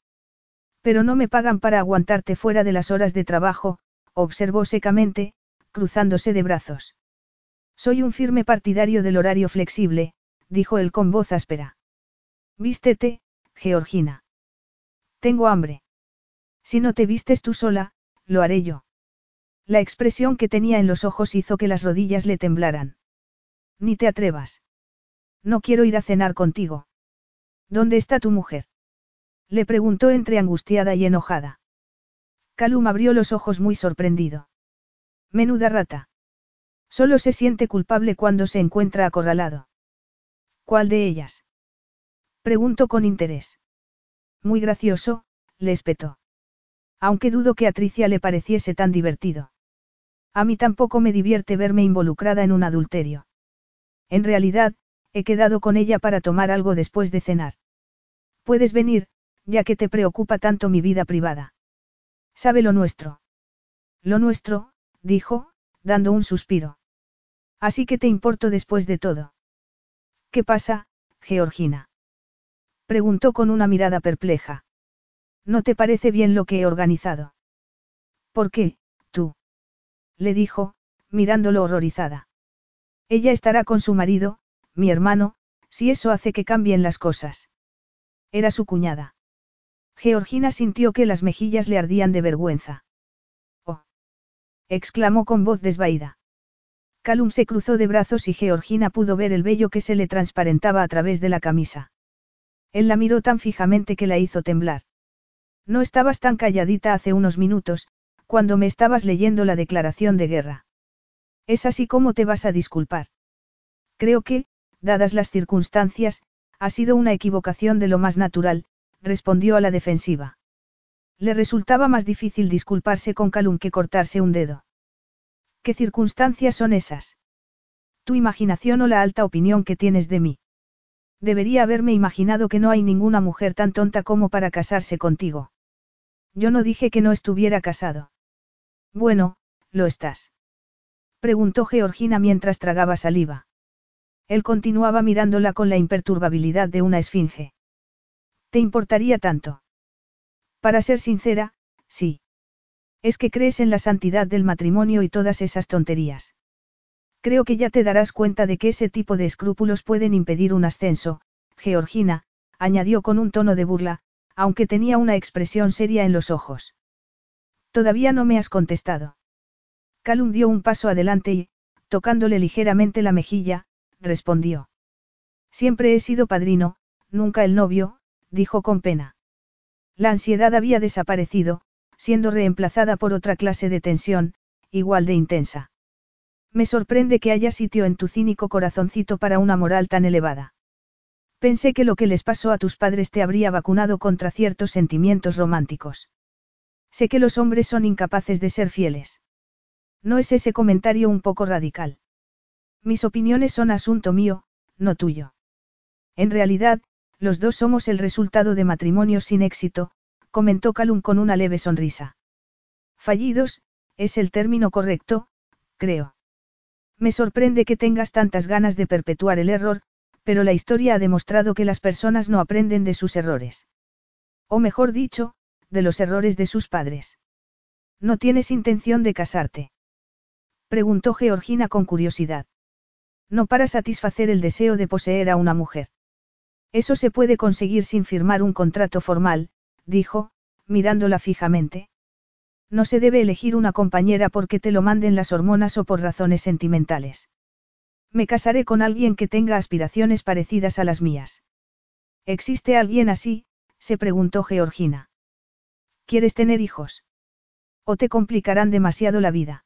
Speaker 1: Pero no me pagan para aguantarte fuera de las horas de trabajo, observó secamente, cruzándose de brazos. Soy un firme partidario del horario flexible, dijo él con voz áspera. Vístete, Georgina. Tengo hambre. Si no te vistes tú sola, lo haré yo. La expresión que tenía en los ojos hizo que las rodillas le temblaran. Ni te atrevas. No quiero ir a cenar contigo. ¿Dónde está tu mujer? Le preguntó entre angustiada y enojada. Calum abrió los ojos muy sorprendido. Menuda rata. Solo se siente culpable cuando se encuentra acorralado. ¿Cuál de ellas? Preguntó con interés. Muy gracioso, le espetó. Aunque dudo que a Tricia le pareciese tan divertido. A mí tampoco me divierte verme involucrada en un adulterio. En realidad, he quedado con ella para tomar algo después de cenar. Puedes venir, ya que te preocupa tanto mi vida privada. ¿Sabe lo nuestro? Lo nuestro, dijo, dando un suspiro. Así que te importo después de todo. ¿Qué pasa, Georgina? Preguntó con una mirada perpleja. ¿No te parece bien lo que he organizado? ¿Por qué, tú? Le dijo, mirándolo horrorizada. Ella estará con su marido, mi hermano, si eso hace que cambien las cosas. Era su cuñada. Georgina sintió que las mejillas le ardían de vergüenza. Oh. exclamó con voz desvaída. Calum se cruzó de brazos y Georgina pudo ver el vello que se le transparentaba a través de la camisa. Él la miró tan fijamente que la hizo temblar. No estabas tan calladita hace unos minutos, cuando me estabas leyendo la declaración de guerra. Es así como te vas a disculpar. Creo que, dadas las circunstancias, ha sido una equivocación de lo más natural, respondió a la defensiva. Le resultaba más difícil disculparse con Calum que cortarse un dedo. ¿Qué circunstancias son esas? Tu imaginación o la alta opinión que tienes de mí. Debería haberme imaginado que no hay ninguna mujer tan tonta como para casarse contigo. Yo no dije que no estuviera casado. Bueno, lo estás. Preguntó Georgina mientras tragaba saliva. Él continuaba mirándola con la imperturbabilidad de una esfinge. ¿Te importaría tanto? Para ser sincera, sí. Es que crees en la santidad del matrimonio y todas esas tonterías. Creo que ya te darás cuenta de que ese tipo de escrúpulos pueden impedir un ascenso, Georgina, añadió con un tono de burla, aunque tenía una expresión seria en los ojos. Todavía no me has contestado. Calum dio un paso adelante y, tocándole ligeramente la mejilla, respondió. Siempre he sido padrino, nunca el novio, dijo con pena. La ansiedad había desaparecido, siendo reemplazada por otra clase de tensión, igual de intensa. Me sorprende que haya sitio en tu cínico corazoncito para una moral tan elevada. Pensé que lo que les pasó a tus padres te habría vacunado contra ciertos sentimientos románticos. Sé que los hombres son incapaces de ser fieles. ¿No es ese comentario un poco radical? Mis opiniones son asunto mío, no tuyo. En realidad, los dos somos el resultado de matrimonios sin éxito, comentó Calum con una leve sonrisa. Fallidos, es el término correcto, creo. Me sorprende que tengas tantas ganas de perpetuar el error, pero la historia ha demostrado que las personas no aprenden de sus errores. O mejor dicho, de los errores de sus padres. ¿No tienes intención de casarte? Preguntó Georgina con curiosidad. No para satisfacer el deseo de poseer a una mujer. Eso se puede conseguir sin firmar un contrato formal, dijo, mirándola fijamente. No se debe elegir una compañera porque te lo manden las hormonas o por razones sentimentales. Me casaré con alguien que tenga aspiraciones parecidas a las mías. ¿Existe alguien así? se preguntó Georgina. ¿Quieres tener hijos? ¿O te complicarán demasiado la vida?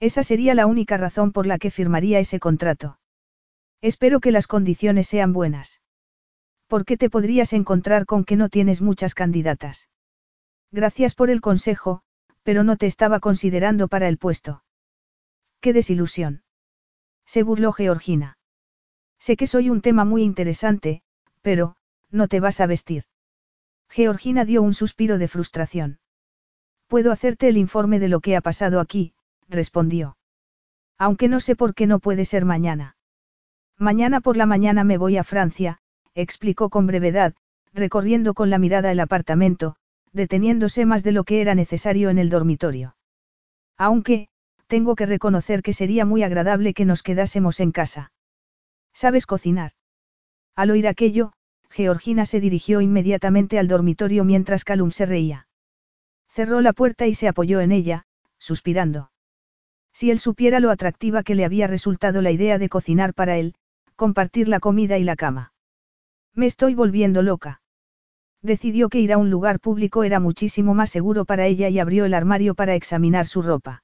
Speaker 1: Esa sería la única razón por la que firmaría ese contrato. Espero que las condiciones sean buenas. ¿Por qué te podrías encontrar con que no tienes muchas candidatas? Gracias por el consejo, pero no te estaba considerando para el puesto. Qué desilusión. Se burló Georgina. Sé que soy un tema muy interesante, pero, no te vas a vestir. Georgina dio un suspiro de frustración. Puedo hacerte el informe de lo que ha pasado aquí, respondió. Aunque no sé por qué no puede ser mañana. Mañana por la mañana me voy a Francia, explicó con brevedad, recorriendo con la mirada el apartamento, deteniéndose más de lo que era necesario en el dormitorio. Aunque, tengo que reconocer que sería muy agradable que nos quedásemos en casa. ¿Sabes cocinar? Al oír aquello, Georgina se dirigió inmediatamente al dormitorio mientras Calum se reía. Cerró la puerta y se apoyó en ella, suspirando. Si él supiera lo atractiva que le había resultado la idea de cocinar para él, compartir la comida y la cama. Me estoy volviendo loca. Decidió que ir a un lugar público era muchísimo más seguro para ella y abrió el armario para examinar su ropa.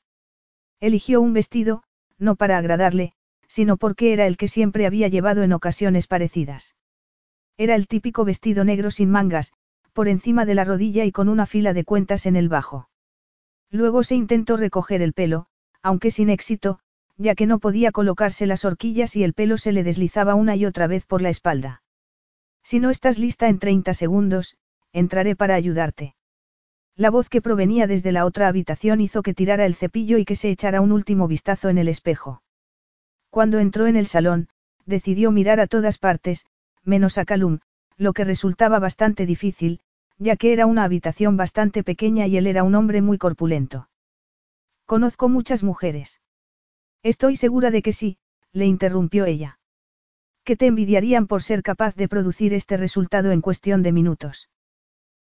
Speaker 1: Eligió un vestido, no para agradarle, sino porque era el que siempre había llevado en ocasiones parecidas. Era el típico vestido negro sin mangas, por encima de la rodilla y con una fila de cuentas en el bajo. Luego se intentó recoger el pelo, aunque sin éxito, ya que no podía colocarse las horquillas y el pelo se le deslizaba una y otra vez por la espalda. Si no estás lista en 30 segundos, entraré para ayudarte. La voz que provenía desde la otra habitación hizo que tirara el cepillo y que se echara un último vistazo en el espejo. Cuando entró en el salón, decidió mirar a todas partes, menos a Calum, lo que resultaba bastante difícil, ya que era una habitación bastante pequeña y él era un hombre muy corpulento. Conozco muchas mujeres. Estoy segura de que sí, le interrumpió ella que te envidiarían por ser capaz de producir este resultado en cuestión de minutos.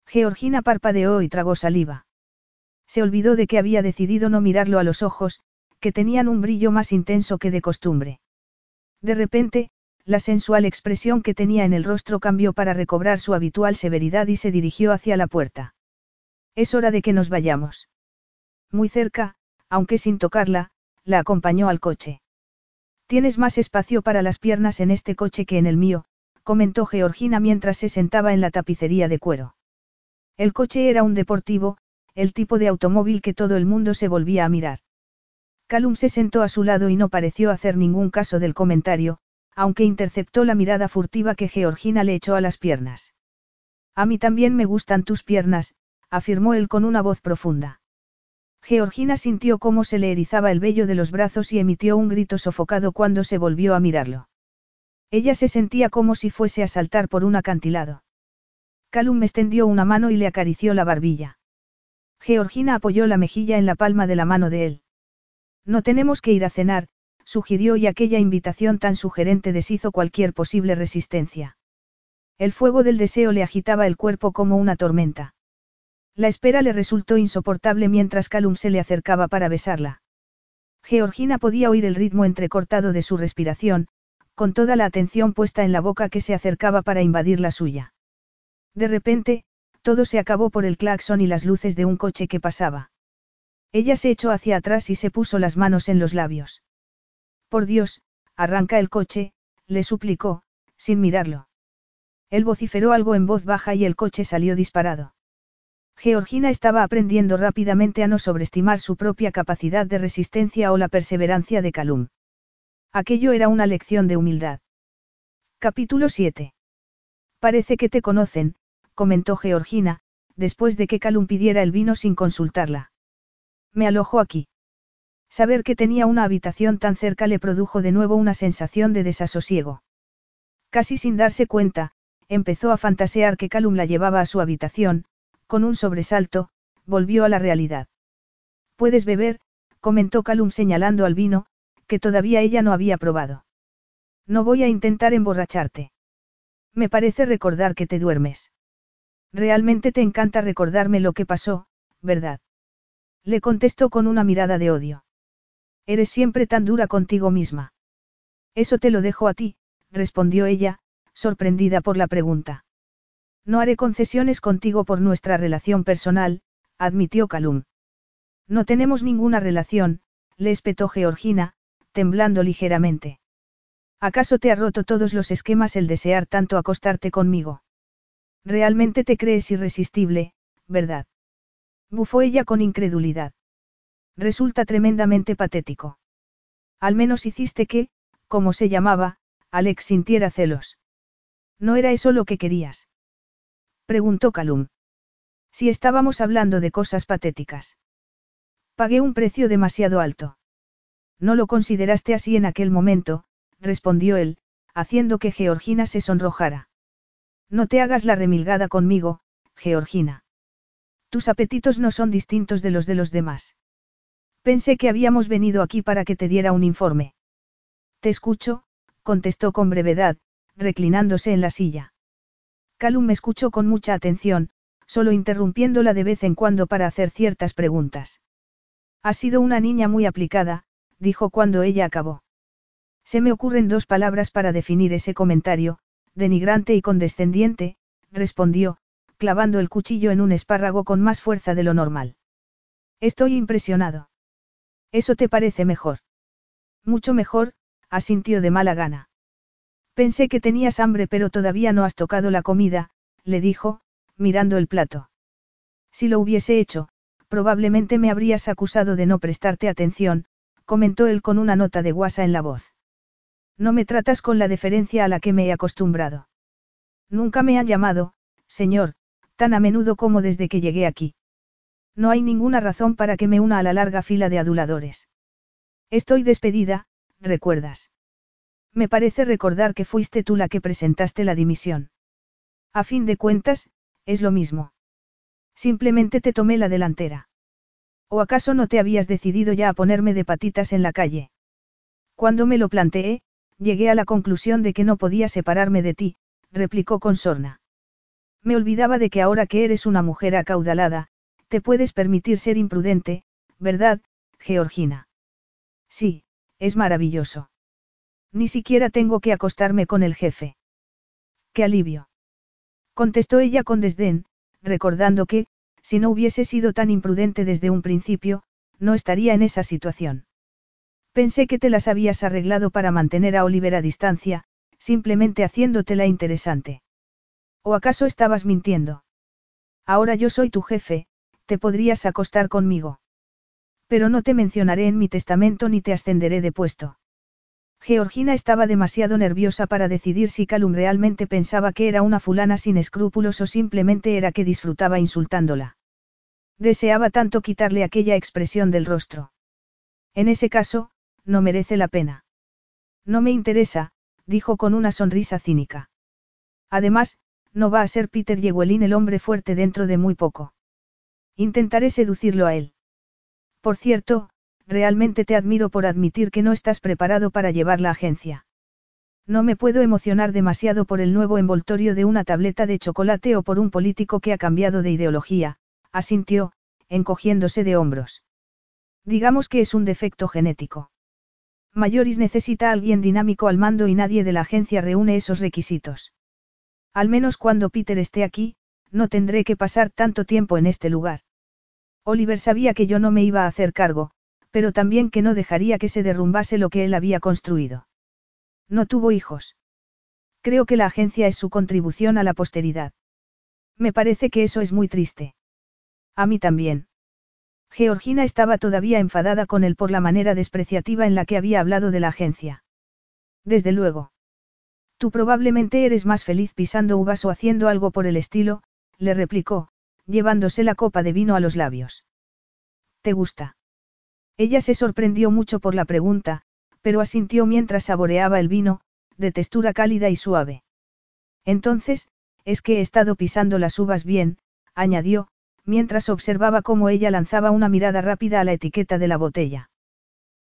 Speaker 1: Georgina parpadeó y tragó saliva. Se olvidó de que había decidido no mirarlo a los ojos, que tenían un brillo más intenso que de costumbre. De repente, la sensual expresión que tenía en el rostro cambió para recobrar su habitual severidad y se dirigió hacia la puerta. Es hora de que nos vayamos. Muy cerca, aunque sin tocarla, la acompañó al coche. Tienes más espacio para las piernas en este coche que en el mío, comentó Georgina mientras se sentaba en la tapicería de cuero. El coche era un deportivo, el tipo de automóvil que todo el mundo se volvía a mirar. Calum se sentó a su lado y no pareció hacer ningún caso del comentario, aunque interceptó la mirada furtiva que Georgina le echó a las piernas. A mí también me gustan tus piernas, afirmó él con una voz profunda. Georgina sintió cómo se le erizaba el vello de los brazos y emitió un grito sofocado cuando se volvió a mirarlo. Ella se sentía como si fuese a saltar por un acantilado. Calum extendió una mano y le acarició la barbilla. Georgina apoyó la mejilla en la palma de la mano de él. No tenemos que ir a cenar, sugirió y aquella invitación tan sugerente deshizo cualquier posible resistencia. El fuego del deseo le agitaba el cuerpo como una tormenta. La espera le resultó insoportable mientras Calum se le acercaba para besarla. Georgina podía oír el ritmo entrecortado de su respiración, con toda la atención puesta en la boca que se acercaba para invadir la suya. De repente, todo se acabó por el claxon y las luces de un coche que pasaba. Ella se echó hacia atrás y se puso las manos en los labios. Por Dios, arranca el coche, le suplicó, sin mirarlo. Él vociferó algo en voz baja y el coche salió disparado. Georgina estaba aprendiendo rápidamente a no sobreestimar su propia capacidad de resistencia o la perseverancia de Calum. Aquello era una lección de humildad. Capítulo 7. Parece que te conocen, comentó Georgina, después de que Calum pidiera el vino sin consultarla. Me alojo aquí. Saber que tenía una habitación tan cerca le produjo de nuevo una sensación de desasosiego. Casi sin darse cuenta, empezó a fantasear que Calum la llevaba a su habitación, con un sobresalto, volvió a la realidad. Puedes beber, comentó Calum señalando al vino, que todavía ella no había probado. No voy a intentar emborracharte. Me parece recordar que te duermes. Realmente te encanta recordarme lo que pasó, ¿verdad? Le contestó con una mirada de odio. Eres siempre tan dura contigo misma. Eso te lo dejo a ti, respondió ella, sorprendida por la pregunta. No haré concesiones contigo por nuestra relación personal, admitió Calum. No tenemos ninguna relación, le espetó Georgina, temblando ligeramente. ¿Acaso te ha roto todos los esquemas el desear tanto acostarte conmigo? Realmente te crees irresistible, ¿verdad? Bufó ella con incredulidad. Resulta tremendamente patético. Al menos hiciste que, como se llamaba, Alex sintiera celos. ¿No era eso lo que querías? Preguntó Calum. Si estábamos hablando de cosas patéticas. Pagué un precio demasiado alto. No lo consideraste así en aquel momento, respondió él, haciendo que Georgina se sonrojara. No te hagas la remilgada conmigo, Georgina. Tus apetitos no son distintos de los de los demás. Pensé que habíamos venido aquí para que te diera un informe. Te escucho, contestó con brevedad, reclinándose en la silla. Calum me escuchó con mucha atención, solo interrumpiéndola de vez en cuando para hacer ciertas preguntas. Ha sido una niña muy aplicada, dijo cuando ella acabó. Se me ocurren dos palabras para definir ese comentario, denigrante y condescendiente, respondió, clavando el cuchillo en un espárrago con más fuerza de lo normal. Estoy impresionado. ¿Eso te parece mejor? Mucho mejor, asintió de mala gana. Pensé que tenías hambre pero todavía no has tocado la comida, le dijo, mirando el plato. Si lo hubiese hecho, probablemente me habrías acusado de no prestarte atención, comentó él con una nota de guasa en la voz. No me tratas con la deferencia a la que me he acostumbrado. Nunca me han llamado, señor, tan a menudo como desde que llegué aquí. No hay ninguna razón para que me una a la larga fila de aduladores. Estoy despedida, recuerdas. Me parece recordar que fuiste tú la que presentaste la dimisión. A fin de cuentas, es lo mismo. Simplemente te tomé la delantera. ¿O acaso no te habías decidido ya a ponerme de patitas en la calle? Cuando me lo planteé, llegué a la conclusión de que no podía separarme de ti, replicó con sorna. Me olvidaba de que ahora que eres una mujer acaudalada, te puedes permitir ser imprudente, ¿verdad, Georgina? Sí, es maravilloso. Ni siquiera tengo que acostarme con el jefe. ¡Qué alivio! Contestó ella con desdén, recordando que, si no hubiese sido tan imprudente desde un principio, no estaría en esa situación. Pensé que te las habías arreglado para mantener a Oliver a distancia, simplemente haciéndotela interesante. ¿O acaso estabas mintiendo? Ahora yo soy tu jefe, te podrías acostar conmigo. Pero no te mencionaré en mi testamento ni te ascenderé de puesto. Georgina estaba demasiado nerviosa para decidir si Calum realmente pensaba que era una fulana sin escrúpulos o simplemente era que disfrutaba insultándola. Deseaba tanto quitarle aquella expresión del rostro. En ese caso, no merece la pena. No me interesa, dijo con una sonrisa cínica. Además, no va a ser Peter Yeguelin el hombre fuerte dentro de muy poco. Intentaré seducirlo a él. Por cierto, realmente te admiro por admitir que no estás preparado para llevar la agencia. No me puedo emocionar demasiado por el nuevo envoltorio de una tableta de chocolate o por un político que ha cambiado de ideología, asintió, encogiéndose de hombros. Digamos que es un defecto genético. Mayoris necesita a alguien dinámico al mando y nadie de la agencia reúne esos requisitos. Al menos cuando Peter esté aquí, no tendré que pasar tanto tiempo en este lugar. Oliver sabía que yo no me iba a hacer cargo, pero también que no dejaría que se derrumbase lo que él había construido. No tuvo hijos. Creo que la agencia es su contribución a la posteridad. Me parece que eso es muy triste. A mí también. Georgina estaba todavía enfadada con él por la manera despreciativa en la que había hablado de la agencia. Desde luego. Tú probablemente eres más feliz pisando uvas o haciendo algo por el estilo, le replicó, llevándose la copa de vino a los labios. ¿Te gusta? Ella se sorprendió mucho por la pregunta, pero asintió mientras saboreaba el vino, de textura cálida y suave. Entonces, es que he estado pisando las uvas bien, añadió, mientras observaba cómo ella lanzaba una mirada rápida a la etiqueta de la botella.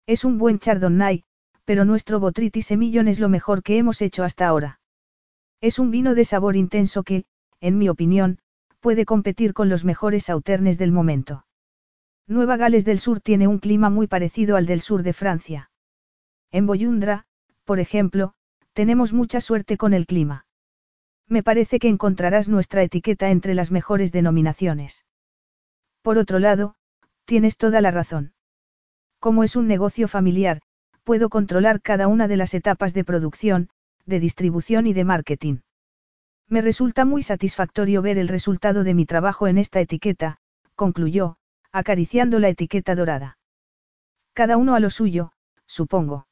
Speaker 1: Es un buen chardonnay, pero nuestro Botriti Semillon es lo mejor que hemos hecho hasta ahora. Es un vino de sabor intenso que, en mi opinión, puede competir con los mejores sauternes del momento. Nueva Gales del Sur tiene un clima muy parecido al del sur de Francia. En Boyundra, por ejemplo, tenemos mucha suerte con el clima. Me parece que encontrarás nuestra etiqueta entre las mejores denominaciones. Por otro lado, tienes toda la razón. Como es un negocio familiar, puedo controlar cada una de las etapas de producción, de distribución y de marketing. Me resulta muy satisfactorio ver el resultado de mi trabajo en esta etiqueta, concluyó, acariciando la etiqueta dorada. Cada uno a lo suyo, supongo.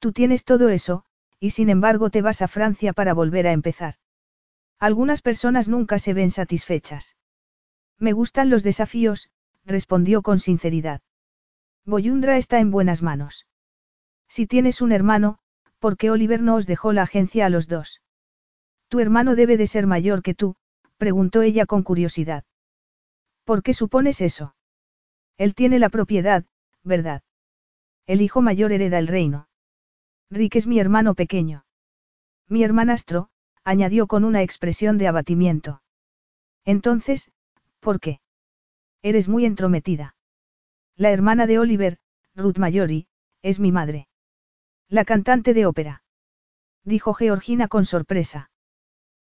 Speaker 1: Tú tienes todo eso, y sin embargo te vas a Francia para volver a empezar. Algunas personas nunca se ven satisfechas. Me gustan los desafíos, respondió con sinceridad. Boyundra está en buenas manos. Si tienes un hermano, ¿por qué Oliver no os dejó la agencia a los dos? Tu hermano debe de ser mayor que tú, preguntó ella con curiosidad. ¿Por qué supones eso? Él tiene la propiedad, ¿verdad? El hijo mayor hereda el reino. Rick es mi hermano pequeño. Mi hermanastro, añadió con una expresión de abatimiento. Entonces, ¿por qué? Eres muy entrometida. La hermana de Oliver, Ruth Mayori, es mi madre. La cantante de ópera. Dijo Georgina con sorpresa.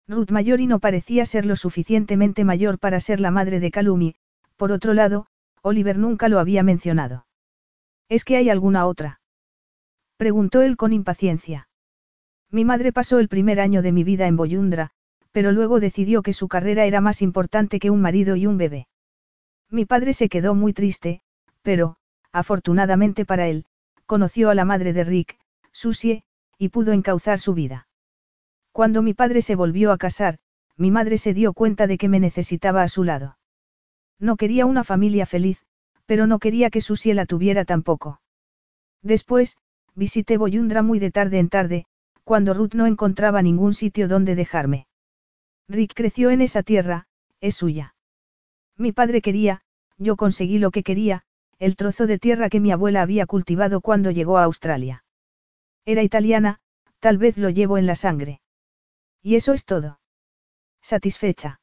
Speaker 1: Ruth Mayori no parecía ser lo suficientemente mayor para ser la madre de Calumi, por otro lado, Oliver nunca lo había mencionado. ¿Es que hay alguna otra? Preguntó él con impaciencia. Mi madre pasó el primer año de mi vida en Boyundra, pero luego decidió que su carrera era más importante que un marido y un bebé. Mi padre se quedó muy triste, pero, afortunadamente para él, conoció a la madre de Rick, Susie, y pudo encauzar su vida. Cuando mi padre se volvió a casar, mi madre se dio cuenta de que me necesitaba a su lado. No quería una familia feliz, pero no quería que Susie la tuviera tampoco. Después, visité Boyundra muy de tarde en tarde, cuando Ruth no encontraba ningún sitio donde dejarme. Rick creció en esa tierra, es suya. Mi padre quería, yo conseguí lo que quería, el trozo de tierra que mi abuela había cultivado cuando llegó a Australia. Era italiana, tal vez lo llevo en la sangre. Y eso es todo. Satisfecha.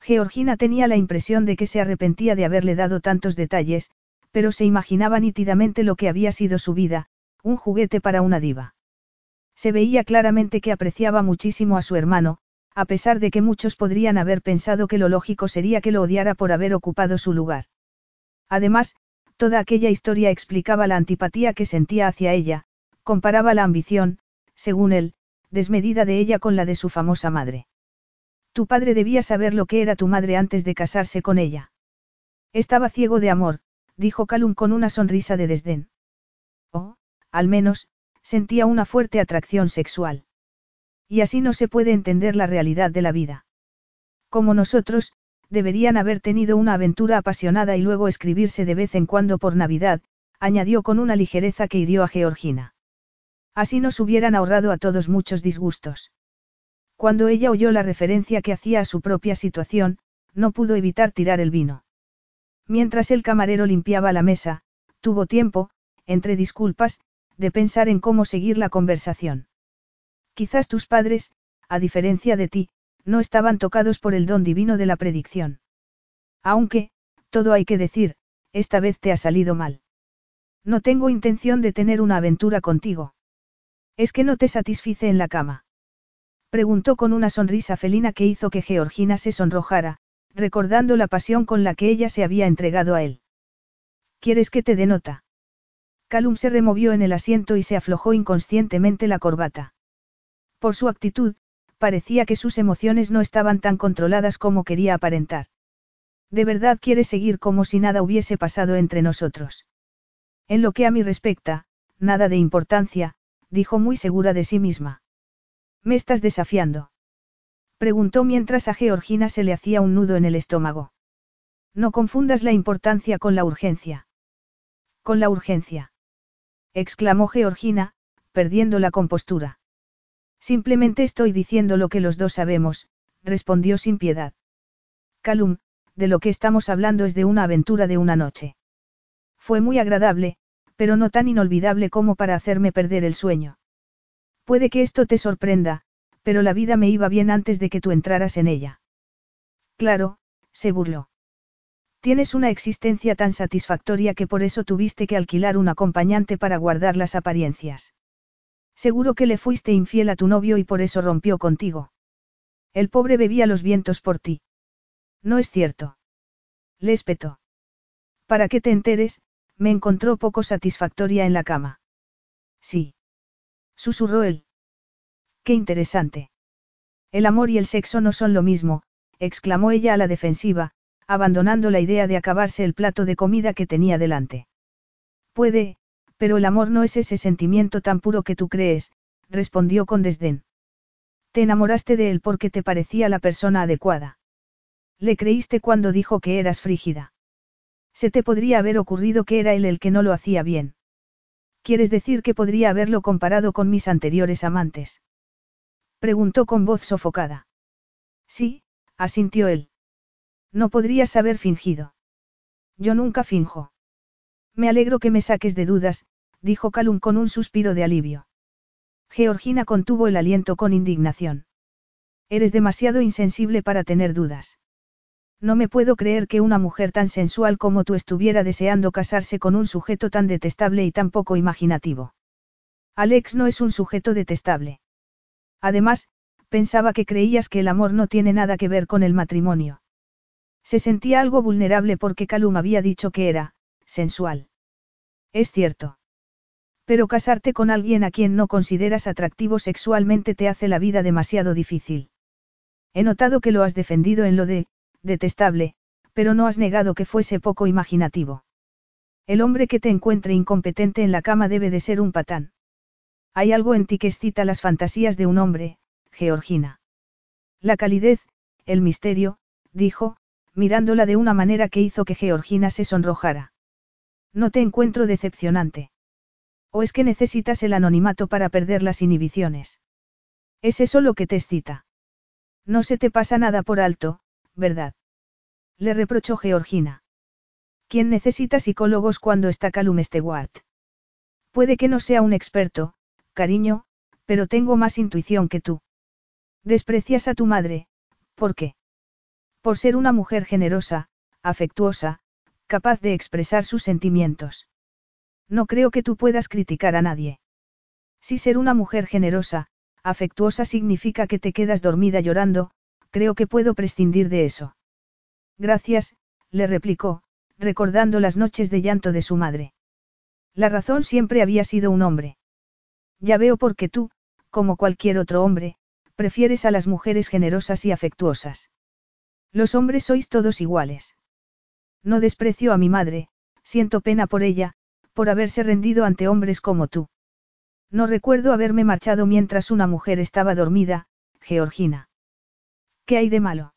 Speaker 1: Georgina tenía la impresión de que se arrepentía de haberle dado tantos detalles, pero se imaginaba nítidamente lo que había sido su vida, un juguete para una diva. Se veía claramente que apreciaba muchísimo a su hermano, a pesar de que muchos podrían haber pensado que lo lógico sería que lo odiara por haber ocupado su lugar. Además, toda aquella historia explicaba la antipatía que sentía hacia ella, comparaba la ambición, según él, desmedida de ella con la de su famosa madre. Tu padre debía saber lo que era tu madre antes de casarse con ella. Estaba ciego de amor, dijo Calum con una sonrisa de desdén. Oh, al menos, sentía una fuerte atracción sexual. Y así no se puede entender la realidad de la vida. Como nosotros, deberían haber tenido una aventura apasionada y luego escribirse de vez en cuando por Navidad, añadió con una ligereza que hirió a Georgina. Así nos hubieran ahorrado a todos muchos disgustos. Cuando ella oyó la referencia que hacía a su propia situación, no pudo evitar tirar el vino. Mientras el camarero limpiaba la mesa, tuvo tiempo, entre disculpas, de pensar en cómo seguir la conversación. Quizás tus padres, a diferencia de ti, no estaban tocados por el don divino de la predicción. Aunque, todo hay que decir, esta vez te ha salido mal. No tengo intención de tener una aventura contigo. ¿Es que no te satisfice en la cama? Preguntó con una sonrisa felina que hizo que Georgina se sonrojara, recordando la pasión con la que ella se había entregado a él. ¿Quieres que te denota? Calum se removió en el asiento y se aflojó inconscientemente la corbata. Por su actitud, parecía que sus emociones no estaban tan controladas como quería aparentar. ¿De verdad quieres seguir como si nada hubiese pasado entre nosotros? En lo que a mí respecta, nada de importancia, dijo muy segura de sí misma. ¿Me estás desafiando? Preguntó mientras a Georgina se le hacía un nudo en el estómago. No confundas la importancia con la urgencia. Con la urgencia. exclamó Georgina, perdiendo la compostura. Simplemente estoy diciendo lo que los dos sabemos, respondió sin piedad. Calum, de lo que estamos hablando es de una aventura de una noche. Fue muy agradable, pero no tan inolvidable como para hacerme perder el sueño. Puede que esto te sorprenda, pero la vida me iba bien antes de que tú entraras en ella. Claro, se burló. Tienes una existencia tan satisfactoria que por eso tuviste que alquilar un acompañante para guardar las apariencias. Seguro que le fuiste infiel a tu novio y por eso rompió contigo. El pobre bebía los vientos por ti. No es cierto. Le espetó. Para que te enteres, me encontró poco satisfactoria en la cama. Sí. Susurró él. Qué interesante. El amor y el sexo no son lo mismo, exclamó ella a la defensiva, abandonando la idea de acabarse el plato de comida que tenía delante. Puede, pero el amor no es ese sentimiento tan puro que tú crees, respondió con desdén. Te enamoraste de él porque te parecía la persona adecuada. Le creíste cuando dijo que eras frígida. Se te podría haber ocurrido que era él el que no lo hacía bien. ¿Quieres decir que podría haberlo comparado con mis anteriores amantes? Preguntó con voz sofocada. Sí, asintió él. No podrías haber fingido. Yo nunca finjo. Me alegro que me saques de dudas, dijo Calum con un suspiro de alivio. Georgina contuvo el aliento con indignación. Eres demasiado insensible para tener dudas. No me puedo creer que una mujer tan sensual como tú estuviera deseando casarse con un sujeto tan detestable y tan poco imaginativo. Alex no es un sujeto detestable. Además, pensaba que creías que el amor no tiene nada que ver con el matrimonio. Se sentía algo vulnerable porque Calum había dicho que era, sensual. Es cierto. Pero casarte con alguien a quien no consideras atractivo sexualmente te hace la vida demasiado difícil. He notado que lo has defendido en lo de, detestable, pero no has negado que fuese poco imaginativo. El hombre que te encuentre incompetente en la cama debe de ser un patán. Hay algo en ti que excita las fantasías de un hombre, Georgina. La calidez, el misterio, dijo, mirándola de una manera que hizo que Georgina se sonrojara. No te encuentro decepcionante. ¿O es que necesitas el anonimato para perder las inhibiciones? ¿Es eso lo que te excita? No se te pasa nada por alto, ¿verdad? Le reprochó Georgina. ¿Quién necesita psicólogos cuando está Calum Stewart? Puede que no sea un experto, cariño, pero tengo más intuición que tú. Desprecias a tu madre, ¿por qué? Por ser una mujer generosa, afectuosa, capaz de expresar sus sentimientos. No creo que tú puedas criticar a nadie. Si ser una mujer generosa, afectuosa significa que te quedas dormida llorando, creo que puedo prescindir de eso. Gracias, le replicó, recordando las noches de llanto de su madre. La razón siempre había sido un hombre. Ya veo por qué tú, como cualquier otro hombre, prefieres a las mujeres generosas y afectuosas. Los hombres sois todos iguales. No desprecio a mi madre, siento pena por ella, por haberse rendido ante hombres como tú. No recuerdo haberme marchado mientras una mujer estaba dormida, Georgina. ¿Qué hay de malo?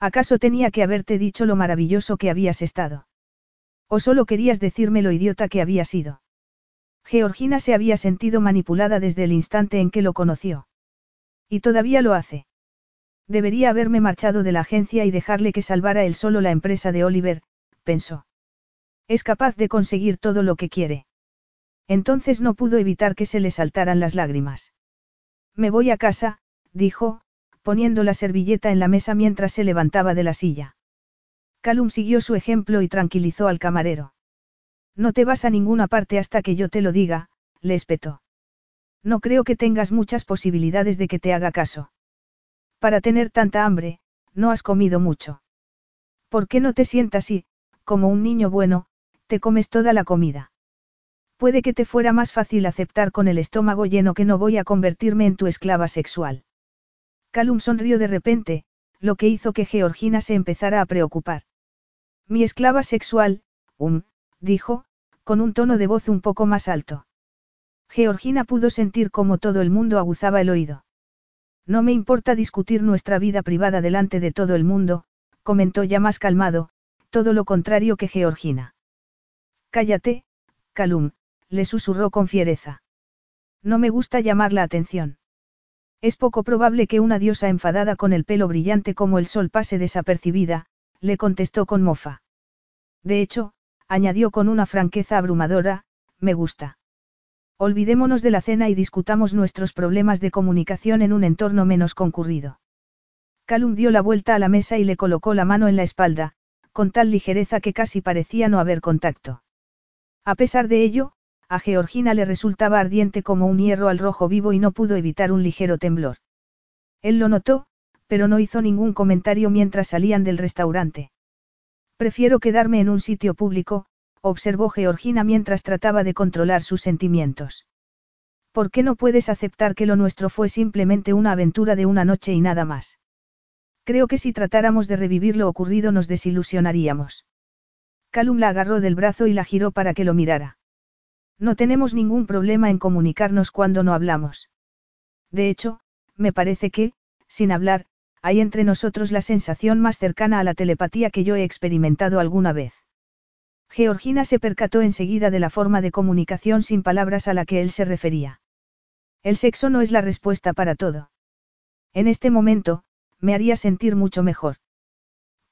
Speaker 1: ¿Acaso tenía que haberte dicho lo maravilloso que habías estado? ¿O solo querías decirme lo idiota que había sido? Georgina se había sentido manipulada desde el instante en que lo conoció. Y todavía lo hace. Debería haberme marchado de la agencia y dejarle que salvara él solo la empresa de Oliver, pensó. Es capaz de conseguir todo lo que quiere. Entonces no pudo evitar que se le saltaran las lágrimas. Me voy a casa, dijo, poniendo la servilleta en la mesa mientras se levantaba de la silla. Calum siguió su ejemplo y tranquilizó al camarero. No te vas a ninguna parte hasta que yo te lo diga, le espetó. No creo que tengas muchas posibilidades de que te haga caso. Para tener tanta hambre, no has comido mucho. ¿Por qué no te sientas y, como un niño bueno, te comes toda la comida? Puede que te fuera más fácil aceptar con el estómago lleno que no voy a convertirme en tu esclava sexual. Calum sonrió de repente, lo que hizo que Georgina se empezara a preocupar. Mi esclava sexual, um, dijo, con un tono de voz un poco más alto. Georgina pudo sentir cómo todo el mundo aguzaba el oído. No me importa discutir nuestra vida privada delante de todo el mundo, comentó ya más calmado, todo lo contrario que Georgina. Cállate, Calum, le susurró con fiereza. No me gusta llamar la atención. Es poco probable que una diosa enfadada con el pelo brillante como el sol pase desapercibida, le contestó con mofa. De hecho, añadió con una franqueza abrumadora, me gusta. Olvidémonos de la cena y discutamos nuestros problemas de comunicación en un entorno menos concurrido. Calum dio la vuelta a la mesa y le colocó la mano en la espalda, con tal ligereza que casi parecía no haber contacto. A pesar de ello, a Georgina le resultaba ardiente como un hierro al rojo vivo y no pudo evitar un ligero temblor. Él lo notó, pero no hizo ningún comentario mientras salían del restaurante. Prefiero quedarme en un sitio público, observó Georgina mientras trataba de controlar sus sentimientos. ¿Por qué no puedes aceptar que lo nuestro fue simplemente una aventura de una noche y nada más? Creo que si tratáramos de revivir lo ocurrido nos desilusionaríamos. Calum la agarró del brazo y la giró para que lo mirara. No tenemos ningún problema en comunicarnos cuando no hablamos. De hecho, me parece que, sin hablar, hay entre nosotros la sensación más cercana a la telepatía que yo he experimentado alguna vez. Georgina se percató enseguida de la forma de comunicación sin palabras a la que él se refería. El sexo no es la respuesta para todo. En este momento, me haría sentir mucho mejor.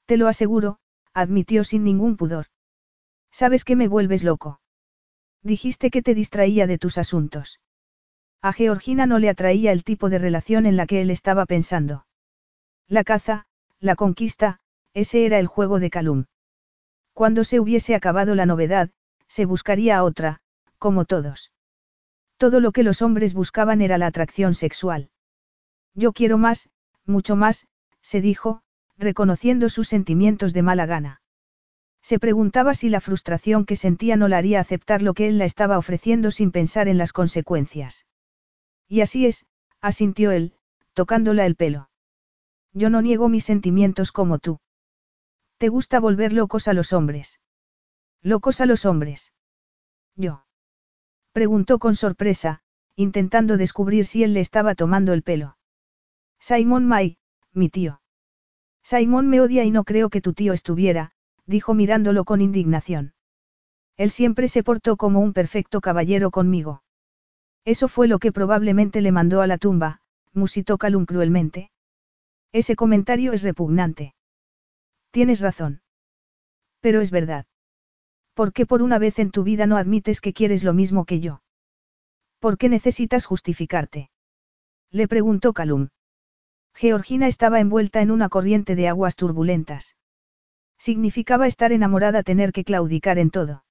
Speaker 1: Te lo aseguro, admitió sin ningún pudor. Sabes que me vuelves loco. Dijiste que te distraía de tus asuntos. A Georgina no le atraía el tipo de relación en la que él estaba pensando. La caza, la conquista, ese era el juego de Calum. Cuando se hubiese acabado la novedad, se buscaría otra, como todos. Todo lo que los hombres buscaban era la atracción sexual. Yo quiero más, mucho más, se dijo, reconociendo sus sentimientos de mala gana. Se preguntaba si la frustración que sentía no la haría aceptar lo que él la estaba ofreciendo sin pensar en las consecuencias. Y así es, asintió él, tocándola el pelo. Yo no niego mis sentimientos como tú. ¿Te gusta volver locos a los hombres? ¿Locos a los hombres? Yo. Preguntó con sorpresa, intentando descubrir si él le estaba tomando el pelo. Simon May, mi tío. Simon me odia y no creo que tu tío estuviera, dijo mirándolo con indignación. Él siempre se portó como un perfecto caballero conmigo. Eso fue lo que probablemente le mandó a la tumba, musitó Calum cruelmente. Ese comentario es repugnante. Tienes razón. Pero es verdad. ¿Por qué por una vez en tu vida no admites que quieres lo mismo que yo? ¿Por qué necesitas justificarte? Le preguntó Calum. Georgina estaba envuelta en una corriente de aguas turbulentas. Significaba estar enamorada tener que claudicar en todo.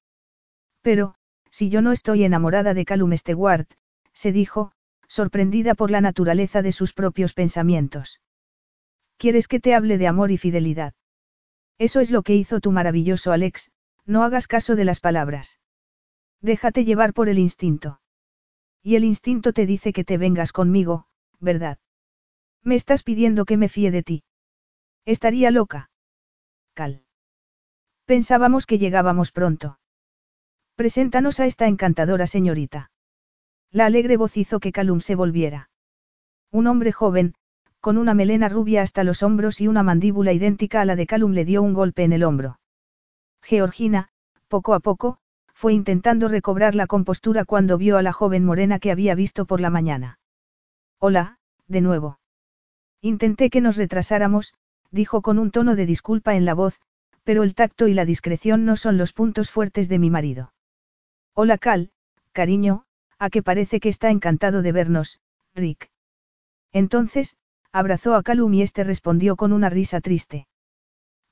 Speaker 1: Pero, si yo no estoy enamorada de Calum Stewart, se dijo, sorprendida por la naturaleza de sus propios pensamientos. ¿Quieres que te hable de amor y fidelidad? Eso es lo que hizo tu maravilloso Alex, no hagas caso de las palabras. Déjate llevar por el instinto. Y el instinto te dice que te vengas conmigo, ¿verdad? Me estás pidiendo que me fíe de ti. Estaría loca. Pensábamos que llegábamos pronto. Preséntanos a esta encantadora señorita. La alegre voz hizo que Calum se volviera. Un hombre joven, con una melena rubia hasta los hombros y una mandíbula idéntica a la de Calum le dio un golpe en el hombro. Georgina, poco a poco, fue intentando recobrar la compostura cuando vio a la joven morena que había visto por la mañana. Hola, de nuevo. Intenté que nos retrasáramos, dijo con un tono de disculpa en la voz, Pero el tacto y la discreción no son los puntos fuertes de mi marido. Hola Cal, cariño, a que parece que está encantado de vernos, Rick. Entonces, abrazó a Calum y este respondió con una risa triste.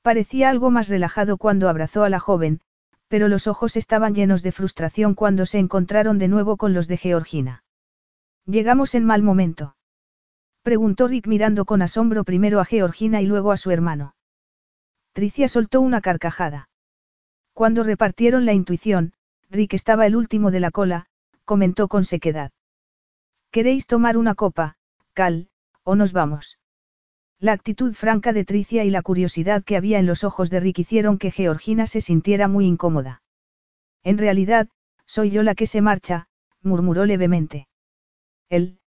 Speaker 1: Parecía algo más relajado cuando abrazó a la joven, pero los ojos estaban llenos de frustración cuando se encontraron de nuevo con los de Georgina. Llegamos en mal momento. Preguntó Rick mirando con asombro primero a Georgina y luego a su hermano. Tricia soltó una carcajada. Cuando repartieron la intuición, Rick estaba el último de la cola, comentó con sequedad. ¿Queréis tomar una copa, Cal, o nos vamos? La actitud franca de Tricia y la curiosidad que había en los ojos de Rick hicieron que Georgina se sintiera muy incómoda. En realidad, soy yo la que se marcha, murmuró levemente. Él.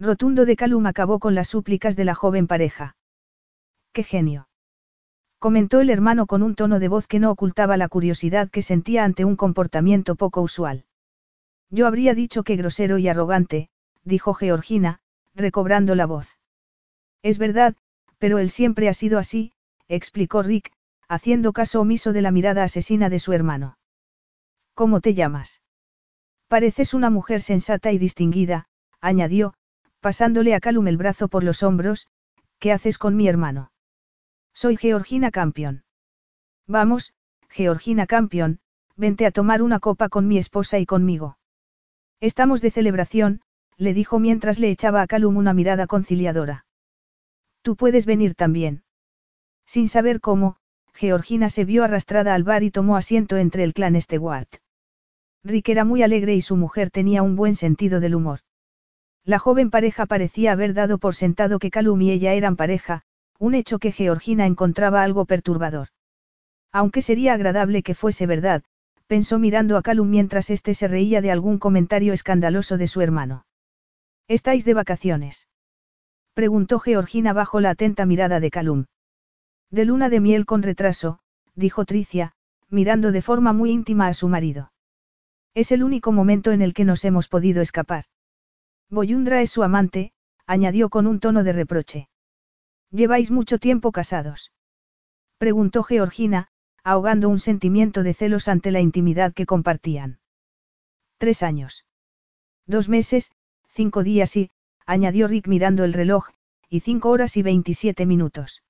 Speaker 1: Rotundo de Calum acabó con las súplicas de la joven pareja. ¡Qué genio! comentó el hermano con un tono de voz que no ocultaba la curiosidad que sentía ante un comportamiento poco usual. Yo habría dicho que grosero y arrogante, dijo Georgina, recobrando la voz. Es verdad, pero él siempre ha sido así, explicó Rick, haciendo caso omiso de la mirada asesina de su hermano. ¿Cómo te llamas? Pareces una mujer sensata y distinguida, añadió, pasándole a Calum el brazo por los hombros, ¿qué haces con mi hermano? Soy Georgina Campion. Vamos, Georgina Campion, vente a tomar una copa con mi esposa y conmigo. Estamos de celebración, le dijo mientras le echaba a Calum una mirada conciliadora. Tú puedes venir también. Sin saber cómo, Georgina se vio arrastrada al bar y tomó asiento entre el clan Stewart. Rick era muy alegre y su mujer tenía un buen sentido del humor. La joven pareja parecía haber dado por sentado que Calum y ella eran pareja, un hecho que Georgina encontraba algo perturbador. Aunque sería agradable que fuese verdad, pensó mirando a Calum mientras éste se reía de algún comentario escandaloso de su hermano. ¿Estáis de vacaciones? preguntó Georgina bajo la atenta mirada de Calum. De luna de miel con retraso, dijo Tricia, mirando de forma muy íntima a su marido. Es el único momento en el que nos hemos podido escapar. Boyundra es su amante, añadió con un tono de reproche. ¿Lleváis mucho tiempo casados? Preguntó Georgina, ahogando un sentimiento de celos ante la intimidad que compartían. Tres años. Dos meses, cinco días y, añadió Rick mirando el reloj, y cinco horas y veintisiete minutos.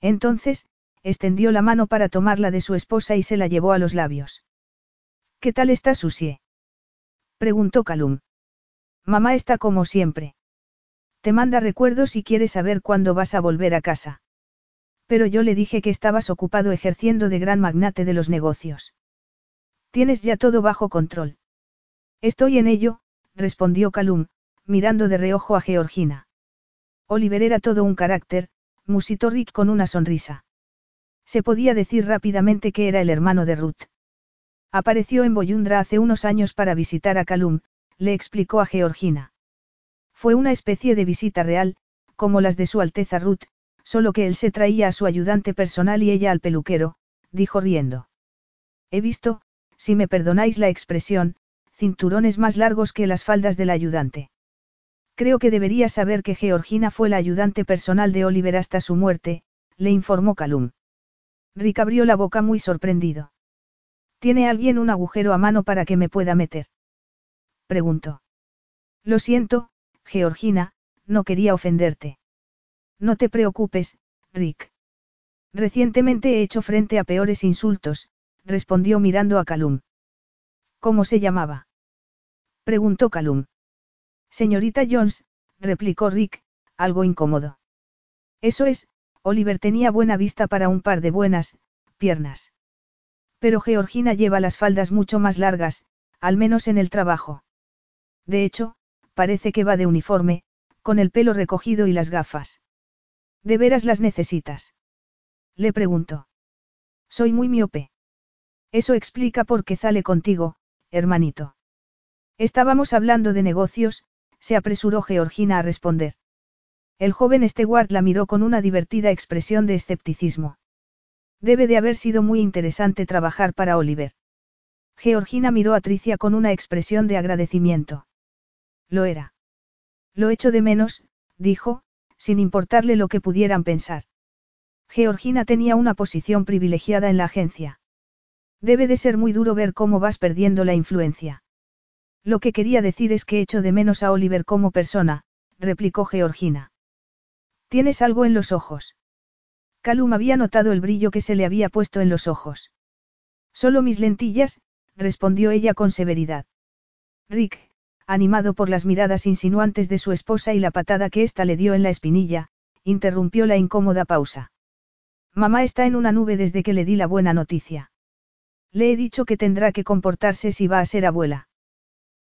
Speaker 1: Entonces, extendió la mano para tomarla de su esposa y se la llevó a los labios. ¿Qué tal está Susie? preguntó Calum. Mamá está como siempre. Te manda recuerdos y quiere saber cuándo vas a volver a casa. Pero yo le dije que estabas ocupado ejerciendo de gran magnate de los negocios. Tienes ya todo bajo control. Estoy en ello, respondió Calum, mirando de reojo a Georgina. Oliver era todo un carácter, musitó Rick con una sonrisa. Se podía decir rápidamente que era el hermano de Ruth. Apareció en Boyundra hace unos años para visitar a Calum, le explicó a Georgina. Fue una especie de visita real, como las de Su Alteza Ruth, solo que él se traía a su ayudante personal y ella al peluquero, dijo riendo. He visto, si me perdonáis la expresión, cinturones más largos que las faldas del ayudante. Creo que debería saber que Georgina fue la ayudante personal de Oliver hasta su muerte, le informó Calum. Rick abrió la boca muy sorprendido. ¿Tiene alguien un agujero a mano para que me pueda meter? Preguntó. Lo siento, Georgina, no quería ofenderte. No te preocupes, Rick. Recientemente he hecho frente a peores insultos, respondió mirando a Calum. ¿Cómo se llamaba? preguntó Calum. Señorita Jones, replicó Rick, algo incómodo. Eso es, Oliver tenía buena vista para un par de buenas, piernas. Pero Georgina lleva las faldas mucho más largas, al menos en el trabajo. De hecho, parece que va de uniforme, con el pelo recogido y las gafas. ¿De veras las necesitas? Le preguntó. Soy muy miope. Eso explica por qué sale contigo, hermanito. Estábamos hablando de negocios, se apresuró Georgina a responder. El joven Stewart la miró con una divertida expresión de escepticismo. Debe de haber sido muy interesante trabajar para Oliver. Georgina miró a Tricia con una expresión de agradecimiento. Lo era. Lo echo de menos, dijo, sin importarle lo que pudieran pensar. Georgina tenía una posición privilegiada en la agencia. Debe de ser muy duro ver cómo vas perdiendo la influencia. Lo que quería decir es que echo de menos a Oliver como persona, replicó Georgina. Tienes algo en los ojos. Calum había notado el brillo que se le había puesto en los ojos. Solo mis lentillas, respondió ella con severidad. Rick, animado por las miradas insinuantes de su esposa y la patada que ésta le dio en la espinilla, interrumpió la incómoda pausa. Mamá está en una nube desde que le di la buena noticia. Le he dicho que tendrá que comportarse si va a ser abuela.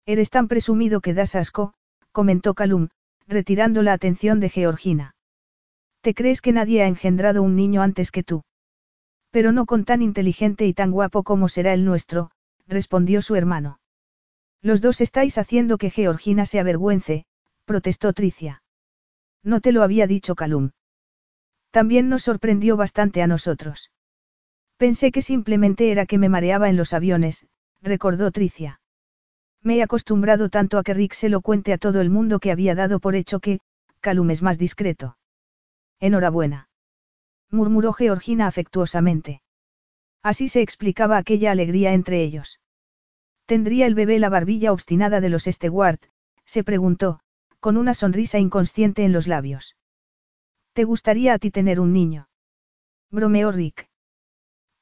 Speaker 1: Eres tan presumido que das asco, comentó Calum, retirando la atención de Georgina. ¿Te crees que nadie ha engendrado un niño antes que tú? Pero no con tan inteligente y tan guapo como será el nuestro, respondió su hermano. Los dos estáis haciendo que Georgina se avergüence, protestó Tricia. No te lo había dicho Calum. También nos sorprendió bastante a nosotros. Pensé que simplemente era que me mareaba en los aviones, recordó Tricia. Me he acostumbrado tanto a que Rick se lo cuente a todo el mundo que había dado por hecho que, Calum es más discreto. Enhorabuena. murmuró Georgina afectuosamente. Así se explicaba aquella alegría entre ellos. ¿Tendría el bebé la barbilla obstinada de los Stewart? se preguntó, con una sonrisa inconsciente en los labios. ¿Te gustaría a ti tener un niño? bromeó Rick.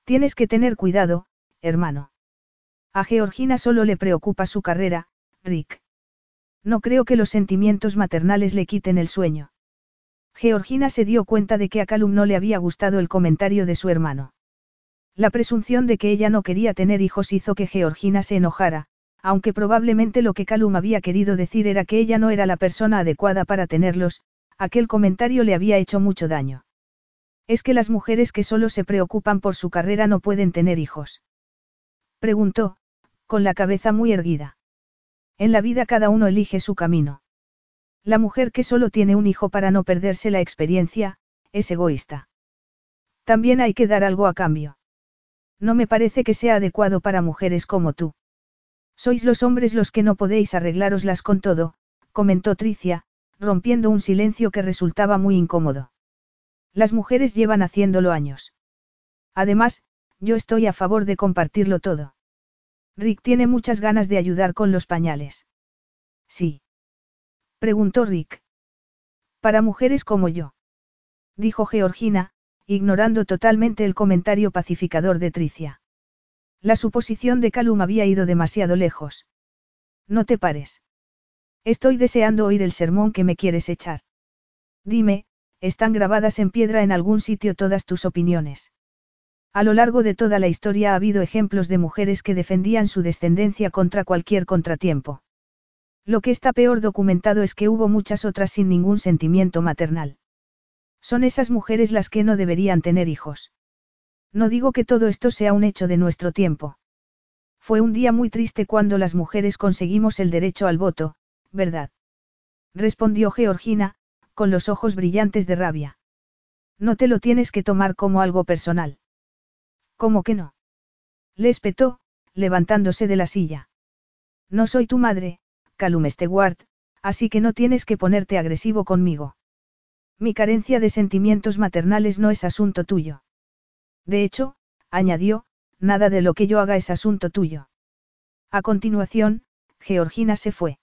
Speaker 1: Tienes que tener cuidado, hermano. A Georgina solo le preocupa su carrera, Rick. No creo que los sentimientos maternales le quiten el sueño. Georgina se dio cuenta de que a Calum no le había gustado el comentario de su hermano. La presunción de que ella no quería tener hijos hizo que Georgina se enojara, aunque probablemente lo que Calum había querido decir era que ella no era la persona adecuada para tenerlos, aquel comentario le había hecho mucho daño. Es que las mujeres que solo se preocupan por su carrera no pueden tener hijos. Preguntó, con la cabeza muy erguida. En la vida cada uno elige su camino. La mujer que solo tiene un hijo para no perderse la experiencia, es egoísta. También hay que dar algo a cambio. No me parece que sea adecuado para mujeres como tú. Sois los hombres los que no podéis arreglároslas con todo, comentó Tricia, rompiendo un silencio que resultaba muy incómodo. Las mujeres llevan haciéndolo años. Además, yo estoy a favor de compartirlo todo. Rick tiene muchas ganas de ayudar con los pañales. Sí. Preguntó Rick. Para mujeres como yo. Dijo Georgina, ignorando totalmente el comentario pacificador de Tricia. La suposición de Calum había ido demasiado lejos. No te pares. Estoy deseando oír el sermón que me quieres echar. Dime, están grabadas en piedra en algún sitio todas tus opiniones. A lo largo de toda la historia ha habido ejemplos de mujeres que defendían su descendencia contra cualquier contratiempo. Lo que está peor documentado es que hubo muchas otras sin ningún sentimiento maternal. Son esas mujeres las que no deberían tener hijos. No digo que todo esto sea un hecho de nuestro tiempo. Fue un día muy triste cuando las mujeres conseguimos el derecho al voto, ¿verdad? Respondió Georgina, con los ojos brillantes de rabia. No te lo tienes que tomar como algo personal. ¿Cómo que no? Le espetó, levantándose de la silla. No soy tu madre, Calum Stewart, así que no tienes que ponerte agresivo conmigo. Mi carencia de sentimientos maternales no es asunto tuyo. De hecho, añadió, nada de lo que yo haga es asunto tuyo. A continuación, Georgina se fue.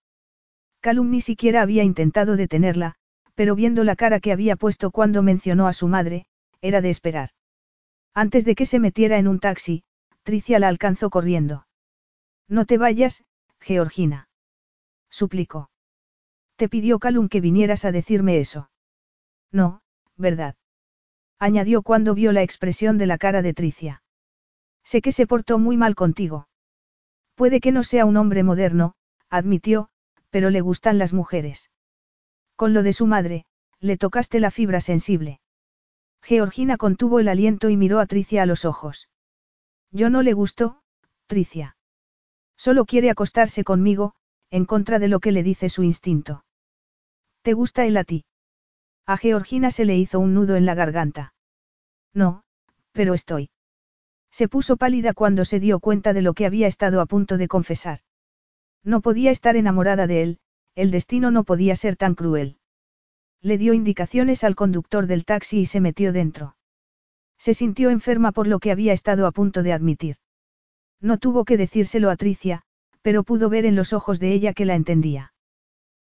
Speaker 1: Calum ni siquiera había intentado detenerla, pero viendo la cara que había puesto cuando mencionó a su madre, era de esperar. Antes de que se metiera en un taxi, Tricia la alcanzó corriendo. No te vayas, Georgina. Suplicó. Te pidió Calum que vinieras a decirme eso. No, ¿verdad? Añadió cuando vio la expresión de la cara de Tricia. Sé que se portó muy mal contigo. Puede que no sea un hombre moderno, admitió, pero le gustan las mujeres. Con lo de su madre, le tocaste la fibra sensible. Georgina contuvo el aliento y miró a Tricia a los ojos. Yo no le gustó, Tricia. Solo quiere acostarse conmigo, en contra de lo que le dice su instinto. ¿Te gusta él a ti? A Georgina se le hizo un nudo en la garganta. No, pero estoy. Se puso pálida cuando se dio cuenta de lo que había estado a punto de confesar. No podía estar enamorada de él, el destino no podía ser tan cruel. Le dio indicaciones al conductor del taxi y se metió dentro. Se sintió enferma por lo que había estado a punto de admitir. No tuvo que decírselo a Tricia, pero pudo ver en los ojos de ella que la entendía.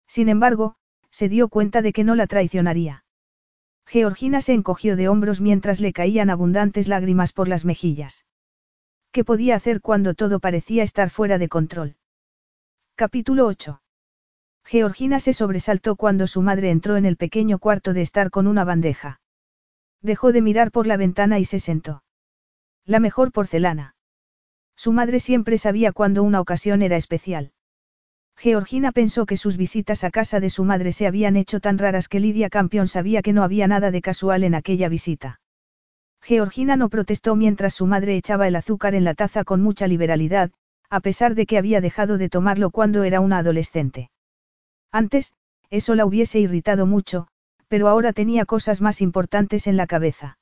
Speaker 1: Sin embargo, se dio cuenta de que no la traicionaría. Georgina se encogió de hombros mientras le caían abundantes lágrimas por las mejillas. ¿Qué podía hacer cuando todo parecía estar fuera de control? Capítulo 8. Georgina se sobresaltó cuando su madre entró en el pequeño cuarto de estar con una bandeja. Dejó de mirar por la ventana y se sentó. La mejor porcelana. Su madre siempre sabía cuando una ocasión era especial. Georgina pensó que sus visitas a casa de su madre se habían hecho tan raras que Lidia Campion sabía que no había nada de casual en aquella visita. Georgina no protestó mientras su madre echaba el azúcar en la taza con mucha liberalidad, a pesar de que había dejado de tomarlo cuando era una adolescente. Antes, eso la hubiese irritado mucho, pero ahora tenía cosas más importantes en la cabeza.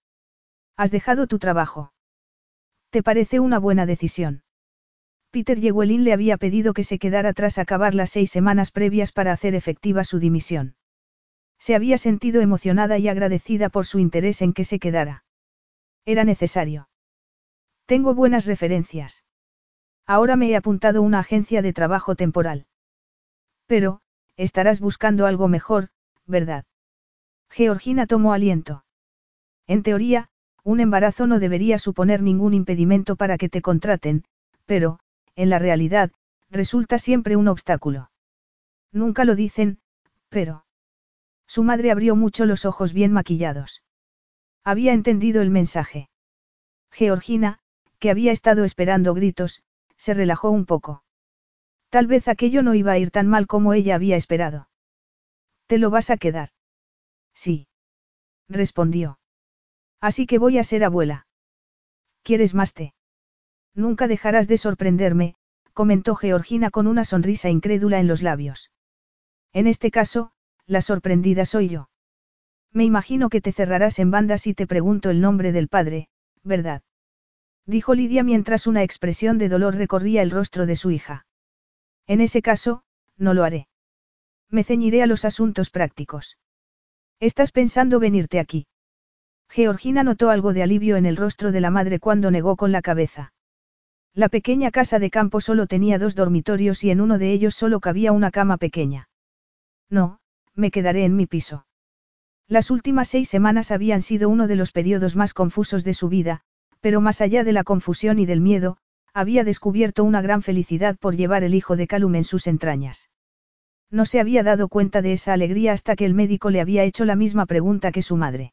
Speaker 1: Has dejado tu trabajo. ¿Te parece una buena decisión? Peter Yewelin le había pedido que se quedara tras acabar las seis semanas previas para hacer efectiva su dimisión. Se había sentido emocionada y agradecida por su interés en que se quedara. Era necesario. Tengo buenas referencias. Ahora me he apuntado una agencia de trabajo temporal. Pero, estarás buscando algo mejor, ¿verdad? Georgina tomó aliento. En teoría, un embarazo no debería suponer ningún impedimento para que te contraten, pero, en la realidad, resulta siempre un obstáculo. Nunca lo dicen, pero... Su madre abrió mucho los ojos bien maquillados. Había entendido el mensaje. Georgina, que había estado esperando gritos, se relajó un poco. Tal vez aquello no iba a ir tan mal como ella había esperado. ¿Te lo vas a quedar? Sí. Respondió. Así que voy a ser abuela. ¿Quieres más té? Nunca dejarás de sorprenderme, comentó Georgina con una sonrisa incrédula en los labios. En este caso, la sorprendida soy yo. Me imagino que te cerrarás en banda si te pregunto el nombre del padre, ¿verdad? Dijo Lidia mientras una expresión de dolor recorría el rostro de su hija. En ese caso, no lo haré. Me ceñiré a los asuntos prácticos. ¿Estás pensando venirte aquí? Georgina notó algo de alivio en el rostro de la madre cuando negó con la cabeza. La pequeña casa de campo solo tenía dos dormitorios y en uno de ellos solo cabía una cama pequeña. No, me quedaré en mi piso. Las últimas seis semanas habían sido uno de los periodos más confusos de su vida, pero más allá de la confusión y del miedo, había descubierto una gran felicidad por llevar el hijo de Calum en sus entrañas. No se había dado cuenta de esa alegría hasta que el médico le había hecho la misma pregunta que su madre.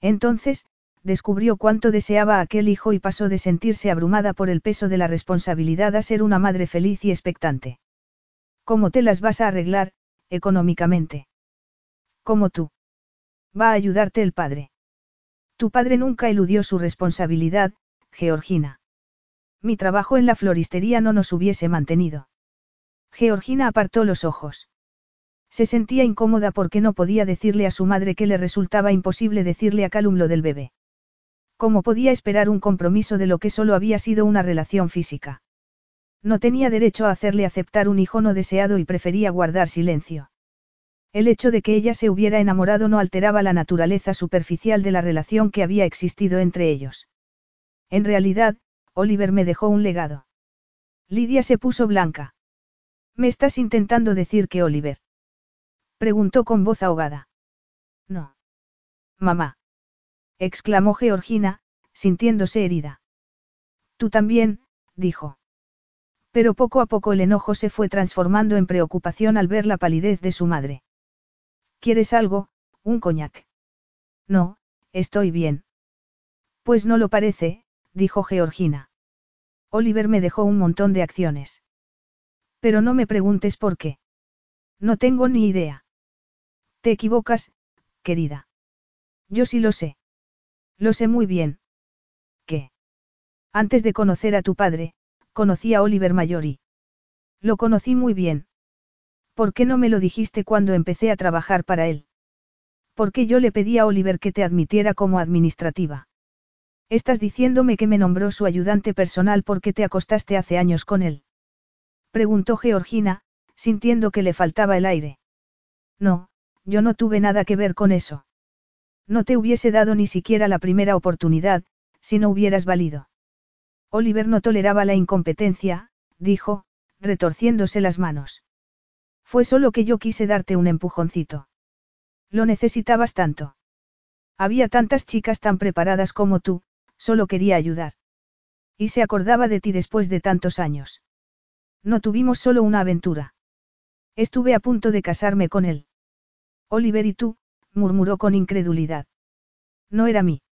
Speaker 1: Entonces, descubrió cuánto deseaba aquel hijo y pasó de sentirse abrumada por el peso de la responsabilidad a ser una madre feliz y expectante. ¿Cómo te las vas a arreglar, económicamente? Como tú. Va a ayudarte el padre. Tu padre nunca eludió su responsabilidad, Georgina. Mi trabajo en la floristería no nos hubiese mantenido. Georgina apartó los ojos. Se sentía incómoda porque no podía decirle a su madre que le resultaba imposible decirle a Calum lo del bebé. ¿Cómo podía esperar un compromiso de lo que solo había sido una relación física? No tenía derecho a hacerle aceptar un hijo no deseado y prefería guardar silencio. El hecho de que ella se hubiera enamorado no alteraba la naturaleza superficial de la relación que había existido entre ellos. En realidad, Oliver me dejó un legado. Lidia se puso blanca. ¿Me estás intentando decir que Oliver? Preguntó con voz ahogada. No. Mamá. Exclamó Georgina, sintiéndose herida. Tú también, dijo. Pero poco a poco el enojo se fue transformando en preocupación al ver la palidez de su madre. ¿Quieres algo, un coñac? No, estoy bien. Pues no lo parece, dijo Georgina. Oliver me dejó un montón de acciones. Pero no me preguntes por qué. No tengo ni idea. Te equivocas, querida. Yo sí lo sé. Lo sé muy bien. ¿Qué? Antes de conocer a tu padre, conocí a Oliver Mayori. Lo conocí muy bien. ¿Por qué no me lo dijiste cuando empecé a trabajar para él? Porque yo le pedí a Oliver que te admitiera como administrativa. Estás diciéndome que me nombró su ayudante personal porque te acostaste hace años con él. Preguntó Georgina, sintiendo que le faltaba el aire. No, yo no tuve nada que ver con eso. No te hubiese dado ni siquiera la primera oportunidad, si no hubieras valido. Oliver no toleraba la incompetencia, dijo, retorciéndose las manos. Fue solo que yo quise darte un empujoncito. Lo necesitabas tanto. Había tantas chicas tan preparadas como tú, solo quería ayudar. Y se acordaba de ti después de tantos años. No tuvimos solo una aventura. Estuve a punto de casarme con él. Oliver y tú, murmuró con incredulidad. No era mí.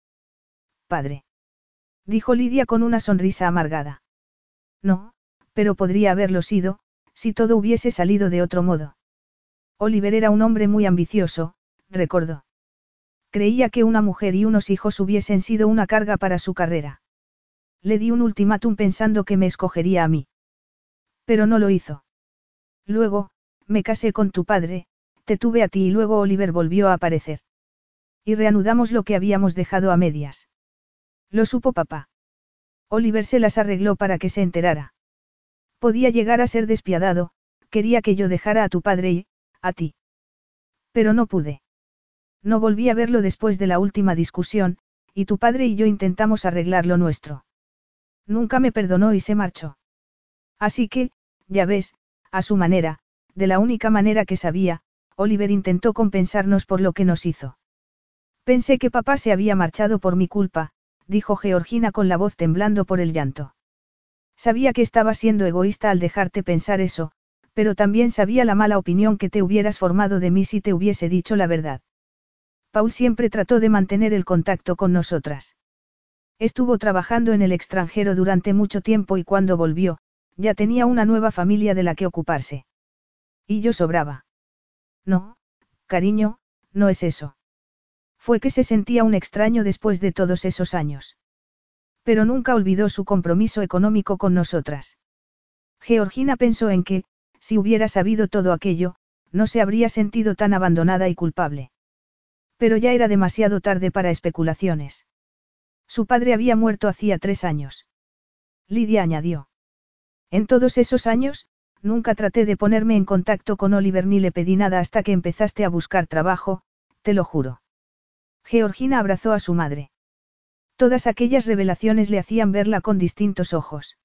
Speaker 1: Padre. Dijo Lidia con una sonrisa amargada. No, pero podría haberlo sido, si todo hubiese salido de otro modo. Oliver era un hombre muy ambicioso, recordó. Creía que una mujer y unos hijos hubiesen sido una carga para su carrera. Le di un ultimátum pensando que me escogería a mí. Pero no lo hizo. Luego, me casé con tu padre, te tuve a ti y luego Oliver volvió a aparecer. Y reanudamos lo que habíamos dejado a medias. Lo supo papá. Oliver se las arregló para que se enterara. Podía llegar a ser despiadado, quería que yo dejara a tu padre y, a ti. Pero no pude. No volví a verlo después de la última discusión, y tu padre y yo intentamos arreglar lo nuestro. Nunca me perdonó y se marchó. Así que, ya ves, a su manera, de la única manera que sabía, Oliver intentó compensarnos por lo que nos hizo. Pensé que papá se había marchado por mi culpa, dijo Georgina con la voz temblando por el llanto. Sabía que estaba siendo egoísta al dejarte pensar eso, pero también sabía la mala opinión que te hubieras formado de mí si te hubiese dicho la verdad. Paul siempre trató de mantener el contacto con nosotras. Estuvo trabajando en el extranjero durante mucho tiempo y cuando volvió, ya tenía una nueva familia de la que ocuparse. Y yo sobraba. No, cariño, no es eso. Fue que se sentía un extraño después de todos esos años. Pero nunca olvidó su compromiso económico con nosotras. Georgina pensó en que, si hubiera sabido todo aquello, no se habría sentido tan abandonada y culpable. Pero ya era demasiado tarde para especulaciones. Su padre había muerto hacía tres años. Lidia añadió. En todos esos años, nunca traté de ponerme en contacto con Oliver ni le pedí nada hasta que empezaste a buscar trabajo, te lo juro. Georgina abrazó a su madre. Todas aquellas revelaciones le hacían verla con distintos ojos.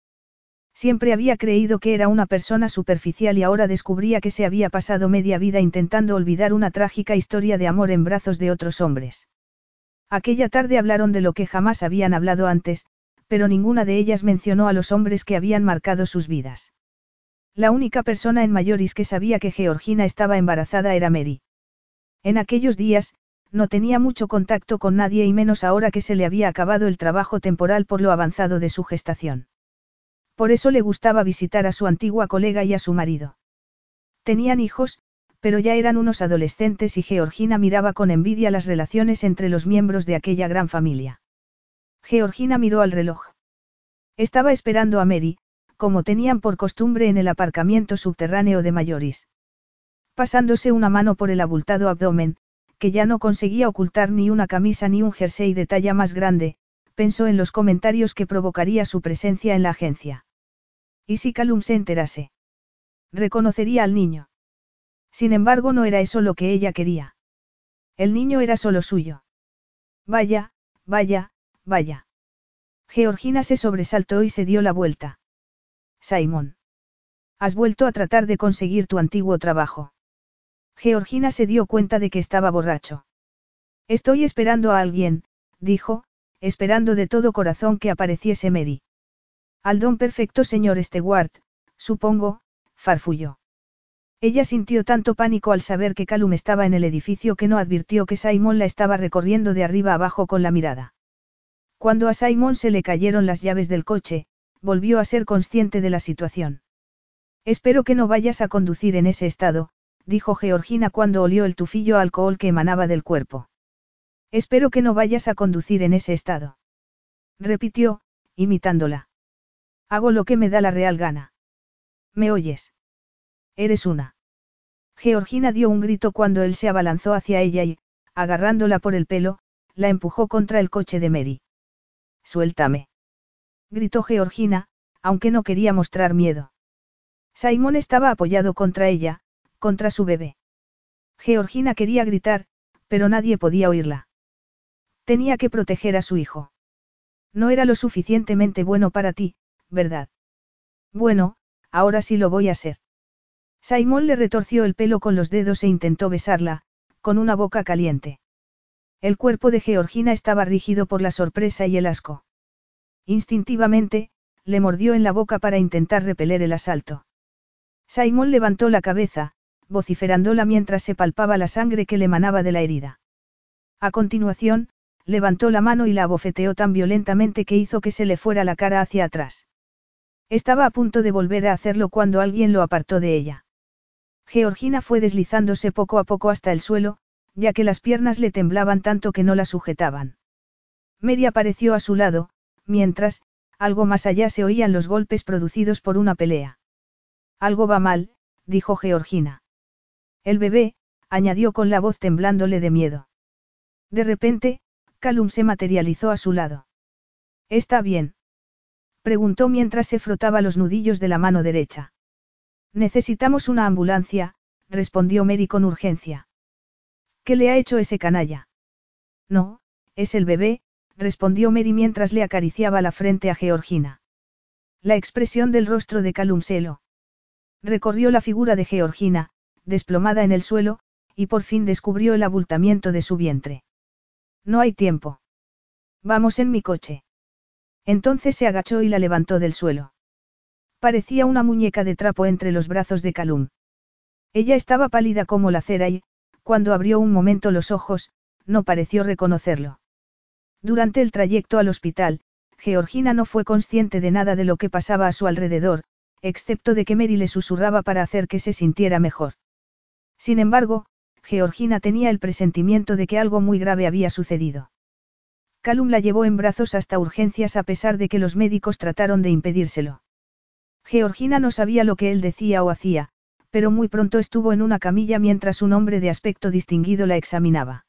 Speaker 1: Siempre había creído que era una persona superficial y ahora descubría que se había pasado media vida intentando olvidar una trágica historia de amor en brazos de otros hombres. Aquella tarde hablaron de lo que jamás habían hablado antes, pero ninguna de ellas mencionó a los hombres que habían marcado sus vidas. La única persona en Mayoris que sabía que Georgina estaba embarazada era Mary. En aquellos días, no tenía mucho contacto con nadie y menos ahora que se le había acabado el trabajo temporal por lo avanzado de su gestación. Por eso le gustaba visitar a su antigua colega y a su marido. Tenían hijos, pero ya eran unos adolescentes y Georgina miraba con envidia las relaciones entre los miembros de aquella gran familia. Georgina miró al reloj. Estaba esperando a Mary, como tenían por costumbre en el aparcamiento subterráneo de Mayoris. Pasándose una mano por el abultado abdomen, que ya no conseguía ocultar ni una camisa ni un jersey de talla más grande, pensó en los comentarios que provocaría su presencia en la agencia. ¿Y si Calum se enterase? Reconocería al niño. Sin embargo, no era eso lo que ella quería. El niño era solo suyo. Vaya, vaya, vaya. Georgina se sobresaltó y se dio la vuelta. Simón. Has vuelto a tratar de conseguir tu antiguo trabajo. Georgina se dio cuenta de que estaba borracho. Estoy esperando a alguien, dijo, esperando de todo corazón que apareciese Mary. Al don perfecto señor Stewart, supongo, farfulló. Ella sintió tanto pánico al saber que Calum estaba en el edificio que no advirtió que Simon la estaba recorriendo de arriba abajo con la mirada. Cuando a Simon se le cayeron las llaves del coche, volvió a ser consciente de la situación. Espero que no vayas a conducir en ese estado, dijo Georgina cuando olió el tufillo alcohol que emanaba del cuerpo. Espero que no vayas a conducir en ese estado. Repitió, imitándola. Hago lo que me da la real gana. ¿Me oyes? Eres una. Georgina dio un grito cuando él se abalanzó hacia ella y, agarrándola por el pelo, la empujó contra el coche de Mary. Suéltame. Gritó Georgina, aunque no quería mostrar miedo. Simón estaba apoyado contra ella, contra su bebé. Georgina quería gritar, pero nadie podía oírla. Tenía que proteger a su hijo. No era lo suficientemente bueno para ti, ¿verdad? Bueno, ahora sí lo voy a ser. Simón le retorció el pelo con los dedos e intentó besarla, con una boca caliente. El cuerpo de Georgina estaba rígido por la sorpresa y el asco. Instintivamente, le mordió en la boca para intentar repeler el asalto. Simón levantó la cabeza, vociferándola mientras se palpaba la sangre que le emanaba de la herida. A continuación, levantó la mano y la abofeteó tan violentamente que hizo que se le fuera la cara hacia atrás. Estaba a punto de volver a hacerlo cuando alguien lo apartó de ella. Georgina fue deslizándose poco a poco hasta el suelo, ya que las piernas le temblaban tanto que no la sujetaban. Mary apareció a su lado, mientras, algo más allá se oían los golpes producidos por una pelea. Algo va mal, dijo Georgina. El bebé, añadió con la voz temblándole de miedo. De repente, Calum se materializó a su lado. ¿Está bien? Preguntó mientras se frotaba los nudillos de la mano derecha. Necesitamos una ambulancia, respondió Mary con urgencia. ¿Qué le ha hecho ese canalla? No, es el bebé, respondió Mary mientras le acariciaba la frente a Georgina. La expresión del rostro de Calum Selo. Recorrió la figura de Georgina, desplomada en el suelo, y por fin descubrió el abultamiento de su vientre. No hay tiempo. Vamos en mi coche. Entonces se agachó y la levantó del suelo. Parecía una muñeca de trapo entre los brazos de Calum. Ella estaba pálida como la cera y, cuando abrió un momento los ojos, no pareció reconocerlo. Durante el trayecto al hospital, Georgina no fue consciente de nada de lo que pasaba a su alrededor, excepto de que Mary le susurraba para hacer que se sintiera mejor. Sin embargo, Georgina tenía el presentimiento de que algo muy grave había sucedido. Calum la llevó en brazos hasta urgencias a pesar de que los médicos trataron de impedírselo. Georgina no sabía lo que él decía o hacía, pero muy pronto estuvo en una camilla mientras un hombre de aspecto distinguido la examinaba.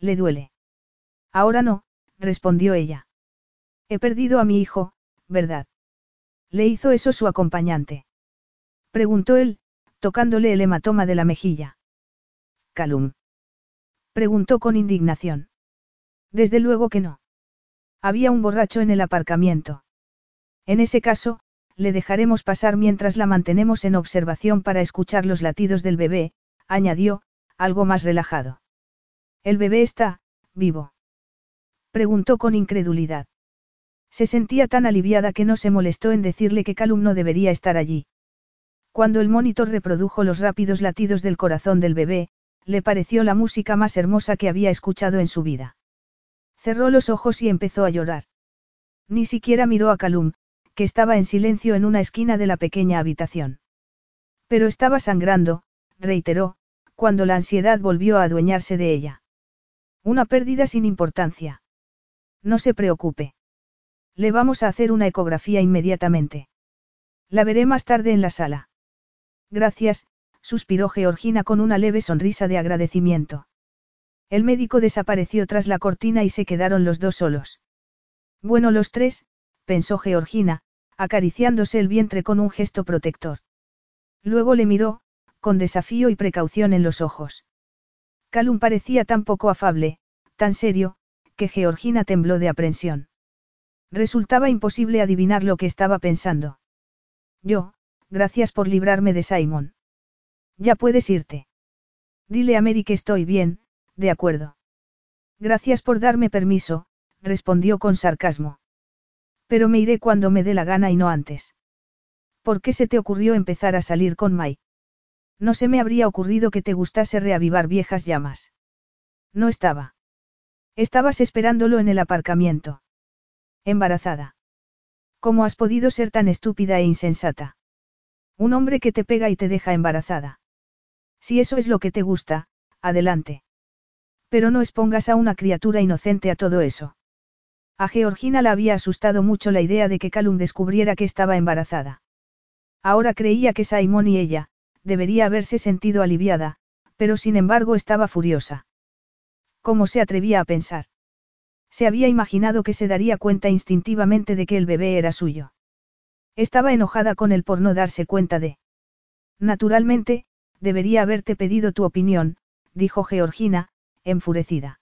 Speaker 1: ¿Le duele? Ahora no, respondió ella. He perdido a mi hijo, ¿verdad? ¿Le hizo eso su acompañante? Preguntó él, tocándole el hematoma de la mejilla. Calum. Preguntó con indignación. Desde luego que no. Había un borracho en el aparcamiento. En ese caso, le dejaremos pasar mientras la mantenemos en observación para escuchar los latidos del bebé, añadió, algo más relajado. ¿El bebé está, vivo? Preguntó con incredulidad. Se sentía tan aliviada que no se molestó en decirle que Calum no debería estar allí. Cuando el monitor reprodujo los rápidos latidos del corazón del bebé, le pareció la música más hermosa que había escuchado en su vida. Cerró los ojos y empezó a llorar. Ni siquiera miró a Calum, que estaba en silencio en una esquina de la pequeña habitación. Pero estaba sangrando, reiteró, cuando la ansiedad volvió a adueñarse de ella. Una pérdida sin importancia. No se preocupe. Le vamos a hacer una ecografía inmediatamente. La veré más tarde en la sala. Gracias, suspiró Georgina con una leve sonrisa de agradecimiento. El médico desapareció tras la cortina y se quedaron los dos solos. Bueno, los tres, pensó Georgina, acariciándose el vientre con un gesto protector. Luego le miró, con desafío y precaución en los ojos. Calum parecía tan poco afable, tan serio, que Georgina tembló de aprensión. Resultaba imposible adivinar lo que estaba pensando. Yo, gracias por librarme de Simon. Ya puedes irte. Dile a Mary que estoy bien, de acuerdo. Gracias por darme permiso, respondió con sarcasmo. Pero me iré cuando me dé la gana y no antes. ¿Por qué se te ocurrió empezar a salir con Mai? No se me habría ocurrido que te gustase reavivar viejas llamas. No estaba. Estabas esperándolo en el aparcamiento. Embarazada. ¿Cómo has podido ser tan estúpida e insensata? Un hombre que te pega y te deja embarazada. Si eso es lo que te gusta, adelante. Pero no expongas a una criatura inocente a todo eso. A Georgina la había asustado mucho la idea de que Calum descubriera que estaba embarazada. Ahora creía que Simon y ella, debería haberse sentido aliviada, pero sin embargo estaba furiosa. ¿Cómo se atrevía a pensar? Se había imaginado que se daría cuenta instintivamente de que el bebé era suyo. Estaba enojada con él por no darse cuenta de. Naturalmente, Debería haberte pedido tu opinión, dijo Georgina, enfurecida.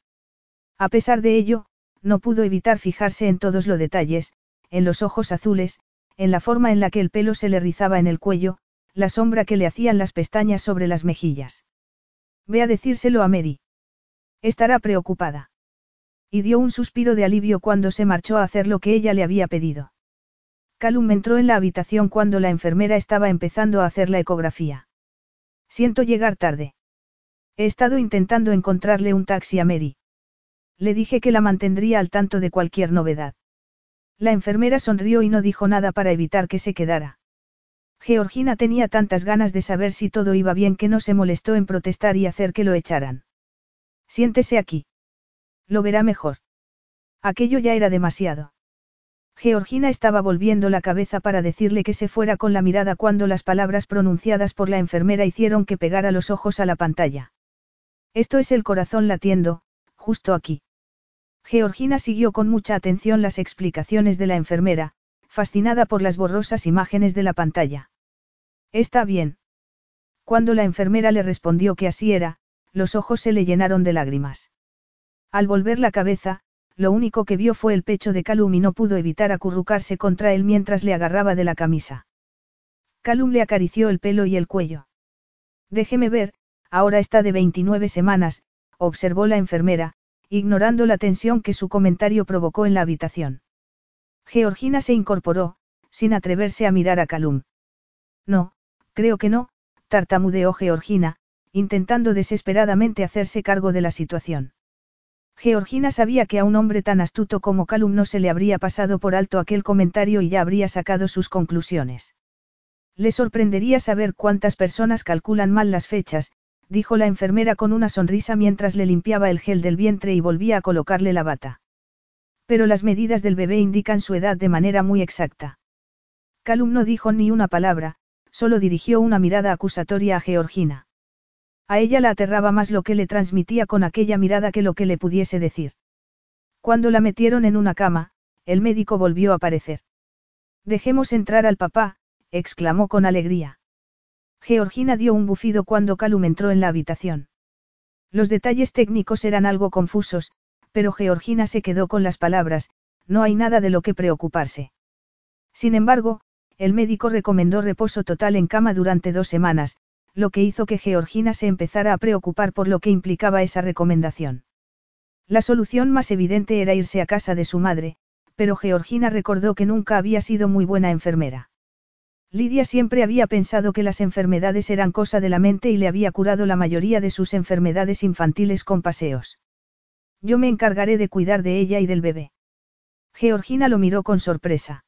Speaker 1: A pesar de ello, no pudo evitar fijarse en todos los detalles, en los ojos azules, en la forma en la que el pelo se le rizaba en el cuello, la sombra que le hacían las pestañas sobre las mejillas. Ve a decírselo a Mary. Estará preocupada. Y dio un suspiro de alivio cuando se marchó a hacer lo que ella le había pedido. Calum entró en la habitación cuando la enfermera estaba empezando a hacer la ecografía. Siento llegar tarde. He estado intentando encontrarle un taxi a Mary. Le dije que la mantendría al tanto de cualquier novedad. La enfermera sonrió y no dijo nada para evitar que se quedara. Georgina tenía tantas ganas de saber si todo iba bien que no se molestó en protestar y hacer que lo echaran. Siéntese aquí. Lo verá mejor. Aquello ya era demasiado. Georgina estaba volviendo la cabeza para decirle que se fuera con la mirada cuando las palabras pronunciadas por la enfermera hicieron que pegara los ojos a la pantalla. Esto es el corazón latiendo, justo aquí. Georgina siguió con mucha atención las explicaciones de la enfermera, fascinada por las borrosas imágenes de la pantalla. Está bien. Cuando la enfermera le respondió que así era, los ojos se le llenaron de lágrimas. Al volver la cabeza, lo único que vio fue el pecho de Calum y no pudo evitar acurrucarse contra él mientras le agarraba de la camisa. Calum le acarició el pelo y el cuello. Déjeme ver, ahora está de 29 semanas, observó la enfermera, ignorando la tensión que su comentario provocó en la habitación. Georgina se incorporó, sin atreverse a mirar a Calum. No, Creo que no, tartamudeó Georgina, intentando desesperadamente hacerse cargo de la situación. Georgina sabía que a un hombre tan astuto como Calum no se le habría pasado por alto aquel comentario y ya habría sacado sus conclusiones. Le sorprendería saber cuántas personas calculan mal las fechas, dijo la enfermera con una sonrisa mientras le limpiaba el gel del vientre y volvía a colocarle la bata. Pero las medidas del bebé indican su edad de manera muy exacta. Calum no dijo ni una palabra, solo dirigió una mirada acusatoria a Georgina. A ella la aterraba más lo que le transmitía con aquella mirada que lo que le pudiese decir. Cuando la metieron en una cama, el médico volvió a aparecer. Dejemos entrar al papá, exclamó con alegría. Georgina dio un bufido cuando Calum entró en la habitación. Los detalles técnicos eran algo confusos, pero Georgina se quedó con las palabras, no hay nada de lo que preocuparse. Sin embargo, el médico recomendó reposo total en cama durante dos semanas, lo que hizo que Georgina se empezara a preocupar por lo que implicaba esa recomendación. La solución más evidente era irse a casa de su madre, pero Georgina recordó que nunca había sido muy buena enfermera. Lidia siempre había pensado que las enfermedades eran cosa de la mente y le había curado la mayoría de sus enfermedades infantiles con paseos. Yo me encargaré de cuidar de ella y del bebé. Georgina lo miró con sorpresa.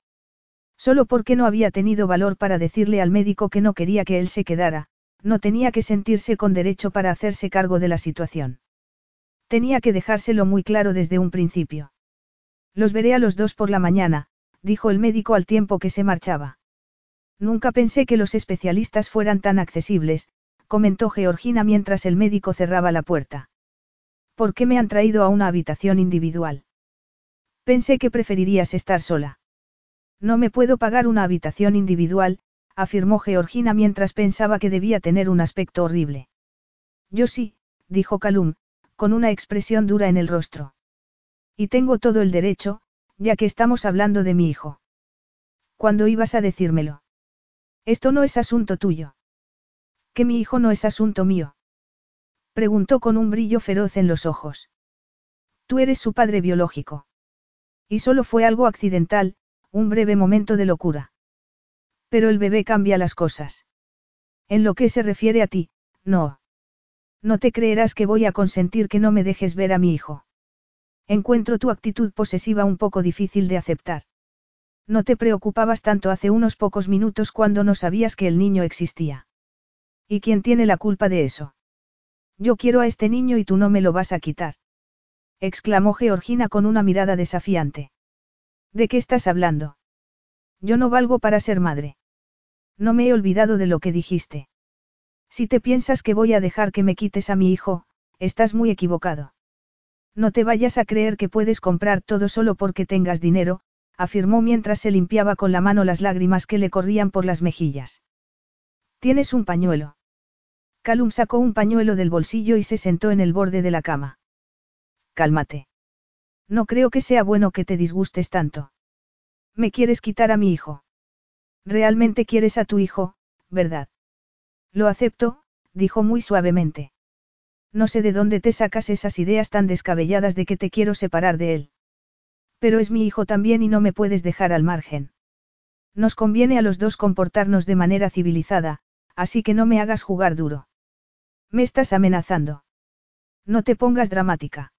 Speaker 1: Solo porque no había tenido valor para decirle al médico que no quería que él se quedara, no tenía que sentirse con derecho para hacerse cargo de la situación. Tenía que dejárselo muy claro desde un principio. Los veré a los dos por la mañana, dijo el médico al tiempo que se marchaba. Nunca pensé que los especialistas fueran tan accesibles, comentó Georgina mientras el médico cerraba la puerta. ¿Por qué me han traído a una habitación individual? Pensé que preferirías estar sola. No me puedo pagar una habitación individual, afirmó Georgina mientras pensaba que debía tener un aspecto horrible. Yo sí, dijo Calum, con una expresión dura en el rostro. Y tengo todo el derecho, ya que estamos hablando de mi hijo. ¿Cuándo ibas a decírmelo? Esto no es asunto tuyo. Que mi hijo no es asunto mío. Preguntó con un brillo feroz en los ojos. Tú eres su padre biológico. Y solo fue algo accidental, un breve momento de locura. Pero el bebé cambia las cosas. En lo que se refiere a ti, no. No te creerás que voy a consentir que no me dejes ver a mi hijo. Encuentro tu actitud posesiva un poco difícil de aceptar. No te preocupabas tanto hace unos pocos minutos cuando no sabías que el niño existía. ¿Y quién tiene la culpa de eso? Yo quiero a este niño y tú no me lo vas a quitar. exclamó Georgina con una mirada desafiante. ¿De qué estás hablando? Yo no valgo para ser madre. No me he olvidado de lo que dijiste. Si te piensas que voy a dejar que me quites a mi hijo, estás muy equivocado. No te vayas a creer que puedes comprar todo solo porque tengas dinero, afirmó mientras se limpiaba con la mano las lágrimas que le corrían por las mejillas. Tienes un pañuelo. Calum sacó un pañuelo del bolsillo y se sentó en el borde de la cama. Cálmate. No creo que sea bueno que te disgustes tanto. Me quieres quitar a mi hijo. Realmente quieres a tu hijo, ¿verdad? Lo acepto, dijo muy suavemente. No sé de dónde te sacas esas ideas tan descabelladas de que te quiero separar de él. Pero es mi hijo también y no me puedes dejar al margen. Nos conviene a los dos comportarnos de manera civilizada, así que no me hagas jugar duro. Me estás amenazando. No te pongas dramática.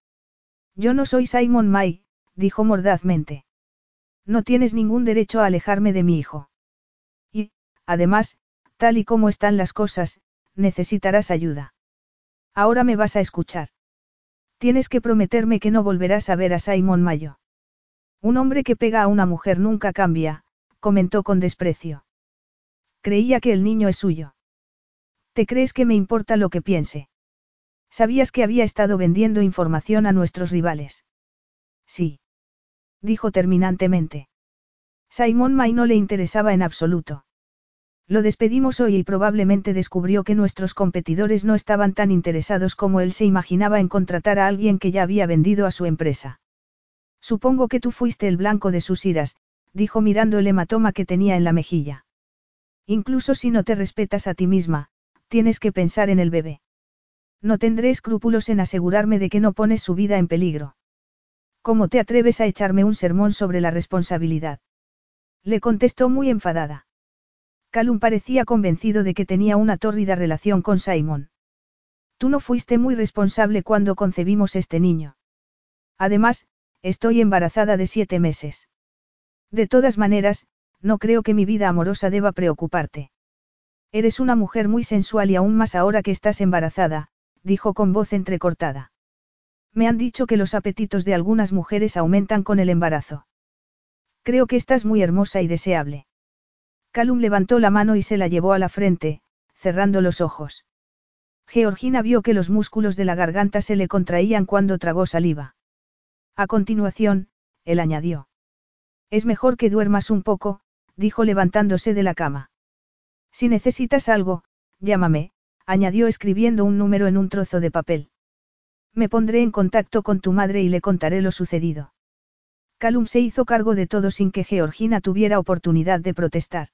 Speaker 1: Yo no soy Simon May, dijo mordazmente. No tienes ningún derecho a alejarme de mi hijo. Además, tal y como están las cosas, necesitarás ayuda. Ahora me vas a escuchar. Tienes que prometerme que no volverás a ver a Simon Mayo. Un hombre que pega a una mujer nunca cambia, comentó con desprecio. Creía que el niño es suyo. ¿Te crees que me importa lo que piense? ¿Sabías que había estado vendiendo información a nuestros rivales? Sí. Dijo terminantemente. Simon May no le interesaba en absoluto. Lo despedimos hoy y probablemente descubrió que nuestros competidores no estaban tan interesados como él se imaginaba en contratar a alguien que ya había vendido a su empresa. Supongo que tú fuiste el blanco de sus iras, dijo mirando el hematoma que tenía en la mejilla. Incluso si no te respetas a ti misma, tienes que pensar en el bebé. No tendré escrúpulos en asegurarme de que no pones su vida en peligro. ¿Cómo te atreves a echarme un sermón sobre la responsabilidad? Le contestó muy enfadada. Calum parecía convencido de que tenía una tórrida relación con Simon. Tú no fuiste muy responsable cuando concebimos este niño. Además, estoy embarazada de siete meses. De todas maneras, no creo que mi vida amorosa deba preocuparte. Eres una mujer muy sensual y aún más ahora que estás embarazada, dijo con voz entrecortada. Me han dicho que los apetitos de algunas mujeres aumentan con el embarazo. Creo que estás muy hermosa y deseable. Calum levantó la mano y se la llevó a la frente, cerrando los ojos. Georgina vio que los músculos de la garganta se le contraían cuando tragó saliva. A continuación, él añadió. Es mejor que duermas un poco, dijo levantándose de la cama. Si necesitas algo, llámame, añadió escribiendo un número en un trozo de papel. Me pondré en contacto con tu madre y le contaré lo sucedido. Calum se hizo cargo de todo sin que Georgina tuviera oportunidad de protestar.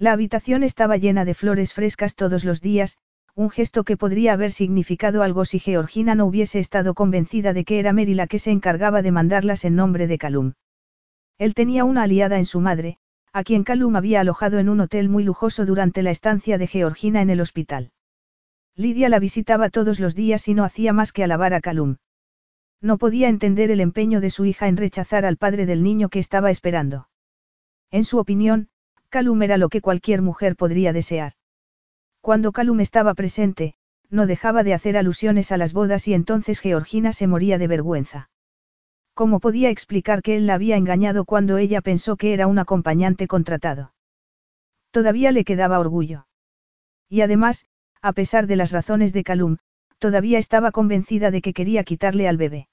Speaker 1: La habitación estaba llena de flores frescas todos los días, un gesto que podría haber significado algo si Georgina no hubiese estado convencida de que era Mary la que se encargaba de mandarlas en nombre de Calum. Él tenía una aliada en su madre, a quien Calum había alojado en un hotel muy lujoso durante la estancia de Georgina en el hospital. Lidia la visitaba todos los días y no hacía más que alabar a Calum. No podía entender el empeño de su hija en rechazar al padre del niño que estaba esperando. En su opinión, Calum era lo que cualquier mujer podría desear. Cuando Calum estaba presente, no dejaba de hacer alusiones a las bodas y entonces Georgina se moría de vergüenza. ¿Cómo podía explicar que él la había engañado cuando ella pensó que era un acompañante contratado? Todavía le quedaba orgullo. Y además, a pesar de las razones de Calum, todavía estaba convencida de que quería quitarle al bebé.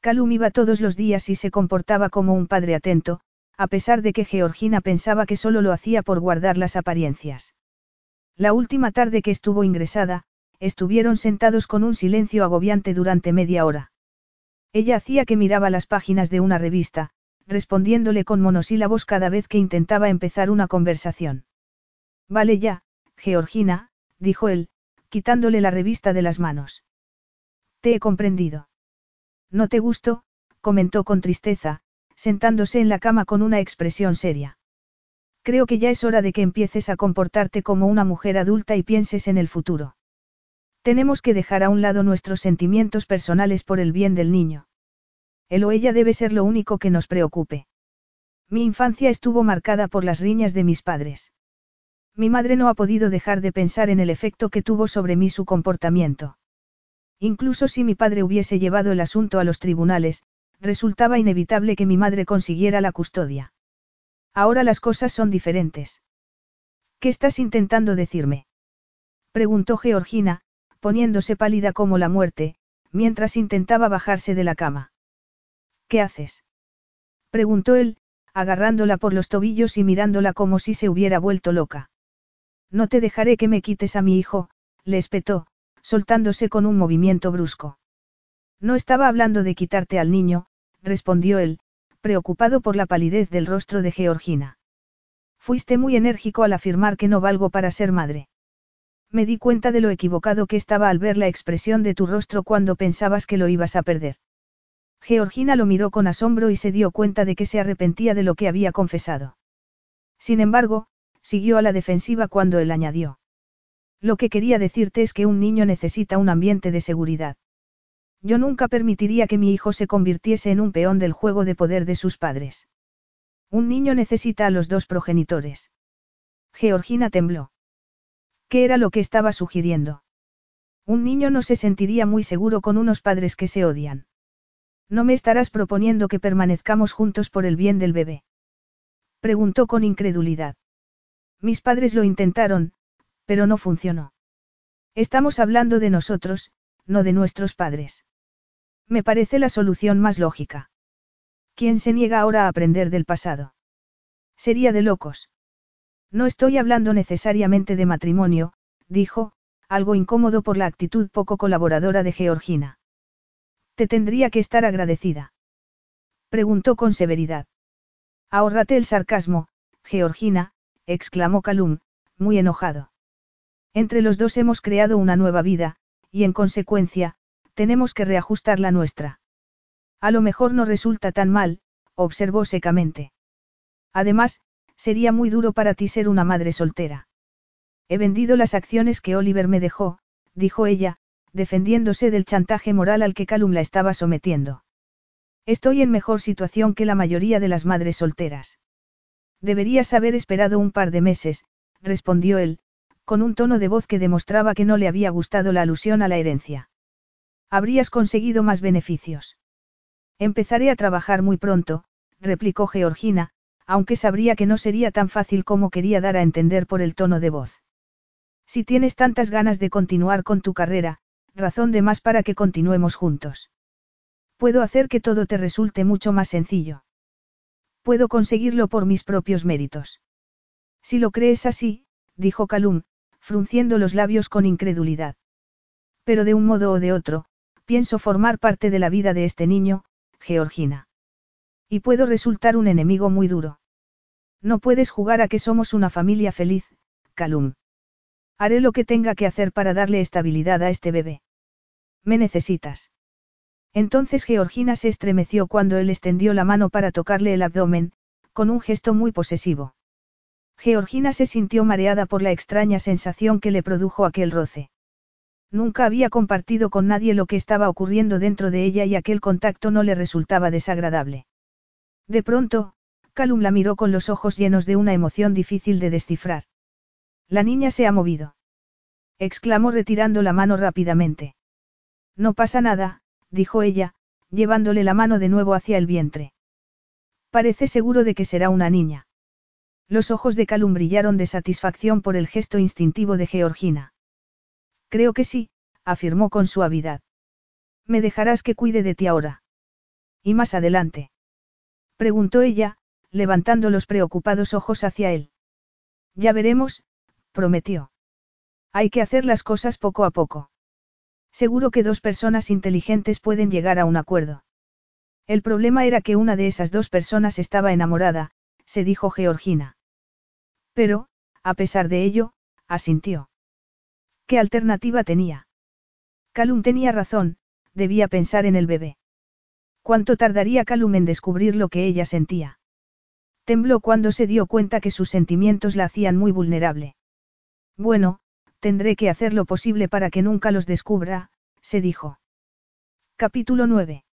Speaker 1: Calum iba todos los días y se comportaba como un padre atento, a pesar de que Georgina pensaba que solo lo hacía por guardar las apariencias. La última tarde que estuvo ingresada, estuvieron sentados con un silencio agobiante durante media hora. Ella hacía que miraba las páginas de una revista, respondiéndole con monosílabos cada vez que intentaba empezar una conversación. Vale ya, Georgina, dijo él, quitándole la revista de las manos. Te he comprendido. No te gusto, comentó con tristeza, sentándose en la cama con una expresión seria. Creo que ya es hora de que empieces a comportarte como una mujer adulta y pienses en el futuro. Tenemos que dejar a un lado nuestros sentimientos personales por el bien del niño. Él o ella debe ser lo único que nos preocupe. Mi infancia estuvo marcada por las riñas de mis padres. Mi madre no ha podido dejar de pensar en el efecto que tuvo sobre mí su comportamiento. Incluso si mi padre hubiese llevado el asunto a los tribunales, resultaba inevitable que mi madre consiguiera la custodia. Ahora las cosas son diferentes. ¿Qué estás intentando decirme? Preguntó Georgina, poniéndose pálida como la muerte, mientras intentaba bajarse de la cama. ¿Qué haces? preguntó él, agarrándola por los tobillos y mirándola como si se hubiera vuelto loca. No te dejaré que me quites a mi hijo, le espetó, soltándose con un movimiento brusco. No estaba hablando de quitarte al niño, respondió él, preocupado por la palidez del rostro de Georgina. Fuiste muy enérgico al afirmar que no valgo para ser madre. Me di cuenta de lo equivocado que estaba al ver la expresión de tu rostro cuando pensabas que lo ibas a perder. Georgina lo miró con asombro y se dio cuenta de que se arrepentía de lo que había confesado. Sin embargo, siguió a la defensiva cuando él añadió. Lo que quería decirte es que un niño necesita un ambiente de seguridad. Yo nunca permitiría que mi hijo se convirtiese en un peón del juego de poder de sus padres. Un niño necesita a los dos progenitores. Georgina tembló. ¿Qué era lo que estaba sugiriendo? Un niño no se sentiría muy seguro con unos padres que se odian. ¿No me estarás proponiendo que permanezcamos juntos por el bien del bebé? Preguntó con incredulidad. Mis padres lo intentaron, pero no funcionó. Estamos hablando de nosotros, no de nuestros padres. Me parece la solución más lógica. ¿Quién se niega ahora a aprender del pasado? Sería de locos. No estoy hablando necesariamente de matrimonio, dijo, algo incómodo por la actitud poco colaboradora de Georgina. Te tendría que estar agradecida. Preguntó con severidad. Ahórrate el sarcasmo, Georgina, exclamó Calum, muy enojado. Entre los dos hemos creado una nueva vida, y en consecuencia, tenemos que reajustar la nuestra. A lo mejor no resulta tan mal, observó secamente. Además, sería muy duro para ti ser una madre soltera. He vendido las acciones que Oliver me dejó, dijo ella, defendiéndose del chantaje moral al que Calum la estaba sometiendo. Estoy en mejor situación que la mayoría de las madres solteras. Deberías haber esperado un par de meses, respondió él, con un tono de voz que demostraba que no le había gustado la alusión a la herencia. Habrías conseguido más beneficios. Empezaré a trabajar muy pronto, replicó Georgina, aunque sabría que no sería tan fácil como quería dar a entender por el tono de voz. Si tienes tantas ganas de continuar con tu carrera, razón de más para que continuemos juntos. Puedo hacer que todo te resulte mucho más sencillo. Puedo conseguirlo por mis propios méritos. Si lo crees así, dijo Calum, frunciendo los labios con incredulidad. Pero de un modo o de otro, pienso formar parte de la vida de este niño, Georgina. Y puedo resultar un enemigo muy duro. No puedes jugar a que somos una familia feliz, Calum. Haré lo que tenga que hacer para darle estabilidad a este bebé. Me necesitas. Entonces Georgina se estremeció cuando él extendió la mano para tocarle el abdomen, con un gesto muy posesivo. Georgina se sintió mareada por la extraña sensación que le produjo aquel roce. Nunca había compartido con nadie lo que estaba ocurriendo dentro de ella y aquel contacto no le resultaba desagradable. De pronto, Calum la miró con los ojos llenos de una emoción difícil de descifrar. La niña se ha movido. exclamó retirando la mano rápidamente. No pasa nada, dijo ella, llevándole la mano de nuevo hacia el vientre. Parece seguro de que será una niña. Los ojos de Calum brillaron de satisfacción por el gesto instintivo de Georgina. Creo que sí, afirmó con suavidad. ¿Me dejarás que cuide de ti ahora? ¿Y más adelante? Preguntó ella, levantando los preocupados ojos hacia él. Ya veremos, prometió. Hay que hacer las cosas poco a poco. Seguro que dos personas inteligentes pueden llegar a un acuerdo. El problema era que una de esas dos personas estaba enamorada, se dijo Georgina. Pero, a pesar de ello, asintió. ¿Qué alternativa tenía? Calum tenía razón, debía pensar en el bebé. ¿Cuánto tardaría Calum en descubrir lo que ella sentía? Tembló cuando se dio cuenta que sus sentimientos la hacían muy vulnerable. Bueno, tendré que hacer lo posible para que nunca los descubra, se dijo. Capítulo 9.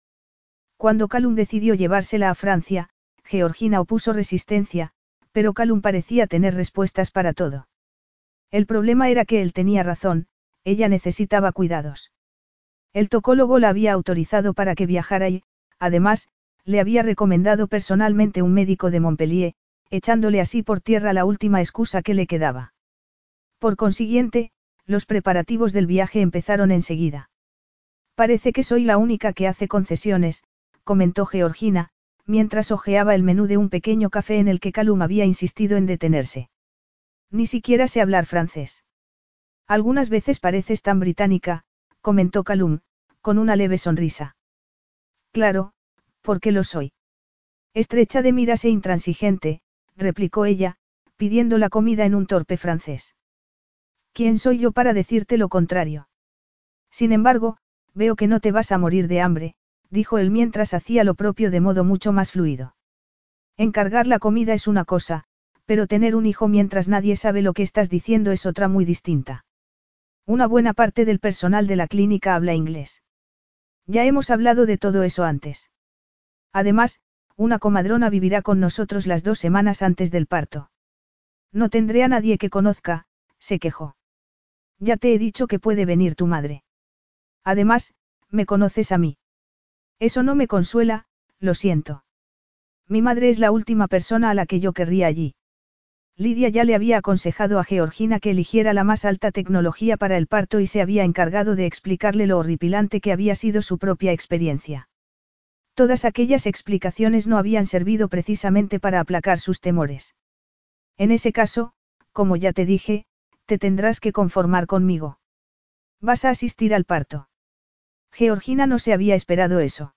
Speaker 1: Cuando Calum decidió llevársela a Francia, Georgina opuso resistencia, pero Calum parecía tener respuestas para todo. El problema era que él tenía razón, ella necesitaba cuidados. El tocólogo la había autorizado para que viajara y, además, le había recomendado personalmente un médico de Montpellier, echándole así por tierra la última excusa que le quedaba. Por consiguiente, los preparativos del viaje empezaron enseguida. Parece que soy la única que hace concesiones, comentó Georgina, mientras hojeaba el menú de un pequeño café en el que Calum había insistido en detenerse. Ni siquiera sé hablar francés. Algunas veces pareces tan británica, comentó Calum, con una leve sonrisa. Claro, Porque lo soy. Estrecha de miras e intransigente, replicó ella, pidiendo la comida en un torpe francés. ¿Quién soy yo para decirte lo contrario? Sin embargo, veo que no te vas a morir de hambre, dijo él mientras hacía lo propio de modo mucho más fluido. Encargar la comida es una cosa, pero tener un hijo mientras nadie sabe lo que estás diciendo es otra muy distinta. Una buena parte del personal de la clínica habla inglés. Ya hemos hablado de todo eso antes. Además, una comadrona vivirá con nosotros las dos semanas antes del parto. No tendré a nadie que conozca, se quejó. Ya te he dicho que puede venir tu madre. Además, me conoces a mí. Eso no me consuela, lo siento. Mi madre es la última persona a la que yo querría allí. Lidia ya le había aconsejado a Georgina que eligiera la más alta tecnología para el parto y se había encargado de explicarle lo horripilante que había sido su propia experiencia. Todas aquellas explicaciones no habían servido precisamente para aplacar sus temores. En ese caso, como ya te dije, te tendrás que conformar conmigo. Vas a asistir al parto. Georgina no se había esperado eso.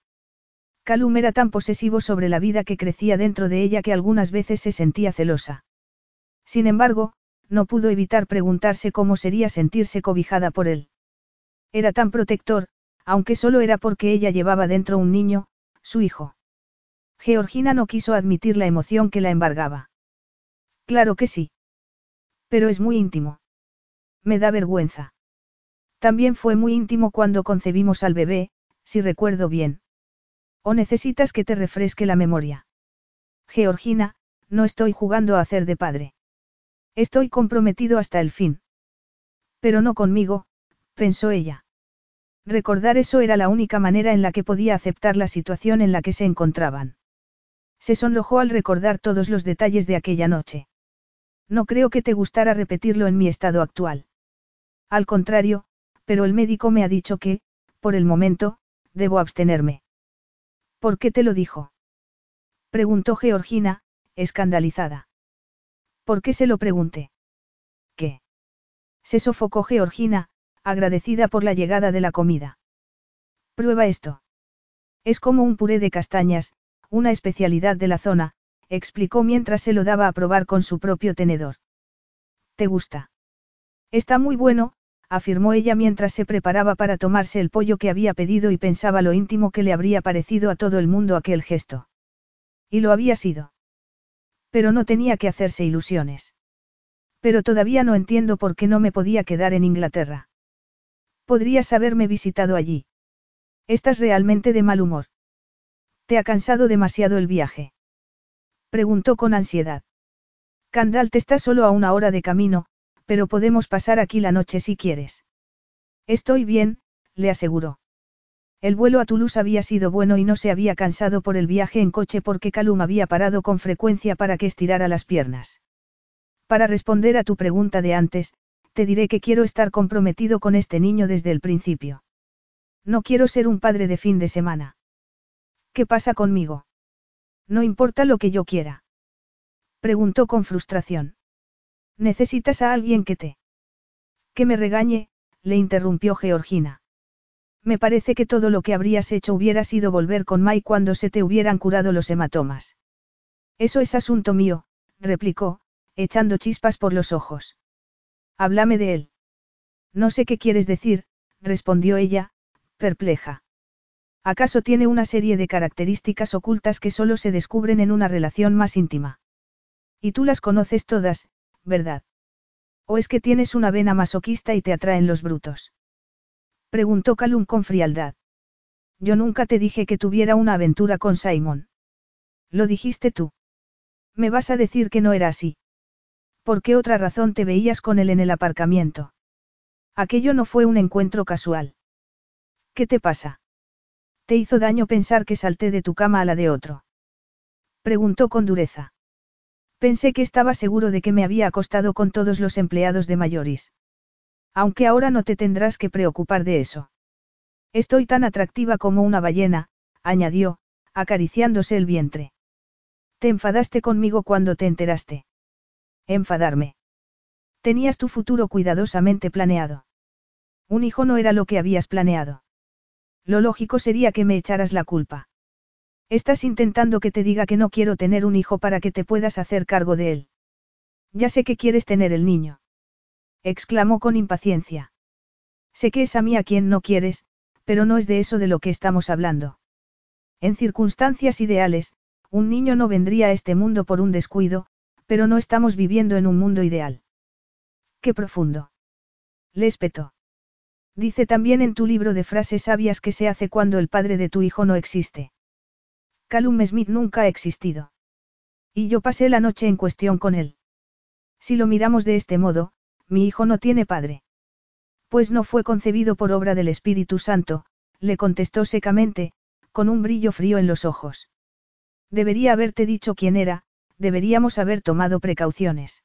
Speaker 1: Calum era tan posesivo sobre la vida que crecía dentro de ella que algunas veces se sentía celosa. Sin embargo, no pudo evitar preguntarse cómo sería sentirse cobijada por él. Era tan protector, aunque solo era porque ella llevaba dentro un niño, su hijo. Georgina no quiso admitir la emoción que la embargaba. Claro que sí. Pero es muy íntimo. Me da vergüenza. También fue muy íntimo cuando concebimos al bebé, si recuerdo bien. ¿O necesitas que te refresque la memoria? Georgina, no estoy jugando a hacer de padre. Estoy comprometido hasta el fin. Pero no conmigo, pensó ella. Recordar eso era la única manera en la que podía aceptar la situación en la que se encontraban. Se sonrojó al recordar todos los detalles de aquella noche. No creo que te gustara repetirlo en mi estado actual. Al contrario, pero el médico me ha dicho que, por el momento, debo abstenerme. ¿Por qué te lo dijo? Preguntó Georgina, escandalizada. ¿Por qué se lo pregunté? ¿Qué? Se sofocó Georgina, agradecida por la llegada de la comida. Prueba esto. Es como un puré de castañas, una especialidad de la zona, explicó mientras se lo daba a probar con su propio tenedor. ¿Te gusta? Está muy bueno, afirmó ella mientras se preparaba para tomarse el pollo que había pedido y pensaba lo íntimo que le habría parecido a todo el mundo aquel gesto. Y lo había sido. Pero no tenía que hacerse ilusiones. Pero todavía no entiendo por qué no me podía quedar en Inglaterra. Podrías haberme visitado allí. ¿Estás realmente de mal humor? ¿Te ha cansado demasiado el viaje? Preguntó con ansiedad. Candal te está solo a una hora de camino, pero podemos pasar aquí la noche si quieres. Estoy bien, le aseguró. El vuelo a Toulouse había sido bueno y no se había cansado por el viaje en coche porque Calum había parado con frecuencia para que estirara las piernas. Para responder a tu pregunta de antes, te diré que quiero estar comprometido con este niño desde el principio. No quiero ser un padre de fin de semana. ¿Qué pasa conmigo? No importa lo que yo quiera. Preguntó con frustración. Necesitas a alguien que te... Que me regañe, le interrumpió Georgina. Me parece que todo lo que habrías hecho hubiera sido volver con Mai cuando se te hubieran curado los hematomas. Eso es asunto mío, replicó, echando chispas por los ojos. Háblame de él. No sé qué quieres decir, respondió ella, perpleja. ¿Acaso tiene una serie de características ocultas que solo se descubren en una relación más íntima? Y tú las conoces todas, ¿verdad? ¿O es que tienes una vena masoquista y te atraen los brutos? Preguntó Calum con frialdad. Yo nunca te dije que tuviera una aventura con Simon. Lo dijiste tú. Me vas a decir que no era así. ¿Por qué otra razón te veías con él en el aparcamiento? Aquello no fue un encuentro casual. ¿Qué te pasa? ¿Te hizo daño pensar que salté de tu cama a la de otro? Preguntó con dureza. Pensé que estaba seguro de que me había acostado con todos los empleados de Mayoris. Aunque ahora no te tendrás que preocupar de eso. Estoy tan atractiva como una ballena, añadió, acariciándose el vientre. Te enfadaste conmigo cuando te enteraste. Enfadarme. Tenías tu futuro cuidadosamente planeado. Un hijo no era lo que habías planeado. Lo lógico sería que me echaras la culpa. Estás intentando que te diga que no quiero tener un hijo para que te puedas hacer cargo de él. Ya sé que quieres tener el niño. Exclamó con impaciencia. Sé que es a mí a quien no quieres, pero no es de eso de lo que estamos hablando. En circunstancias ideales, un niño no vendría a este mundo por un descuido, pero no estamos viviendo en un mundo ideal. Qué profundo. Le espetó. Dice también en tu libro de frases sabias que se hace cuando el padre de tu hijo no existe. Callum Smith nunca ha existido. Y yo pasé la noche en cuestión con él. Si lo miramos de este modo, mi hijo no tiene padre. Pues no fue concebido por obra del Espíritu Santo, le contestó secamente, con un brillo frío en los ojos. Debería haberte dicho quién era, deberíamos haber tomado precauciones.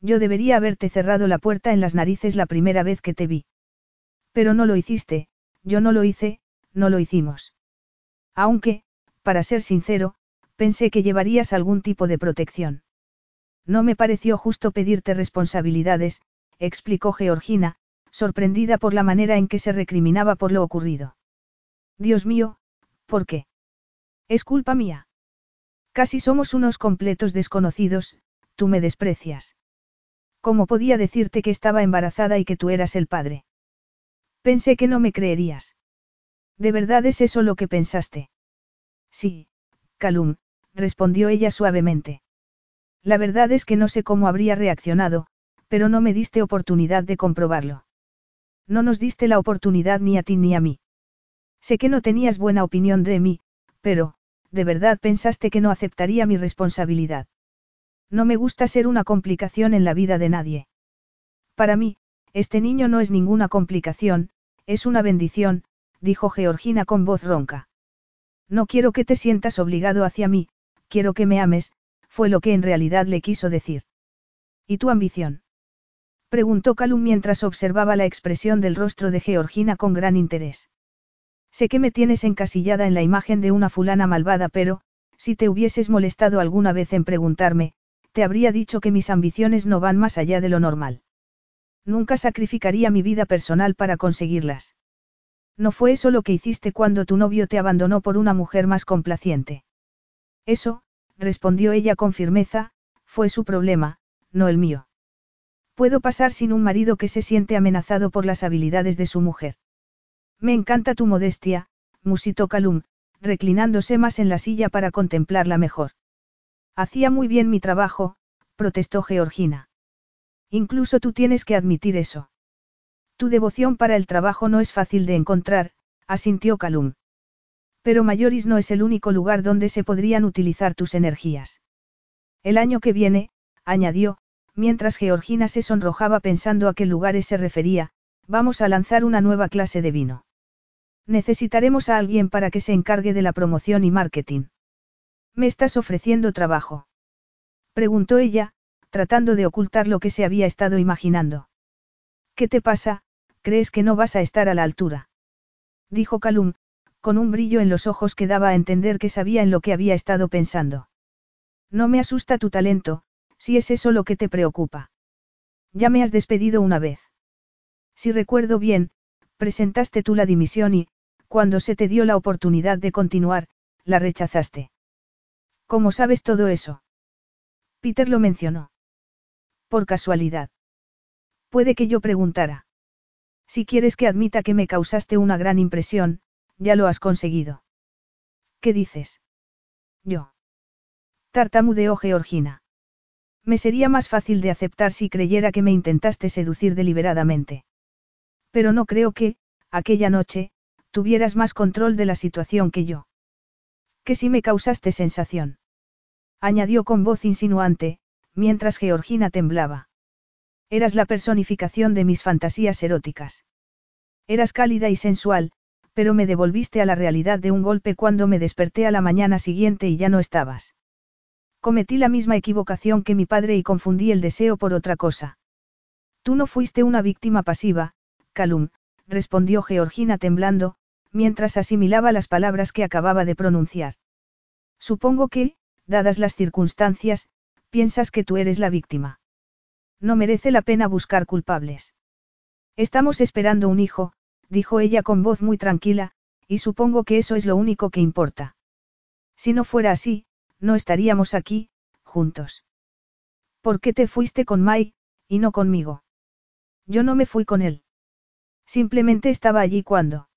Speaker 1: Yo debería haberte cerrado la puerta en las narices la primera vez que te vi. Pero no lo hiciste, yo no lo hice, no lo hicimos. Aunque, para ser sincero, pensé que llevarías algún tipo de protección. No me pareció justo pedirte responsabilidades, explicó Georgina, sorprendida por la manera en que se recriminaba por lo ocurrido. Dios mío, ¿por qué? Es culpa mía. Casi somos unos completos desconocidos, tú me desprecias. ¿Cómo podía decirte que estaba embarazada y que tú eras el padre? Pensé que no me creerías. ¿De verdad es eso lo que pensaste? Sí, Calum, respondió ella suavemente. La verdad es que no sé cómo habría reaccionado, pero no me diste oportunidad de comprobarlo. No nos diste la oportunidad ni a ti ni a mí. Sé que no tenías buena opinión de mí, pero, ¿de verdad pensaste que no aceptaría mi responsabilidad? No me gusta ser una complicación en la vida de nadie. Para mí, este niño no es ninguna complicación, es una bendición, dijo Georgina con voz ronca. No quiero que te sientas obligado hacia mí, quiero que me ames, fue lo que en realidad le quiso decir. ¿Y tu ambición? Preguntó Calum mientras observaba la expresión del rostro de Georgina con gran interés. Sé que me tienes encasillada en la imagen de una fulana malvada, pero, si te hubieses molestado alguna vez en preguntarme, te habría dicho que mis ambiciones no van más allá de lo normal. Nunca sacrificaría mi vida personal para conseguirlas. No fue eso lo que hiciste cuando tu novio te abandonó por una mujer más complaciente. Eso, respondió ella con firmeza, fue su problema, no el mío. Puedo pasar sin un marido que se siente amenazado por las habilidades de su mujer. Me encanta tu modestia, musitó Calum, reclinándose más en la silla para contemplarla mejor. Hacía muy bien mi trabajo, protestó Georgina. Incluso tú tienes que admitir eso. Tu devoción para el trabajo no es fácil de encontrar, asintió Calum. Pero Mayoris no es el único lugar donde se podrían utilizar tus energías. El año que viene, añadió, mientras Georgina se sonrojaba pensando a qué lugares se refería, vamos a lanzar una nueva clase de vino. Necesitaremos a alguien para que se encargue de la promoción y marketing. ¿Me estás ofreciendo trabajo? Preguntó ella, tratando de ocultar lo que se había estado imaginando. ¿Qué te pasa? ¿Crees que no vas a estar a la altura? Dijo Calum, con un brillo en los ojos que daba a entender que sabía en lo que había estado pensando. No me asusta tu talento, si es eso lo que te preocupa. Ya me has despedido una vez. Si recuerdo bien, presentaste tú la dimisión y, cuando se te dio la oportunidad de continuar, la rechazaste. ¿Cómo sabes todo eso? Peter lo mencionó. Por casualidad. Puede que yo preguntara. Si quieres que admita que me causaste una gran impresión, ya lo has conseguido. ¿Qué dices? Yo. Tartamudeó Georgina. Me sería más fácil de aceptar si creyera que me intentaste seducir deliberadamente. Pero no creo que, aquella noche, tuvieras más control de la situación que yo. Que si me causaste sensación. Añadió con voz insinuante, mientras Georgina temblaba. Eras la personificación de mis fantasías eróticas. Eras cálida y sensual, pero me devolviste a la realidad de un golpe cuando me desperté a la mañana siguiente y ya no estabas. Cometí la misma equivocación que mi padre y confundí el deseo por otra cosa. Tú no fuiste una víctima pasiva, Calum, respondió Georgina temblando, mientras asimilaba las palabras que acababa de pronunciar. Supongo que, dadas las circunstancias, piensas que tú eres la víctima. No merece la pena buscar culpables. Estamos esperando un hijo, dijo ella con voz muy tranquila, y supongo que eso es lo único que importa. Si no fuera así, no estaríamos aquí, juntos. ¿Por qué te fuiste con Mai, y no conmigo? Yo no me fui con él. Simplemente estaba allí cuando.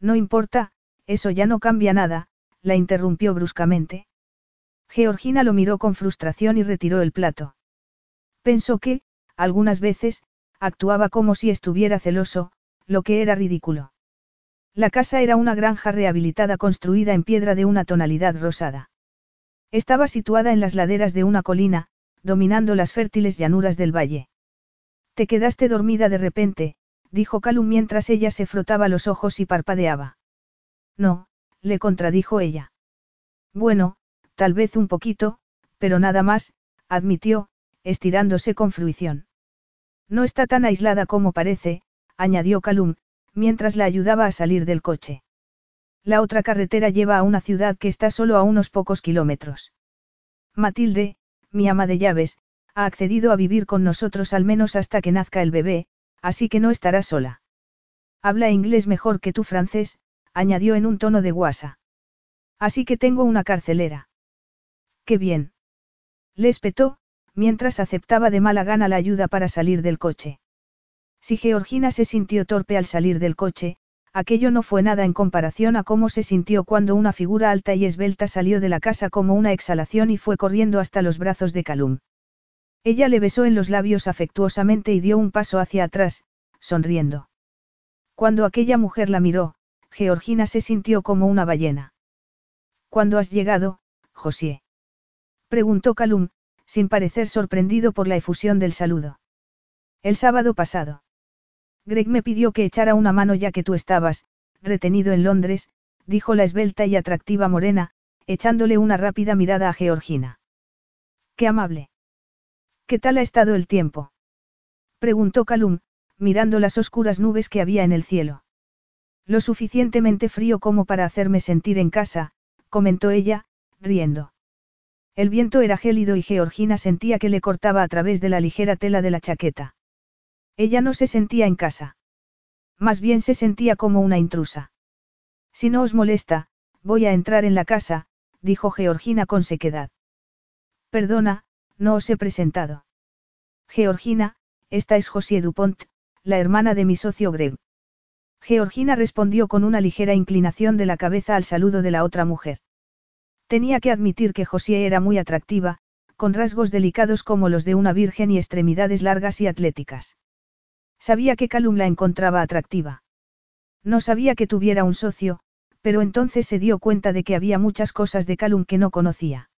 Speaker 1: No importa, eso ya no cambia nada, la interrumpió bruscamente. Georgina lo miró con frustración y retiró el plato. Pensó que, algunas veces, actuaba como si estuviera celoso, lo que era ridículo. La casa era una granja rehabilitada construida en piedra de una tonalidad rosada. Estaba situada en las laderas de una colina, dominando las fértiles llanuras del valle. Te quedaste dormida de repente, dijo Calum mientras ella se frotaba los ojos y parpadeaba. No, le contradijo ella. Bueno, tal vez un poquito, pero nada más, admitió, estirándose con fruición. No está tan aislada como parece, añadió Calum, mientras la ayudaba a salir del coche. La otra carretera lleva a una ciudad que está solo a unos pocos kilómetros. Matilde, mi ama de llaves, ha accedido a vivir con nosotros al menos hasta que nazca el bebé, así que no estará sola. Habla inglés mejor que tu francés, añadió en un tono de guasa. Así que tengo una carcelera. Qué bien. Le espetó, mientras aceptaba de mala gana la ayuda para salir del coche. Si Georgina se sintió torpe al salir del coche, aquello no fue nada en comparación a cómo se sintió cuando una figura alta y esbelta salió de la casa como una exhalación y fue corriendo hasta los brazos de Calum. Ella le besó en los labios afectuosamente y dio un paso hacia atrás, sonriendo. Cuando aquella mujer la miró, Georgina se sintió como una ballena. ¿Cuándo has llegado, José? preguntó Calum, sin parecer sorprendido por la efusión del saludo. El sábado pasado. Greg me pidió que echara una mano ya que tú estabas, retenido en Londres, dijo la esbelta y atractiva morena, echándole una rápida mirada a Georgina. Qué amable. ¿Qué tal ha estado el tiempo? preguntó Calum, mirando las oscuras nubes que había en el cielo. Lo suficientemente frío como para hacerme sentir en casa, comentó ella, riendo. El viento era gélido y Georgina sentía que le cortaba a través de la ligera tela de la chaqueta. Ella no se sentía en casa. Más bien se sentía como una intrusa. Si no os molesta, voy a entrar en la casa, dijo Georgina con sequedad. Perdona, no os he presentado. Georgina, esta es Josie Dupont, la hermana de mi socio Greg. Georgina respondió con una ligera inclinación de la cabeza al saludo de la otra mujer. Tenía que admitir que Josie era muy atractiva, con rasgos delicados como los de una virgen y extremidades largas y atléticas. Sabía que Calum la encontraba atractiva. No sabía que tuviera un socio, pero entonces se dio cuenta de que había muchas cosas de Calum que no conocía.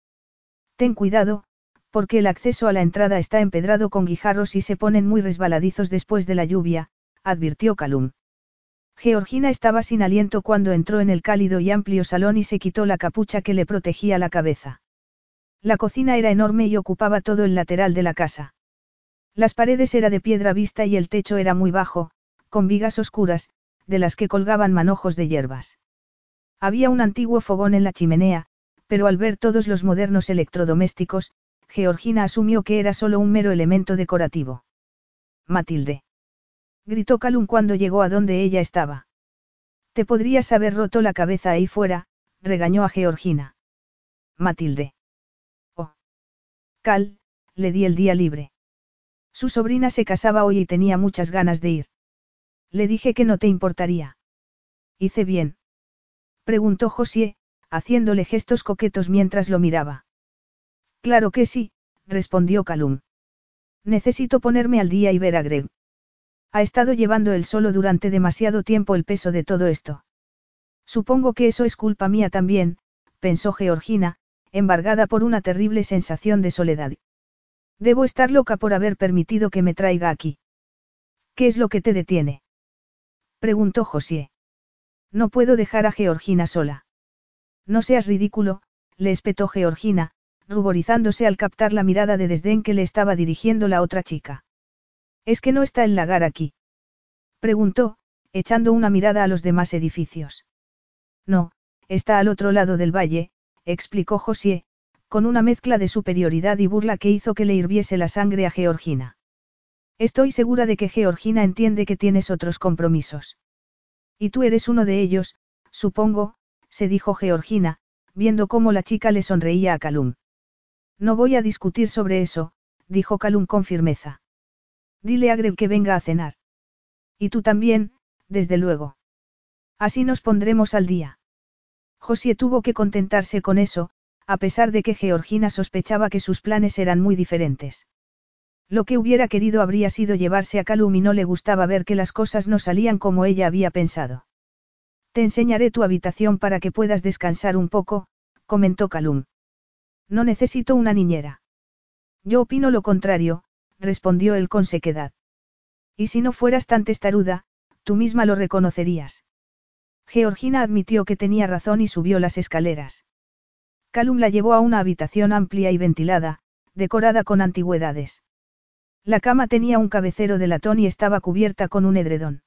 Speaker 1: Ten cuidado, porque el acceso a la entrada está empedrado con guijarros y se ponen muy resbaladizos después de la lluvia, advirtió Calum. Georgina estaba sin aliento cuando entró en el cálido y amplio salón y se quitó la capucha que le protegía la cabeza. La cocina era enorme y ocupaba todo el lateral de la casa. Las paredes era de piedra vista y el techo era muy bajo, con vigas oscuras, de las que colgaban manojos de hierbas. Había un antiguo fogón en la chimenea, pero al ver todos los modernos electrodomésticos, Georgina asumió que era solo un mero elemento decorativo. Matilde. Gritó Calum cuando llegó a donde ella estaba. Te podrías haber roto la cabeza ahí fuera, regañó a Georgina. Matilde. Oh. Cal, le di el día libre. Su sobrina se casaba hoy y tenía muchas ganas de ir. Le dije que no te importaría. ¿Hice bien? Preguntó Josie, haciéndole gestos coquetos mientras lo miraba. Claro que sí, respondió Calum. Necesito ponerme al día y ver a Greg. Ha estado llevando él solo durante demasiado tiempo el peso de todo esto. Supongo que eso es culpa mía también, pensó Georgina, embargada por una terrible sensación de soledad. Debo estar loca por haber permitido que me traiga aquí. ¿Qué es lo que te detiene? Preguntó José. No puedo dejar a Georgina sola. No seas ridículo, le espetó Georgina, ruborizándose al captar la mirada de desdén que le estaba dirigiendo la otra chica. ¿Es que no está el lagar aquí? Preguntó, echando una mirada a los demás edificios. No, está al otro lado del valle, explicó José, con una mezcla de superioridad y burla que hizo que le hirviese la sangre a Georgina. Estoy segura de que Georgina entiende que tienes otros compromisos. Y tú eres uno de ellos, supongo, se dijo Georgina, viendo cómo la chica le sonreía a Calum. No voy a discutir sobre eso, dijo Calum con firmeza. Dile a Greg que venga a cenar. Y tú también, desde luego. Así nos pondremos al día. Josie tuvo que contentarse con eso, a pesar de que Georgina sospechaba que sus planes eran muy diferentes. Lo que hubiera querido habría sido llevarse a Calum y no le gustaba ver que las cosas no salían como ella había pensado. Te enseñaré tu habitación para que puedas descansar un poco, comentó Calum. No necesito una niñera. Yo opino lo contrario, respondió él con sequedad. Y si no fueras tan testaruda, tú misma lo reconocerías. Georgina admitió que tenía razón y subió las escaleras. Calum la llevó a una habitación amplia y ventilada, decorada con antigüedades. La cama tenía un cabecero de latón y estaba cubierta con un edredón.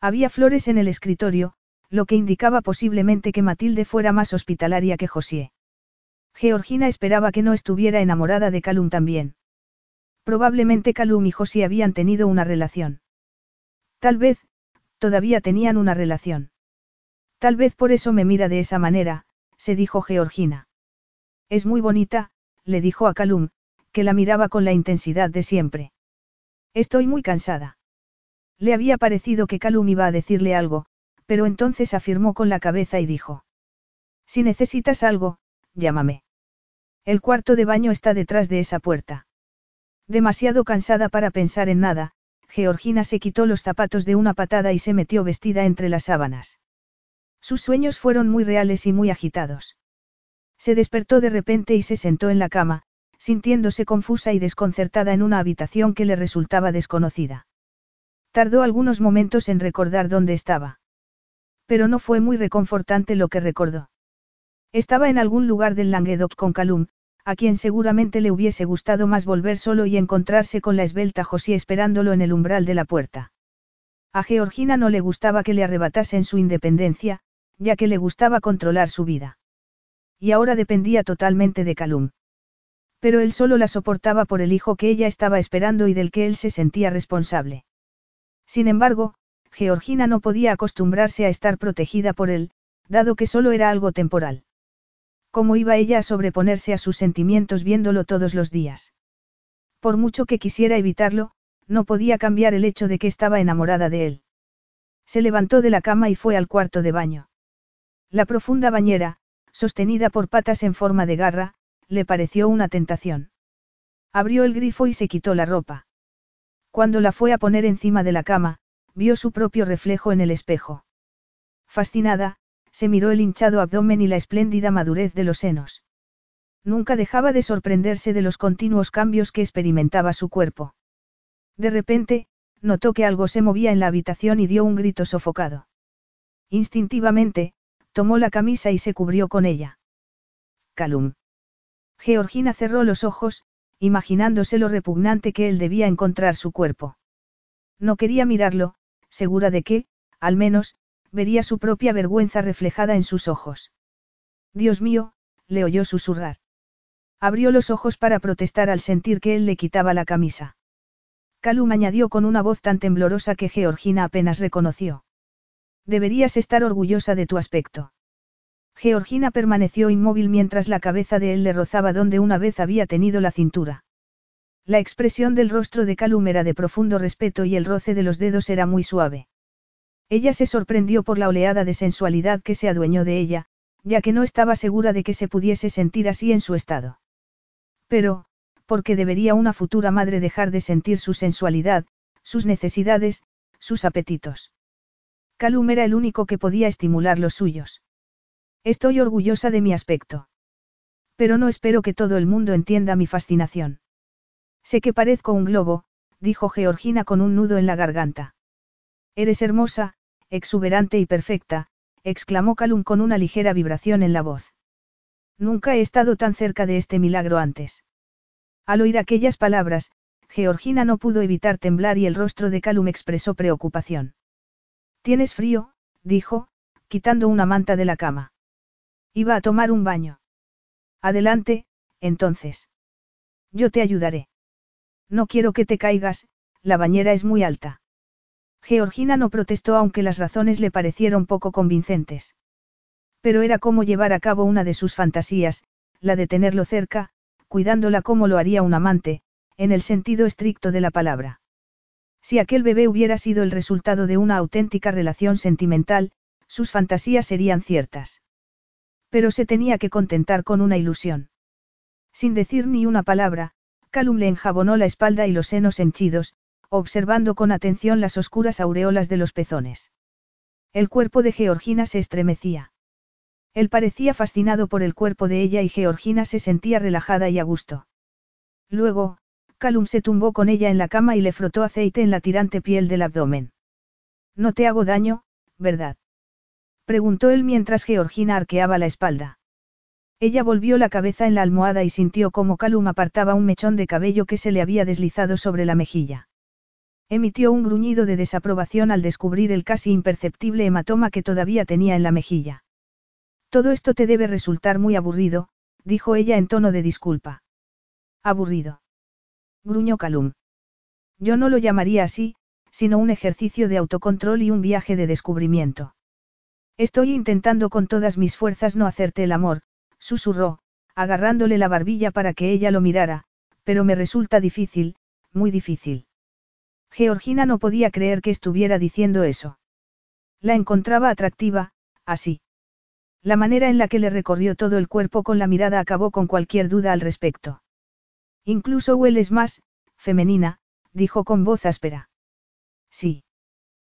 Speaker 1: Había flores en el escritorio, lo que indicaba posiblemente que Matilde fuera más hospitalaria que José. Georgina esperaba que no estuviera enamorada de Calum también. Probablemente Calum y José habían tenido una relación. Tal vez, todavía tenían una relación. Tal vez por eso me mira de esa manera, se dijo Georgina. Es muy bonita, le dijo a Calum, que la miraba con la intensidad de siempre. Estoy muy cansada. Le había parecido que Calum iba a decirle algo, pero entonces afirmó con la cabeza y dijo. Si necesitas algo, llámame. El cuarto de baño está detrás de esa puerta. Demasiado cansada para pensar en nada, Georgina se quitó los zapatos de una patada y se metió vestida entre las sábanas. Sus sueños fueron muy reales y muy agitados. Se despertó de repente y se sentó en la cama, sintiéndose confusa y desconcertada en una habitación que le resultaba desconocida. Tardó algunos momentos en recordar dónde estaba. Pero no fue muy reconfortante lo que recordó. Estaba en algún lugar del Languedoc con Calum, a quien seguramente le hubiese gustado más volver solo y encontrarse con la esbelta José esperándolo en el umbral de la puerta. A Georgina no le gustaba que le arrebatasen su independencia, ya que le gustaba controlar su vida. Y ahora dependía totalmente de Calum. Pero él solo la soportaba por el hijo que ella estaba esperando y del que él se sentía responsable. Sin embargo, Georgina no podía acostumbrarse a estar protegida por él, dado que solo era algo temporal. ¿Cómo iba ella a sobreponerse a sus sentimientos viéndolo todos los días? Por mucho que quisiera evitarlo, no podía cambiar el hecho de que estaba enamorada de él. Se levantó de la cama y fue al cuarto de baño. La profunda bañera, sostenida por patas en forma de garra, le pareció una tentación. Abrió el grifo y se quitó la ropa. Cuando la fue a poner encima de la cama, vio su propio reflejo en el espejo. Fascinada, se miró el hinchado abdomen y la espléndida madurez de los senos. Nunca dejaba de sorprenderse de los continuos cambios que experimentaba su cuerpo. De repente, notó que algo se movía en la habitación y dio un grito sofocado. Instintivamente, tomó la camisa y se cubrió con ella. Calum. Georgina cerró los ojos, imaginándose lo repugnante que él debía encontrar su cuerpo. No quería mirarlo, segura de que, al menos, vería su propia vergüenza reflejada en sus ojos. Dios mío, le oyó susurrar. Abrió los ojos para protestar al sentir que él le quitaba la camisa. Calum añadió con una voz tan temblorosa que Georgina apenas reconoció. Deberías estar orgullosa de tu aspecto. Georgina permaneció inmóvil mientras la cabeza de él le rozaba donde una vez había tenido la cintura. La expresión del rostro de Calum era de profundo respeto y el roce de los dedos era muy suave. Ella se sorprendió por la oleada de sensualidad que se adueñó de ella, ya que no estaba segura de que se pudiese sentir así en su estado. Pero, ¿por qué debería una futura madre dejar de sentir su sensualidad, sus necesidades, sus apetitos? Calum era el único que podía estimular los suyos. Estoy orgullosa de mi aspecto. Pero no espero que todo el mundo entienda mi fascinación. Sé que parezco un globo, dijo Georgina con un nudo en la garganta. Eres hermosa, exuberante y perfecta, exclamó Calum con una ligera vibración en la voz. Nunca he estado tan cerca de este milagro antes. Al oír aquellas palabras, Georgina no pudo evitar temblar y el rostro de Calum expresó preocupación. Tienes frío, dijo, quitando una manta de la cama. Iba a tomar un baño. Adelante, entonces. Yo te ayudaré. No quiero que te caigas, la bañera es muy alta. Georgina no protestó aunque las razones le parecieron poco convincentes. Pero era como llevar a cabo una de sus fantasías, la de tenerlo cerca, cuidándola como lo haría un amante, en el sentido estricto de la palabra. Si aquel bebé hubiera sido el resultado de una auténtica relación sentimental, sus fantasías serían ciertas. Pero se tenía que contentar con una ilusión. Sin decir ni una palabra, Calum le enjabonó la espalda y los senos henchidos, observando con atención las oscuras aureolas de los pezones. El cuerpo de Georgina se estremecía. Él parecía fascinado por el cuerpo de ella y Georgina se sentía relajada y a gusto. Luego, Calum se tumbó con ella en la cama y le frotó aceite en la tirante piel del abdomen. No te hago daño, ¿verdad? Preguntó él mientras Georgina arqueaba la espalda. Ella volvió la cabeza en la almohada y sintió como Calum apartaba un mechón de cabello que se le había deslizado sobre la mejilla. Emitió un gruñido de desaprobación al descubrir el casi imperceptible hematoma que todavía tenía en la mejilla. Todo esto te debe resultar muy aburrido, dijo ella en tono de disculpa. Aburrido. Gruñó Calum. Yo no lo llamaría así, sino un ejercicio de autocontrol y un viaje de descubrimiento. Estoy intentando con todas mis fuerzas no hacerte el amor, susurró, agarrándole la barbilla para que ella lo mirara, pero me resulta difícil, muy difícil. Georgina no podía creer que estuviera diciendo eso. La encontraba atractiva, así. La manera en la que le recorrió todo el cuerpo con la mirada acabó con cualquier duda al respecto. Incluso hueles más, femenina, dijo con voz áspera. Sí.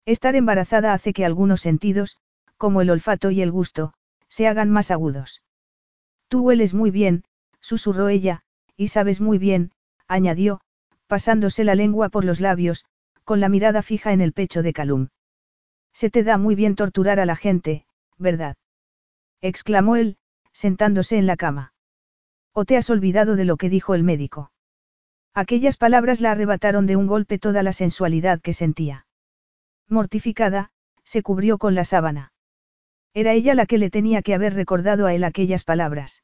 Speaker 1: Estar embarazada hace que algunos sentidos, como el olfato y el gusto, se hagan más agudos. Tú hueles muy bien, susurró ella, y sabes muy bien, añadió, pasándose la lengua por los labios, con la mirada fija en el pecho de Calum. Se te da muy bien torturar a la gente, ¿verdad? exclamó él, sentándose en la cama. ¿O te has olvidado de lo que dijo el médico? Aquellas palabras la arrebataron de un golpe toda la sensualidad que sentía. Mortificada, se cubrió con la sábana. Era ella la que le tenía que haber recordado a él aquellas palabras.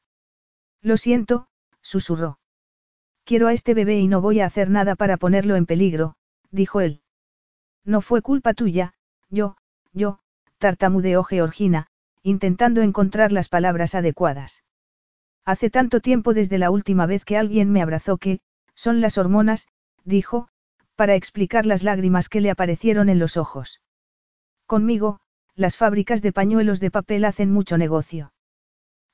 Speaker 1: Lo siento, susurró. Quiero a este bebé y no voy a hacer nada para ponerlo en peligro, dijo él. No fue culpa tuya, yo, yo, tartamudeó Georgina, intentando encontrar las palabras adecuadas. Hace tanto tiempo desde la última vez que alguien me abrazó que, son las hormonas, dijo, para explicar las lágrimas que le aparecieron en los ojos. Conmigo, las fábricas de pañuelos de papel hacen mucho negocio.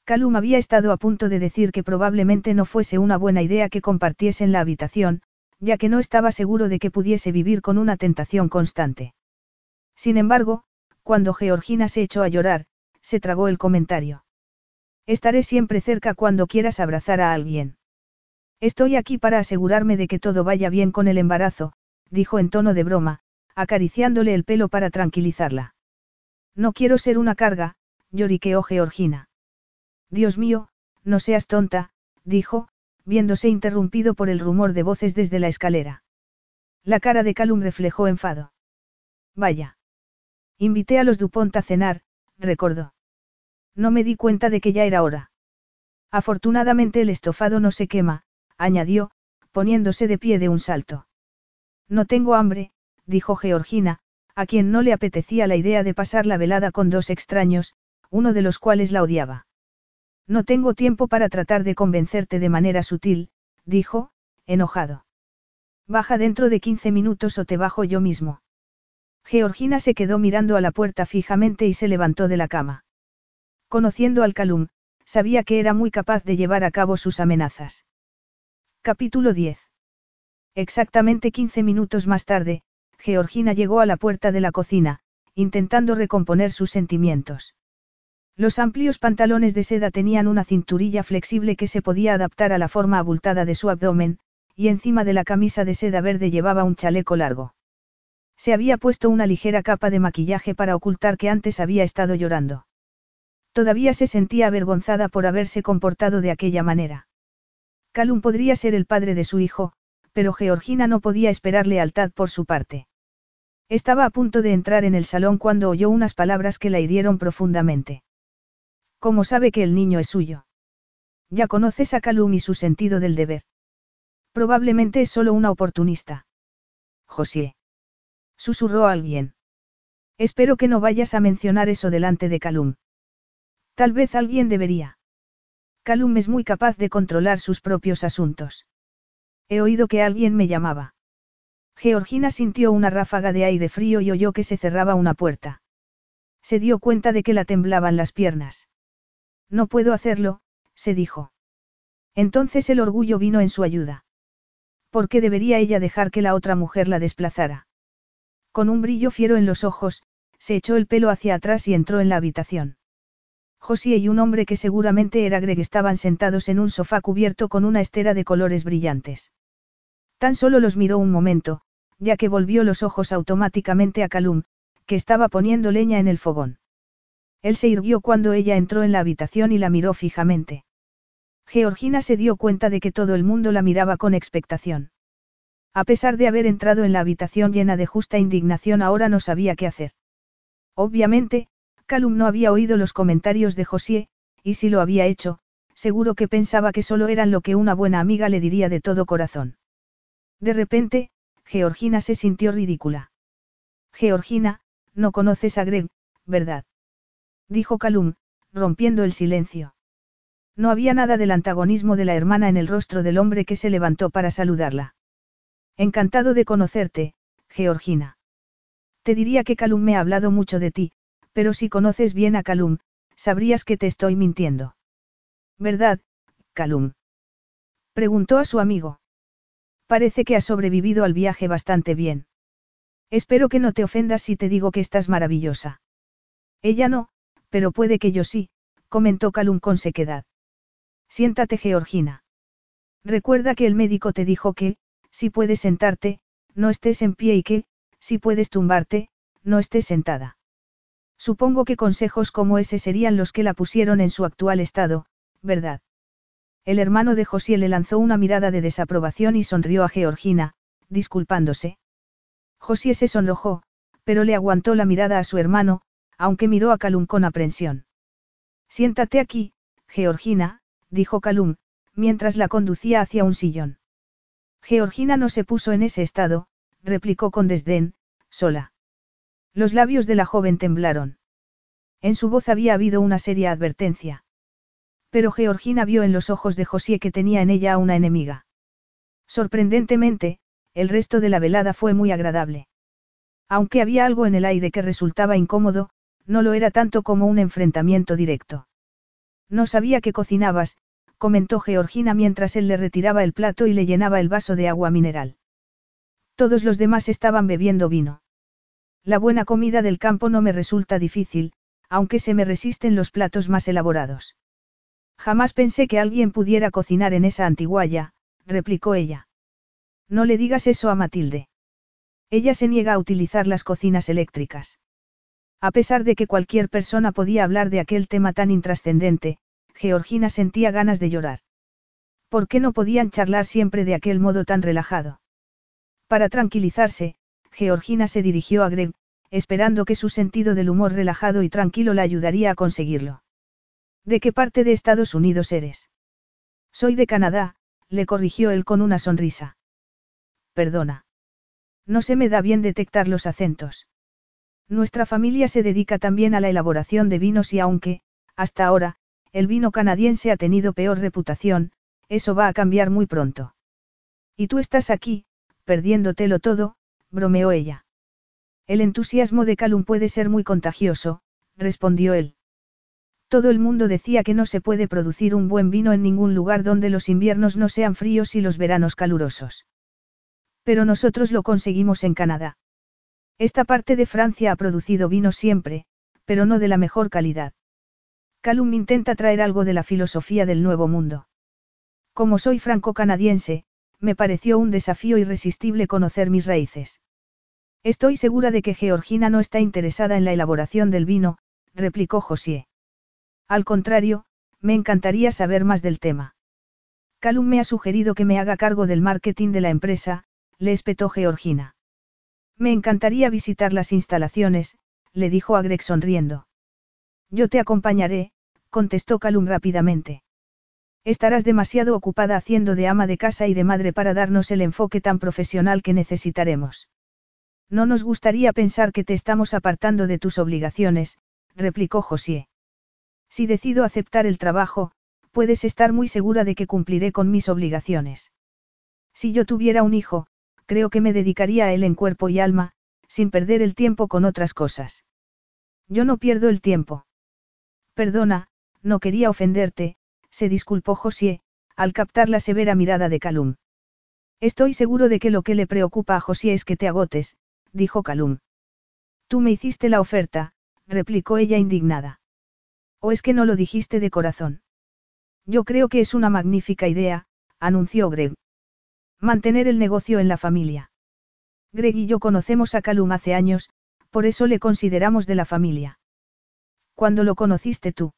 Speaker 1: Calum había estado a punto de decir que probablemente no fuese una buena idea que compartiesen la habitación, ya que no estaba seguro de que pudiese vivir con una tentación constante. Sin embargo, cuando Georgina se echó a llorar, se tragó el comentario. Estaré siempre cerca cuando quieras abrazar a alguien. Estoy aquí para asegurarme de que todo vaya bien con el embarazo, dijo en tono de broma, acariciándole el pelo para tranquilizarla. No quiero ser una carga, lloriqueó Georgina. Dios mío, no seas tonta, dijo, viéndose interrumpido por el rumor de voces desde la escalera. La cara de Calum reflejó enfado. Vaya. Invité a los Dupont a cenar, recordó. No me di cuenta de que ya era hora. Afortunadamente el estofado no se quema, añadió, poniéndose de pie de un salto. No tengo hambre, dijo Georgina, a quien no le apetecía la idea de pasar la velada con dos extraños, uno de los cuales la odiaba. No tengo tiempo para tratar de convencerte de manera sutil, dijo, enojado. Baja dentro de quince minutos o te bajo yo mismo. Georgina se quedó mirando a la puerta fijamente y se levantó de la cama. Conociendo al Calum, sabía que era muy capaz de llevar a cabo sus amenazas. Capítulo 10. Exactamente 15 minutos más tarde, Georgina llegó a la puerta de la cocina, intentando recomponer sus sentimientos. Los amplios pantalones de seda tenían una cinturilla flexible que se podía adaptar a la forma abultada de su abdomen, y encima de la camisa de seda verde llevaba un chaleco largo. Se había puesto una ligera capa de maquillaje para ocultar que antes había estado llorando. Todavía se sentía avergonzada por haberse comportado de aquella manera. Calum podría ser el padre de su hijo, pero Georgina no podía esperar lealtad por su parte. Estaba a punto de entrar en el salón cuando oyó unas palabras que la hirieron profundamente. ¿Cómo sabe que el niño es suyo? Ya conoces a Calum y su sentido del deber. Probablemente es solo una oportunista. José. Susurró alguien. Espero que no vayas a mencionar eso delante de Calum. Tal vez alguien debería. Calum es muy capaz de controlar sus propios asuntos. He oído que alguien me llamaba. Georgina sintió una ráfaga de aire frío y oyó que se cerraba una puerta. Se dio cuenta de que la temblaban las piernas. No puedo hacerlo, se dijo. Entonces el orgullo vino en su ayuda. ¿Por qué debería ella dejar que la otra mujer la desplazara? Con un brillo fiero en los ojos, se echó el pelo hacia atrás y entró en la habitación. Josie y un hombre que seguramente era Greg estaban sentados en un sofá cubierto con una estera de colores brillantes. Tan solo los miró un momento, ya que volvió los ojos automáticamente a Calum, que estaba poniendo leña en el fogón. Él se irguió cuando ella entró en la habitación y la miró fijamente. Georgina se dio cuenta de que todo el mundo la miraba con expectación. A pesar de haber entrado en la habitación llena de justa indignación, ahora no sabía qué hacer. Obviamente, Calum no había oído los comentarios de José, y si lo había hecho, seguro que pensaba que solo eran lo que una buena amiga le diría de todo corazón. De repente, Georgina se sintió ridícula. Georgina, no conoces a Greg, ¿verdad? Dijo Calum, rompiendo el silencio. No había nada del antagonismo de la hermana en el rostro del hombre que se levantó para saludarla. Encantado de conocerte, Georgina. Te diría que Calum me ha hablado mucho de ti, pero si conoces bien a Calum, sabrías que te estoy mintiendo. ¿Verdad, Calum? Preguntó a su amigo. Parece que has sobrevivido al viaje bastante bien. Espero que no te ofendas si te digo que estás maravillosa. Ella no, pero puede que yo sí, comentó Calum con sequedad. Siéntate, Georgina. Recuerda que el médico te dijo que, si puedes sentarte, no estés en pie y que, si puedes tumbarte, no estés sentada. Supongo que consejos como ese serían los que la pusieron en su actual estado, ¿verdad? El hermano de José le lanzó una mirada de desaprobación y sonrió a Georgina, disculpándose. José se sonrojó, pero le aguantó la mirada a su hermano, aunque miró a Calum con aprensión. Siéntate aquí, Georgina, dijo Calum, mientras la conducía hacia un sillón. Georgina no se puso en ese estado, replicó con desdén, sola. Los labios de la joven temblaron. En su voz había habido una seria advertencia. Pero Georgina vio en los ojos de José que tenía en ella a una enemiga. Sorprendentemente, el resto de la velada fue muy agradable. Aunque había algo en el aire que resultaba incómodo, no lo era tanto como un enfrentamiento directo. No sabía que cocinabas, comentó Georgina mientras él le retiraba el plato y le llenaba el vaso de agua mineral. Todos los demás estaban bebiendo vino. La buena comida del campo no me resulta difícil, aunque se me resisten los platos más elaborados. Jamás pensé que alguien pudiera cocinar en esa antiguaya, replicó ella. No le digas eso a Matilde. Ella se niega a utilizar las cocinas eléctricas. A pesar de que cualquier persona podía hablar de aquel tema tan intrascendente, Georgina sentía ganas de llorar. ¿Por qué no podían charlar siempre de aquel modo tan relajado? Para tranquilizarse, Georgina se dirigió a Greg, esperando que su sentido del humor relajado y tranquilo la ayudaría a conseguirlo. ¿De qué parte de Estados Unidos eres? Soy de Canadá, le corrigió él con una sonrisa. Perdona. No se me da bien detectar los acentos. Nuestra familia se dedica también a la elaboración de vinos y aunque, hasta ahora, el vino canadiense ha tenido peor reputación, eso va a cambiar muy pronto. Y tú estás aquí, perdiéndotelo todo, bromeó ella. El entusiasmo de Calum puede ser muy contagioso, respondió él. Todo el mundo decía que no se puede producir un buen vino en ningún lugar donde los inviernos no sean fríos y los veranos calurosos. Pero nosotros lo conseguimos en Canadá. Esta parte de Francia ha producido vino siempre, pero no de la mejor calidad. Calum intenta traer algo de la filosofía del Nuevo Mundo. Como soy franco-canadiense, me pareció un desafío irresistible conocer mis raíces. Estoy segura de que Georgina no está interesada en la elaboración del vino, replicó José. Al contrario, me encantaría saber más del tema. Calum me ha sugerido que me haga cargo del marketing de la empresa, le espetó Georgina. Me encantaría visitar las instalaciones, le dijo a Greg sonriendo. Yo te acompañaré, contestó Calum rápidamente. Estarás demasiado ocupada haciendo de ama de casa y de madre para darnos el enfoque tan profesional que necesitaremos. No nos gustaría pensar que te estamos apartando de tus obligaciones, replicó José. Si decido aceptar el trabajo, puedes estar muy segura de que cumpliré con mis obligaciones. Si yo tuviera un hijo, creo que me dedicaría a él en cuerpo y alma, sin perder el tiempo con otras cosas. Yo no pierdo el tiempo. Perdona, no quería ofenderte, se disculpó José, al captar la severa mirada de Calum. Estoy seguro de que lo que le preocupa a José es que te agotes, dijo Calum. Tú me hiciste la oferta, replicó ella indignada. ¿O es que no lo dijiste de corazón? Yo creo que es una magnífica idea, anunció Greg. Mantener el negocio en la familia. Greg y yo conocemos a Calum hace años, por eso le consideramos de la familia. ¿Cuándo lo conociste tú?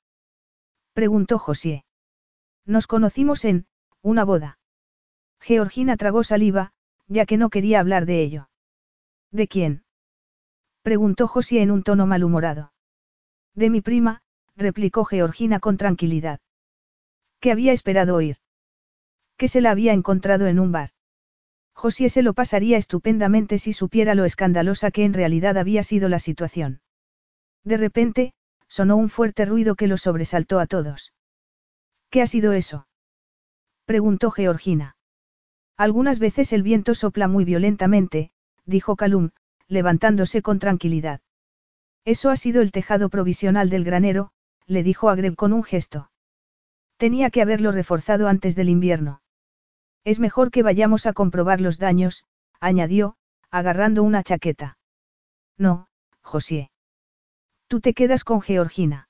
Speaker 1: Preguntó José. Nos conocimos en, una boda. Georgina tragó saliva, ya que no quería hablar de ello. ¿De quién? Preguntó José en un tono malhumorado. De mi prima, replicó Georgina con tranquilidad. ¿Qué había esperado oír? Que se la había encontrado en un bar. José se lo pasaría estupendamente si supiera lo escandalosa que en realidad había sido la situación. De repente, sonó un fuerte ruido que los sobresaltó a todos. ¿Qué ha sido eso? preguntó Georgina. Algunas veces el viento sopla muy violentamente, dijo Calum, levantándose con tranquilidad. Eso ha sido el tejado provisional del granero, le dijo a con un gesto. Tenía que haberlo reforzado antes del invierno. Es mejor que vayamos a comprobar los daños, añadió, agarrando una chaqueta. No, José. Tú te quedas con Georgina.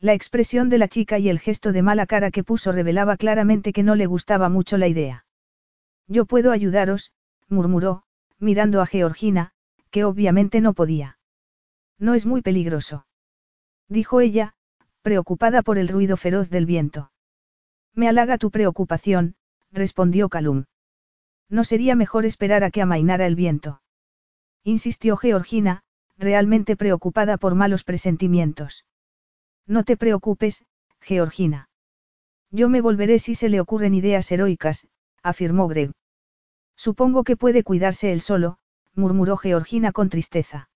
Speaker 1: La expresión de la chica y el gesto de mala cara que puso revelaba claramente que no le gustaba mucho la idea. Yo puedo ayudaros, murmuró, mirando a Georgina, que obviamente no podía. No es muy peligroso. Dijo ella, preocupada por el ruido feroz del viento. Me halaga tu preocupación, respondió Calum. ¿No sería mejor esperar a que amainara el viento? Insistió Georgina, realmente preocupada por malos presentimientos. No te preocupes, Georgina. Yo me volveré si se le ocurren ideas heroicas, afirmó Greg. Supongo que puede cuidarse él solo, murmuró Georgina con tristeza.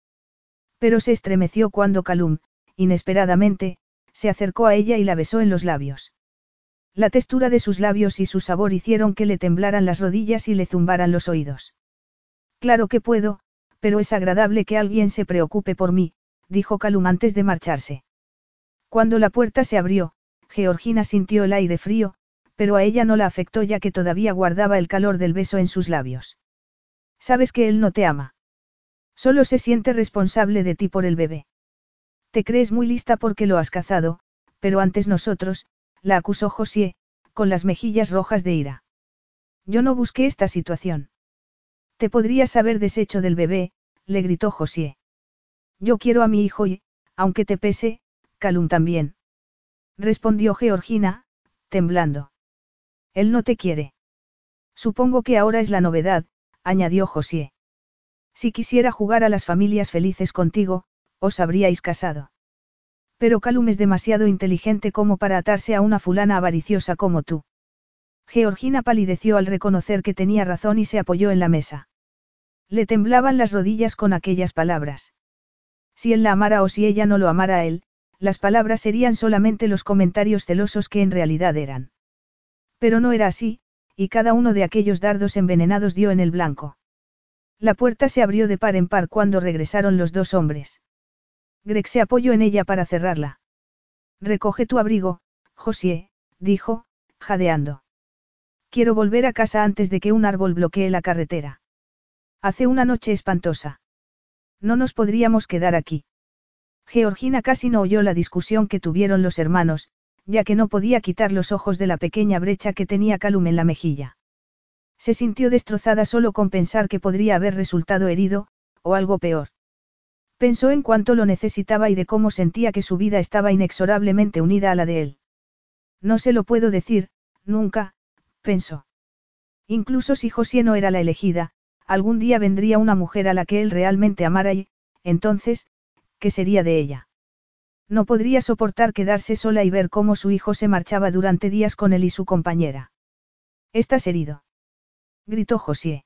Speaker 1: Pero se estremeció cuando Calum, inesperadamente, se acercó a ella y la besó en los labios. La textura de sus labios y su sabor hicieron que le temblaran las rodillas y le zumbaran los oídos. Claro que puedo, pero es agradable que alguien se preocupe por mí, dijo Calum antes de marcharse. Cuando la puerta se abrió, Georgina sintió el aire frío, pero a ella no la afectó ya que todavía guardaba el calor del beso en sus labios. Sabes que él no te ama. Solo se siente responsable de ti por el bebé. Te crees muy lista porque lo has cazado, pero antes nosotros, la acusó José, con las mejillas rojas de ira. Yo no busqué esta situación. Te podrías haber deshecho del bebé, le gritó José. Yo quiero a mi hijo y, aunque te pese, Calum también. Respondió Georgina, temblando. Él no te quiere. Supongo que ahora es la novedad, añadió José. Si quisiera jugar a las familias felices contigo, os habríais casado. Pero Calum es demasiado inteligente como para atarse a una fulana avariciosa como tú. Georgina palideció al reconocer que tenía razón y se apoyó en la mesa. Le temblaban las rodillas con aquellas palabras. Si él la amara o si ella no lo amara a él, las palabras serían solamente los comentarios celosos que en realidad eran. Pero no era así, y cada uno de aquellos dardos envenenados dio en el blanco. La puerta se abrió de par en par cuando regresaron los dos hombres. Greg se apoyó en ella para cerrarla. Recoge tu abrigo, José, dijo, jadeando. Quiero volver a casa antes de que un árbol bloquee la carretera. Hace una noche espantosa. No nos podríamos quedar aquí. Georgina casi no oyó la discusión que tuvieron los hermanos, ya que no podía quitar los ojos de la pequeña brecha que tenía Calum en la mejilla. Se sintió destrozada solo con pensar que podría haber resultado herido, o algo peor. Pensó en cuánto lo necesitaba y de cómo sentía que su vida estaba inexorablemente unida a la de él. No se lo puedo decir, nunca, pensó. Incluso si José no era la elegida, algún día vendría una mujer a la que él realmente amara y, entonces, ¿qué sería de ella? No podría soportar quedarse sola y ver cómo su hijo se marchaba durante días con él y su compañera. ¿Estás herido? gritó José.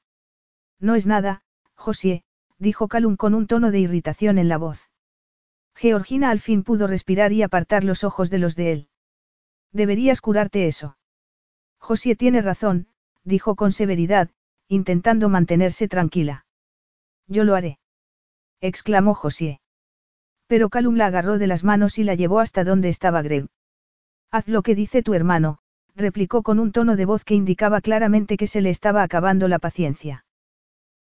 Speaker 1: No es nada, José, dijo Calum con un tono de irritación en la voz. Georgina al fin pudo respirar y apartar los ojos de los de él. Deberías curarte eso. Josie tiene razón, dijo con severidad, intentando mantenerse tranquila. Yo lo haré. exclamó Josie. Pero Calum la agarró de las manos y la llevó hasta donde estaba Greg. Haz lo que dice tu hermano, replicó con un tono de voz que indicaba claramente que se le estaba acabando la paciencia.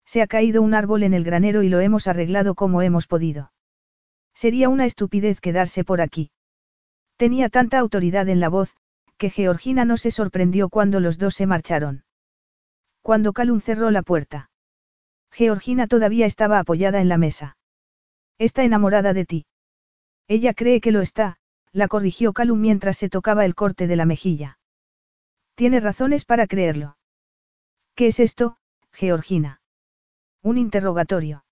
Speaker 1: Se ha caído un árbol en el granero y lo hemos arreglado como hemos podido. Sería una estupidez quedarse por aquí. Tenía tanta autoridad en la voz, que Georgina no se sorprendió cuando los dos se marcharon. Cuando Calum cerró la puerta. Georgina todavía estaba apoyada en la mesa. Está enamorada de ti. Ella cree que lo está, la corrigió Calum mientras se tocaba el corte de la mejilla. Tiene razones para creerlo. ¿Qué es esto, Georgina? Un interrogatorio.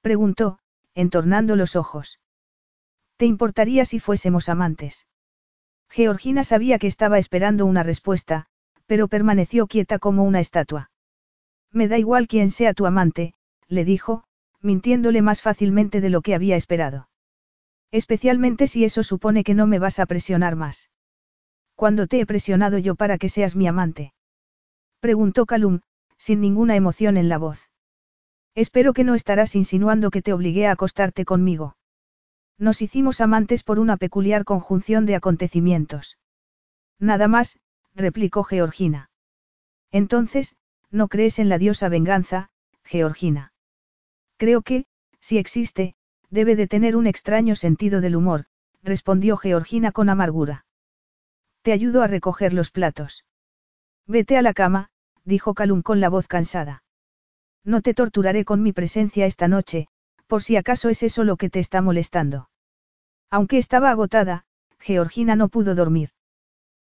Speaker 1: Preguntó, entornando los ojos. ¿Te importaría si fuésemos amantes? Georgina sabía que estaba esperando una respuesta, pero permaneció quieta como una estatua. Me da igual quién sea tu amante, le dijo, mintiéndole más fácilmente de lo que había esperado. Especialmente si eso supone que no me vas a presionar más. ¿Cuándo te he presionado yo para que seas mi amante? Preguntó Calum, sin ninguna emoción en la voz. Espero que no estarás insinuando que te obligué a acostarte conmigo. Nos hicimos amantes por una peculiar conjunción de acontecimientos. Nada más, replicó Georgina. Entonces, ¿no crees en la diosa venganza, Georgina? Creo que, si existe, debe de tener un extraño sentido del humor, respondió Georgina con amargura. Te ayudo a recoger los platos. Vete a la cama, dijo Calum con la voz cansada. No te torturaré con mi presencia esta noche, por si acaso es eso lo que te está molestando. Aunque estaba agotada, Georgina no pudo dormir.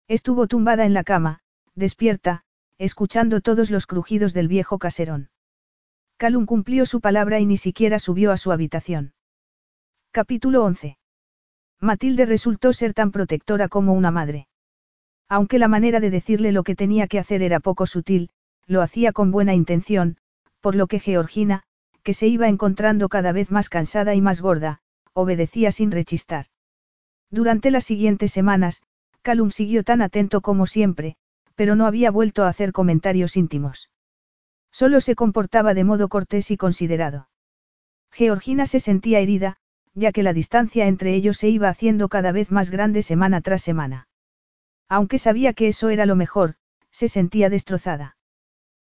Speaker 1: Estuvo tumbada en la cama, despierta, escuchando todos los crujidos del viejo caserón. Calum cumplió su palabra y ni siquiera subió a su habitación. Capítulo 11. Matilde resultó ser tan protectora como una madre. Aunque la manera de decirle lo que tenía que hacer era poco sutil, lo hacía con buena intención, por lo que Georgina, que se iba encontrando cada vez más cansada y más gorda, obedecía sin rechistar. Durante las siguientes semanas, Calum siguió tan atento como siempre, pero no había vuelto a hacer comentarios íntimos. Solo se comportaba de modo cortés y considerado. Georgina se sentía herida, ya que la distancia entre ellos se iba haciendo cada vez más grande semana tras semana. Aunque sabía que eso era lo mejor, se sentía destrozada.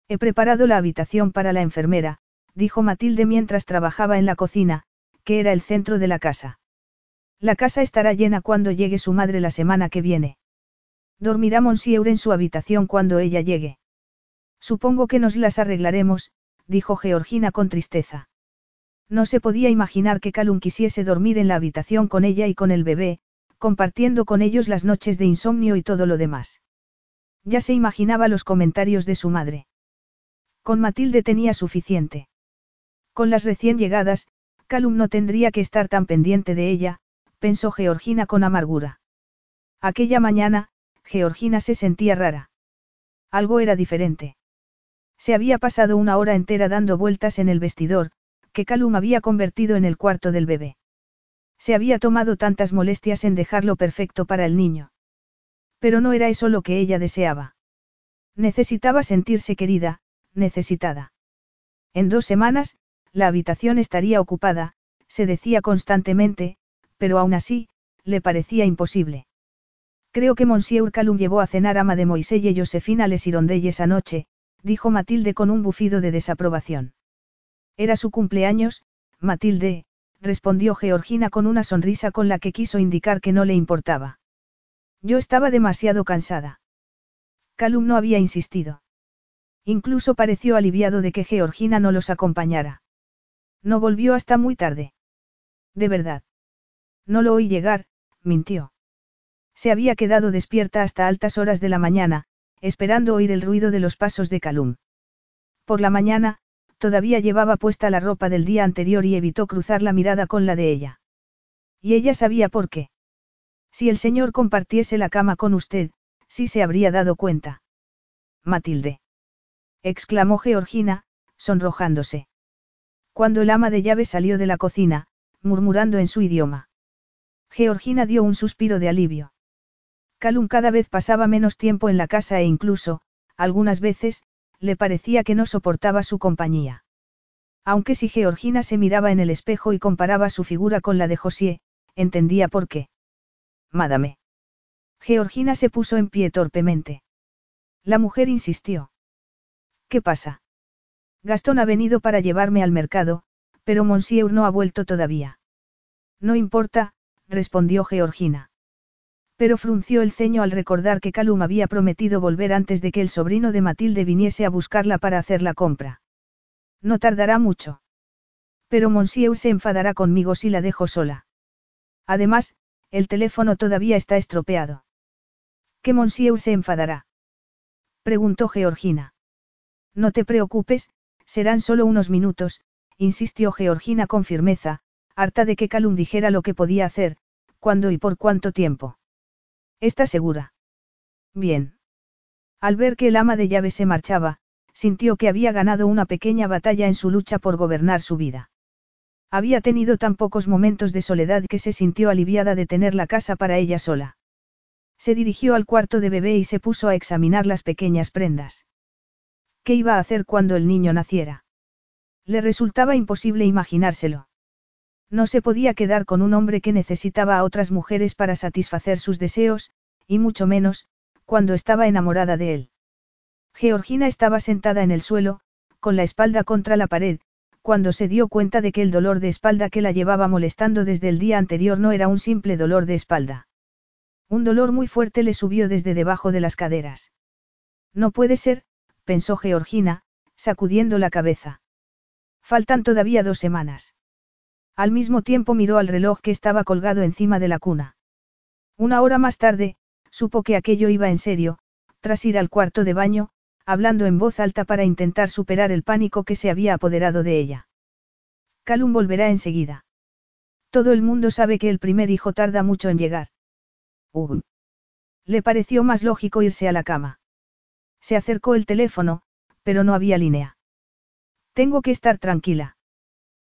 Speaker 1: He preparado la habitación para la enfermera, dijo Matilde mientras trabajaba en la cocina, que era el centro de la casa. La casa estará llena cuando llegue su madre la semana que viene. Dormirá Monsieur en su habitación cuando ella llegue. Supongo que nos las arreglaremos, dijo Georgina con tristeza. No se podía imaginar que Calum quisiese dormir en la habitación con ella y con el bebé, compartiendo con ellos las noches de insomnio y todo lo demás. Ya se imaginaba los comentarios de su madre. Con Matilde tenía suficiente. Con las recién llegadas, Calum no tendría que estar tan pendiente de ella, pensó Georgina con amargura. Aquella mañana, Georgina se sentía rara. Algo era diferente. Se había pasado una hora entera dando vueltas en el vestidor, que Calum había convertido en el cuarto del bebé. Se había tomado tantas molestias en dejarlo perfecto para el niño. Pero no era eso lo que ella deseaba. Necesitaba sentirse querida, necesitada. En dos semanas, la habitación estaría ocupada, se decía constantemente, pero aún así, le parecía imposible. Creo que Monsieur Calum llevó a cenar a Mademoiselle y Josefina Les Hirondelles esa noche, dijo Matilde con un bufido de desaprobación. Era su cumpleaños, Matilde, respondió Georgina con una sonrisa con la que quiso indicar que no le importaba. Yo estaba demasiado cansada. Calum no había insistido. Incluso pareció aliviado de que Georgina no los acompañara. No volvió hasta muy tarde. De verdad. No lo oí llegar, mintió. Se había quedado despierta hasta altas horas de la mañana, esperando oír el ruido de los pasos de Calum. Por la mañana, todavía llevaba puesta la ropa del día anterior y evitó cruzar la mirada con la de ella. Y ella sabía por qué. Si el señor compartiese la cama con usted, sí se habría dado cuenta. Matilde. exclamó Georgina, sonrojándose. Cuando el ama de llave salió de la cocina, murmurando en su idioma. Georgina dio un suspiro de alivio. Calum cada vez pasaba menos tiempo en la casa e incluso, algunas veces, le parecía que no soportaba su compañía. Aunque si Georgina se miraba en el espejo y comparaba su figura con la de José, entendía por qué. Mádame. Georgina se puso en pie torpemente. La mujer insistió. ¿Qué pasa? Gastón ha venido para llevarme al mercado, pero Monsieur no ha vuelto todavía. No importa, respondió Georgina. Pero frunció el ceño al recordar que Calum había prometido volver antes de que el sobrino de Matilde viniese a buscarla para hacer la compra. No tardará mucho. Pero Monsieur se enfadará conmigo si la dejo sola. Además, el teléfono todavía está estropeado. ¿Qué Monsieur se enfadará? Preguntó Georgina. No te preocupes, serán solo unos minutos, insistió Georgina con firmeza, harta de que Calum dijera lo que podía hacer, cuándo y por cuánto tiempo. ¿Estás segura? Bien. Al ver que el ama de llave se marchaba, sintió que había ganado una pequeña batalla en su lucha por gobernar su vida. Había tenido tan pocos momentos de soledad que se sintió aliviada de tener la casa para ella sola. Se dirigió al cuarto de bebé y se puso a examinar las pequeñas prendas. ¿Qué iba a hacer cuando el niño naciera? Le resultaba imposible imaginárselo. No se podía quedar con un hombre que necesitaba a otras mujeres para satisfacer sus deseos, y mucho menos, cuando estaba enamorada de él. Georgina estaba sentada en el suelo, con la espalda contra la pared, cuando se dio cuenta de que el dolor de espalda que la llevaba molestando desde el día anterior no era un simple dolor de espalda. Un dolor muy fuerte le subió desde debajo de las caderas. No puede ser, pensó Georgina, sacudiendo la cabeza. Faltan todavía dos semanas. Al mismo tiempo miró al reloj que estaba colgado encima de la cuna. Una hora más tarde, supo que aquello iba en serio, tras ir al cuarto de baño, hablando en voz alta para intentar superar el pánico que se había apoderado de ella. Calum volverá enseguida. Todo el mundo sabe que el primer hijo tarda mucho en llegar. Uh. Le pareció más lógico irse a la cama. Se acercó el teléfono, pero no había línea. Tengo que estar tranquila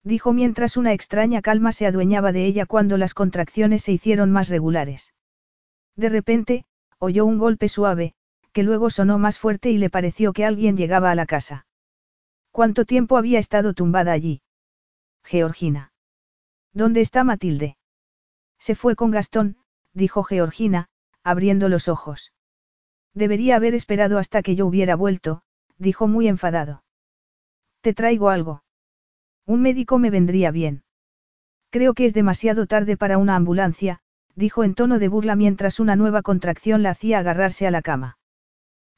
Speaker 1: dijo mientras una extraña calma se adueñaba de ella cuando las contracciones se hicieron más regulares. De repente, oyó un golpe suave, que luego sonó más fuerte y le pareció que alguien llegaba a la casa. ¿Cuánto tiempo había estado tumbada allí? Georgina. ¿Dónde está Matilde? Se fue con Gastón, dijo Georgina, abriendo los ojos. Debería haber esperado hasta que yo hubiera vuelto, dijo muy enfadado. Te traigo algo. Un médico me vendría bien. Creo que es demasiado tarde para una ambulancia, dijo en tono de burla mientras una nueva contracción la hacía agarrarse a la cama.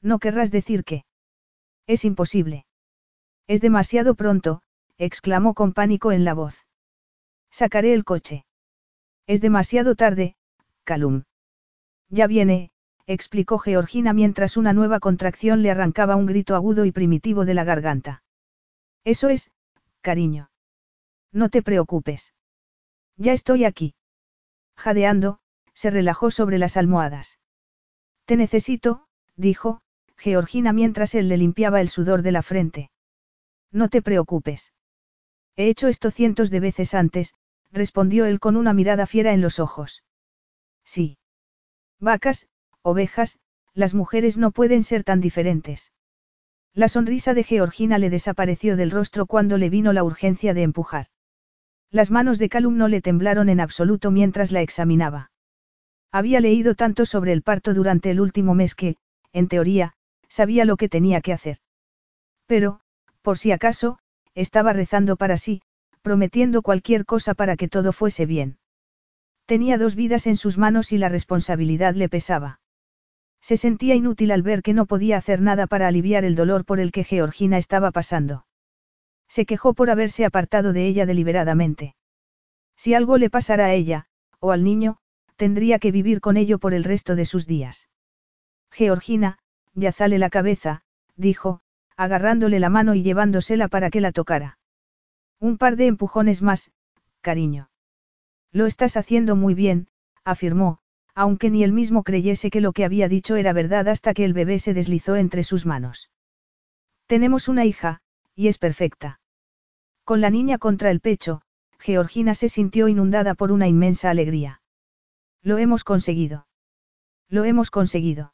Speaker 1: No querrás decir que. Es imposible. Es demasiado pronto, exclamó con pánico en la voz. Sacaré el coche. Es demasiado tarde, Calum. Ya viene, explicó Georgina mientras una nueva contracción le arrancaba un grito agudo y primitivo de la garganta. Eso es, cariño. No te preocupes. Ya estoy aquí. Jadeando, se relajó sobre las almohadas. Te necesito, dijo, Georgina mientras él le limpiaba el sudor de la frente. No te preocupes. He hecho esto cientos de veces antes, respondió él con una mirada fiera en los ojos. Sí. Vacas, ovejas, las mujeres no pueden ser tan diferentes. La sonrisa de Georgina le desapareció del rostro cuando le vino la urgencia de empujar. Las manos de Calum no le temblaron en absoluto mientras la examinaba. Había leído tanto sobre el parto durante el último mes que, en teoría, sabía lo que tenía que hacer. Pero, por si acaso, estaba rezando para sí, prometiendo cualquier cosa para que todo fuese bien. Tenía dos vidas en sus manos y la responsabilidad le pesaba. Se sentía inútil al ver que no podía hacer nada para aliviar el dolor por el que Georgina estaba pasando. Se quejó por haberse apartado de ella deliberadamente. Si algo le pasara a ella, o al niño, tendría que vivir con ello por el resto de sus días. Georgina, yazale la cabeza, dijo, agarrándole la mano y llevándosela para que la tocara. Un par de empujones más, cariño. Lo estás haciendo muy bien, afirmó, aunque ni él mismo creyese que lo que había dicho era verdad hasta que el bebé se deslizó entre sus manos. Tenemos una hija, y es perfecta. Con la niña contra el pecho, Georgina se sintió inundada por una inmensa alegría. Lo hemos conseguido. Lo hemos conseguido.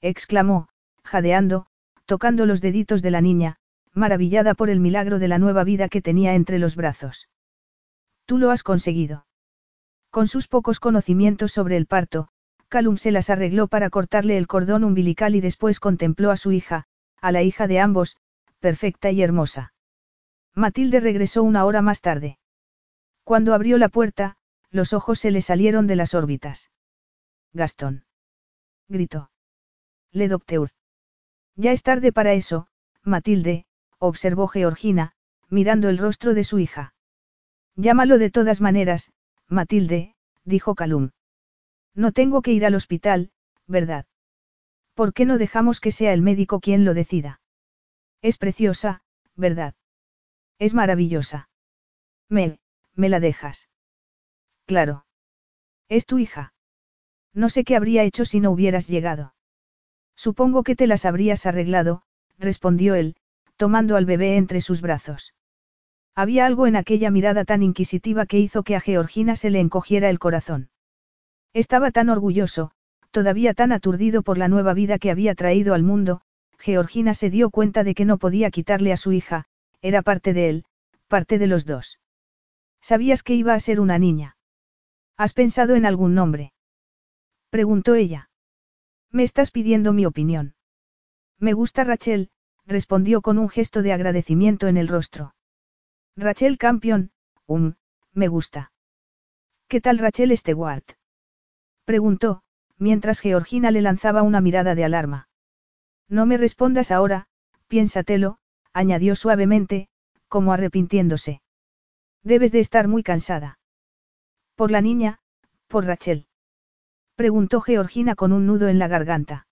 Speaker 1: exclamó, jadeando, tocando los deditos de la niña, maravillada por el milagro de la nueva vida que tenía entre los brazos. Tú lo has conseguido. Con sus pocos conocimientos sobre el parto, Calum se las arregló para cortarle el cordón umbilical y después contempló a su hija, a la hija de ambos, perfecta y hermosa. Matilde regresó una hora más tarde. Cuando abrió la puerta, los ojos se le salieron de las órbitas. Gastón. Gritó. Le docteur. Ya es tarde para eso, Matilde, observó Georgina, mirando el rostro de su hija. Llámalo de todas maneras, Matilde, dijo Calum. No tengo que ir al hospital, ¿verdad? ¿Por qué no dejamos que sea el médico quien lo decida? Es preciosa, ¿verdad? Es maravillosa. Mel, me la dejas. Claro. Es tu hija. No sé qué habría hecho si no hubieras llegado. Supongo que te las habrías arreglado, respondió él, tomando al bebé entre sus brazos. Había algo en aquella mirada tan inquisitiva que hizo que a Georgina se le encogiera el corazón. Estaba tan orgulloso, todavía tan aturdido por la nueva vida que había traído al mundo, Georgina se dio cuenta de que no podía quitarle a su hija, era parte de él, parte de los dos. ¿Sabías que iba a ser una niña? ¿Has pensado en algún nombre? Preguntó ella. Me estás pidiendo mi opinión. Me gusta Rachel, respondió con un gesto de agradecimiento en el rostro. Rachel Campion, um, me gusta. ¿Qué tal Rachel Stewart? Preguntó, mientras Georgina le lanzaba una mirada de alarma. No me respondas ahora, piénsatelo, añadió suavemente, como arrepintiéndose. Debes de estar muy cansada. Por la niña, por Rachel. Preguntó Georgina con un nudo en la garganta.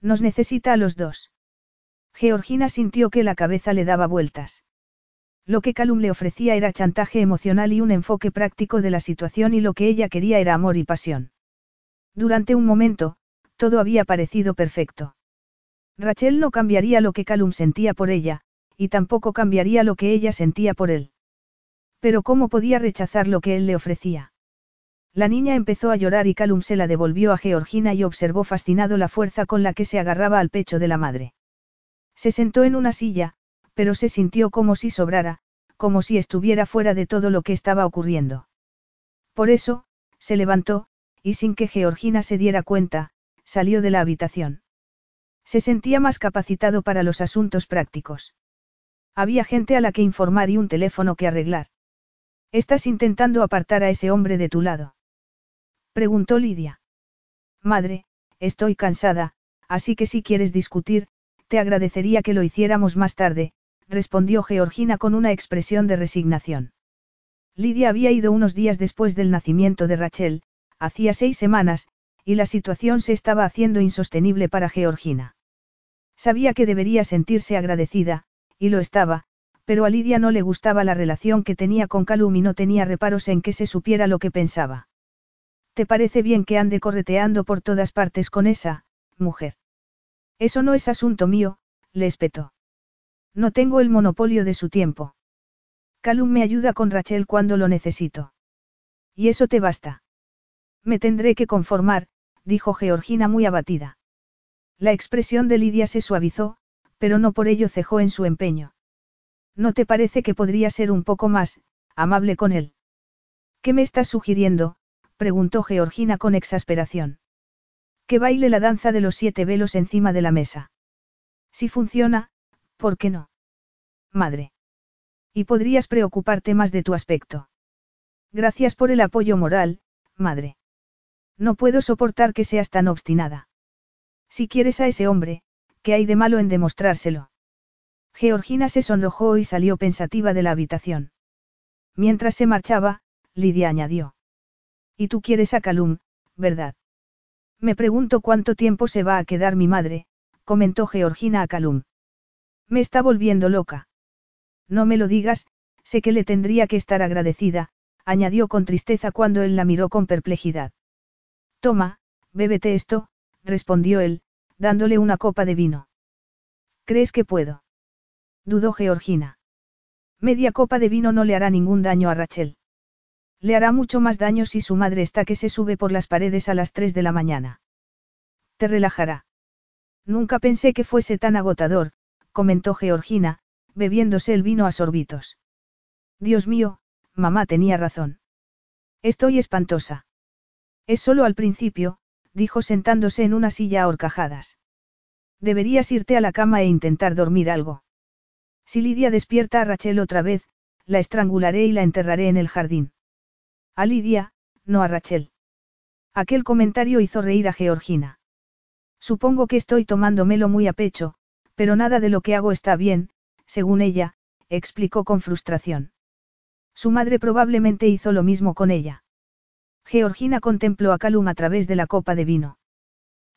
Speaker 1: Nos necesita a los dos. Georgina sintió que la cabeza le daba vueltas. Lo que Calum le ofrecía era chantaje emocional y un enfoque práctico de la situación y lo que ella quería era amor y pasión. Durante un momento, todo había parecido perfecto. Rachel no cambiaría lo que Calum sentía por ella, y tampoco cambiaría lo que ella sentía por él. Pero ¿cómo podía rechazar lo que él le ofrecía? La niña empezó a llorar y Calum se la devolvió a Georgina y observó fascinado la fuerza con la que se agarraba al pecho de la madre. Se sentó en una silla, pero se sintió como si sobrara, como si estuviera fuera de todo lo que estaba ocurriendo. Por eso, se levantó, y sin que Georgina se diera cuenta, salió de la habitación. Se sentía más capacitado para los asuntos prácticos. Había gente a la que informar y un teléfono que arreglar. ¿Estás intentando apartar a ese hombre de tu lado? Preguntó Lidia. Madre, estoy cansada, así que si quieres discutir, te agradecería que lo hiciéramos más tarde, respondió Georgina con una expresión de resignación. Lidia había ido unos días después del nacimiento de Rachel, hacía seis semanas, y la situación se estaba haciendo insostenible para Georgina. Sabía que debería sentirse agradecida, y lo estaba, pero a Lidia no le gustaba la relación que tenía con Calum y no tenía reparos en que se supiera lo que pensaba. ¿Te parece bien que ande correteando por todas partes con esa, mujer? Eso no es asunto mío, le espetó. No tengo el monopolio de su tiempo. Calum me ayuda con Rachel cuando lo necesito. Y eso te basta. Me tendré que conformar, dijo Georgina muy abatida. La expresión de Lidia se suavizó, pero no por ello cejó en su empeño. ¿No te parece que podría ser un poco más, amable con él? ¿Qué me estás sugiriendo? preguntó Georgina con exasperación. Que baile la danza de los siete velos encima de la mesa. Si funciona, ¿por qué no? Madre. Y podrías preocuparte más de tu aspecto. Gracias por el apoyo moral, madre. No puedo soportar que seas tan obstinada. Si quieres a ese hombre, ¿qué hay de malo en demostrárselo? Georgina se sonrojó y salió pensativa de la habitación. Mientras se marchaba, Lidia añadió. Y tú quieres a Calum, ¿verdad? Me pregunto cuánto tiempo se va a quedar mi madre, comentó Georgina a Calum. Me está volviendo loca. No me lo digas, sé que le tendría que estar agradecida, añadió con tristeza cuando él la miró con perplejidad. Toma, bébete esto, respondió él, dándole una copa de vino. ¿Crees que puedo? Dudó Georgina. Media copa de vino no le hará ningún daño a Rachel. Le hará mucho más daño si su madre está que se sube por las paredes a las 3 de la mañana. Te relajará. Nunca pensé que fuese tan agotador, comentó Georgina, bebiéndose el vino a sorbitos. Dios mío, mamá tenía razón. Estoy espantosa. Es solo al principio, dijo sentándose en una silla a horcajadas. Deberías irte a la cama e intentar dormir algo. Si Lidia despierta a Rachel otra vez, la estrangularé y la enterraré en el jardín. A Lidia, no a Rachel. Aquel comentario hizo reír a Georgina. Supongo que estoy tomándomelo muy a pecho, pero nada de lo que hago está bien, según ella, explicó con frustración. Su madre probablemente hizo lo mismo con ella. Georgina contempló a Calum a través de la copa de vino.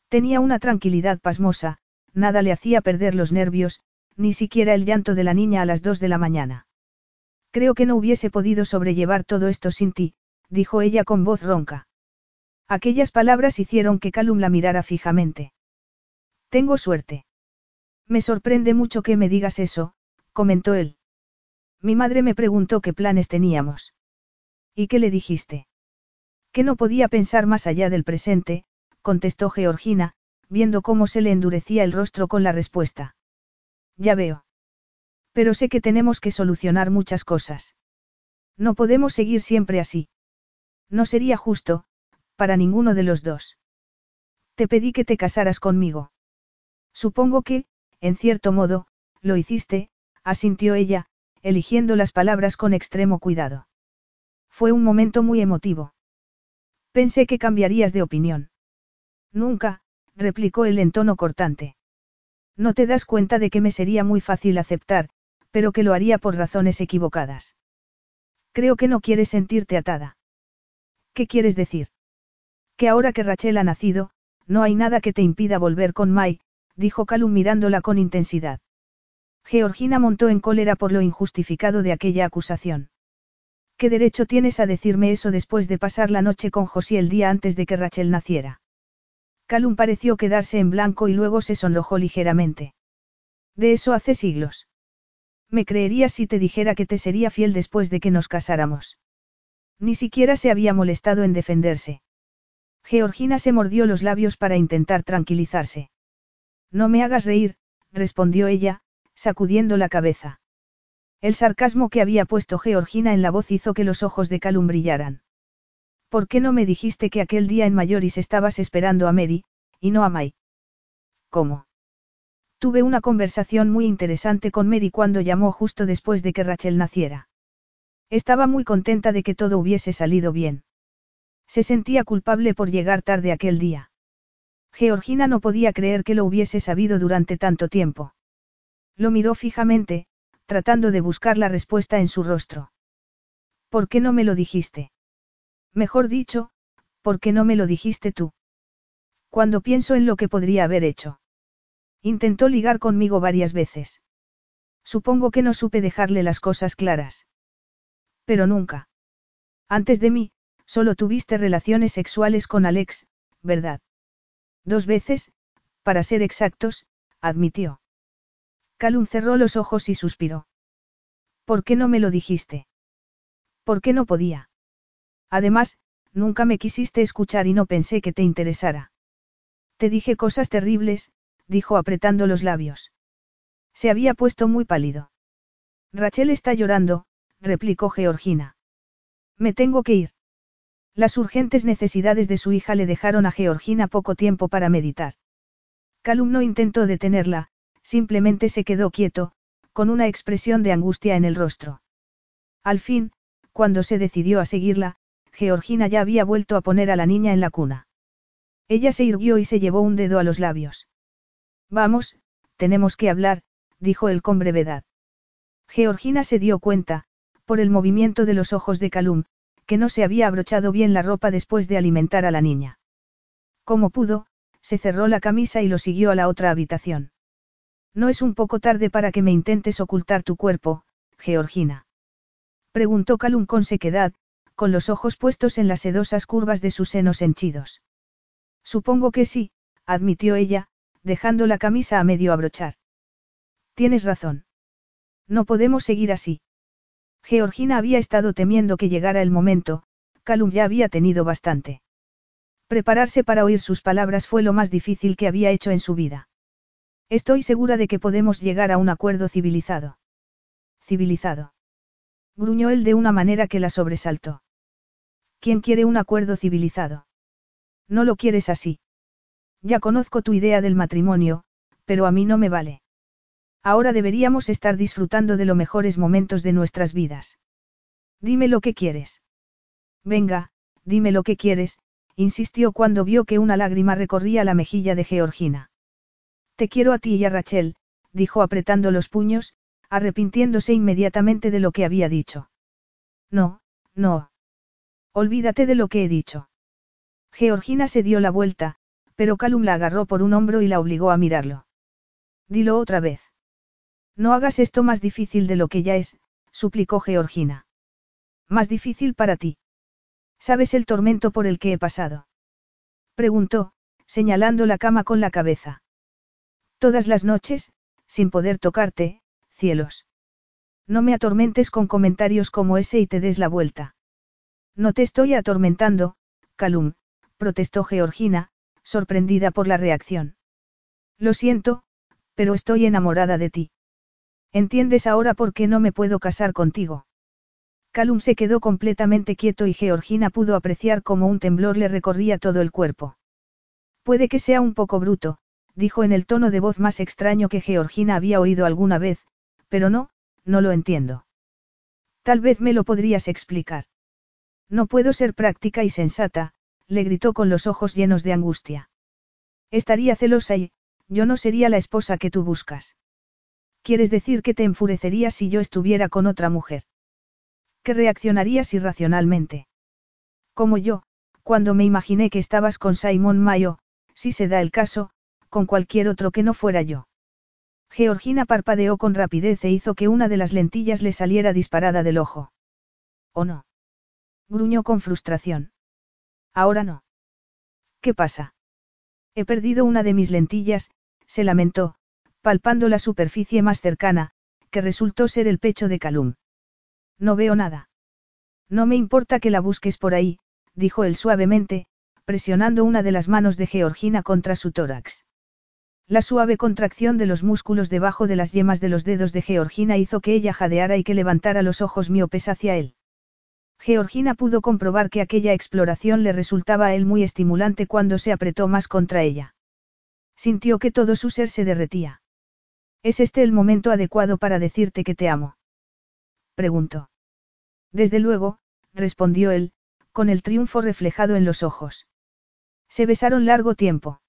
Speaker 1: Tenía una tranquilidad pasmosa, nada le hacía perder los nervios, ni siquiera el llanto de la niña a las dos de la mañana. Creo que no hubiese podido sobrellevar todo esto sin ti, dijo ella con voz ronca. Aquellas palabras hicieron que Calum la mirara fijamente. Tengo suerte. Me sorprende mucho que me digas eso, comentó él. Mi madre me preguntó qué planes teníamos. ¿Y qué le dijiste? Que no podía pensar más allá del presente, contestó Georgina, viendo cómo se le endurecía el rostro con la respuesta. Ya veo. Pero sé que tenemos que solucionar muchas cosas. No podemos seguir siempre así. No sería justo, para ninguno de los dos. Te pedí que te casaras conmigo. Supongo que, en cierto modo, lo hiciste, asintió ella, eligiendo las palabras con extremo cuidado. Fue un momento muy emotivo. Pensé que cambiarías de opinión. Nunca, replicó él en tono cortante. No te das cuenta de que me sería muy fácil aceptar, pero que lo haría por razones equivocadas. Creo que no quieres sentirte atada. ¿Qué quieres decir? Que ahora que Rachel ha nacido, no hay nada que te impida volver con Mai, dijo Calum mirándola con intensidad. Georgina montó en cólera por lo injustificado de aquella acusación. ¿Qué derecho tienes a decirme eso después de pasar la noche con José el día antes de que Rachel naciera? Calum pareció quedarse en blanco y luego se sonrojó ligeramente. De eso hace siglos. Me creerías si te dijera que te sería fiel después de que nos casáramos. Ni siquiera se había molestado en defenderse. Georgina se mordió los labios para intentar tranquilizarse. No me hagas reír, respondió ella, sacudiendo la cabeza. El sarcasmo que había puesto Georgina en la voz hizo que los ojos de Calum brillaran. ¿Por qué no me dijiste que aquel día en Mayoris estabas esperando a Mary, y no a Mai? ¿Cómo? Tuve una conversación muy interesante con Mary cuando llamó justo después de que Rachel naciera. Estaba muy contenta de que todo hubiese salido bien. Se sentía culpable por llegar tarde aquel día. Georgina no podía creer que lo hubiese sabido durante tanto tiempo. Lo miró fijamente, tratando de buscar la respuesta en su rostro. ¿Por qué no me lo dijiste? Mejor dicho, ¿por qué no me lo dijiste tú? Cuando pienso en lo que podría haber hecho. Intentó ligar conmigo varias veces. Supongo que no supe dejarle las cosas claras. Pero nunca. Antes de mí, solo tuviste relaciones sexuales con Alex, ¿verdad? Dos veces, para ser exactos, admitió. Calum cerró los ojos y suspiró. ¿Por qué no me lo dijiste? ¿Por qué no podía? Además, nunca me quisiste escuchar y no pensé que te interesara. Te dije cosas terribles, dijo apretando los labios. Se había puesto muy pálido. Rachel está llorando, replicó Georgina. Me tengo que ir. Las urgentes necesidades de su hija le dejaron a Georgina poco tiempo para meditar. Calum no intentó detenerla, simplemente se quedó quieto, con una expresión de angustia en el rostro. Al fin, cuando se decidió a seguirla, Georgina ya había vuelto a poner a la niña en la cuna. Ella se irguió y se llevó un dedo a los labios. Vamos, tenemos que hablar, dijo él con brevedad. Georgina se dio cuenta, por el movimiento de los ojos de Calum, que no se había abrochado bien la ropa después de alimentar a la niña. Como pudo, se cerró la camisa y lo siguió a la otra habitación. ¿No es un poco tarde para que me intentes ocultar tu cuerpo, Georgina? Preguntó Calum con sequedad, con los ojos puestos en las sedosas curvas de sus senos henchidos. Supongo que sí, admitió ella, dejando la camisa a medio abrochar. Tienes razón. No podemos seguir así. Georgina había estado temiendo que llegara el momento, Calum ya había tenido bastante. Prepararse para oír sus palabras fue lo más difícil que había hecho en su vida. Estoy segura de que podemos llegar a un acuerdo civilizado. Civilizado. Gruñó él de una manera que la sobresaltó. ¿Quién quiere un acuerdo civilizado? No lo quieres así. Ya conozco tu idea del matrimonio, pero a mí no me vale. Ahora deberíamos estar disfrutando de los mejores momentos de nuestras vidas. Dime lo que quieres. Venga, dime lo que quieres, insistió cuando vio que una lágrima recorría la mejilla de Georgina. Te quiero a ti y a Rachel, dijo apretando los puños, arrepintiéndose inmediatamente de lo que había dicho. No, no. Olvídate de lo que he dicho. Georgina se dio la vuelta, pero Calum la agarró por un hombro y la obligó a mirarlo. Dilo otra vez. No hagas esto más difícil de lo que ya es, suplicó Georgina. Más difícil para ti. ¿Sabes el tormento por el que he pasado? Preguntó, señalando la cama con la cabeza. Todas las noches, sin poder tocarte, cielos. No me atormentes con comentarios como ese y te des la vuelta. No te estoy atormentando, Calum, protestó Georgina, sorprendida por la reacción. Lo siento, pero estoy enamorada de ti. ¿Entiendes ahora por qué no me puedo casar contigo? Calum se quedó completamente quieto y Georgina pudo apreciar cómo un temblor le recorría todo el cuerpo. Puede que sea un poco bruto, dijo en el tono de voz más extraño que Georgina había oído alguna vez, pero no, no lo entiendo. Tal vez me lo podrías explicar. No puedo ser práctica y sensata, le gritó con los ojos llenos de angustia. Estaría celosa y, yo no sería la esposa que tú buscas. ¿Quieres decir que te enfurecerías si yo estuviera con otra mujer? ¿Que reaccionarías irracionalmente? Como yo, cuando me imaginé que estabas con Simon Mayo, si se da el caso, con cualquier otro que no fuera yo. Georgina parpadeó con rapidez e hizo que una de las lentillas le saliera disparada del ojo. ¿O no? Gruñó con frustración. Ahora no. ¿Qué pasa? He perdido una de mis lentillas, se lamentó, palpando la superficie más cercana, que resultó ser el pecho de Calum. No veo nada. No me importa que la busques por ahí, dijo él suavemente, presionando una de las manos de Georgina contra su tórax. La suave contracción de los músculos debajo de las yemas de los dedos de Georgina hizo que ella jadeara y que levantara los ojos miopes hacia él. Georgina pudo comprobar que aquella exploración le resultaba a él muy estimulante cuando se apretó más contra ella. Sintió que todo su ser se derretía. ¿Es este el momento adecuado para decirte que te amo? Preguntó. Desde luego, respondió él, con el triunfo reflejado en los ojos. Se besaron largo tiempo.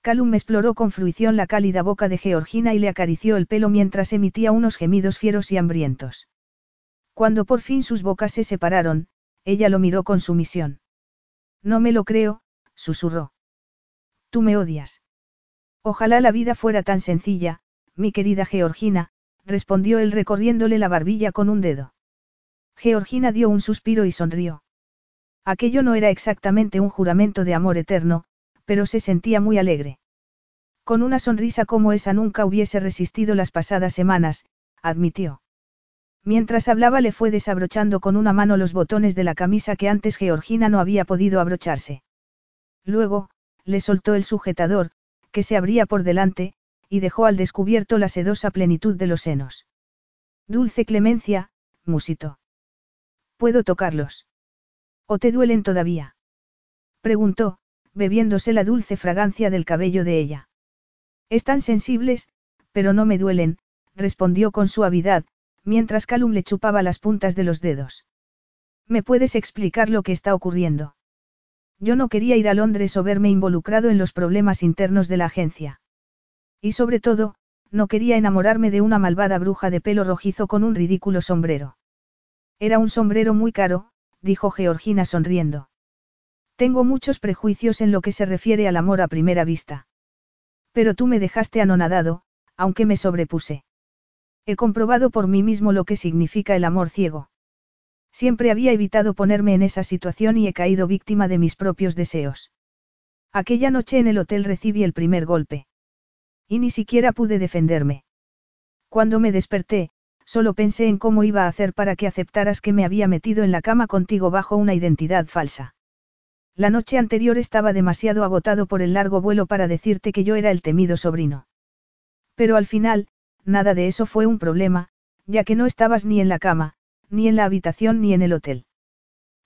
Speaker 1: Calum exploró con fruición la cálida boca de Georgina y le acarició el pelo mientras emitía unos gemidos fieros y hambrientos. Cuando por fin sus bocas se separaron, ella lo miró con sumisión. No me lo creo, susurró. Tú me odias. Ojalá la vida fuera tan sencilla, mi querida Georgina, respondió él recorriéndole la barbilla con un dedo. Georgina dio un suspiro y sonrió. Aquello no era exactamente un juramento de amor eterno, pero se sentía muy alegre. Con una sonrisa como esa nunca hubiese resistido las pasadas semanas, admitió. Mientras hablaba le fue desabrochando con una mano los botones de la camisa que antes Georgina no había podido abrocharse. Luego, le soltó el sujetador, que se abría por delante, y dejó al descubierto la sedosa plenitud de los senos. Dulce clemencia, musito. ¿Puedo tocarlos? ¿O te duelen todavía? Preguntó, bebiéndose la dulce fragancia del cabello de ella. Están sensibles, pero no me duelen, respondió con suavidad, mientras Calum le chupaba las puntas de los dedos. ¿Me puedes explicar lo que está ocurriendo? Yo no quería ir a Londres o verme involucrado en los problemas internos de la agencia. Y sobre todo, no quería enamorarme de una malvada bruja de pelo rojizo con un ridículo sombrero. Era un sombrero muy caro, dijo Georgina sonriendo. Tengo muchos prejuicios en lo que se refiere al amor a primera vista. Pero tú me dejaste anonadado, aunque me sobrepuse. He comprobado por mí mismo lo que significa el amor ciego. Siempre había evitado ponerme en esa situación y he caído víctima de mis propios deseos. Aquella noche en el hotel recibí el primer golpe. Y ni siquiera pude defenderme. Cuando me desperté, solo pensé en cómo iba a hacer para que aceptaras que me había metido en la cama contigo bajo una identidad falsa. La noche anterior estaba demasiado agotado por el largo vuelo para decirte que yo era el temido sobrino. Pero al final, nada de eso fue un problema, ya que no estabas ni en la cama, ni en la habitación ni en el hotel.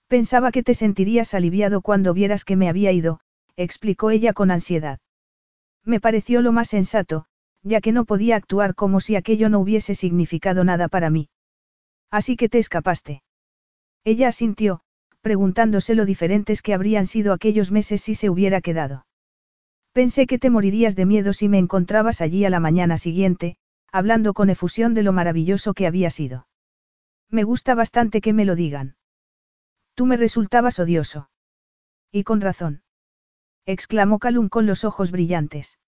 Speaker 1: Pensaba que te sentirías aliviado cuando vieras que me había ido, explicó ella con ansiedad. Me pareció lo más sensato, ya que no podía actuar como si aquello no hubiese significado nada para mí. Así que te escapaste. Ella asintió, preguntándose lo diferentes que habrían sido aquellos meses si se hubiera quedado. Pensé que te morirías de miedo si me encontrabas allí a la mañana siguiente, hablando con efusión de lo maravilloso que había sido. Me gusta bastante que me lo digan. Tú me resultabas odioso. Y con razón. Exclamó Calum con los ojos brillantes.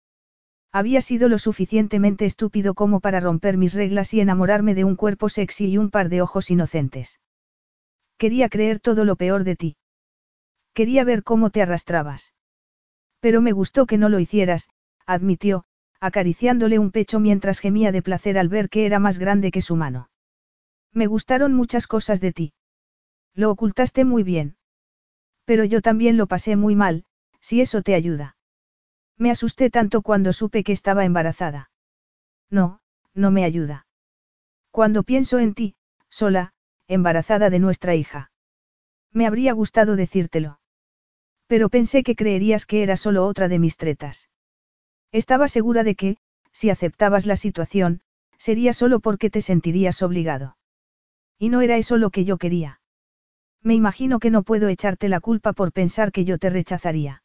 Speaker 1: Había sido lo suficientemente estúpido como para romper mis reglas y enamorarme de un cuerpo sexy y un par de ojos inocentes. Quería creer todo lo peor de ti. Quería ver cómo te arrastrabas. Pero me gustó que no lo hicieras, admitió, acariciándole un pecho mientras gemía de placer al ver que era más grande que su mano. Me gustaron muchas cosas de ti. Lo ocultaste muy bien. Pero yo también lo pasé muy mal, si eso te ayuda. Me asusté tanto cuando supe que estaba embarazada. No, no me ayuda. Cuando pienso en ti, sola, embarazada de nuestra hija. Me habría gustado decírtelo. Pero pensé que creerías que era solo otra de mis tretas. Estaba segura de que, si aceptabas la situación, sería solo porque te sentirías obligado. Y no era eso lo que yo quería. Me imagino que no puedo echarte la culpa por pensar que yo te rechazaría.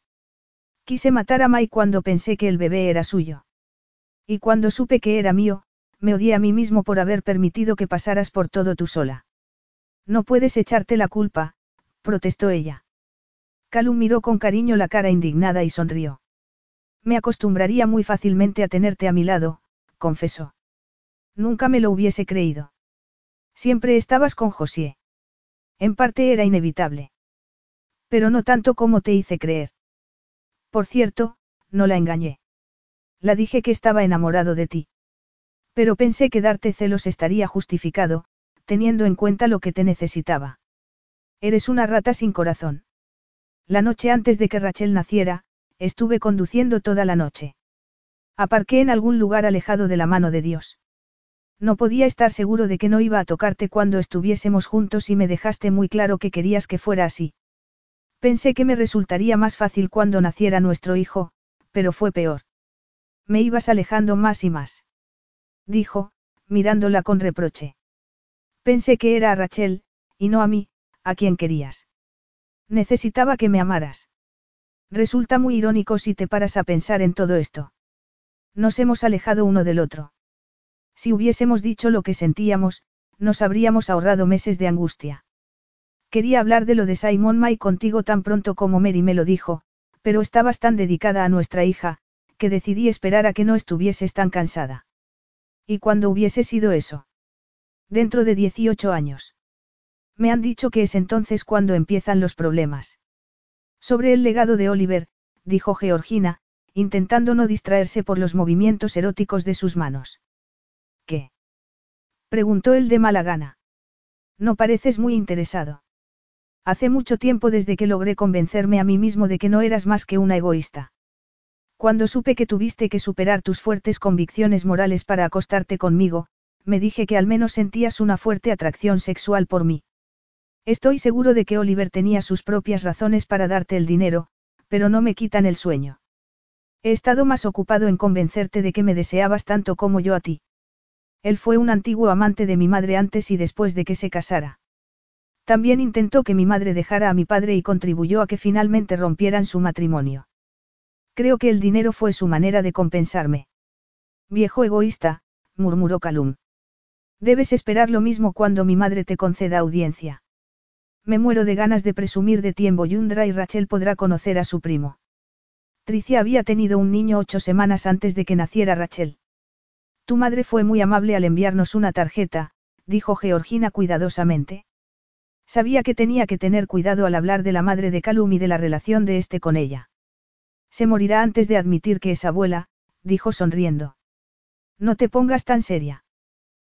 Speaker 1: Quise matar a Mai cuando pensé que el bebé era suyo. Y cuando supe que era mío, me odié a mí mismo por haber permitido que pasaras por todo tú sola. No puedes echarte la culpa, protestó ella. Calum miró con cariño la cara indignada y sonrió. Me acostumbraría muy fácilmente a tenerte a mi lado, confesó. Nunca me lo hubiese creído. Siempre estabas con José. En parte era inevitable. Pero no tanto como te hice creer. Por cierto, no la engañé. La dije que estaba enamorado de ti. Pero pensé que darte celos estaría justificado, teniendo en cuenta lo que te necesitaba. Eres una rata sin corazón. La noche antes de que Rachel naciera, estuve conduciendo toda la noche. Aparqué en algún lugar alejado de la mano de Dios. No podía estar seguro de que no iba a tocarte cuando estuviésemos juntos y me dejaste muy claro que querías que fuera así. Pensé que me resultaría más fácil cuando naciera nuestro hijo, pero fue peor. Me ibas alejando más y más. Dijo, mirándola con reproche. Pensé que era a Rachel, y no a mí, a quien querías. Necesitaba que me amaras. Resulta muy irónico si te paras a pensar en todo esto. Nos hemos alejado uno del otro. Si hubiésemos dicho lo que sentíamos, nos habríamos ahorrado meses de angustia. Quería hablar de lo de Simon May contigo tan pronto como Mary me lo dijo, pero estabas tan dedicada a nuestra hija, que decidí esperar a que no estuvieses tan cansada. ¿Y cuándo hubiese sido eso? Dentro de 18 años. Me han dicho que es entonces cuando empiezan los problemas. Sobre el legado de Oliver, dijo Georgina, intentando no distraerse por los movimientos eróticos de sus manos. ¿Qué? preguntó él de mala gana. No pareces muy interesado. Hace mucho tiempo desde que logré convencerme a mí mismo de que no eras más que una egoísta. Cuando supe que tuviste que superar tus fuertes convicciones morales para acostarte conmigo, me dije que al menos sentías una fuerte atracción sexual por mí. Estoy seguro de que Oliver tenía sus propias razones para darte el dinero, pero no me quitan el sueño. He estado más ocupado en convencerte de que me deseabas tanto como yo a ti. Él fue un antiguo amante de mi madre antes y después de que se casara. También intentó que mi madre dejara a mi padre y contribuyó a que finalmente rompieran su matrimonio. Creo que el dinero fue su manera de compensarme. Viejo egoísta, murmuró Calum. Debes esperar lo mismo cuando mi madre te conceda audiencia. Me muero de ganas de presumir de ti en Boyundra y Rachel podrá conocer a su primo. Tricia había tenido un niño ocho semanas antes de que naciera Rachel. Tu madre fue muy amable al enviarnos una tarjeta, dijo Georgina cuidadosamente. Sabía que tenía que tener cuidado al hablar de la madre de Calum y de la relación de este con ella. Se morirá antes de admitir que es abuela, dijo sonriendo. No te pongas tan seria.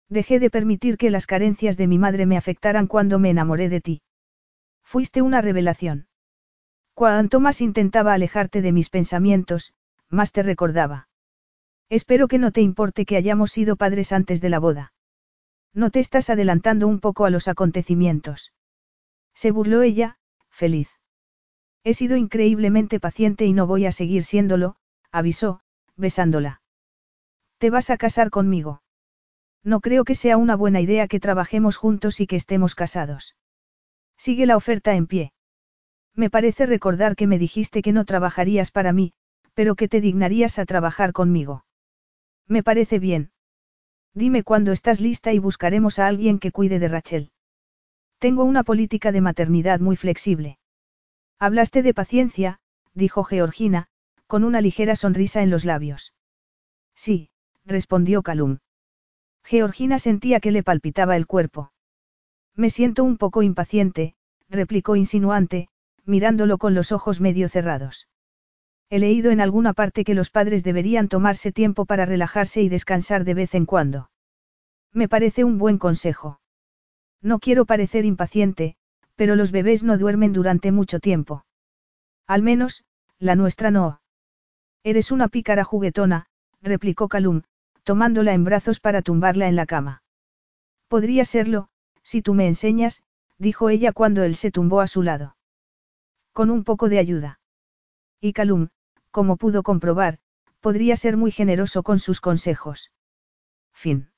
Speaker 1: Dejé de permitir que las carencias de mi madre me afectaran cuando me enamoré de ti. Fuiste una revelación. Cuanto más intentaba alejarte de mis pensamientos, más te recordaba. Espero que no te importe que hayamos sido padres antes de la boda. No te estás adelantando un poco a los acontecimientos. Se burló ella, feliz. He sido increíblemente paciente y no voy a seguir siéndolo, avisó, besándola. ¿Te vas a casar conmigo? No creo que sea una buena idea que trabajemos juntos y que estemos casados. Sigue la oferta en pie. Me parece recordar que me dijiste que no trabajarías para mí, pero que te dignarías a trabajar conmigo. Me parece bien. Dime cuándo estás lista y buscaremos a alguien que cuide de Rachel. Tengo una política de maternidad muy flexible. Hablaste de paciencia, dijo Georgina, con una ligera sonrisa en los labios. Sí, respondió Calum. Georgina sentía que le palpitaba el cuerpo. Me siento un poco impaciente, replicó insinuante, mirándolo con los ojos medio cerrados. He leído en alguna parte que los padres deberían tomarse tiempo para relajarse y descansar de vez en cuando. Me parece un buen consejo. No quiero parecer impaciente, pero los bebés no duermen durante mucho tiempo. Al menos, la nuestra no. Eres una pícara juguetona, replicó Calum, tomándola en brazos para tumbarla en la cama. Podría serlo, si tú me enseñas, dijo ella cuando él se tumbó a su lado. Con un poco de ayuda. Y Calum, como pudo comprobar, podría ser muy generoso con sus consejos. Fin.